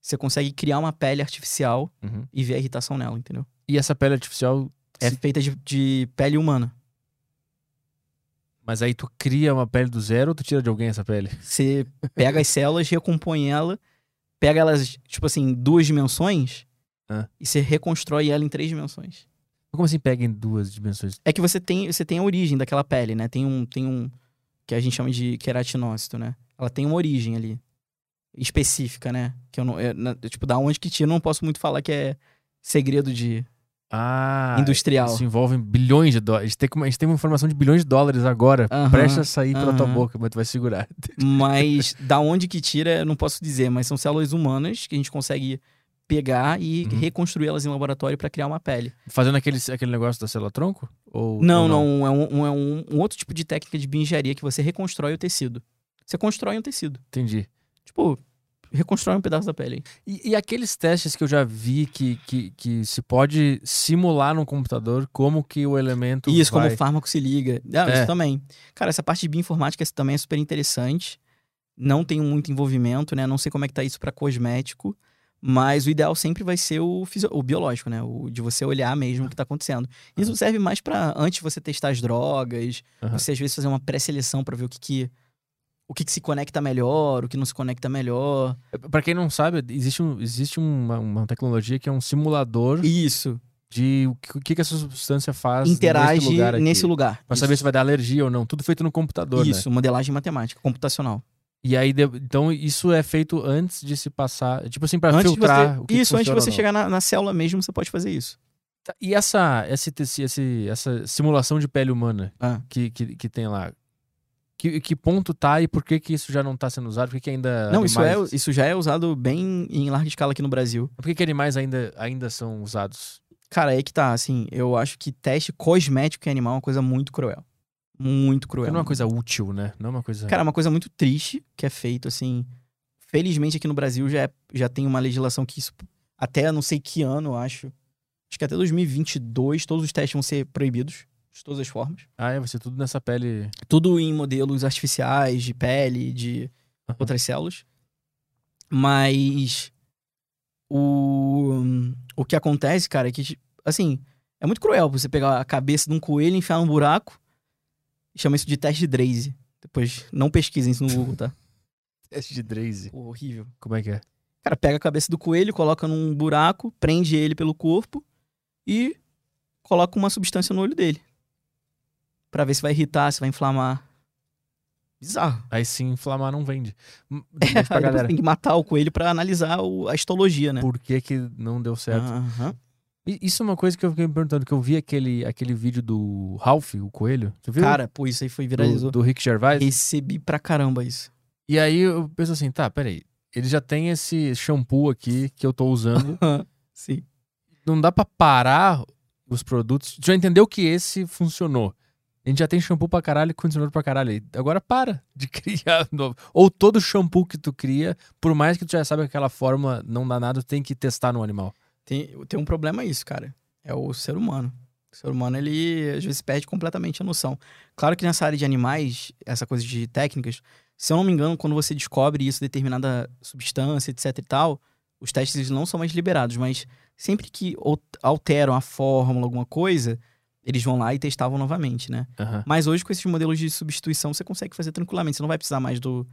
você consegue criar uma pele artificial Uhum. e ver a irritação nela, entendeu? E essa pele artificial, É se- feita de, de pele humana. mas aí tu cria uma pele do zero ou tu tira de alguém essa pele? Você pega as células, recompõe ela, pega elas, tipo assim, duas dimensões Ah. e você reconstrói ela em três dimensões. Como assim pega em duas dimensões? É que você tem, você tem a origem daquela pele, né? Tem um, tem um que a gente chama de queratinócito, né? Ela tem uma origem ali específica, né? Que eu não, é, na- tipo, da onde que tira, eu não posso muito falar que é segredo de Ah, industrial. isso envolve bilhões de dólares. A gente tem, uma- a gente tem uma informação de bilhões de dólares agora, prestes a sair pela tua boca, mas tu vai segurar. Mas da onde que tira, eu não posso dizer, mas são células humanas que a gente consegue pegar e Uhum. reconstruir elas em laboratório para criar uma pele. Fazendo aquele, aquele negócio da célula tronco? Ou, Não, ou não, é, um, é um, um outro tipo de técnica de bioengenharia que você reconstrói o tecido. Você constrói um tecido. Entendi. Tipo, reconstrói um pedaço da pele. E, e aqueles testes que eu já vi que, que, que se pode simular no computador como que o elemento Isso, vai... como o fármaco se liga. Ah, É. Isso também. Cara, essa parte de bioinformática também é super interessante. Não tenho muito envolvimento, né? Não sei como é que tá isso para cosmético. Mas o ideal sempre vai ser o, o biológico, né? O de você olhar mesmo o que tá acontecendo. Isso serve mais para antes de você testar as drogas, Aham. você às vezes fazer uma pré-seleção para ver o que que o que, que se conecta melhor, o que não se conecta melhor. Pra quem não sabe, existe, um, existe uma, uma tecnologia que é um simulador Isso. de o que, que essa substância faz Interage nesse lugar aqui. nesse lugar. Pra saber se vai dar alergia ou não. Tudo feito no computador, né? Isso, modelagem matemática, computacional. E aí, então, isso é feito antes de se passar. Tipo assim, de filtrar você, o que que isso, antes de você chegar na, na célula mesmo, você pode fazer isso. Tá, E essa, esse, teci- esse, essa simulação de pele humana Ah. que, que, que tem lá? Que, que ponto tá e por que, que isso já não tá sendo usado? Por que, que ainda. Não, isso, é, isso já é usado bem em larga escala aqui no Brasil. Por que, que animais ainda, ainda são usados? Cara, aí que tá, assim, eu acho que teste cosmético em animal é uma coisa muito cruel. Muito cruel. Porque não é uma coisa útil, né? Não é uma coisa. Cara, é uma coisa muito triste que é feito, assim. Felizmente aqui no Brasil já, é- já tem uma legislação que isso, até não sei que ano, acho. Acho que até 2022 todos os testes vão ser proibidos. de todas as formas. Ah, é, vai ser tudo nessa pele. Tudo em modelos artificiais, de pele, de Aham. outras células. Mas o, o que acontece, cara, é que, assim, é muito cruel você pegar a cabeça de um coelho, enfiar num buraco e chama isso de teste de Draze. Depois, não pesquisem isso no Google, tá? Teste de Draze. Pô, horrível. Como é que é? Cara pega a cabeça do coelho, coloca num buraco, prende ele pelo corpo e coloca uma substância no olho dele. Pra ver se vai irritar, se vai inflamar. Bizarro. Aí sim, inflamar não vende. É, pra galera, tem que matar o coelho pra analisar o- a histologia, né? por que que não deu certo. Aham. Isso é uma coisa que eu fiquei me perguntando, que eu vi aquele, aquele vídeo do Ralph, o coelho. Você viu? Cara, pô, isso aí foi do, viralizou. do Rick Gervais. Recebi pra caramba isso. E aí eu penso assim, tá, peraí. Ele já tem esse shampoo aqui que eu tô usando. Sim. não dá pra parar os produtos. Tu já entendeu que esse funcionou. A gente já tem shampoo pra caralho e condicionador pra caralho. Agora para de criar novo. Ou todo shampoo que tu cria, por mais que tu já saiba que aquela fórmula não dá nada, tu tem que testar no animal. Tem, tem um problema isso, cara. É o ser humano. O ser humano, ele às vezes perde completamente a noção. Claro que nessa área de animais, essa coisa de técnicas, se eu não me engano, quando você descobre isso, determinada substância, etc e tal, os testes eles não são mais liberados, mas sempre que al- alteram a fórmula, alguma coisa, eles vão lá e testavam novamente, né? Aham. Mas hoje, com esses modelos de substituição, você consegue fazer tranquilamente. Você não vai precisar mais do,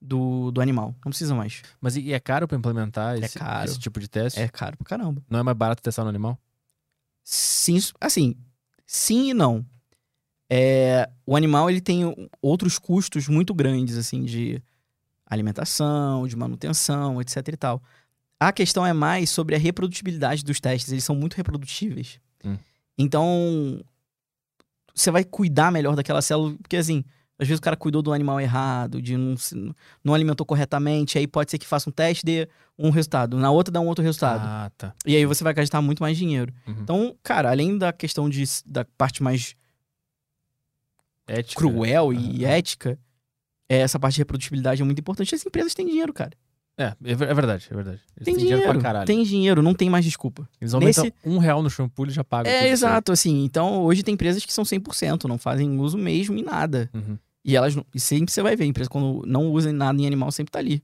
do, do animal. Não precisa mais. Mas e e é caro pra implementar É esse, caro. esse tipo de teste? É caro pra caramba. Não é mais barato testar no animal? Sim, assim, sim e não. É, o animal ele tem outros custos muito grandes, assim, de alimentação, de manutenção, etc e tal. A questão é mais sobre a reprodutibilidade dos testes. Eles são muito reprodutíveis. Hum. Então, você vai cuidar melhor daquela célula, porque assim, às vezes o cara cuidou do animal errado, de não, não alimentou corretamente, aí pode ser que faça um teste e dê um resultado, na outra dá um outro resultado. Ah, tá. E aí você vai gastar muito mais dinheiro. Uhum. Então, cara, além da questão de, da parte mais Ética. cruel e Ah. ética, é, essa parte de reprodutibilidade é muito importante. As empresas têm dinheiro, cara. É, é é verdade, é verdade. Eles Tem têm dinheiro, pra caralho. tem dinheiro, não tem mais desculpa. Eles aumentam Nesse- um real no shampoo e já pagam. É, exato, assim. Então, hoje tem empresas que são 100%, não fazem uso mesmo em nada. Uhum. E elas, e sempre você vai ver, empresa quando não usa nada em animal sempre tá ali.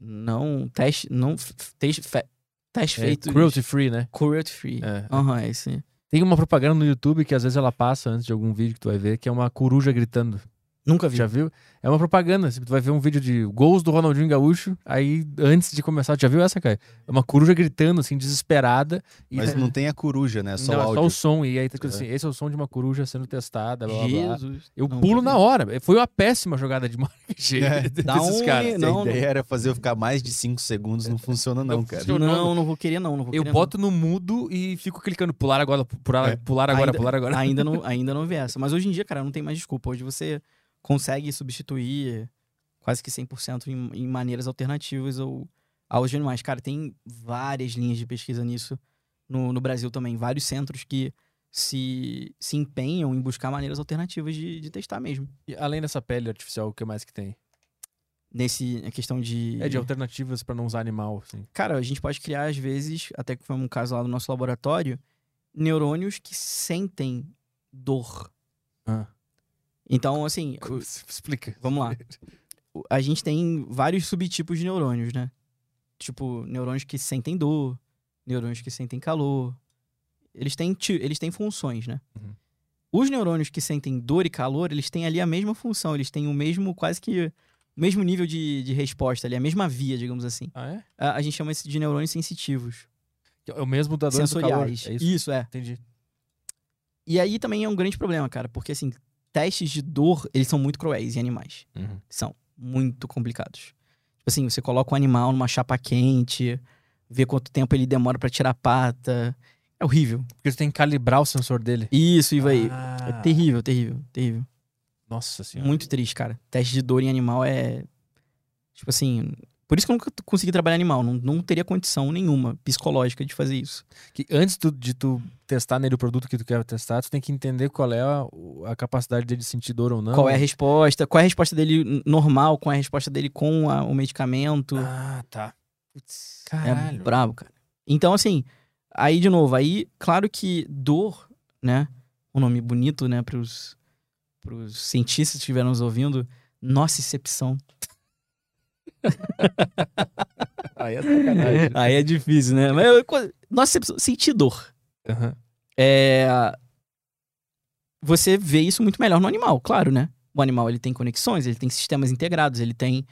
Não, teste, não, teste, fe- teste É feito... cruelty free, né? Cruelty free. É. Aham, é isso aí. Tem uma propaganda no YouTube que às vezes ela passa antes de algum vídeo que tu vai ver, que é uma coruja gritando. Nunca vi. Já viu? É uma propaganda. Tu vai ver um vídeo de gols do Ronaldinho Gaúcho, aí antes de começar, já viu essa, cara? É uma coruja gritando, assim, desesperada. E Mas tá- não tem a coruja, né? Só não, o é áudio. só o som. E aí tá escrito assim: esse é o som de uma coruja sendo testada. Blá, blá, blá. Jesus. Eu Não, pulo nunca na hora. Foi uma péssima jogada de marketing É, desses um- caras. não, a ideia era fazer eu ficar mais de 5 segundos, não funciona não, Não cara. Não, não vou querer não, não vou Eu querer boto no mudo e fico clicando pular agora, pular, É. pular agora, Ainda- pular agora. Ainda não, ainda não vi essa. Mas hoje em dia, cara, não tem mais desculpa. Hoje você consegue substituir quase que 100% em, em maneiras alternativas ou aos animais. Cara, tem várias linhas de pesquisa nisso no, no Brasil também. Vários centros que se, se empenham em buscar maneiras alternativas de, de testar mesmo. E além dessa pele artificial, o que mais que tem? Nesse, na questão de... É de alternativas pra não usar animal, assim. Cara, a gente pode criar, às vezes, até que foi um caso lá no nosso laboratório, neurônios que sentem dor. Ah. Então, assim, o- Explica. vamos lá. A gente tem vários subtipos de neurônios, né? Tipo, neurônios que sentem dor, neurônios que sentem calor. Eles têm, eles têm funções, né? Uhum. Os neurônios que sentem dor e calor, eles têm ali a mesma função, eles têm o mesmo, quase que, o mesmo nível de, de resposta ali, a mesma via, digamos assim. Ah, é? A, a gente chama isso de neurônios sensitivos. É o mesmo da dor do calor. sensoriais. É isso? isso, é. Entendi. E aí também é um grande problema, cara, porque assim, testes de dor, eles são muito cruéis em animais. Uhum. São muito complicados. Tipo assim, você coloca um animal numa chapa quente, vê quanto tempo ele demora pra tirar a pata. É horrível. Porque você tem que calibrar o sensor dele. Isso, e vai. Ah, É terrível, terrível, terrível. Nossa senhora. Muito triste, cara. Teste de dor em animal é. Tipo assim. Por isso que eu nunca consegui trabalhar animal. Não, não teria condição nenhuma psicológica de fazer isso. Que antes tu- de tu testar nele o produto que tu quer testar, tu tem que entender qual é a, a capacidade dele de sentir dor ou não. Qual é a resposta? Qual é a resposta dele normal? Qual é a resposta dele com a- o medicamento? Ah, tá. Putz, É caralho. brabo, cara. Então, assim, aí de novo, aí, claro que dor, né? um nome bonito, né, pros, pros cientistas que estiveram nos ouvindo, nocicepção. Aí é sacanagem. Aí é difícil, né? Mas eu- co- nocicepção, sentir dor. Aham. É, você vê isso muito melhor no animal, claro, né? O animal ele tem conexões, ele tem sistemas integrados, ele tem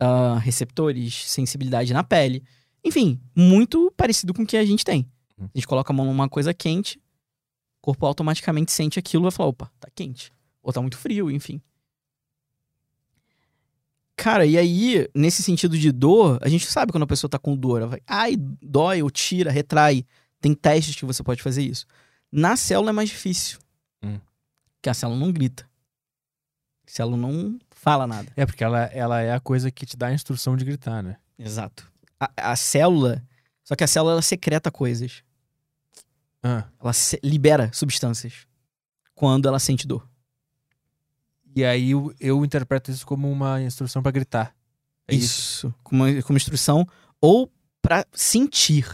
ah, receptores, sensibilidade na pele. Enfim, muito parecido com o que a gente tem. Uhum. A gente coloca a mão numa coisa quente, o corpo automaticamente sente aquilo e vai falar: opa, tá quente. Ou tá muito frio, enfim. Cara, e aí, nesse sentido de dor, a gente sabe quando a pessoa tá com dor. Ela vai, ai, dói, ou tira, retrai. Tem testes que você pode fazer isso. Na célula é mais difícil. Hum. Porque a célula não grita. A célula não fala nada. É, porque ela, ela é a coisa que te dá a instrução de gritar, né? Exato. A, a célula. Só que a célula ela secreta coisas. Ah, Ela se- libera substâncias quando ela sente dor. E aí eu, eu interpreto isso como uma instrução pra gritar. É isso. isso. Como, como instrução. Ou pra sentir.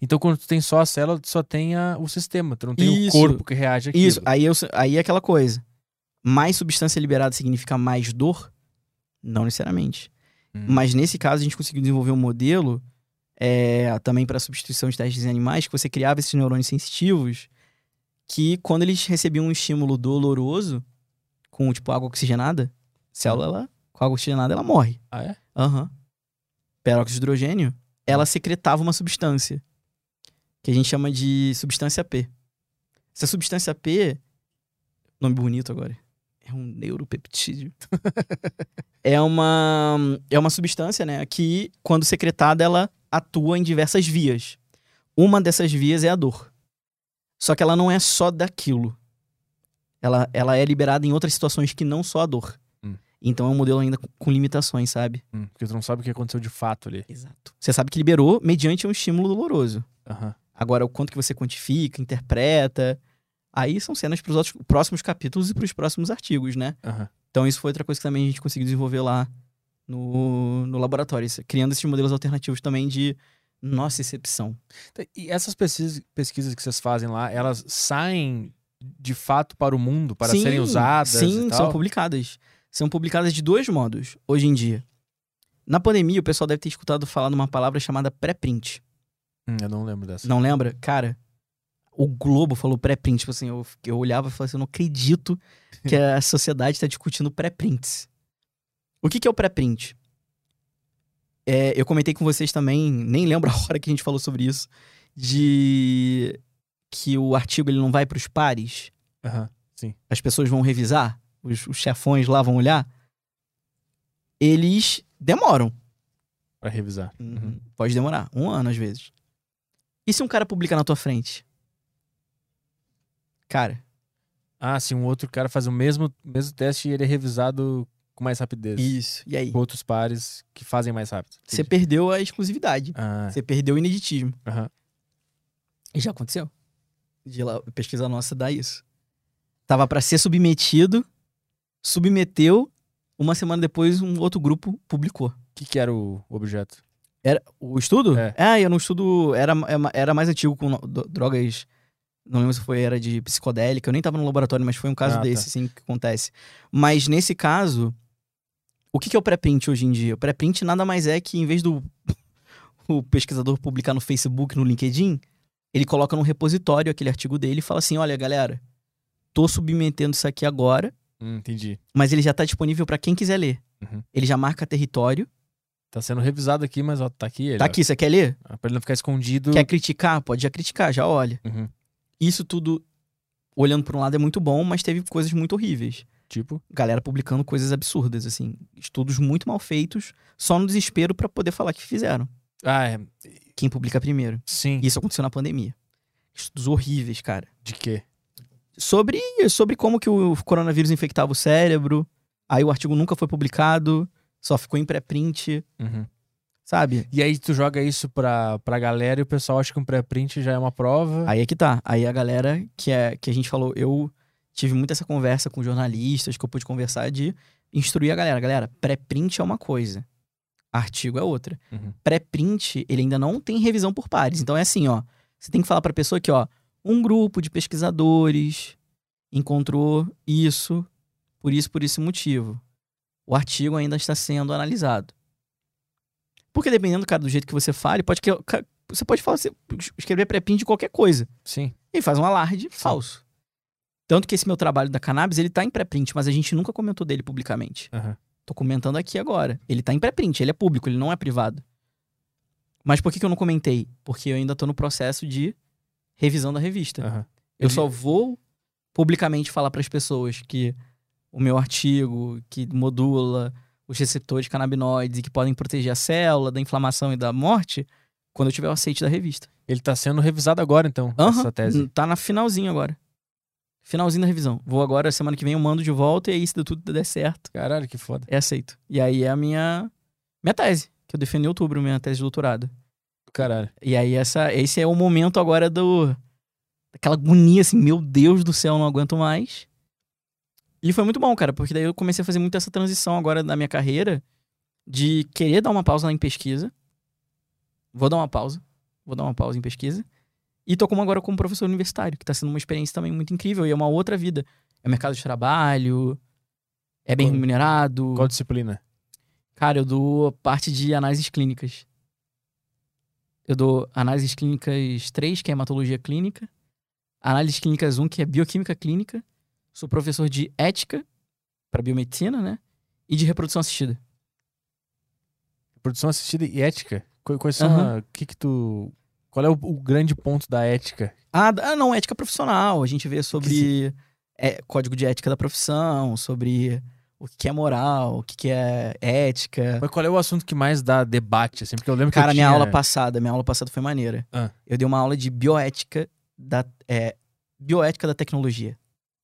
Então quando tu tem só a célula, tu só tem a- o sistema, tu não tem Isso. o corpo que reage àquilo. Isso. Aí, eu, aí é aquela coisa. Mais substância liberada significa mais dor? Não necessariamente. Hum. Mas nesse caso, a gente conseguiu desenvolver um modelo é, também para substituição de testes em animais, que você criava esses neurônios sensitivos que, quando eles recebiam um estímulo doloroso, com tipo água oxigenada, célula, ela, com água oxigenada, ela morre. Ah, é? Aham. Peróxido de hidrogênio, ela secretava uma substância que a gente chama de substância P. Essa substância P, nome bonito agora, é um neuropeptídeo. é uma é uma substância, né, que quando secretada ela atua em diversas vias. Uma dessas vias é a dor. Só que ela não é só daquilo. Ela, ela é liberada em outras situações que não só a dor. Hum. Então é um modelo ainda com- limitações, sabe? Hum, porque tu não sabe o que aconteceu de fato ali. Exato. Você sabe que liberou mediante um estímulo doloroso. Aham. Agora, o quanto que você quantifica, interpreta, aí são cenas para os próximos capítulos e para os próximos artigos, né? Aham. Então, isso foi outra coisa que também a gente conseguiu desenvolver lá no, no laboratório, criando esses modelos alternativos também de nossa excepção. Tá, E essas pesquisas, pesquisas que vocês fazem lá, elas saem de fato para o mundo, para Sim, serem usadas Sim, são publicadas. São publicadas de dois modos, hoje em dia. Na pandemia, o pessoal deve ter escutado falar numa palavra chamada pré-print. Hum, eu não lembro dessa. Não lembra? Cara, o Globo falou pré-print. Tipo assim, eu, eu olhava e falava assim, eu não acredito que a sociedade está discutindo pré-prints. O que, que é o pré-print? É, eu comentei com vocês também, nem lembro a hora que a gente falou sobre isso, de que o artigo ele não vai para os pares, Aham. as pessoas vão revisar, os, os chefões lá vão olhar. Eles demoram. Pra revisar. Uhum. Pode demorar, um ano às vezes. E se um cara publica na tua frente? Cara, Ah, se um outro cara faz o mesmo, mesmo teste e ele é revisado com mais rapidez. isso. E aí? Com outros pares que fazem mais rápido. Você perdeu a exclusividade. Ah, Você perdeu o ineditismo. aham. E já aconteceu. De lá, pesquisa nossa dá isso. Tava pra ser submetido, submeteu, uma semana depois um outro grupo publicou. O que, que era o objeto? Era o estudo? É. Ah, eu não estudo. Era, era mais antigo com drogas. Não lembro se foi era de psicodélica. Eu nem tava no laboratório, mas foi um caso Ah, tá. desse, assim, que acontece. Mas nesse caso, o que, que é o pré-print hoje em dia? O pré-print nada mais é que, em vez do o pesquisador publicar no Facebook, no LinkedIn, ele coloca num repositório aquele artigo dele e fala assim: olha, galera, tô submetendo isso aqui agora, Hum, entendi. mas ele já tá disponível para quem quiser ler. Uhum. Ele já marca território. Tá sendo revisado aqui, mas ó, tá aqui ele. Tá ó. aqui, você quer ler? Ah, Pra ele não ficar escondido. Quer criticar? Pode já criticar, já olha. Uhum. Isso tudo, olhando por um lado, é muito bom, mas teve coisas muito horríveis. Tipo, Galera publicando coisas absurdas, assim. Estudos muito mal feitos, só no desespero pra poder falar que fizeram. ah, é, Quem publica primeiro. sim. Isso aconteceu na pandemia. Estudos horríveis, cara. De quê? Sobre, sobre como que o coronavírus infectava o cérebro. Aí o artigo nunca foi publicado, só ficou em pré-print, Uhum. sabe? E aí tu joga isso pra, pra galera e o pessoal acha que um pré-print já é uma prova. Aí é que tá. Aí a galera que, é, que a gente falou, eu tive muito essa conversa com jornalistas que eu pude conversar de instruir a galera. Galera, pré-print é uma coisa, artigo é outra. Uhum. Pré-print, ele ainda não tem revisão por pares. Então é assim, ó. Você tem que falar pra pessoa que, ó, Um grupo de pesquisadores encontrou isso, por isso, por esse motivo. O artigo ainda está sendo analisado. Porque dependendo, cara, do jeito que você fale, pode que, você pode falar, você- escrever pré-pin de qualquer coisa. Sim. E faz um alarde falso. Tanto que esse meu trabalho da cannabis, ele tá em pré-print, mas a gente nunca comentou dele publicamente. Aham. Tô comentando aqui agora. Ele tá em pré-print, ele é público, ele não é privado. Mas por que, que eu não comentei? Porque eu ainda tô no processo de revisão da revista. aham. Eu Ele- só vou publicamente falar para as pessoas que o meu artigo, que modula os receptores canabinoides e que podem proteger a célula da inflamação e da morte, quando eu tiver o aceite da revista. Ele tá sendo revisado agora, então, Aham, essa tese. Tá na finalzinho agora. Finalzinho da revisão. Vou agora, semana que vem eu mando de volta e aí, se der tudo der certo, Caralho, que foda. é aceito. E aí é a minha, minha tese, que eu defendi em outubro, minha tese de doutorado. Caralho. E aí essa, esse é o momento agora do daquela agonia assim, meu Deus do céu, não aguento mais. E foi muito bom, cara, porque daí eu comecei a fazer muito essa transição agora na minha carreira de querer dar uma pausa lá em pesquisa. Vou dar uma pausa, vou dar uma pausa em pesquisa. E tô como agora como professor universitário, que tá sendo uma experiência também muito incrível e é uma outra vida. É mercado de trabalho, é bem Qual- remunerado. Qual disciplina? Cara, eu dou parte de análises clínicas. Eu dou análises clínicas 3, que é hematologia clínica. Análises clínicas 1, que é bioquímica clínica. Sou professor de ética para biomedicina, né? E de reprodução assistida. Produção assistida e ética? Qu- Quais são Aham. a- o que que tu... Qual é o, o grande ponto da ética? Ah, ah, não, ética profissional. A gente vê sobre é, código de ética da profissão, sobre o que é moral, o que é ética. Mas qual é o assunto que mais dá debate, assim? Porque eu lembro que Cara, eu minha tinha... aula passada, minha aula passada foi maneira. Ah. Eu dei uma aula de bioética da é, bioética da tecnologia.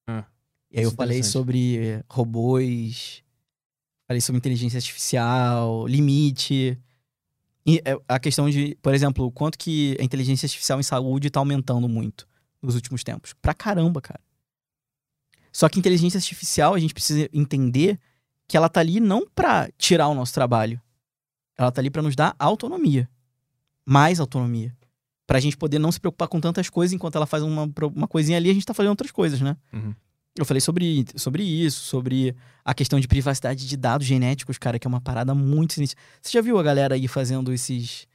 Ah, E aí eu isso é falei sobre robôs, falei sobre inteligência artificial, limite. É, a questão de, por exemplo, quanto que a inteligência artificial em saúde tá aumentando muito nos últimos tempos. Pra caramba, cara. Só que inteligência artificial, a gente precisa entender que ela tá ali não pra tirar o nosso trabalho. Ela tá ali pra nos dar autonomia. Mais autonomia. Pra gente poder não se preocupar com tantas coisas enquanto ela faz uma, uma coisinha ali, a gente tá fazendo outras coisas, né? Uhum. Eu falei sobre, sobre isso, sobre a questão de privacidade de dados genéticos, cara, que é uma parada muito sinistra. Você já viu a galera aí fazendo esses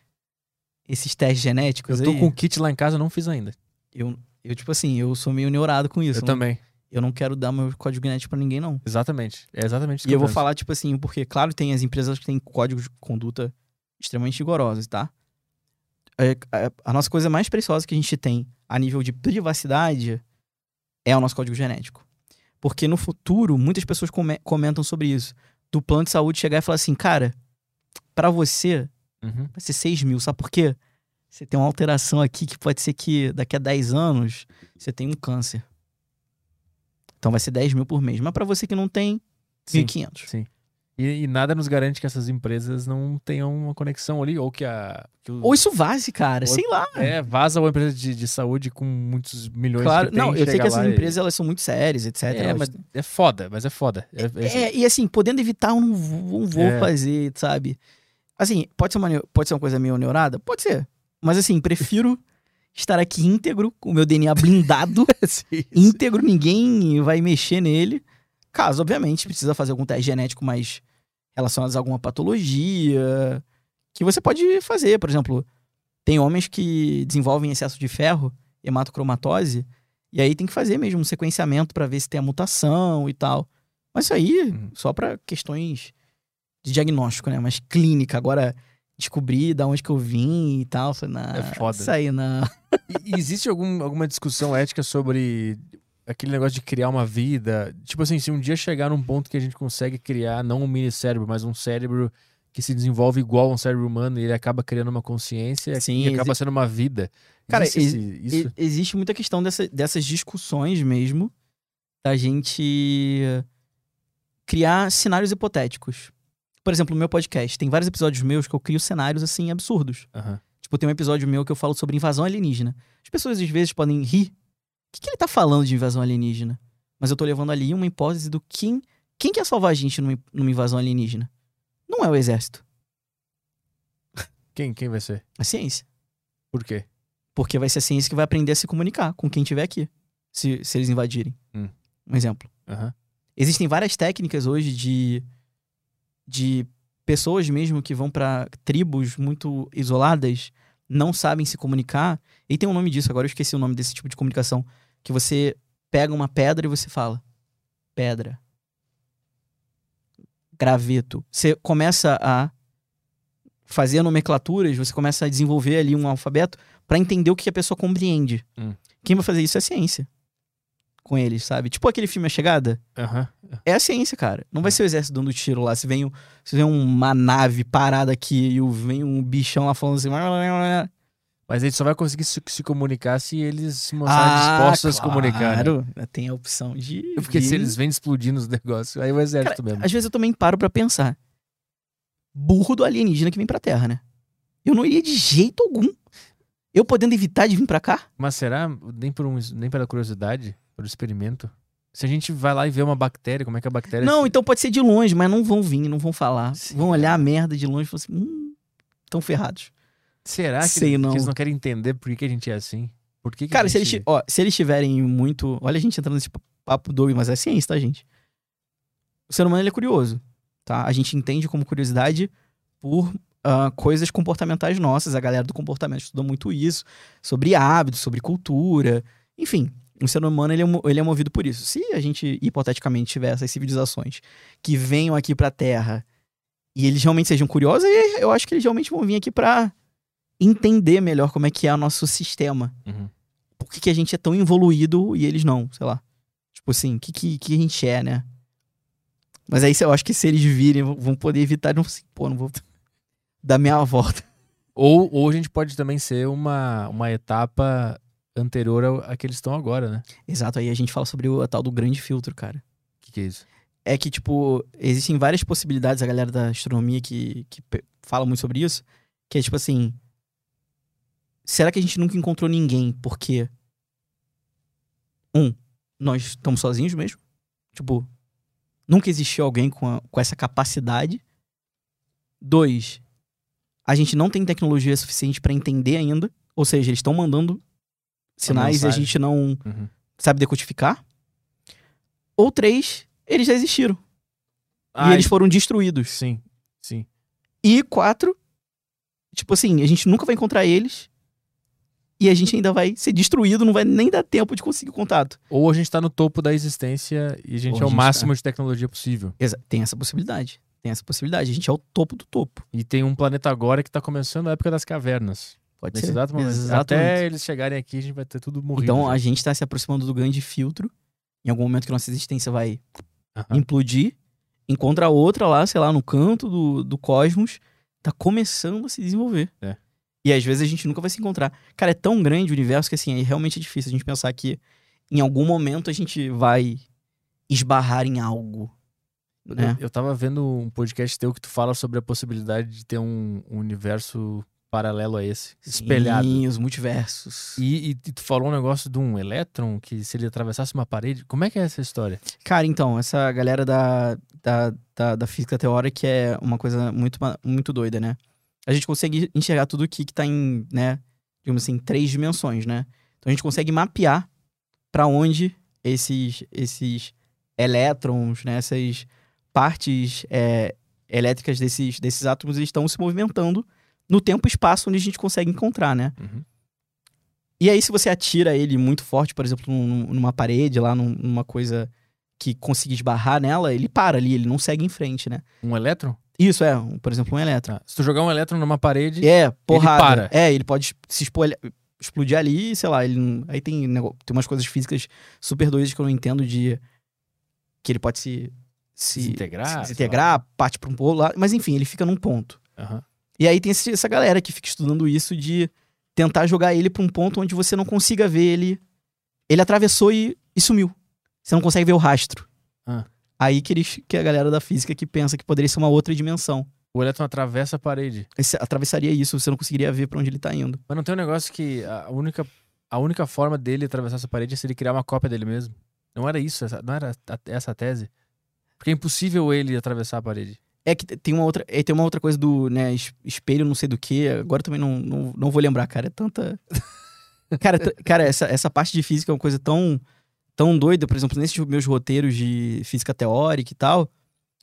esses testes genéticos Eu tô aí? com o kit lá em casa, eu não fiz ainda. Eu, eu, tipo assim, eu sou meio neurado com isso. eu não- também. Eu não quero dar meu código genético pra ninguém, não. Exatamente. É exatamente isso E que eu vou falar, tipo assim, porque, claro, tem as empresas que têm códigos de conduta extremamente rigorosos, tá? É, a- a nossa coisa mais preciosa que a gente tem a nível de privacidade é o nosso código genético. Porque no futuro, muitas pessoas come- comentam sobre isso. Do plano de saúde chegar e falar assim, cara, pra você Uhum. vai ser 6 mil, sabe por quê? Você tem uma alteração aqui que pode ser que daqui a 10 anos você tenha um câncer. Então vai ser 10 mil por mês. Mas pra você que não tem, Sim. 1.500. Sim. E, e nada nos garante que essas empresas não tenham uma conexão ali, ou que a. Que o- Ou isso vaze, cara. Ou- Sei lá. É, vaza uma empresa de, de saúde com muitos milhões Claro, que tem, não, eu sei que essas e- empresas elas são muito sérias, etc. É, mas é foda, mas é foda. É, é- É, e assim, podendo evitar, eu não vou, É. fazer, sabe? Assim, pode ser, uma, pode ser uma coisa meio neurada? Pode ser. Mas assim, prefiro estar aqui íntegro, com o meu DNA blindado, Sim, sim. íntegro, ninguém vai mexer nele. Caso, obviamente, precisa fazer algum teste genético mais relacionado a alguma patologia, que você pode fazer. Por exemplo, tem homens que desenvolvem excesso de ferro, hematocromatose, e aí tem que fazer mesmo um sequenciamento para ver se tem a mutação e tal. Mas isso aí, Uhum. só para questões de diagnóstico, né? Mas clínica. Agora, descobrir da onde que eu vim e tal. Falei, não, É foda. Isso aí, não. E, e existe algum, alguma discussão ética sobre aquele negócio de criar uma vida? Tipo assim, se um dia chegar num ponto que a gente consegue criar não um mini cérebro, mas um cérebro que se desenvolve igual a um cérebro humano e ele acaba criando uma consciência Sim, e acaba sendo uma vida. Cara, Existe isso? Existe muita questão dessa- dessas discussões mesmo, da gente criar cenários hipotéticos. Por exemplo, no meu podcast, tem vários episódios meus que eu crio cenários assim absurdos. Aham. Tipo, tem um episódio meu que eu falo sobre invasão alienígena. As pessoas às vezes podem rir. O que, que ele tá falando de invasão alienígena? Mas eu tô levando ali uma hipótese do quem, quem quer salvar a gente numa, numa invasão alienígena? Não é o exército, Quem, quem vai ser? a ciência. Por quê? Porque vai ser a ciência que vai aprender a se comunicar com quem estiver aqui, se, se eles invadirem. Hum. Um exemplo. Aham. Existem várias técnicas hoje de, de pessoas mesmo que vão pra tribos muito isoladas, não sabem se comunicar. E tem um nome disso, agora eu esqueci o nome desse tipo de comunicação. Que você pega uma pedra e você fala: pedra. Graveto. Você começa a fazer nomenclaturas, você começa a desenvolver ali um alfabeto pra entender o que a pessoa compreende. Hum. Quem vai fazer isso é a ciência. Com eles, sabe? Tipo aquele filme A Chegada. Aham. É a ciência, cara. Não vai ser o exército dando tiro lá. Se vem, um- se vem uma nave parada aqui e vem um bichão lá falando assim. Mas ele só vai conseguir se, se comunicar se eles se mostrarem dispostos a se comunicar. Né? Claro, tem a opção de. Porque de- se eles vêm explodindo os negócios, aí o exército mesmo. Às vezes eu também paro pra pensar. Burro do alienígena que vem pra Terra, né? Eu não iria de jeito algum. Eu podendo evitar de vir pra cá? Mas será nem por um, nem pela curiosidade, pelo experimento? Se a gente vai lá e vê uma bactéria, como é que a bactéria Não, se- então pode ser de longe, mas não vão vir, não vão falar. Sim. Vão olhar a merda de longe e falar assim: hum, tão ferrados. Será que, sei eles, que eles não querem entender por que, que a gente é assim? Por que, que Cara, a se eles, gente... ó, se eles tiverem muito. Olha a gente entrando nesse papo doido, mas é ciência, tá, gente? O ser humano é curioso, tá? A gente entende como curiosidade por ah, coisas comportamentais nossas. A galera do comportamento estuda muito isso, sobre hábitos, sobre cultura. Enfim, o ser humano ele é, ele é movido por isso. Se a gente, hipoteticamente, tiver essas civilizações que venham aqui pra Terra e eles realmente sejam curiosos, eu acho que eles realmente vão vir aqui pra entender melhor como é que é o nosso sistema Uhum. por que, que a gente é tão evoluído e eles não, sei lá. Tipo assim, o que, que, que a gente é, né? Mas aí eu acho que se eles virem, vão- poder evitar, não assim, pô, não vou dar minha volta. Ou, ou a gente pode também ser uma, uma etapa anterior ao- a que eles estão agora, né? Exato, aí a gente fala sobre o a tal do grande filtro, cara. O que, que é isso? É que, tipo, existem várias possibilidades, a galera da astronomia que, que fala muito sobre isso, que é tipo assim. Será que a gente nunca encontrou ninguém? Porque. Um, nós estamos sozinhos mesmo. Tipo, nunca existiu alguém com, a- com essa capacidade. Dois, a gente não tem tecnologia suficiente pra entender ainda. Ou seja, eles estão mandando sinais e a gente não Uhum. sabe decodificar. Ou três, eles já existiram. Ah, e eles foram destruídos. Sim, sim. E quatro, tipo assim, a gente nunca vai encontrar eles. E a gente ainda vai ser destruído, não vai nem dar tempo de conseguir contato. Ou a gente tá no topo da existência e a gente Ou é o gente máximo de tecnologia possível. Exa- tem essa possibilidade. Tem essa possibilidade. A gente é o topo do topo. E tem um planeta agora que tá começando a época das cavernas. Pode Nesse ser. exato. Até eles chegarem aqui, a gente vai ter tudo morrido. Então já. a gente tá se aproximando do grande filtro. Em algum momento que nossa existência vai Aham. implodir. Encontra outra lá, sei lá, no canto do, do cosmos. Tá começando a se desenvolver. É. E às vezes a gente nunca vai se encontrar. Cara, é tão grande o universo que assim, é realmente difícil a gente pensar que em algum momento a gente vai esbarrar em algo. Eu- né? Eu, tava vendo um podcast teu que tu fala sobre a possibilidade de ter um, um universo paralelo a esse, espelhado. Sim, os multiversos. E, e- tu falou um negócio de um elétron que se ele atravessasse uma parede. Como é que é essa história? Cara, então, essa galera da, da, da, da física teórica é uma coisa muito, muito doida, né? A gente consegue enxergar tudo aqui que tá em, né, digamos assim, três dimensões, né? Então a gente consegue mapear para onde esses, esses elétrons, né, essas partes é, elétricas desses, desses átomos estão se movimentando no tempo e espaço onde a gente consegue encontrar, né? Uhum. E aí, se você atira ele muito forte, por exemplo, num- numa parede, lá num- numa coisa que consiga esbarrar nela, ele para ali, ele não segue em frente, né? Um elétron? Isso é, um- por exemplo, um elétron. Tá. Se tu jogar um elétron numa parede, É, porrada. para. É, ele pode se espolha- explodir ali, sei lá, ele não- aí tem, tem umas coisas físicas super doidas que eu não entendo de que ele pode se se Desintegrar, se desintegrar, parte para um pouco lá, mas enfim, ele fica num ponto. Aham. E aí tem essa galera que fica estudando isso de tentar jogar ele pra um ponto onde você não consiga ver ele. Ele atravessou e, e sumiu. Você não consegue ver o rastro. Ah. Aí que, eles, que a galera da física que pensa que poderia ser uma outra dimensão. o elétron atravessa a parede. Esse- atravessaria isso, você não conseguiria ver pra onde ele tá indo. Mas não tem um negócio que a única, a única forma dele atravessar essa parede é se ele criar uma cópia dele mesmo. Não era isso, essa- não era essa a tese? Porque é impossível ele atravessar a parede. É que tem uma outra, é, tem uma outra coisa do né, es- espelho, não sei do que. Agora também não, não, não vou lembrar, cara. É tanta. Cara, cara essa, essa parte de física é uma coisa tão, tão doida. Por exemplo, nesses meus roteiros de física teórica e tal,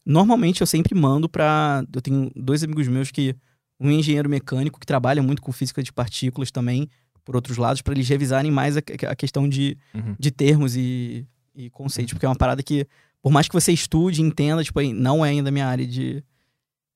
normalmente eu sempre mando pra. Eu tenho dois amigos meus que. Um engenheiro mecânico que trabalha muito com física de partículas também, por outros lados, pra eles revisarem mais a, a questão de, Uhum. de termos e, e conceitos, porque é uma parada que, por mais que você estude, entenda, tipo, não é ainda minha área de,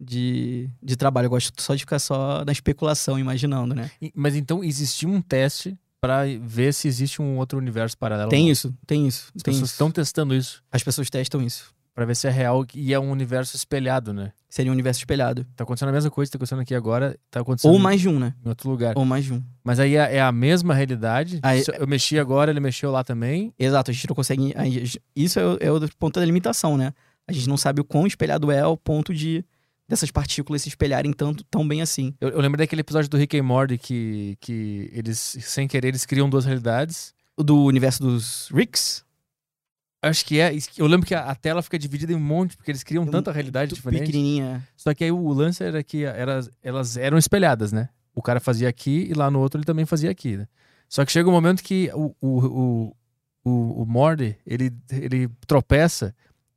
de, de trabalho. Eu gosto só de ficar só na especulação, imaginando, né? Mas então existia um teste pra ver se existe um outro universo paralelo. Tem isso, tem isso. As tem pessoas isso. estão testando isso As pessoas testam isso. Pra ver se é real e é um universo espelhado, né? Seria um universo espelhado. Tá acontecendo a mesma coisa que tá acontecendo aqui agora, tá acontecendo Ou mais de um, né? em outro lugar. Ou mais de um. Mas aí é, é a mesma realidade. Aí- eu mexi agora, ele mexeu lá também. Exato, a gente não consegue. Isso é, o- é ponto da limitação, né? A gente não sabe o quão espelhado é ao ponto de dessas partículas se espelharem tanto, tão bem assim. Eu, eu lembro daquele episódio do Rick and Morty que, que eles, sem querer, eles criam duas realidades. O do universo dos Ricks, Acho que é. Eu lembro que a, a tela fica dividida em um monte, porque eles criam Um- tanta realidade diferente. pequenininha. Só que aí o lance era que era, elas eram espelhadas, né? O cara fazia aqui e lá no outro ele também fazia aqui, né? Só que chega um momento que o, o, o, o, o Morty, ele, ele tropeça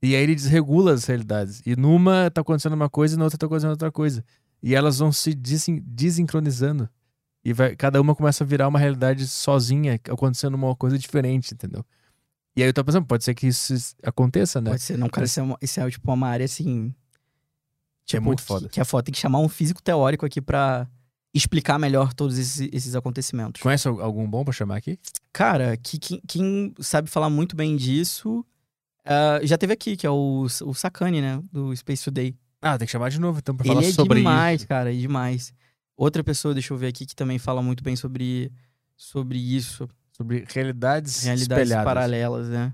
e aí ele desregula as realidades. E numa tá acontecendo uma coisa e na outra tá acontecendo outra coisa. E elas vão se desin- desincronizando. E vai, cada uma começa a virar uma realidade sozinha, acontecendo uma coisa diferente, entendeu? E aí eu tô pensando, pode ser que isso aconteça, né? Pode ser, não, cara, isso é, uma, isso é tipo uma área assim. Que é muito que- foda. Que, é foda. Tem que chamar um físico teórico aqui pra explicar melhor todos esses, esses acontecimentos. Conhece al- algum bom pra chamar aqui? Cara, que, quem, quem sabe falar muito bem disso. Ah, já teve aqui, que é o, o Sakane, né? Do Space Today. Ah, tem que chamar de novo então pra Ele falar é sobre demais, isso. cara, é demais. Outra pessoa, deixa eu ver aqui, que também fala muito bem sobre, sobre isso. Sobre realidades, Realidades espelhadas. paralelas, né?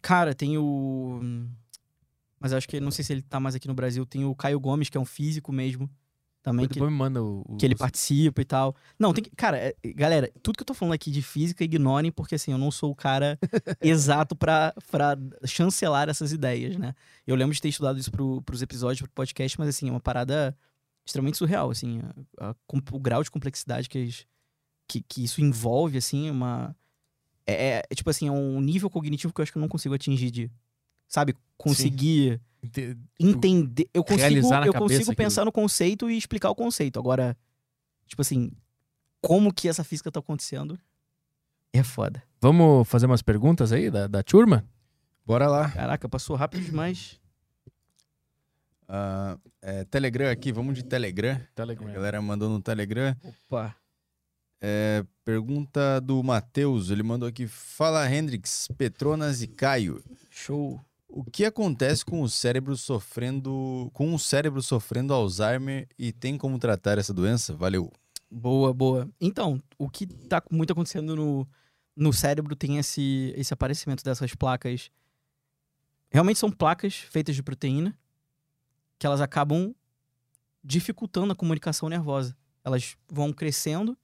Cara, tem o. Mas acho que não sei se ele tá mais aqui no Brasil. Tem o Caio Gomes, que é um físico mesmo. Também, Depois que, me manda o, o- que ele participa e tal. Não, tem que. Cara, é- galera, tudo que eu tô falando aqui de física, ignorem, porque assim, eu não sou o cara exato pra, pra chancelar essas ideias, né? Eu lembro de ter estudado isso pro, pros episódios, pro podcast, mas assim, é uma parada extremamente surreal, assim. a- a o grau de complexidade que, que, que isso envolve, assim, é uma. É, é, tipo assim, é um nível cognitivo que eu acho que eu não consigo atingir de. Sabe? Conseguir Inte- entender. Eu consigo, eu consigo aquilo. pensar no conceito e explicar o conceito. Agora, tipo assim, como que essa física tá acontecendo é foda. Vamos fazer umas perguntas aí da, da turma? Bora lá. Caraca, passou rápido demais. Ah, é, Telegram aqui, vamos de Telegram. A galera mandou no Telegram. Opa. É, pergunta do Matheus, ele mandou aqui: Fala Hendrix, Petronas e Caio. Show. O que acontece com o cérebro sofrendo. com o cérebro sofrendo Alzheimer e tem como tratar essa doença? Valeu. Boa, boa. Então, o que tá muito acontecendo no, no cérebro tem esse, esse aparecimento dessas placas. Realmente são placas feitas de proteína que elas acabam dificultando a comunicação nervosa. Elas vão crescendo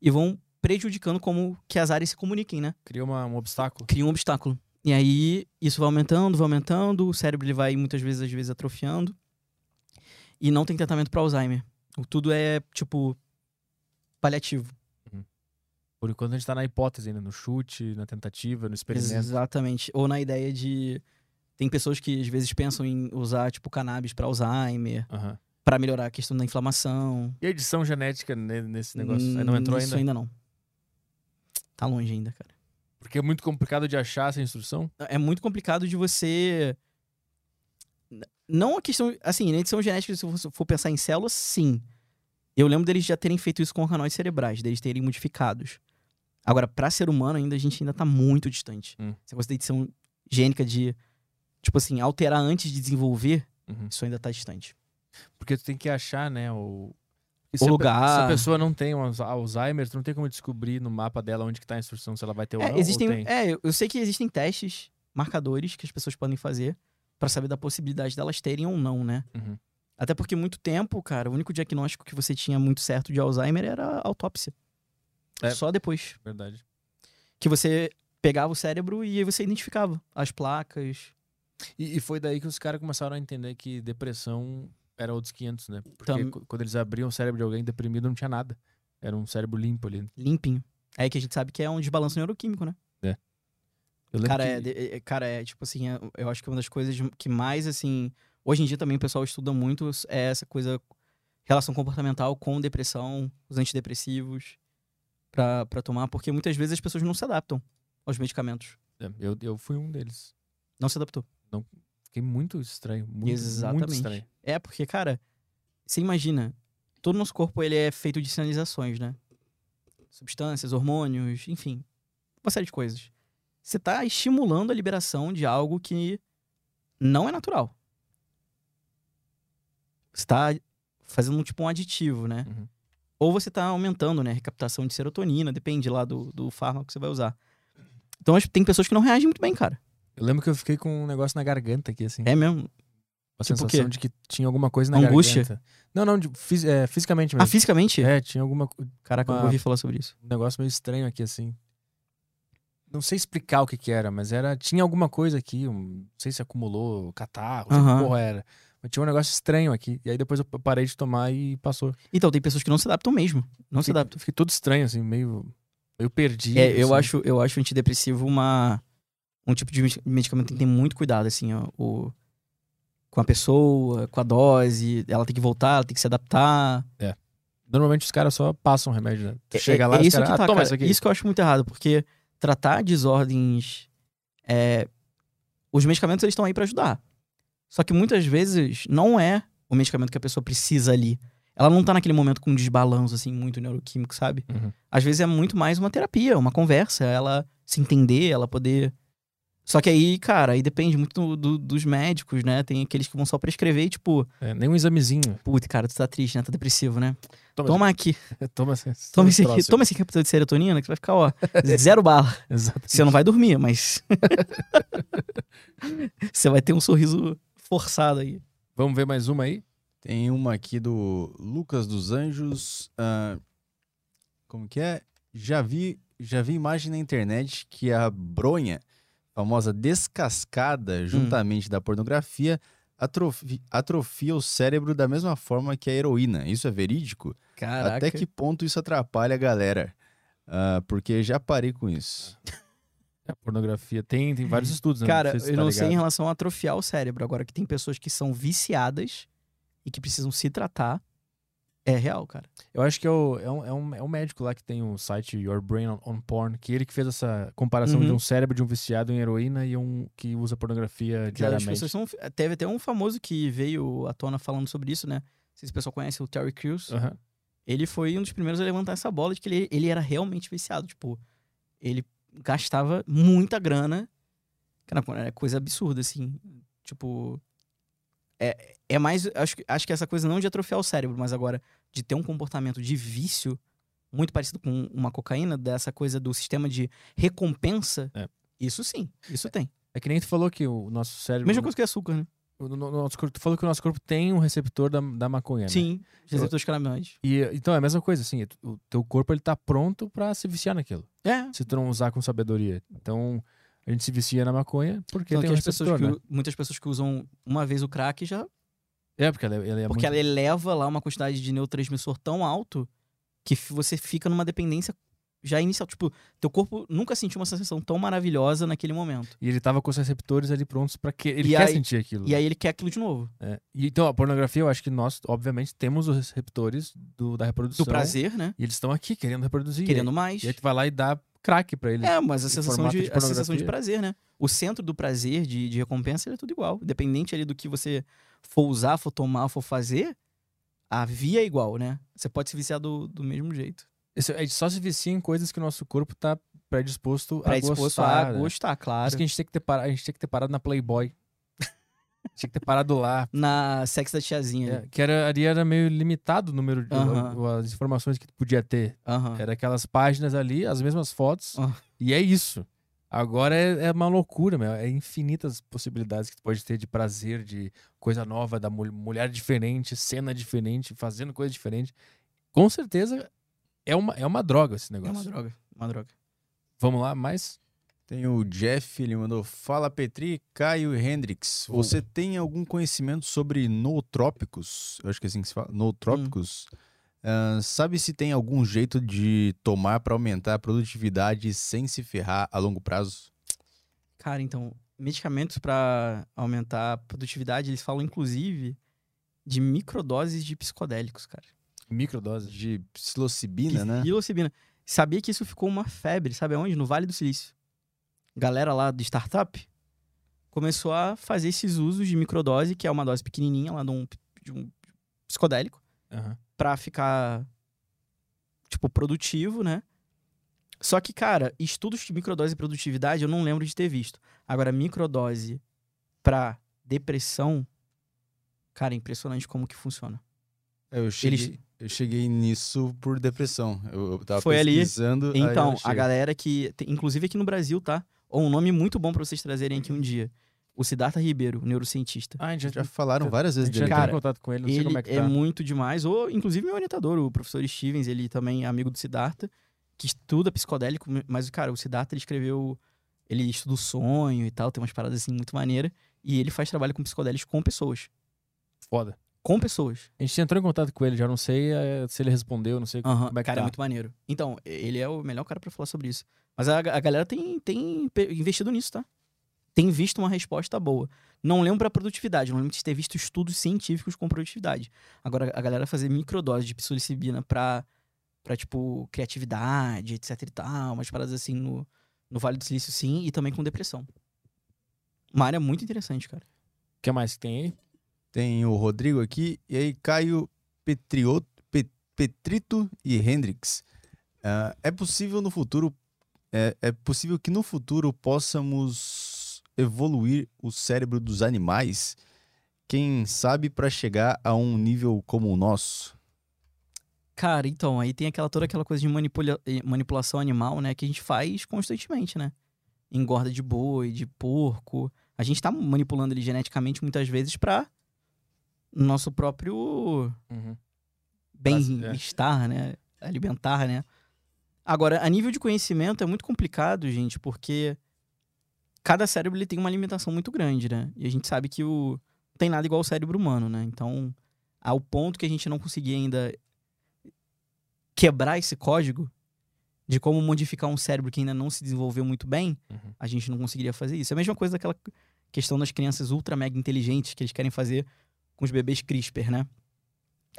e vão prejudicando como que as áreas se comuniquem, né? Cria uma- um obstáculo. Cria um obstáculo. E aí isso vai aumentando, vai aumentando, o cérebro ele vai muitas vezes às vezes atrofiando. E não tem tratamento para Alzheimer. O Tudo é tipo paliativo. Por enquanto a gente tá na hipótese ainda, no chute, na tentativa, no experimento. Exatamente. Ou na ideia de. Tem pessoas que às vezes pensam em usar, tipo, cannabis para Alzheimer, Aham. para melhorar a questão da inflamação. E a edição genética ne- nesse negócio? Não Hum, entrou Isso ainda? ainda não. Tá longe ainda, cara. Porque é muito complicado de achar essa instrução. É muito complicado de você. Não a questão. Assim, na edição genética, se você for pensar em células, sim. Eu lembro deles já terem feito isso com organoides cerebrais, deles terem modificados. Agora, para ser humano, ainda a gente ainda tá muito distante. Hum. Essa coisa da edição gênica de, tipo assim, alterar antes de desenvolver, Uhum. isso ainda tá distante. Porque tu tem que achar, né, o... E O se a pe- lugar. Se a pessoa não tem um Alz- Alzheimer, tu não tem como descobrir no mapa dela onde que tá a instrução, se ela vai ter ou É, não, existem, ou tem. é, eu- eu sei que existem testes, marcadores que as pessoas podem fazer para saber da possibilidade delas terem ou não, né? Uhum. Até porque muito tempo, cara, o único diagnóstico que você tinha muito certo de Alzheimer era a autópsia. É. Só depois Verdade. que você pegava o cérebro e aí você identificava as placas. E, e foi daí que os caras começaram a entender que depressão era outros 500, né? Porque Tam- qu- quando eles abriam o cérebro de alguém deprimido, não tinha nada. Era um cérebro limpo ali. limpinho. É aí que a gente sabe que é um desbalanço neuroquímico, né? Eu lembro Cara, que... é, é- cara, é tipo assim, é- eu acho que uma das coisas que mais, assim. Hoje em dia também o pessoal estuda muito é essa coisa, relação comportamental com depressão, os antidepressivos, pra, pra tomar, porque muitas vezes as pessoas não se adaptam aos medicamentos. É, eu, eu fui um deles. Não se adaptou. Fiquei muito estranho. Muito, muito Exatamente. estranho. É, porque, cara, você imagina, todo o nosso corpo ele é feito de sinalizações, né? Substâncias, hormônios, enfim, uma série de coisas. Você tá estimulando a liberação de algo que não é natural. Você tá fazendo um tipo um aditivo, né? Uhum. Ou você tá aumentando, né, a recaptação de serotonina, depende lá do, do fármaco que você vai usar. Então, acho que tem pessoas que não reagem muito bem, cara. Eu lembro que eu fiquei com um negócio na garganta aqui, assim. É mesmo. Uma tipo sensação quê? de que tinha alguma coisa na Angústia? garganta. Não, não, de, fis- é, fisicamente Ah, mesmo. fisicamente? É, tinha alguma Caraca, eu uma- nunca ouvi falar sobre isso. um negócio meio estranho aqui, assim. Não sei explicar o que que era, mas era tinha alguma coisa aqui, um, não sei se acumulou catarro, Aham. que porra era. Mas tinha um negócio estranho aqui. E aí depois eu parei de tomar e passou. Então, tem pessoas que não se adaptam mesmo. Não se adaptam. Fiquei todo estranho, assim, meio. É, eu assim. acho, eu acho antidepressivo uma um tipo de medi- medicamento que tem que ter muito cuidado, assim, ó, o, com a pessoa, com a dose, ela tem que voltar, ela tem que se adaptar. Normalmente os caras só passam remédio, né? Tu É- chega é, lá é e os isso caras, que ah, tá, toma cara, isso aqui. isso que eu acho muito errado, porque tratar desordens, é, os medicamentos eles estão aí pra ajudar. Só que muitas vezes não é o medicamento que a pessoa precisa ali. Ela não tá naquele momento com um desbalanço assim muito neuroquímico, sabe? Uhum. Às vezes é muito mais uma terapia, uma conversa, ela se entender, ela poder. Só que aí, cara, aí depende muito do- do- dos médicos, né? Tem aqueles que vão só prescrever e, tipo, É, nem um examezinho. putz, cara, tu tá triste, né? Tá depressivo, né? Toma, Toma aqui, toma, esse- toma esse aqui, toma esse capítulo de serotonina que vai ficar, ó, zero bala. Exato. Você não vai dormir, mas. Você vai ter um sorriso forçado aí. Vamos ver mais uma aí? Tem uma aqui do Lucas dos Anjos. ah, como que é? Já vi, já vi imagem na internet que a bronha, famosa descascada juntamente da pornografia, atrofi- atrofia o cérebro da mesma forma que a heroína. Isso é verídico? Caraca. Até que ponto isso atrapalha a galera? Ah, porque já parei com isso. A pornografia tem, tem vários estudos, né? Cara, sei se eu tá não sei em ligado. relação a atrofiar o cérebro. Agora, que tem pessoas que são viciadas e que precisam se tratar, é real, cara. Eu acho que é, o, é, um, é, um, é um médico lá que tem o site Your Brain on, on Porn, que ele que fez essa comparação Uhum. de um cérebro de um viciado em heroína e um que usa pornografia Cara, diariamente. pessoas são... Teve até um famoso que veio à tona falando sobre isso, né? Não sei se o pessoal conhece o Terry Crews. Aham. Ele foi um dos primeiros a levantar essa bola de que ele, ele era realmente viciado. Tipo, ele gastava muita grana. Cara, é coisa absurda, assim. Tipo. É, é mais. Acho, acho que essa coisa não de atrofiar o cérebro, mas agora de ter um comportamento de vício muito parecido com uma cocaína, dessa coisa do sistema de recompensa. É. Isso sim, isso tem. É que nem tu falou que o nosso cérebro. Mesma coisa que açúcar, né? o no- no- nosso corpo- tu falou que o nosso corpo tem um receptor da, da maconha, né? Sim, receptores canabinoides. E, então é a mesma coisa, assim, o teu corpo ele tá pronto pra se viciar naquilo, É. se tu não usar com sabedoria. Então, a gente se vicia na maconha porque Tanto tem que um as pessoas receptor, que, né? u- muitas pessoas que usam uma vez o crack já É, porque ela, ela é Porque muito... ela eleva lá uma quantidade de neurotransmissor tão alto que você fica numa dependência já inicial. Tipo, teu corpo nunca sentiu uma sensação tão maravilhosa naquele momento. E ele tava com os receptores ali prontos pra que... Ele E quer aí- sentir aquilo. E aí ele quer aquilo de novo. É. E, então, a pornografia, eu acho que nós, obviamente, temos os receptores do, da reprodução. Do prazer, né? E eles estão aqui querendo reproduzir. Querendo E mais. aí tu vai lá e dá crack pra eles. É, mas a sensação de, de a sensação de prazer, né? O centro do prazer, de, de recompensa, ele é tudo igual. Independente ali do que você for usar, for tomar, for fazer, a via é igual, né? Você pode se viciar do, do mesmo jeito. Esse- A gente só se vicia em coisas que o nosso corpo tá predisposto, Predisposto a gostar. a né? gostar, Por claro. isso que a gente tem que ter parado, a gente tem que ter parado na Playboy. Tinha que ter parado lá. Na sex da tiazinha. É, que era, ali era meio limitado o número de Aham. o- as informações que tu podia ter. Aham. Era aquelas páginas ali, as mesmas fotos. Ah. E é isso. Agora é, é uma loucura, meu. É infinitas possibilidades que tu pode ter de prazer, de coisa nova, da mul- mulher diferente, cena diferente, fazendo coisa diferente. Com certeza é uma, é uma droga esse É negócio. uma droga. Uma droga. Vamos lá, mais? Tem o Jeff, ele mandou: Fala Petri, Caio e Hendrix. Você tem algum conhecimento sobre nootrópicos? Eu acho que é assim que se fala. Nootrópicos? Ah, sabe se tem algum jeito de tomar para aumentar a produtividade sem se ferrar a longo prazo? Cara, então, medicamentos pra aumentar a produtividade, eles falam inclusive de microdoses de psicodélicos, cara. Microdose. De psilocibina, né? Psilocibina. Sabia que isso ficou uma febre, sabe aonde? No Vale do Silício. Galera lá de startup começou a fazer esses usos de microdose, que é uma dose pequenininha lá de um, de um psicodélico, Aham. pra ficar, tipo, produtivo, né? Só que, cara, estudos de microdose e produtividade eu não lembro de ter visto. Agora, microdose pra depressão, cara, é impressionante como que funciona. Eu cheguei, Eles- eu cheguei nisso por depressão. Eu, eu tava Foi ali. pesquisando. eu Então, a galera que. inclusive aqui no Brasil, tá? Ou um nome muito bom pra vocês trazerem aqui um dia. O Siddhartha Ribeiro, neurocientista. Ah, a gente já, Já falaram várias vezes já dele. entrou Cara, em contato com ele, não sei Ele como é que é tá. muito demais. Ou, inclusive, meu orientador, o professor Stevens, ele também é amigo do Siddhartha, que estuda psicodélico, mas, cara, o Siddhartha ele escreveu. Ele estuda o sonho e tal, tem umas paradas assim muito maneiras. E ele faz trabalho com psicodélicos com pessoas. Foda. Com pessoas. A gente entrou em contato com ele, já não sei eh, se ele respondeu, não sei Aham, como é que cara, é tá. muito maneiro. Então, ele é o melhor cara pra falar sobre isso. Mas a, a galera tem, tem investido nisso, tá? Tem visto uma resposta boa. Não lembro pra produtividade, não lembro de ter visto estudos científicos com produtividade. Agora, a galera fazer microdose de psilocibina pra, pra tipo, criatividade, etc e tal, umas paradas assim no, no Vale do Silício, sim, e também com depressão. Uma área muito interessante, cara. O que mais que tem aí? Tem o Rodrigo aqui, e aí Caio Petrioto, Pe- Petrito e Hendrix. Ah, é possível no futuro. É, é possível que no futuro possamos evoluir o cérebro dos animais? Quem sabe para chegar a um nível como o nosso? Cara, então, aí tem aquela toda aquela coisa de manipula- eh, manipulação animal, né, que a gente faz constantemente, né? Engorda de boi, de porco. A gente tá manipulando ele geneticamente muitas vezes pra nosso próprio Uhum. bem-estar, né? Alimentar, né? Agora, a nível de conhecimento é muito complicado, gente, porque cada cérebro ele tem uma alimentação muito grande, né? E a gente sabe que o não tem nada igual ao cérebro humano, né? Então, ao ponto que a gente não conseguir ainda quebrar esse código de como modificar um cérebro que ainda não se desenvolveu muito bem, Uhum. a gente não conseguiria fazer isso. É a mesma coisa daquela questão das crianças ultra mega inteligentes que eles querem fazer com os bebês CRISPR, né?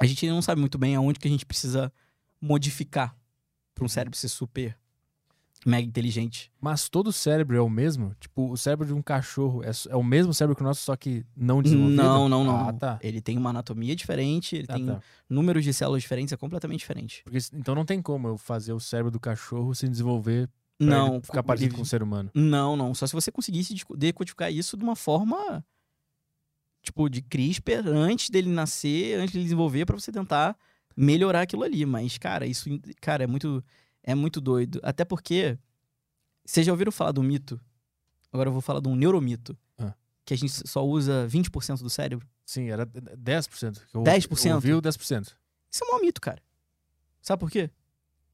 A gente ainda não sabe muito bem aonde que a gente precisa modificar para um cérebro ser super mega inteligente. Mas todo cérebro é o mesmo? Tipo, o cérebro de um cachorro é, é o mesmo cérebro que o nosso, só que não desenvolvido? Não, não, não. Ah, tá. Ele tem uma anatomia diferente, ele Ah, tem tá. números de células diferentes, é completamente diferente. Porque, então não tem como eu fazer o cérebro do cachorro se desenvolver Não, ficar parecido ele- com o ser humano. Não, não. Só se você conseguisse decodificar isso de uma forma. Tipo, de CRISPR antes dele nascer, antes dele desenvolver, pra você tentar melhorar aquilo ali. Mas, cara, isso. Cara, é muito. É muito doido. Até porque. Vocês já ouviram falar do mito? Agora eu vou falar de um neuromito. Ah. Que a gente só usa 20% do cérebro. Sim, era d- 10%. que Eu, 10%? Eu ouvi o 10%. Isso é um maior mito, cara. Sabe por quê?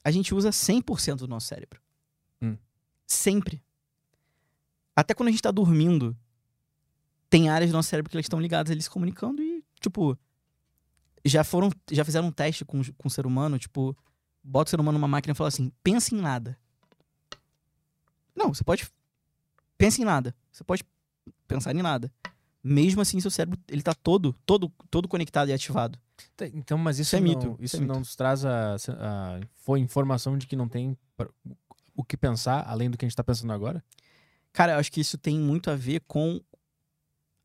A gente usa 100% do nosso cérebro. Hum. Sempre. Até quando a gente tá dormindo, tem áreas do nosso cérebro que elas estão ligadas ali se comunicando e, tipo, já foram, já fizeram um teste com, com o ser humano, tipo, bota o ser humano numa máquina e fala assim, pensa em nada. Não, você pode, pensa em nada. Você pode pensar em nada. Mesmo assim, seu cérebro, ele tá todo, todo, todo conectado e ativado. Tá, Então, mas isso, Isso é não, mito, Isso isso é não nos traz a, a foi informação de que não tem o que pensar além do que a gente tá pensando agora? Cara, eu acho que isso tem muito a ver com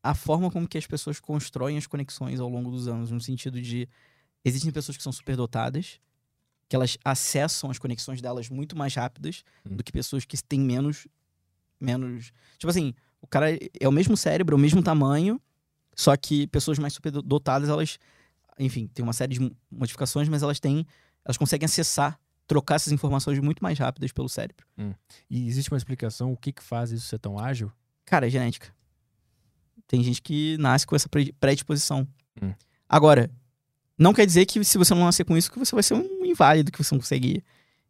a forma como que as pessoas constroem as conexões ao longo dos anos, no sentido de existem pessoas que são superdotadas, que elas acessam as conexões delas muito mais rápidas Hum. do que pessoas que têm menos menos, tipo assim, o cara é o mesmo cérebro, é o mesmo tamanho, só que pessoas mais superdotadas, elas, enfim, tem uma série de mo- modificações, mas elas têm, elas conseguem acessar, trocar essas informações muito mais rápidas pelo cérebro. E existe uma explicação o que que faz isso ser tão ágil? Cara, é genética. Tem gente que nasce com essa pre- predisposição. Hum. Agora, não quer dizer que se você não nascer com isso, que você vai ser um inválido, que você não consegue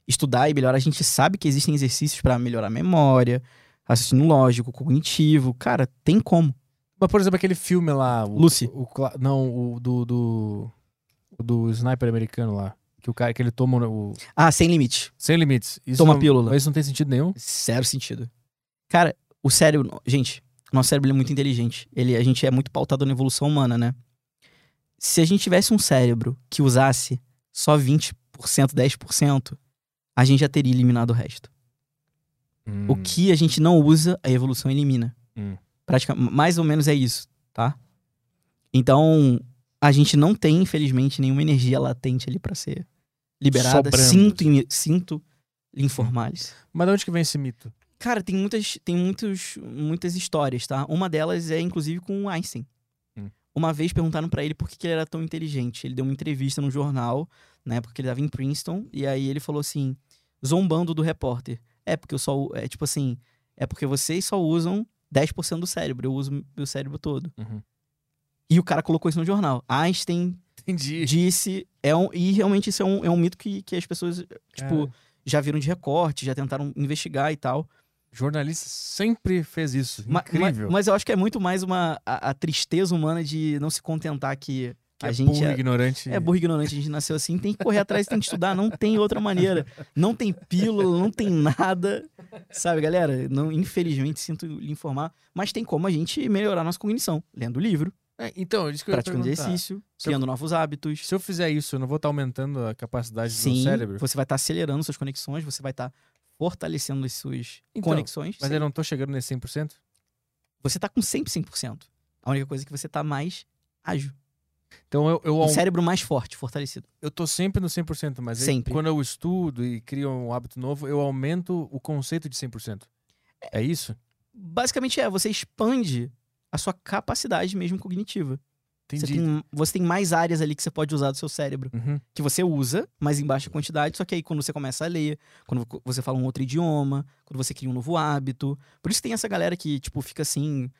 estudar e melhorar. A gente sabe que existem exercícios pra melhorar a memória, raciocínio lógico, cognitivo. Cara, tem como. Mas, por exemplo, aquele filme lá. O, Lucy. o cla- não, o do, do. o do sniper americano lá. Que o cara que ele toma o. Ah, sem limite. Sem limites. Isso Toma não, pílula. Mas isso não tem sentido nenhum. Zero sentido. Cara, o cérebro. Gente, o nosso cérebro é muito inteligente. Ele, a gente é muito pautado na evolução humana, né? Se a gente tivesse um cérebro que usasse só 20%, 10%, a gente já teria eliminado o resto. O Hum. que a gente não usa, a evolução elimina. Hum. Mais ou menos é isso, tá? Então, a gente não tem, infelizmente, nenhuma energia latente ali pra ser liberada. Sobrando. Sinto, sinto lhe informar-lhes. Mas de onde que vem esse mito? Cara, tem muitas, tem muitos, muitas histórias, tá? Uma delas é, inclusive, com o Einstein. Hum. Uma vez perguntaram pra ele por que, que ele era tão inteligente. Ele deu uma entrevista no jornal, na época que ele tava em Princeton, e aí ele falou assim, zombando do repórter. É, porque eu só. É tipo assim. É porque vocês só usam 10% do cérebro. Eu uso meu cérebro todo. Uhum. E o cara colocou isso no jornal. Einstein Entendi. disse. É um, e realmente isso é um, é um mito que, que as pessoas, tipo, Cara, já viram de recorte, já tentaram investigar e tal. Jornalista sempre fez isso. Incrível. ma- Mas, eu acho que é muito mais uma a, a tristeza humana de não se contentar que, Que a é gente burro, é, ignorante. é burro ignorante, a gente nasceu assim, tem que correr atrás, tem que estudar, não tem outra maneira. Não tem pílula, não tem nada. Sabe, galera? Não, infelizmente, sinto lhe informar, mas tem como a gente melhorar nossa cognição, lendo livro, É, então, isso que eu praticando exercício, Se eu- criando novos hábitos. Se eu fizer isso, eu não vou estar aumentando a capacidade do Sim, meu cérebro? você vai estar acelerando suas conexões, você vai estar fortalecendo as suas Então, conexões. Mas Sim. eu não tô chegando nesse 100%? Você tá com sempre 100%. A única coisa é que você tá mais ágil. Então eu, eu, O aum- cérebro mais forte, fortalecido. eu tô sempre no 100%, mas aí, Sempre. quando eu estudo e crio um hábito novo, eu aumento o conceito de 100%. É isso? Basicamente é, você expande a sua capacidade mesmo cognitiva. Você tem, você tem mais áreas ali que você pode usar do seu cérebro. Uhum. Que você usa, mas em baixa quantidade. Só que aí quando você começa a ler, quando você fala um outro idioma, quando você cria um novo hábito. Por isso tem essa galera que, tipo, fica assim...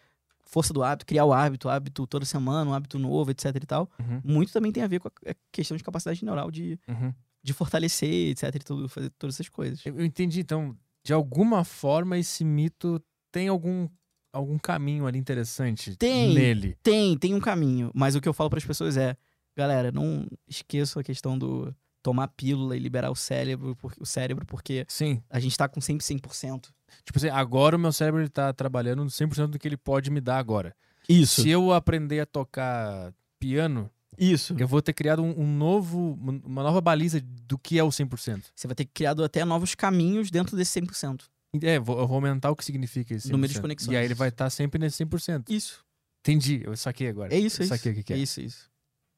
Força do hábito, criar o hábito, hábito toda semana, um hábito novo, etc e tal. Uhum. Muito também tem a ver com a a questão de capacidade neural de, Uhum. de fortalecer, etc e tudo, fazer todas essas coisas. Eu entendi. Então, de alguma forma, esse mito tem algum, algum caminho ali interessante Tem. nele. Tem, tem um caminho, mas o que eu falo para as pessoas é, galera, não esqueça a questão do tomar pílula e liberar o cérebro, o cérebro porque Sim. a gente tá com sempre 100%. Tipo assim, agora o meu cérebro ele tá trabalhando no 100% do que ele pode me dar agora. Isso. Se eu aprender a tocar piano, Isso. eu vou ter criado um, um novo, uma nova baliza do que é o 100%. Você vai ter criado até novos caminhos dentro desse 100%. É, vou, eu vou aumentar o que significa esse 100%. Número de conexões. E aí ele vai estar sempre nesse 100%. Isso. Entendi, eu saquei agora. É isso, é isso. saquei o que, que É é. isso, é isso.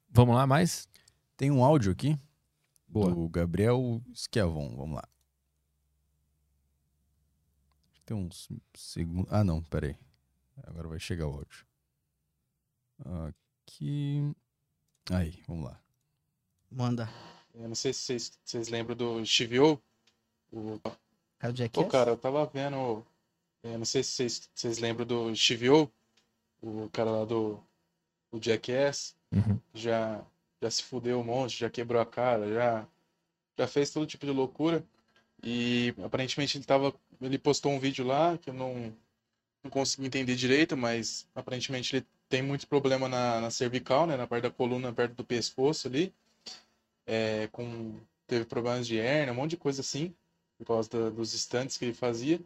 Vamos lá, mais? Tem um áudio aqui Boa. do Gabriel Schiavon. Vamos lá. Tem uns segundos. Ah, não, peraí. Agora vai chegar o áudio. Aqui. Aí, vamos lá. Manda. Eu não sei se vocês, vocês lembram do Steve O. O, Cara, Jack Pô, cara, eu tava vendo. Eu não sei se vocês, vocês lembram do Steve O. O cara lá do, do Jackass. Uhum. Já, já se fudeu um monte, já quebrou a cara, já, já fez todo tipo de loucura. E aparentemente ele tava. Ele postou um vídeo lá que eu não, não consegui entender direito, mas aparentemente ele tem muito problema na, na cervical, né? Na parte da coluna, perto do pescoço ali. É, com, teve problemas de hérnia, um monte de coisa assim, por causa da- dos estantes que ele fazia.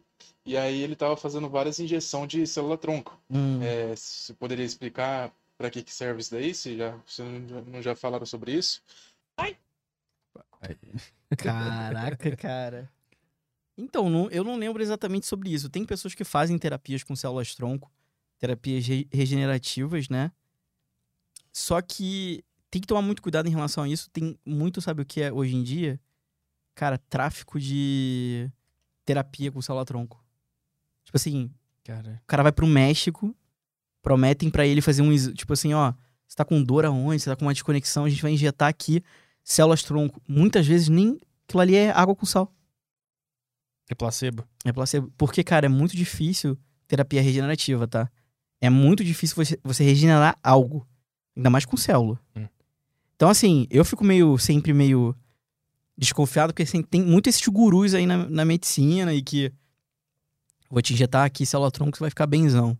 E aí ele tava fazendo várias injeções de célula-tronco. Hum. É, você poderia explicar para que que serve isso daí? Se já, se não, não já falaram sobre isso? Aí. Caraca, cara. Então, não- eu não lembro exatamente sobre isso. Tem pessoas que fazem terapias com células-tronco, terapias re- regenerativas, né? Só que tem que tomar muito cuidado em relação a isso. Tem muito, sabe o que é hoje em dia? Cara, tráfico de terapia com célula-tronco. Tipo assim, Cara, o cara vai pro México, prometem pra ele fazer um. Tipo assim, ó, você tá com dor aonde? Você tá com uma desconexão, a gente vai injetar aqui células tronco. Muitas vezes nem aquilo ali é água com sal. é placebo. É placebo. Porque, cara, é muito difícil terapia regenerativa, tá? É muito difícil você, você regenerar algo. Ainda mais com célula. Hum. Então, assim, eu fico meio, sempre meio desconfiado, porque assim, tem muitos esses gurus aí na, na medicina e que vou te injetar aqui célula tronco, você vai ficar benzão.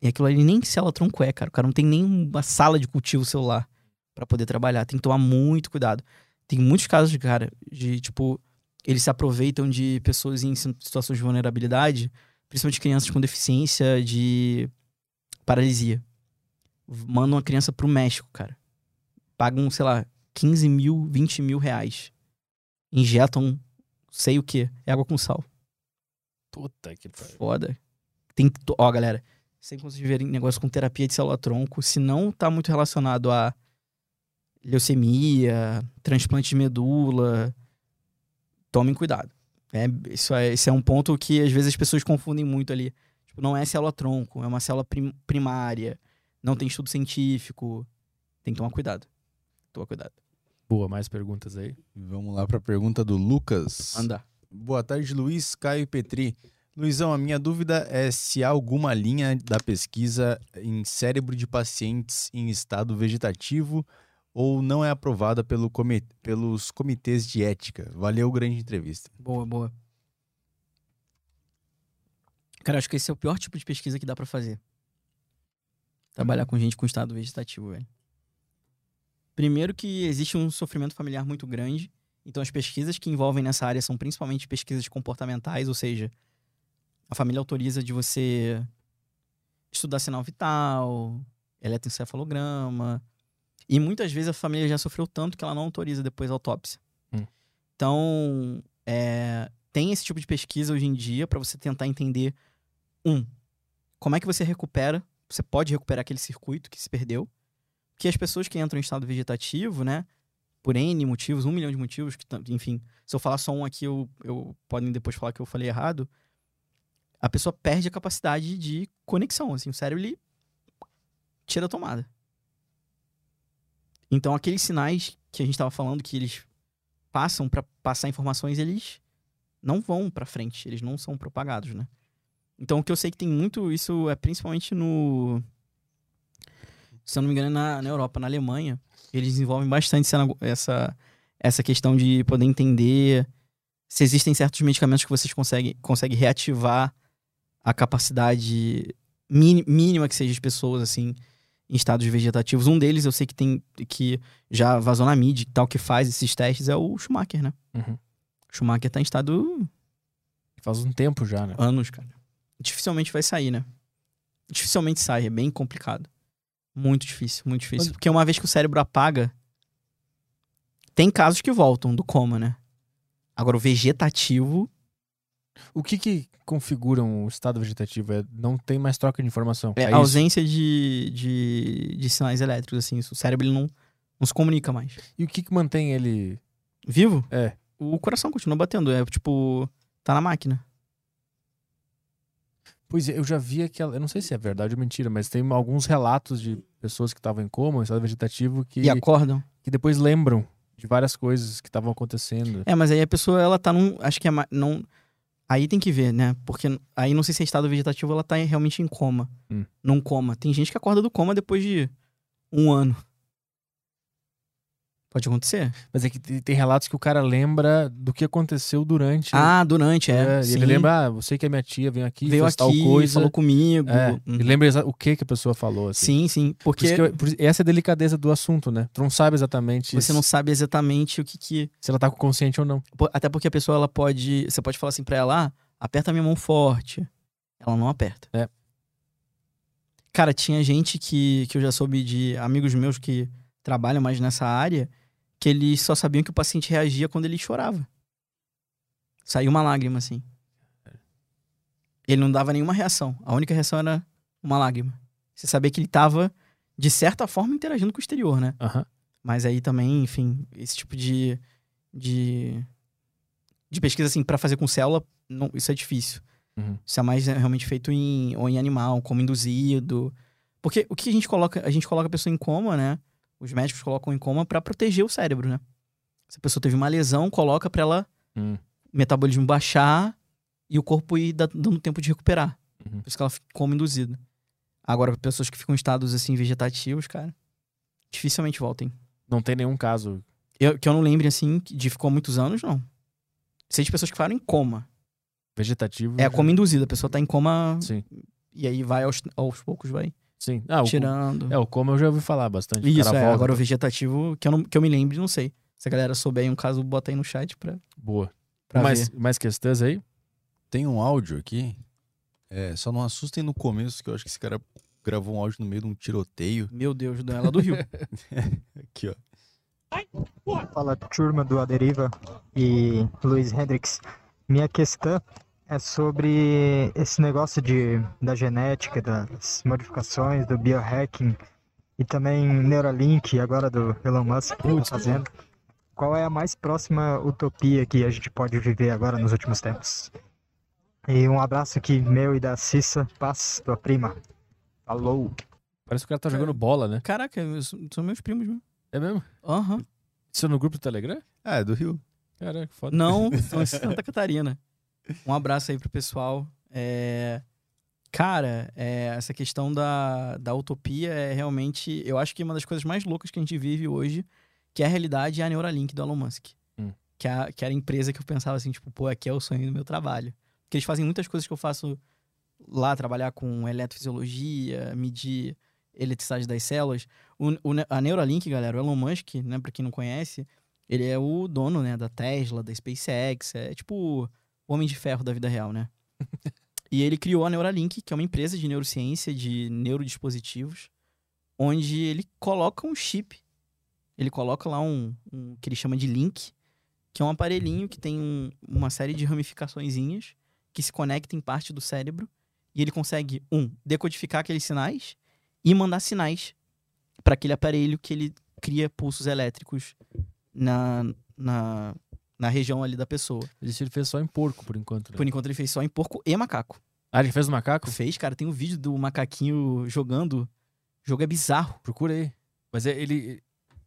E aquilo ali nem célula tronco é, cara. O cara não tem nem uma sala de cultivo celular pra poder trabalhar. Tem que tomar muito cuidado. Tem muitos casos, cara, de tipo, eles se aproveitam de pessoas em si- situações de vulnerabilidade, principalmente crianças com deficiência de paralisia. Mandam uma criança pro México, cara. Pagam, sei lá, 15 mil, 20 mil reais. Injetam, sei o que, é água com sal. Puta que pariu. Foda. Tem que. Ó, galera, sem verem negócio com terapia de célula-tronco, se não tá muito relacionado a leucemia, transplante de medula, tomem cuidado. É, isso é, esse é um ponto que às vezes as pessoas confundem muito ali. Tipo, não é célula-tronco, é uma célula prim- primária, não tem estudo científico. Tem que tomar cuidado. Toma cuidado. Boa, mais perguntas aí. Vamos lá para a pergunta do Lucas. Anda. Boa tarde, Luiz, Caio e Petri. Luizão, a minha dúvida é se há alguma linha da pesquisa em cérebro de pacientes em estado vegetativo ou não é aprovada pelo pelos comitês de ética. Valeu, grande entrevista. Boa, boa. Cara, acho que esse é o pior tipo de pesquisa que dá pra fazer. Trabalhar com gente com estado vegetativo, velho. Primeiro que existe um sofrimento familiar muito grande, então as pesquisas que envolvem nessa área são principalmente pesquisas comportamentais, ou seja, a família autoriza de você estudar sinal vital, eletroencefalograma, e muitas vezes a família já sofreu tanto que ela não autoriza depois a autópsia. Hum. Então, é, tem esse tipo de pesquisa hoje em dia para você tentar entender um, como é que você recupera, você pode recuperar aquele circuito que se perdeu, que as pessoas que entram em estado vegetativo, né, por N motivos, um milhão de motivos, que, enfim, se eu falar só um aqui, eu, eu podem depois falar que eu falei errado, a pessoa perde a capacidade de conexão, assim, o cérebro, ele tira a tomada. Então, aqueles sinais que a gente estava falando, que eles passam para passar informações, eles não vão para frente, eles não são propagados, né? Então, o que eu sei que tem muito, isso é principalmente no. Se eu não me engano, é na, na Europa, na Alemanha, eles desenvolvem bastante essa, essa, essa questão de poder entender se existem certos medicamentos que vocês conseguem, conseguem reativar a capacidade mínima que seja de pessoas, assim, em estados vegetativos. Um deles eu sei que tem que já vazou na mídia e tal, que faz esses testes, é o Schumacher, né? Uhum. O Schumacher tá em estado Faz um tempo já, né? anos, cara. Dificilmente vai sair, né? Dificilmente sai, é bem complicado. Muito difícil, muito difícil. Mas- Porque uma vez que o cérebro apaga, tem casos que voltam do coma, né? Agora, o vegetativo, O que que configura um estado vegetativo? É não tem mais troca de informação. é, É, ausência de, de, de sinais elétricos, assim. O cérebro ele não, não se comunica mais. E o que que mantém ele... Vivo? É. O coração continua batendo. É tipo, tá na máquina. Pois é, eu já vi aquela... Eu não sei se é verdade ou mentira, mas tem alguns relatos de pessoas que estavam em coma, em estado vegetativo, que, E acordam. que depois lembram de várias coisas que estavam acontecendo. É, mas aí a pessoa, ela tá num. Acho que é. Não, aí tem que ver, né? Porque aí não sei se é estado vegetativo ela tá realmente em coma. Hum. Num coma. Tem gente que acorda do coma depois de um ano. Pode acontecer. Mas é que tem relatos que o cara lembra do que aconteceu durante... Ah, durante, é. É, ele lembra, ah, você que é minha tia, veio aqui, Veio fez aqui, tal coisa. falou comigo. É, Uhum. e lembra o que que a pessoa falou, assim. Sim, sim. Por Porque isso que eu- por isso- essa é a delicadeza do assunto, né? Tu não sabe exatamente você não sabe exatamente o que que. se ela tá com consciente ou não. Até porque a pessoa, ela pode. Você pode falar assim pra ela, ah, aperta a minha mão forte. Ela não aperta. É. Cara, tinha gente que, que eu já soube de amigos meus que trabalham mais nessa área, que eles só sabiam que o paciente reagia quando ele chorava. Saiu uma lágrima, assim. Ele não dava nenhuma reação. A única reação era uma lágrima. Você sabia que ele tava, de certa forma, interagindo com o exterior, né? Aham. Mas aí também, enfim, esse tipo de. de, de pesquisa, assim, pra fazer com célula, não, isso é difícil. Uhum. Isso é mais é, realmente feito em, ou em animal, como induzido. Porque o que a gente coloca? A gente coloca a pessoa em coma, né? Os médicos colocam em coma pra proteger o cérebro, né? Se a pessoa teve uma lesão, coloca pra ela Hum. metabolismo baixar e o corpo ir da- dando tempo de recuperar. Uhum. Por isso que ela fica como induzida. Agora, pessoas que ficam em estados assim vegetativos, cara, dificilmente voltem. Não tem nenhum caso. Eu, que eu não lembre, assim, de ficou muitos anos, não. Sei de pessoas que ficaram em coma. Vegetativo. É já- coma induzida. A pessoa tá em coma Sim. e aí vai aos, aos poucos, vai Sim. Ah, o, tirando. é, o coma eu já ouvi falar bastante. O Isso, cara é. volta. Agora o vegetativo, que eu, não, que eu me lembre, não sei. Se a galera souber aí um caso, bota aí no chat pra, Boa. pra mais, ver. mais questões aí? Tem um áudio aqui. É, só não assustem no começo, que eu acho que esse cara gravou um áudio no meio de um tiroteio. Meu Deus, do ela do Rio. Aqui, ó. Fala turma do Aderiva e Luiz Hendrix. Minha questão é sobre esse negócio de, da genética, das modificações, do biohacking e também Neuralink, agora do Elon Musk que está fazendo. Qual é a mais próxima utopia que a gente pode viver agora nos últimos tempos? E um abraço aqui meu e da Cissa Paz, tua prima. Falou! Parece que o cara tá jogando bola, né? Caraca, são meus primos mesmo. É mesmo? Aham. Isso no grupo do Telegram? Ah, é do Rio. Caraca, foda. Não, são em Santa Catarina. Um abraço aí pro pessoal. É, Cara, é, essa questão da, da utopia é realmente. Eu acho que uma das coisas mais loucas que a gente vive hoje, que é a realidade, é a Neuralink do Elon Musk. Hum. Que, é a- que era a empresa que eu pensava assim, tipo, pô, aqui é o sonho do meu trabalho. Porque eles fazem muitas coisas que eu faço lá, trabalhar com eletrofisiologia, medir eletricidade das células. O, o a Neuralink, galera, o Elon Musk, né, pra quem não conhece, ele é o dono, né, da Tesla, da SpaceX, é tipo homem de ferro da vida real, né? e ele criou a Neuralink, que é uma empresa de neurociência, de neurodispositivos, onde ele coloca um chip, ele coloca lá um, um que ele chama de link, que é um aparelhinho que tem um- uma série de ramificaçõezinhas que se conectam em parte do cérebro, e ele consegue, um, decodificar aqueles sinais e mandar sinais para aquele aparelho que ele cria pulsos elétricos na, na, na região ali da pessoa. Ele fez só em porco, por enquanto. Né? Por enquanto ele fez só em porco e macaco. Ah, ele fez o macaco? Fez, cara, tem um vídeo do macaquinho jogando. O jogo é bizarro. Procura aí. Mas é- ele.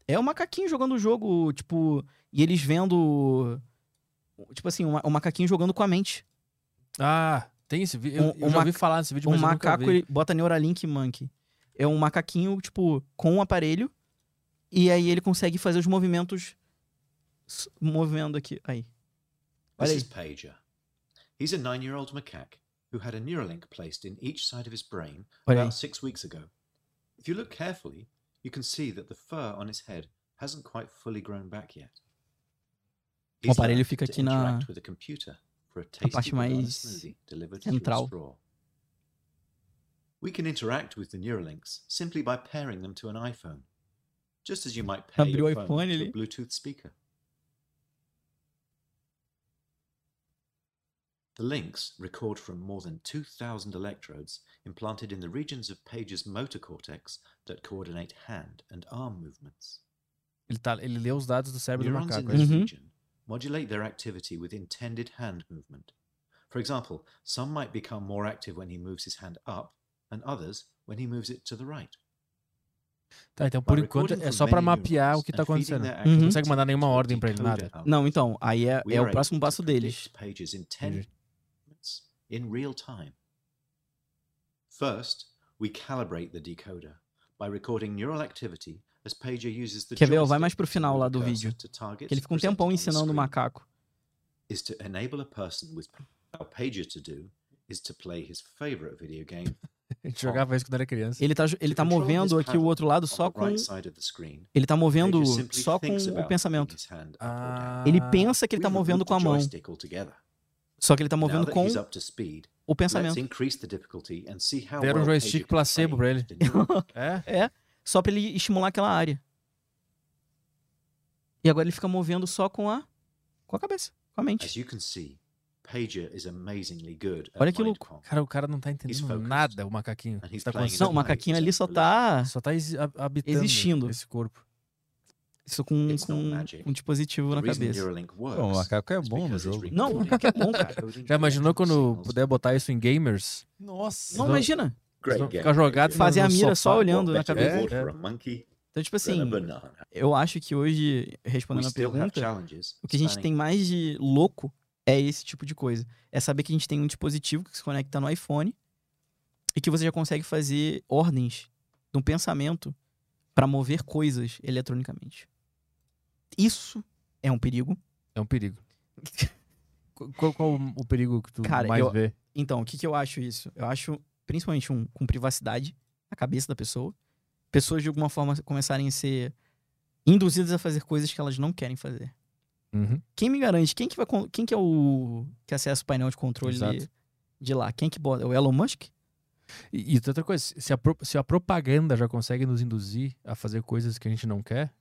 É o macaquinho jogando o jogo, tipo, e eles vendo. Tipo assim, um, um macaquinho jogando com a mente. Ah, tem esse vídeo. Eu, Um- eu um já ouvi falar desse vídeo, Um mas eu nunca macaco, vi. ele bota Neuralink Monkey. É um macaquinho, tipo, com um aparelho. E aí ele consegue fazer os movimentos. Movendo aqui. Aí. This aí. is Pager. He's a nine year old macaque who had a Neuralink placed in each side of his brain Olha aí. about six weeks ago. If you look carefully, you can see that the fur on his head hasn't quite fully grown back yet. O aparelho fica aqui na- a computer for a tasty parte mais central. through a straw. We can interact with the Neuralinks simply by pairing them to an iPhone, just as you might pair your phone to a Bluetooth speaker. The links record from more than 2,000 electrodes implanted in the regions of Page's motor cortex that coordinate hand and arm movements. Ele, tá, ele lê os dados do cérebro do Neurons in macaco. this Mhm. region modulate their activity with intended hand movement. For example, some might become more active when he moves his hand up, and others when he moves it to the right. Tá, então por enquanto é só many mapear neurons o que tá feeding acontecendo. Uhum. Não consegue mandar nenhuma ordem pra ele, nada. Não, então, aí é, é o próximo passo deles. In real time. First, we calibrate the decoder by recording neural activity as Pager uses the Quer ver? Vai mais pro final lá do vídeo. Que ele fica um tempão ensinando o macaco. is to enable a person with a pager to do is to play his favorite video game. Gente jogava isso quando era criança. Ele tá, ele To tá movendo aqui o outro lado só com. Ele tá movendo só com o pensamento. Ah. Ele pensa que ele tá movendo com a mão. Só que ele tá Now movendo com o pensamento. Deram um joystick placebo play pra ele. neural É? Só pra ele estimular aquela área. E agora ele fica movendo só com a. com a cabeça, com a mente. Olha que louco. Cara, o cara não tá entendendo nada, o macaquinho. Tá. Não, o macaquinho ali só tá. Só tá habitando Existindo. esse corpo. Isso com, com um dispositivo na cabeça. Pô, o macaco é bom no jogo. Não, o macaco é bom, cara. Já imaginou quando puder botar isso em gamers? Nossa. Não, imagina. Ficar jogados Pager. Fazer a mira só olhando na cabeça. É. monkey Então, tipo assim, eu acho que hoje, respondendo a pergunta, o que a gente tem mais de louco é esse tipo de coisa. É saber que a gente tem um dispositivo que se conecta no iPhone e que você já consegue fazer ordens de um pensamento para mover coisas eletronicamente. Isso é um perigo. É um perigo. Qu- Qual, qual o perigo que tu Cara, mais eu- vê? Então, o que, que eu acho isso? Eu acho, principalmente, um, com privacidade na cabeça da pessoa. Pessoas, de alguma forma, começarem a ser induzidas a fazer coisas que elas não querem fazer. Uhum. Quem me garante? Quem que, vai, quem que é o que acessa o painel de controle Exato. de lá? Quem que bota? O Elon Musk? E, e outra coisa, se a, se a propaganda já consegue nos induzir a fazer coisas que a gente não quer,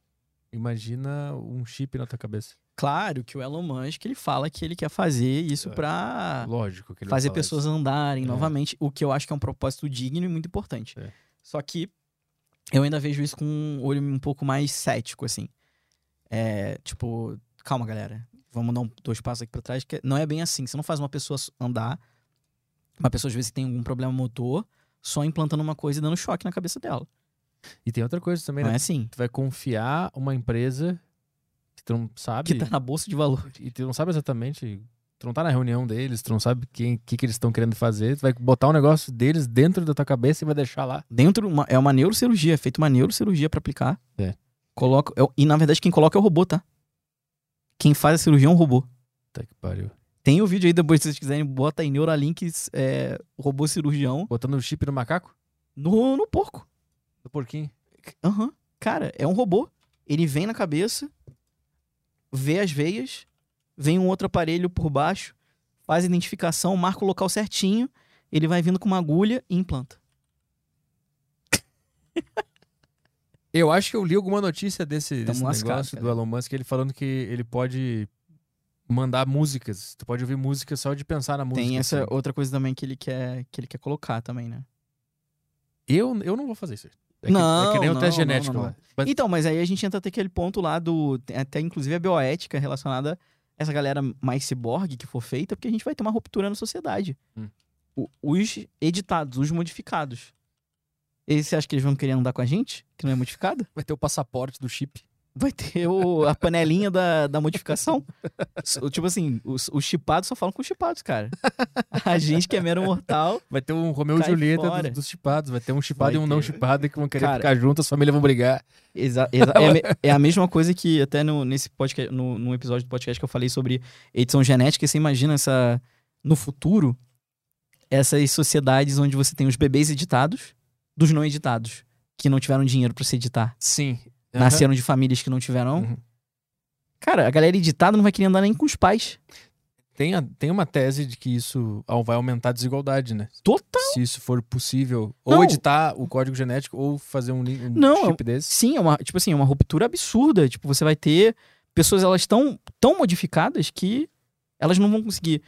imagina um chip na tua cabeça. Claro que o Elon Musk ele fala que ele quer fazer isso É. pra Lógico que ele vai fazer pessoas isso. andarem É. novamente, o que eu acho que é um propósito digno e muito importante. É. Só que eu ainda vejo isso com um olho um pouco mais cético, assim. É, tipo, calma, galera. Vamos dar um, dois passos aqui pra trás, que não é bem assim. Você não faz uma pessoa andar, uma pessoa às vezes tem algum problema motor, só implantando uma coisa e dando choque na cabeça dela. E tem outra coisa também, Não né? é assim. Tu vai confiar uma empresa que tu não sabe. Que tá na bolsa de valor. E tu não sabe exatamente. Tu não tá na reunião deles, tu não sabe o que, que, eles estão querendo fazer. Tu vai botar um negócio deles dentro da tua cabeça e vai deixar lá. Dentro, uma- é uma neurocirurgia, é feita uma neurocirurgia pra aplicar. É. Coloca, é e na verdade quem coloca é o robô, tá? Quem faz a cirurgia é um robô. Tá que pariu. Tem o vídeo aí depois, se vocês quiserem, bota aí Neuralinks, é, robô cirurgião, Botando o chip no macaco? no, no porco. Do porquinho. Aham. Cara, é um robô. Ele vem na cabeça, vê as veias, vem um outro aparelho por baixo, faz a identificação, marca o local certinho, ele vai vindo com uma agulha e implanta. Eu acho que eu li alguma notícia desse, desse negócio do Elon Musk, ele falando que ele pode mandar músicas. Tu pode ouvir música só de pensar na música. Tem essa assim. outra coisa também que ele quer, que ele quer colocar também, né? Eu, eu não vou fazer isso. É que, Não, é que nem o não, teste não, genético não, não. lá. Mas- Então, mas aí a gente entra até aquele ponto lá do. Até inclusive a bioética relacionada a essa galera mais ciborgue que for feita, porque a gente vai ter uma ruptura na sociedade. Hum. O- os editados, os modificados. Eles, você acha que eles vão querer andar com a gente? Que não é modificado? Vai ter o passaporte do chip. Vai ter o- a panelinha da, da modificação. Tipo assim, os, os chipados só falam com os chipados, cara. A gente que é mero mortal. Vai ter um Romeu e Julieta dos, dos chipados. Vai ter um chipado Vai e um não ter. chipado que vão querer Cara, ficar juntos, as famílias vão brigar. Exa- exa- é, é a mesma coisa que até no, nesse podcast, no, no episódio do podcast que eu falei sobre edição genética, você imagina essa no futuro essas sociedades onde você tem os bebês editados dos não editados, que não tiveram dinheiro pra se editar, Sim. Nasceram de famílias que não tiveram. Uhum. Cara, a galera editada não vai querer andar nem com os pais. Tem, a- tem uma tese de que isso vai aumentar a desigualdade, né? Total. Se isso for possível. Não. Ou editar o código genético, ou fazer um, um Não, chip desse. Sim, é uma, tipo assim, é uma ruptura absurda. Tipo, você vai ter pessoas, elas tão, tão modificadas que elas não vão conseguir.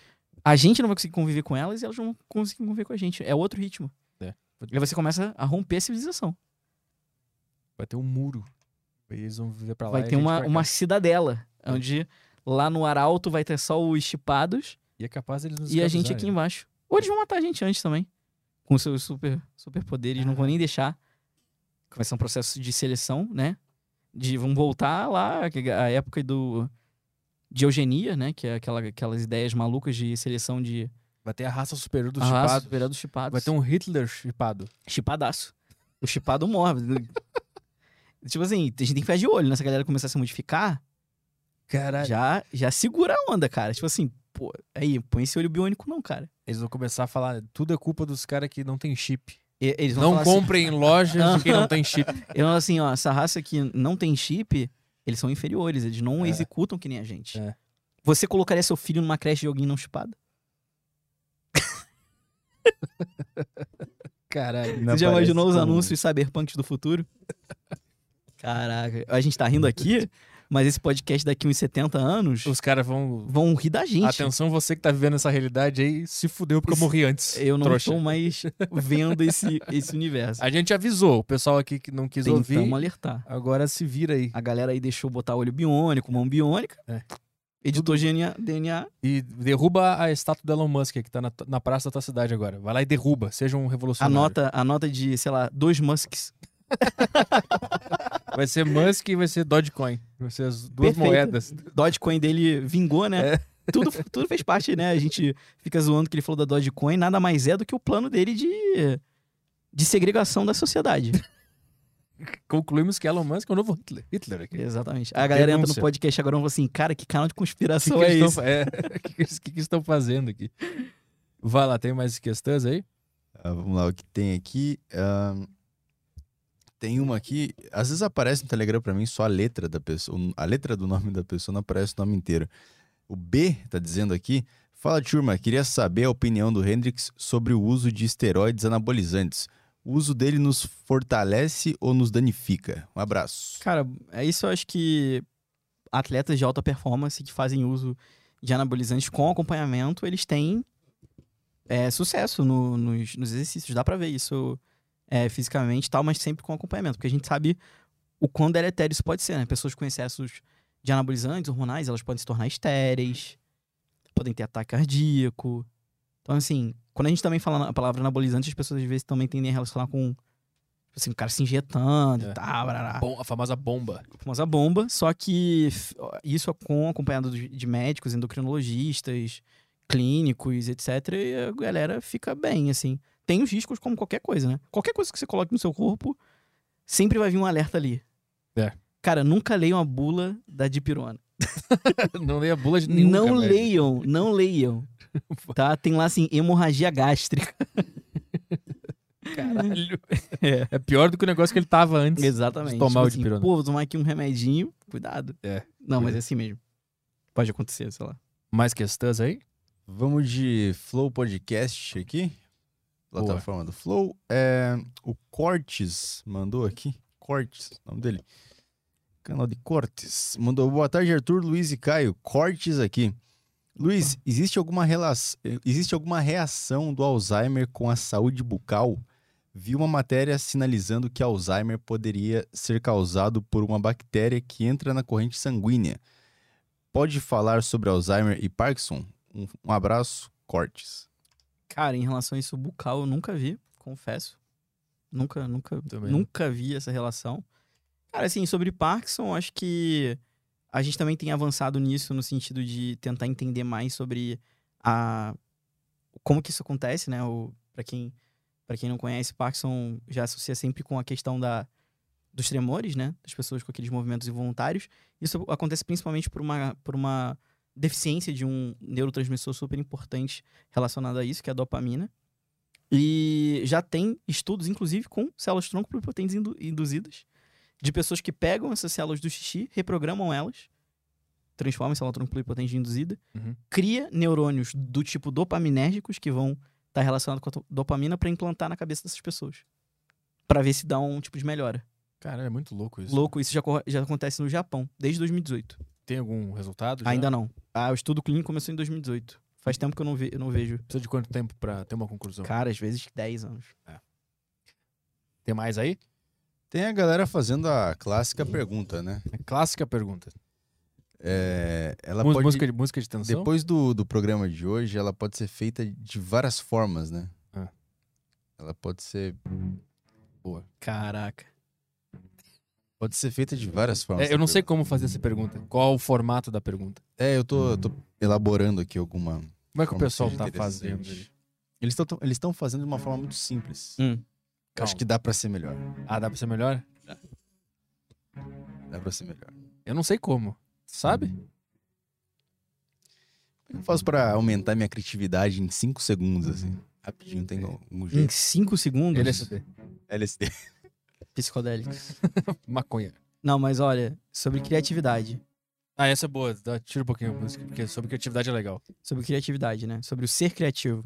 A gente não vai conseguir conviver com elas e elas não vão conseguir conviver com a gente. É outro ritmo. É. E aí você começa a romper a civilização. Vai ter um muro. Eles vão viver pra lá. vai ter uma, uma cidadela, onde lá no Arauto vai ter só os chipados E é capaz deles nos e a gente aqui embaixo. Ou eles vão matar a gente antes também. Com seus super, super poderes, não vão nem deixar. Vai ser um processo de seleção, né? De, vão voltar lá, a época do, de eugenia, né? Que é aquela, aquelas ideias malucas de seleção de Vai ter a raça superior dos a raça chipados. superior dos chipados. Vai ter um Hitler chipado. chipadaço. O chipado morre. tipo assim, a gente tem que ficar de olho nessa galera começar a se modificar. Caralho. Já, já segura a onda, cara. Tipo assim, pô, aí, põe esse olho biônico não, cara. Eles vão começar a falar, tudo é culpa dos caras que não tem chip. E- Eles vão Não falar assim- comprem em lojas de quem não tem chip. Eles vão assim, ó, essa raça que não tem chip, eles são inferiores, eles não É. executam que nem a gente. É. Você colocaria seu filho numa creche de alguém não chipado? Caralho. Você já imaginou os anúncios cyberpunks do futuro? Caraca, a gente tá rindo aqui, mas esse podcast daqui uns 70 anos Os caras vão. vão rir da gente. Atenção, você que tá vivendo essa realidade aí, se fudeu porque eu morri antes. Eu não trouxa. estou mais vendo esse, esse universo. A gente avisou, o pessoal aqui que não quis ouvir, Tentamos alertar. agora se vira aí. A galera aí deixou botar olho biônico, mão biônica. É. Editor DNA, DNA. E derruba a estátua do Elon Musk que tá na, na praça da tua cidade agora. Vai lá e derruba, seja um revolucionário. Anota, anota de, sei lá, dois Musks. Vai ser Musk e vai ser Dogecoin. Vai ser as duas Perfeito. moedas. Dogecoin dele vingou, né? É. Tudo, tudo fez parte, né? A gente fica zoando que ele falou da Dogecoin, nada mais é do que o plano dele de, de segregação da sociedade. Concluímos que Elon Musk é o novo Hitler. Hitler aqui. Exatamente. A galera entra no Denúncia. podcast agora e fala assim, cara, que canal de O que, conspiração que é esse? estão, é, o que, que eles- o que estão fazendo aqui? Vai lá, tem mais questões aí? Ah, vamos lá, o que tem aqui. ahn, Tem uma aqui, às vezes aparece no Telegram pra mim só a letra da pessoa, a letra do nome da pessoa não aparece o nome inteiro. O B tá dizendo aqui, fala turma, queria saber a opinião do Hendrix sobre o uso de esteroides anabolizantes. O uso dele nos fortalece ou nos danifica? Um abraço. Cara, é isso eu acho que atletas de alta performance que fazem uso de anabolizantes com acompanhamento, eles têm é, sucesso no- nos, nos exercícios. Dá pra ver isso é, fisicamente e tal, mas sempre com acompanhamento. Porque a gente sabe o quão deletério isso pode ser, né? Pessoas com excessos de anabolizantes hormonais, elas podem se tornar estéreis, podem ter ataque cardíaco. Então, assim, quando a gente também fala a palavra anabolizante, as pessoas às vezes também tendem a relacionar com, tipo assim, o cara se injetando É. e tal, a famosa bomba. famosa bomba, só que isso é com acompanhado de de médicos, endocrinologistas, clínicos, etc. E a galera fica bem, assim. Tem os riscos como qualquer coisa, né? Qualquer coisa que você coloque no seu corpo, sempre vai vir um alerta ali. É. Cara, nunca leiam a bula da dipirona. não leia bula de nenhum não leiam, não leiam. Tá? Tem lá assim, hemorragia gástrica. Caralho. É. É pior do que o negócio que ele tava antes. Exatamente. de tomar o assim, dipirona. Pô, vou tomar aqui um remedinho, cuidado. É. Não, mas é assim mesmo. Pode acontecer, sei lá. Mais questões aí? Vamos de Flow Podcast aqui. Plataforma do Flow. É, o Cortes mandou aqui. Cortes, nome dele. Canal de Cortes. Mandou boa tarde, Arthur, Luiz e Caio. Cortes aqui. Luiz, existe alguma, relação, existe alguma reação do Alzheimer com a saúde bucal? Vi uma matéria sinalizando que Alzheimer poderia ser causado por uma bactéria que entra na corrente sanguínea. Pode falar sobre Alzheimer e Parkinson? Um, um abraço, Cortes. Cara, em relação a isso bucal, eu nunca vi, confesso. Nunca, nunca, Também nunca vi essa relação. Cara, assim, sobre Parkinson, acho que a gente também tem avançado nisso no sentido de tentar entender mais sobre a como que isso acontece, né? Para quem para quem não conhece, Parkinson já associa sempre com a questão da dos tremores, né? Das pessoas com aqueles movimentos involuntários. Isso acontece principalmente por uma por uma deficiência de um neurotransmissor super importante relacionado a isso, que é a dopamina. E já tem estudos, inclusive, com células tronco pluripotentes indu- induzidas, de pessoas que pegam essas células do xixi, reprogramam elas, transformam em célula tronco pluripotente induzida, Uhum. cria neurônios do tipo dopaminérgicos que vão estar relacionados com a dopamina para implantar na cabeça dessas pessoas. Para ver se dá um tipo de melhora. Caralho, é muito louco isso. Louco, isso já, já acontece no Japão, desde 2018. Tem algum resultado? já? Ainda não. Ah, o estudo clínico começou em 2018. Faz tempo que eu não, ve- eu não vejo. Precisa de quanto tempo pra ter uma conclusão? Cara, às vezes 10 anos. Tem mais aí? Tem a galera fazendo a clássica pergunta, né? É clássica pergunta. É, ela pode, música, de, música de tensão? depois do, do programa de hoje, ela pode ser feita de várias formas, né? Ah. Ela pode ser, Caraca. Pode ser feita de várias formas. É, eu não sei como fazer essa pergunta. Qual o formato da pergunta? É, eu tô, eu tô elaborando aqui alguma. Como é que o pessoal tá fazendo? Eles estão eles fazendo de uma forma muito simples. Hum. Acho que dá pra ser melhor. Ah, dá pra ser melhor? Dá pra ser melhor. Eu não sei como. Sabe? Eu faço pra aumentar minha criatividade em 5 segundos, assim. Rapidinho, tem algum Em jeito. 5 segundos, LSD. LSD. Psicodélicos. Maconha. Não, mas olha, sobre criatividade. Ah, essa é boa. Dá- Tira um pouquinho a música, porque sobre criatividade é legal. Sobre criatividade, né? Sobre o ser criativo.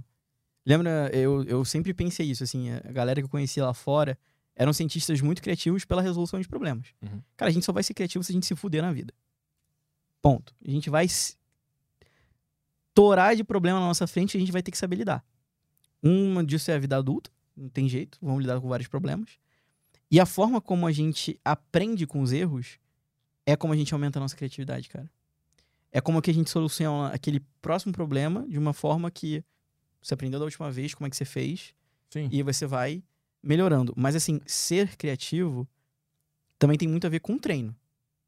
Lembra, eu, eu sempre pensei isso, assim, a galera que eu conhecia lá fora eram cientistas muito criativos pela resolução de problemas. Uhum. Cara, a gente só vai ser criativo se a gente se fuder na vida. Ponto. A gente vai se torar de problema na nossa frente e a gente vai ter que saber lidar. Uma disso é a vida adulta, não tem jeito, vamos lidar com vários problemas. E a forma como a gente aprende com os erros é como a gente aumenta a nossa criatividade, cara. É como que a gente soluciona aquele próximo problema de uma forma que você aprendeu da última vez, como é que você fez, Sim. e você vai melhorando. Mas assim, ser criativo também tem muito a ver com treino.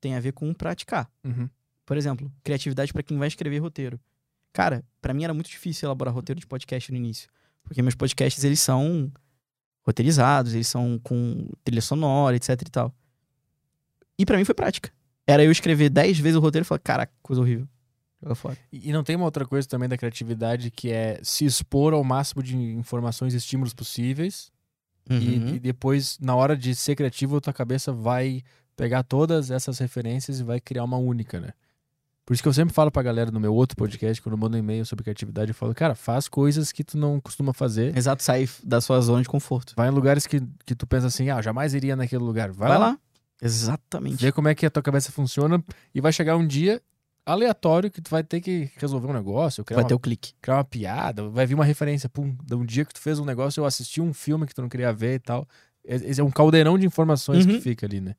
Tem a ver com praticar. Uhum. Por exemplo, criatividade para quem vai escrever roteiro. Cara, pra mim era muito difícil elaborar roteiro de podcast no início, porque meus podcasts eles são roteirizados, eles são com trilha sonora, etc e tal. E pra mim foi prática. Era eu escrever 10 vezes o roteiro e falar, caraca, coisa horrível. Joga fora. E não tem uma outra coisa também da criatividade que é se expor ao máximo de informações e estímulos possíveis Uhum. E, e depois, na hora de ser criativo, a tua cabeça vai pegar todas essas referências e vai criar uma única, né? Por isso que eu sempre falo pra galera no meu outro podcast, quando eu mando um e-mail sobre criatividade, eu falo, cara, faz coisas que tu não costuma fazer. Exato, sai da sua zona de conforto. Vai em lugares que, que tu pensa assim, ah, jamais iria naquele lugar. Vai, Vai lá, lá. Exatamente. vê como é que a tua cabeça funciona e vai chegar um dia aleatório que tu vai ter que resolver um negócio, Vai uma, ter o clique. criar uma piada, vai vir uma referência, pum, de um dia que tu fez um negócio, eu assisti um filme que tu não queria ver e tal. Esse é um caldeirão de informações que Uhum. fica ali, né?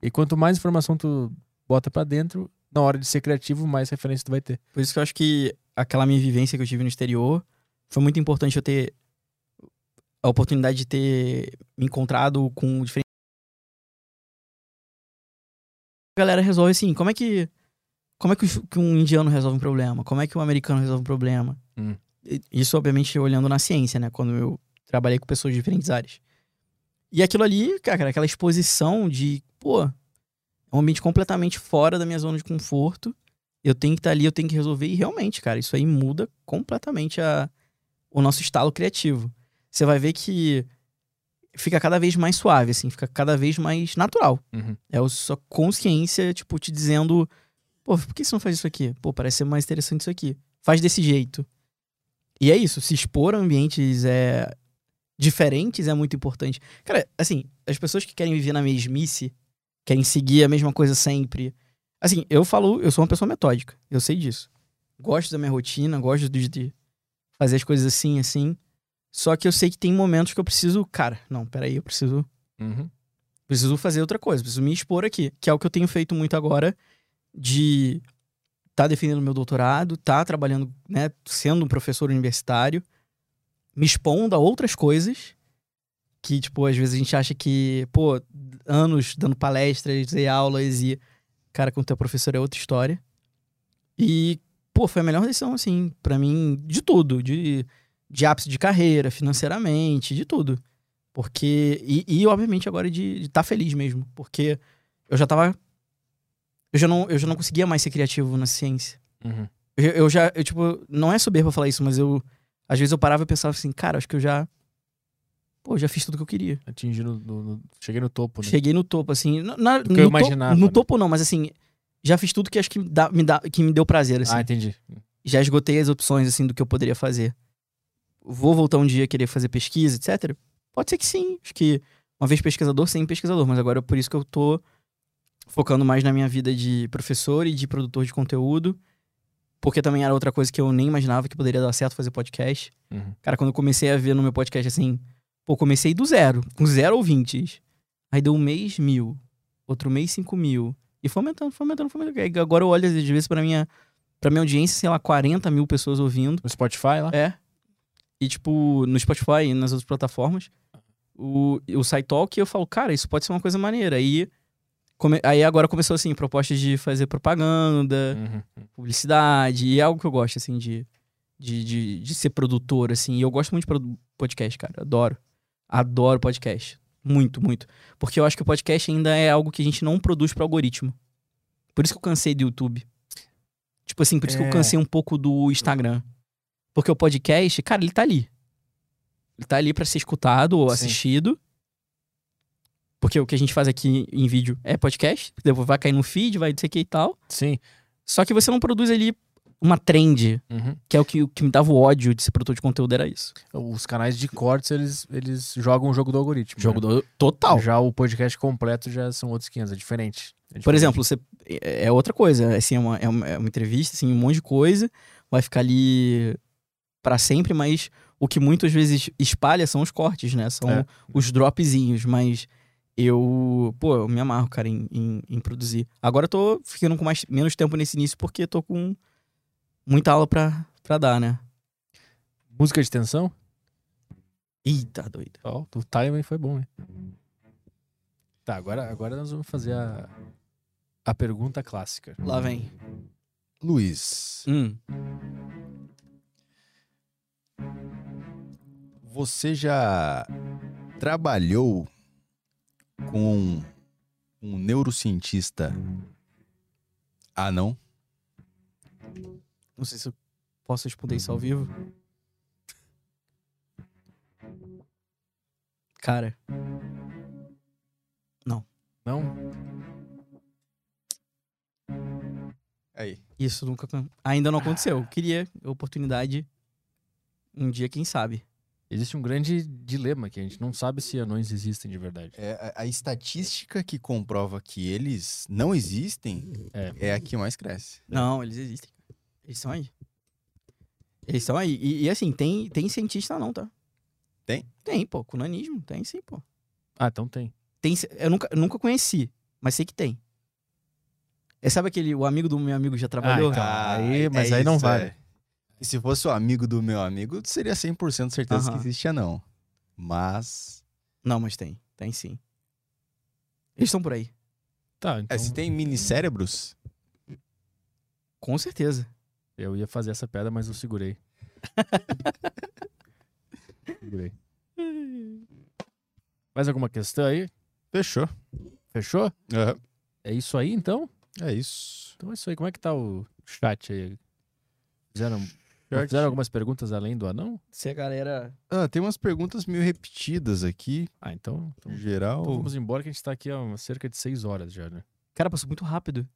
E quanto mais informação tu bota pra dentro, na hora de ser criativo, mais referência tu vai ter. Por isso que eu acho que aquela minha vivência que eu tive no exterior foi muito importante eu ter a oportunidade de ter me encontrado com diferentes. A galera resolve assim, como é que. Como é que um indiano resolve um problema? Como é que um americano resolve um problema? Hum. Isso, obviamente, olhando na ciência, né? Quando eu trabalhei com pessoas de diferentes áreas. E aquilo ali, cara, aquela exposição de, pô, é um ambiente completamente fora da minha zona de conforto. Eu tenho que estar ali, eu tenho que resolver. E realmente, cara, isso aí muda completamente a, o nosso estalo criativo. Você vai ver que fica cada vez mais suave, assim, fica cada vez mais natural. Uhum. É a sua consciência, tipo, te dizendo: pô, por que você não faz isso aqui? Pô, parece ser mais interessante isso aqui. Faz desse jeito. E é isso, se expor a ambientes é, diferentes é muito importante. Cara, assim, as pessoas que querem viver na mesmice, querem seguir a mesma coisa sempre. Assim, eu falo, eu sou uma pessoa metódica, eu sei disso. Gosto da minha rotina, gosto de, de fazer as coisas assim, assim. Só que eu sei que tem momentos que eu preciso, cara, não, peraí, eu preciso Uhum. preciso fazer outra coisa, preciso me expor aqui, que é o que eu tenho feito muito agora de tá defendendo meu doutorado, tá trabalhando, né, sendo um professor universitário, me expondo a outras coisas que, tipo, às vezes a gente acha que, pô, anos dando palestras e aulas e, cara, quando tu é professor é outra história. E, pô, foi a melhor decisão, assim, pra mim, de tudo, de, de ápice de carreira, financeiramente, de tudo. Porque. E, e, obviamente, agora de estar feliz mesmo. Porque eu já tava. Eu já, não, eu já não conseguia mais ser criativo na ciência. Uhum. Eu, eu já. Eu, tipo, não é soberba falar isso, mas eu. Às vezes eu parava e pensava assim, cara, acho que eu já. Pô, já fiz tudo que eu queria. Atingi no, no- no- Cheguei no topo, né? Cheguei no topo, assim. na- que eu imaginava, no né? topo não, mas assim. Já fiz tudo que acho que, dá, me, dá, que me deu prazer, assim Ah, entendi. já esgotei as opções assim do que eu poderia fazer. Vou voltar um dia a querer fazer pesquisa, etc. Pode ser que sim. Acho que uma vez pesquisador, sempre pesquisador, mas agora é por isso que eu tô focando mais na minha vida de professor e de produtor de conteúdo. Porque também era outra coisa que eu nem imaginava que poderia dar certo fazer podcast. Uhum. Cara, quando eu comecei a ver no meu podcast assim, pô, comecei do zero, com zero ouvintes. Aí deu um mês mil, outro mês cinco mil. E foi aumentando, foi aumentando, foi aumentando. Aí Agora eu olho às vezes pra minha, pra minha audiência, sei lá, 40 mil pessoas ouvindo. No Spotify lá? É. E tipo, no Spotify e nas outras plataformas. O, o SciTalk, eu falo, cara, isso pode ser uma coisa maneira. Aí, come- aí agora começou assim, propostas de fazer propaganda Uhum. publicidade, e é algo que eu gosto, assim, de, de, de, de ser produtor, assim. E eu gosto muito de podcast, cara. Adoro. Adoro podcast. Muito, muito. Porque eu acho que o podcast ainda é algo que a gente não produz para algoritmo. Por isso que eu cansei do YouTube. Tipo assim, por isso que É. eu cansei um pouco do Instagram. Porque o podcast, cara, ele tá ali. Ele tá ali pra ser escutado ou Sim. assistido. Porque o que a gente faz aqui em vídeo é podcast. Depois vai cair no feed, vai não sei o que e tal. Sim. Só que você não produz ali uma trend, Uhum. que é o que, o que me dava o ódio de ser produtor de conteúdo, era isso. Os canais de cortes, eles, eles jogam o jogo do algoritmo. Jogo né? do... total. Já o podcast completo já são outros 500, é diferente. É Por diferente. exemplo, você, é é outra coisa, assim, é uma, é uma, é uma entrevista, assim, um monte de coisa, vai ficar ali pra sempre, mas o que muitas vezes espalha são os cortes, né? São É. os dropzinhos, mas eu, pô, eu me amarro, cara, em, em, em produzir. Agora eu tô ficando com mais, menos tempo nesse início porque tô com muita aula pra, pra dar, né? Música de tensão? Eita, doido. Ó, o timing foi bom, hein? Tá, agora, agora nós vamos fazer a, a pergunta clássica. Lá vem. Luiz, Hum. você já trabalhou com um neurocientista Ah, não? Não sei se eu posso responder isso ao vivo. Cara, Não? Aí. isso nunca ainda não aconteceu. Queria oportunidade um dia, quem sabe. Existe um grande dilema que a gente não sabe se anões existem de verdade. É, a, a estatística que comprova que eles não existem É. é, a que mais cresce. Não, eles existem. Eles estão aí. Eles estão aí. E, e, assim, tem, tem cientista não, tá? Tem? Tem, pô. Com nanismo, tem sim, pô. Ah, então tem. Tem, eu nunca, eu nunca conheci, mas sei que tem. É, sabe aquele, o amigo do meu amigo já trabalhou? então. aí- mas aí não vale. é. E se fosse o amigo do meu amigo, seria 100% certeza Aham. que existia não. Mas... Não, mas tem. Tem sim. Eles estão por aí. Tá, então É, se tem mini cérebros, Com certeza. Eu ia fazer essa pedra, mas eu segurei. segurei. Mais alguma questão aí? fechou. Fechou? Aham. É isso aí, então? É isso. Então é isso aí. Como é que tá o chat aí? Fizeram, Chat. fizeram algumas perguntas além do anão? Se a galera. Ah, tem umas perguntas meio repetidas aqui, Ah, então, então, geral. então vamos embora que a gente tá aqui há cerca de seis horas já, né? Cara, passou muito rápido.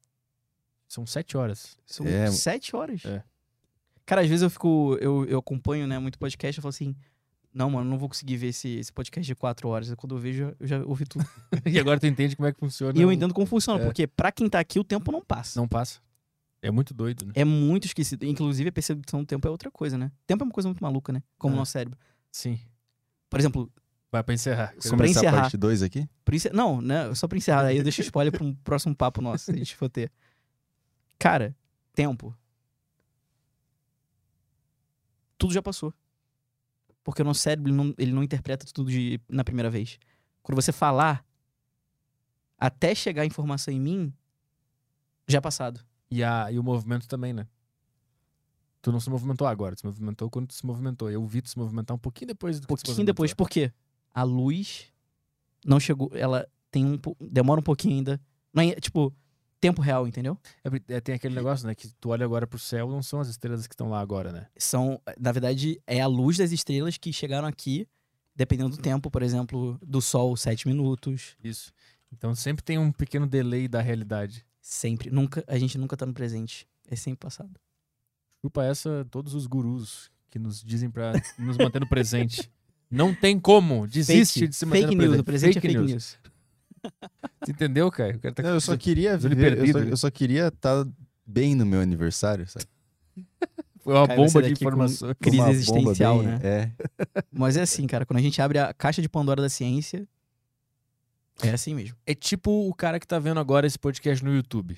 São sete horas. São É. sete horas. É. Cara, às vezes eu fico. Eu, eu acompanho, né, muito podcast, eu falo assim. Não, mano, não vou conseguir ver esse, esse podcast de quatro horas. Quando eu vejo, eu já ouvi tudo. e agora tu entende como é que funciona. e eu o- entendo como funciona, É. porque pra quem tá aqui, o tempo não passa. Não passa. É muito doido, né? É muito esquecido. Inclusive, a percepção do tempo é outra coisa, né? Tempo é uma coisa muito maluca, né? Como o É. nosso cérebro. Sim. Por exemplo, Vai pra encerrar. Pra Começar encerrar. a parte 2 aqui? Não, né? Só pra encerrar, aí eu deixo spoiler pra um próximo papo nosso, se a gente for ter. Cara, tempo. Tudo já passou. Porque o nosso cérebro ele não, ele não interpreta tudo de, na primeira vez. Quando você falar, até chegar a informação em mim, já é passado. E, a, e o movimento também, né? Tu não se movimentou agora, tu se movimentou quando tu se movimentou. Eu vi tu se movimentar um pouquinho depois do Um que tu se pouquinho depois. Por quê? A luz não chegou. Ela tem um. Demora um pouquinho ainda. Não é, tipo, tempo real, entendeu? É, é, tem aquele negócio, né? Que tu olha agora pro céu, não são as estrelas que estão lá agora, né? são, na verdade, é a luz das estrelas que chegaram aqui, dependendo do tempo, por exemplo, do Sol, sete minutos. Isso. Então sempre tem um pequeno delay da realidade. Sempre. Nunca, a gente nunca tá no presente. É sempre passado. Chupa essa todos os gurus que nos dizem pra nos manter no presente. Não tem como. Desiste fake, de se manter fake no news. presente. O presente é fake news. Tu entendeu, cara? O cara tá Não, eu só queria viver, eu perdido, só, eu só queria estar bem no meu aniversário, sabe? Foi uma essa bomba de com informações. Crise Uma bomba existencial, bem- né? É. Mas é assim, cara. Quando a gente abre a caixa de Pandora da ciência, é assim mesmo. É tipo o cara que tá vendo agora esse podcast no YouTube.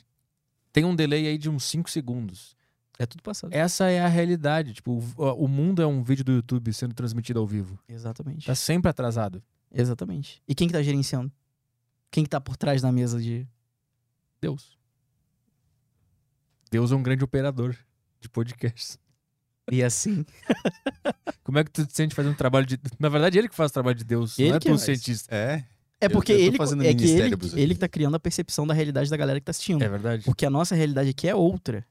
Tem um delay aí de uns 5 segundos. É tudo passado. Essa é a realidade. Tipo, o, o mundo é um vídeo do YouTube sendo transmitido ao vivo. Exatamente. Tá sempre atrasado. Exatamente. E quem que tá gerenciando? Quem que tá por trás da mesa de... Deus. Deus é um grande operador de podcasts. E assim... Como é que tu te sente fazendo um trabalho de. Na verdade, ele que faz o trabalho de Deus. Ele não é que faz. cientista. É. É Eu- porque eu tô ele, fazendo é que ele, ele que tá criando a percepção da realidade da galera que tá assistindo. É verdade. Porque a nossa realidade aqui é outra.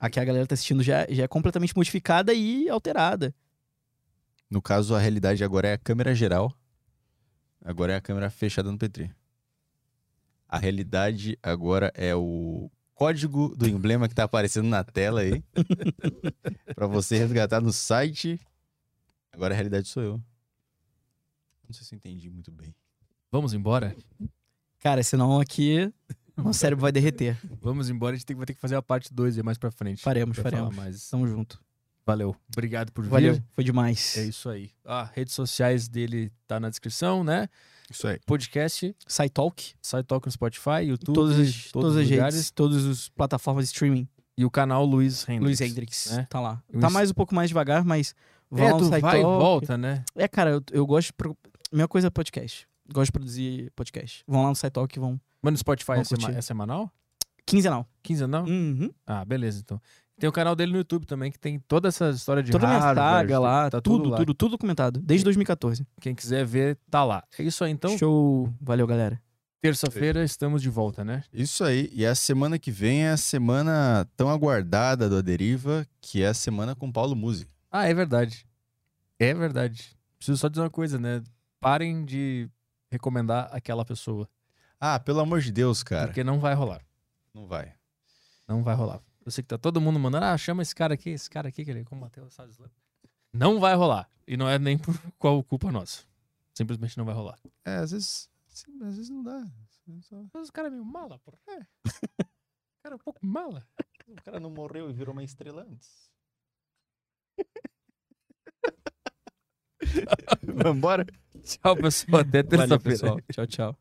A que a galera tá assistindo já, já é completamente modificada e alterada. No caso, a realidade agora é a câmera geral. Agora é a câmera fechada no P3. A realidade agora é o código do emblema que tá aparecendo na tela aí. pra você resgatar no site. Agora a realidade sou eu. Não sei se eu entendi muito bem. Vamos embora? Cara, senão aqui o cérebro vai derreter. Vamos embora. A gente tem- vai ter que fazer a parte 2 aí mais pra frente. Faremos, Pra faremos. mais. Tamo junto. Valeu. Obrigado por Valeu, vir. foi demais. É isso aí. Ah, redes sociais dele tá na descrição, né? Isso aí. Podcast, SciTalk, site talk no Spotify, YouTube, todas as, todas os as lugares. redes, todas as plataformas de streaming. E o canal Luiz Hendrix. Luiz Hendrix, né? tá lá. Tá ins- mais um pouco mais devagar, mas vão É, lá no tu vai e SciTalk. volta, né? É, cara, eu, eu gosto. Pro... Minha coisa é podcast. Gosto de produzir podcast. Vão lá no SciTalk e vão... Mas no Spotify é, sema- é semanal? Quinzenal. Quinzenal? Uhum. Ah, beleza, então. Tem o canal dele no YouTube também, que tem toda essa história de Toda a minha saga lá, tá tudo, lá. tudo, tudo documentado. Desde 2014. Quem quiser ver, tá lá. É isso aí, então. Show. Valeu, galera. Terça-feira estamos de volta, né? Isso aí. E a semana que vem é a semana tão aguardada do Aderiva, que é a semana com Paulo Música. Ah, é verdade. É verdade. Preciso só dizer uma coisa, né? parem de recomendar aquela pessoa. Ah, pelo amor de Deus, cara. Porque não vai rolar. Não vai. Não vai rolar. Eu sei que tá todo mundo mandando, ah, chama esse cara aqui, esse cara aqui que ele combateu o Estado Islâmico. Não vai rolar. E não é nem por qual culpa nossa. Simplesmente não vai rolar. É, às vezes. sim, às vezes não dá. Só- Mas o cara é meio mala, porra. É. O cara é um pouco mala. O cara não morreu e virou uma estrela antes. Vambora? Tchau, pessoal. Até terça-feira. pessoal. Tchau, tchau.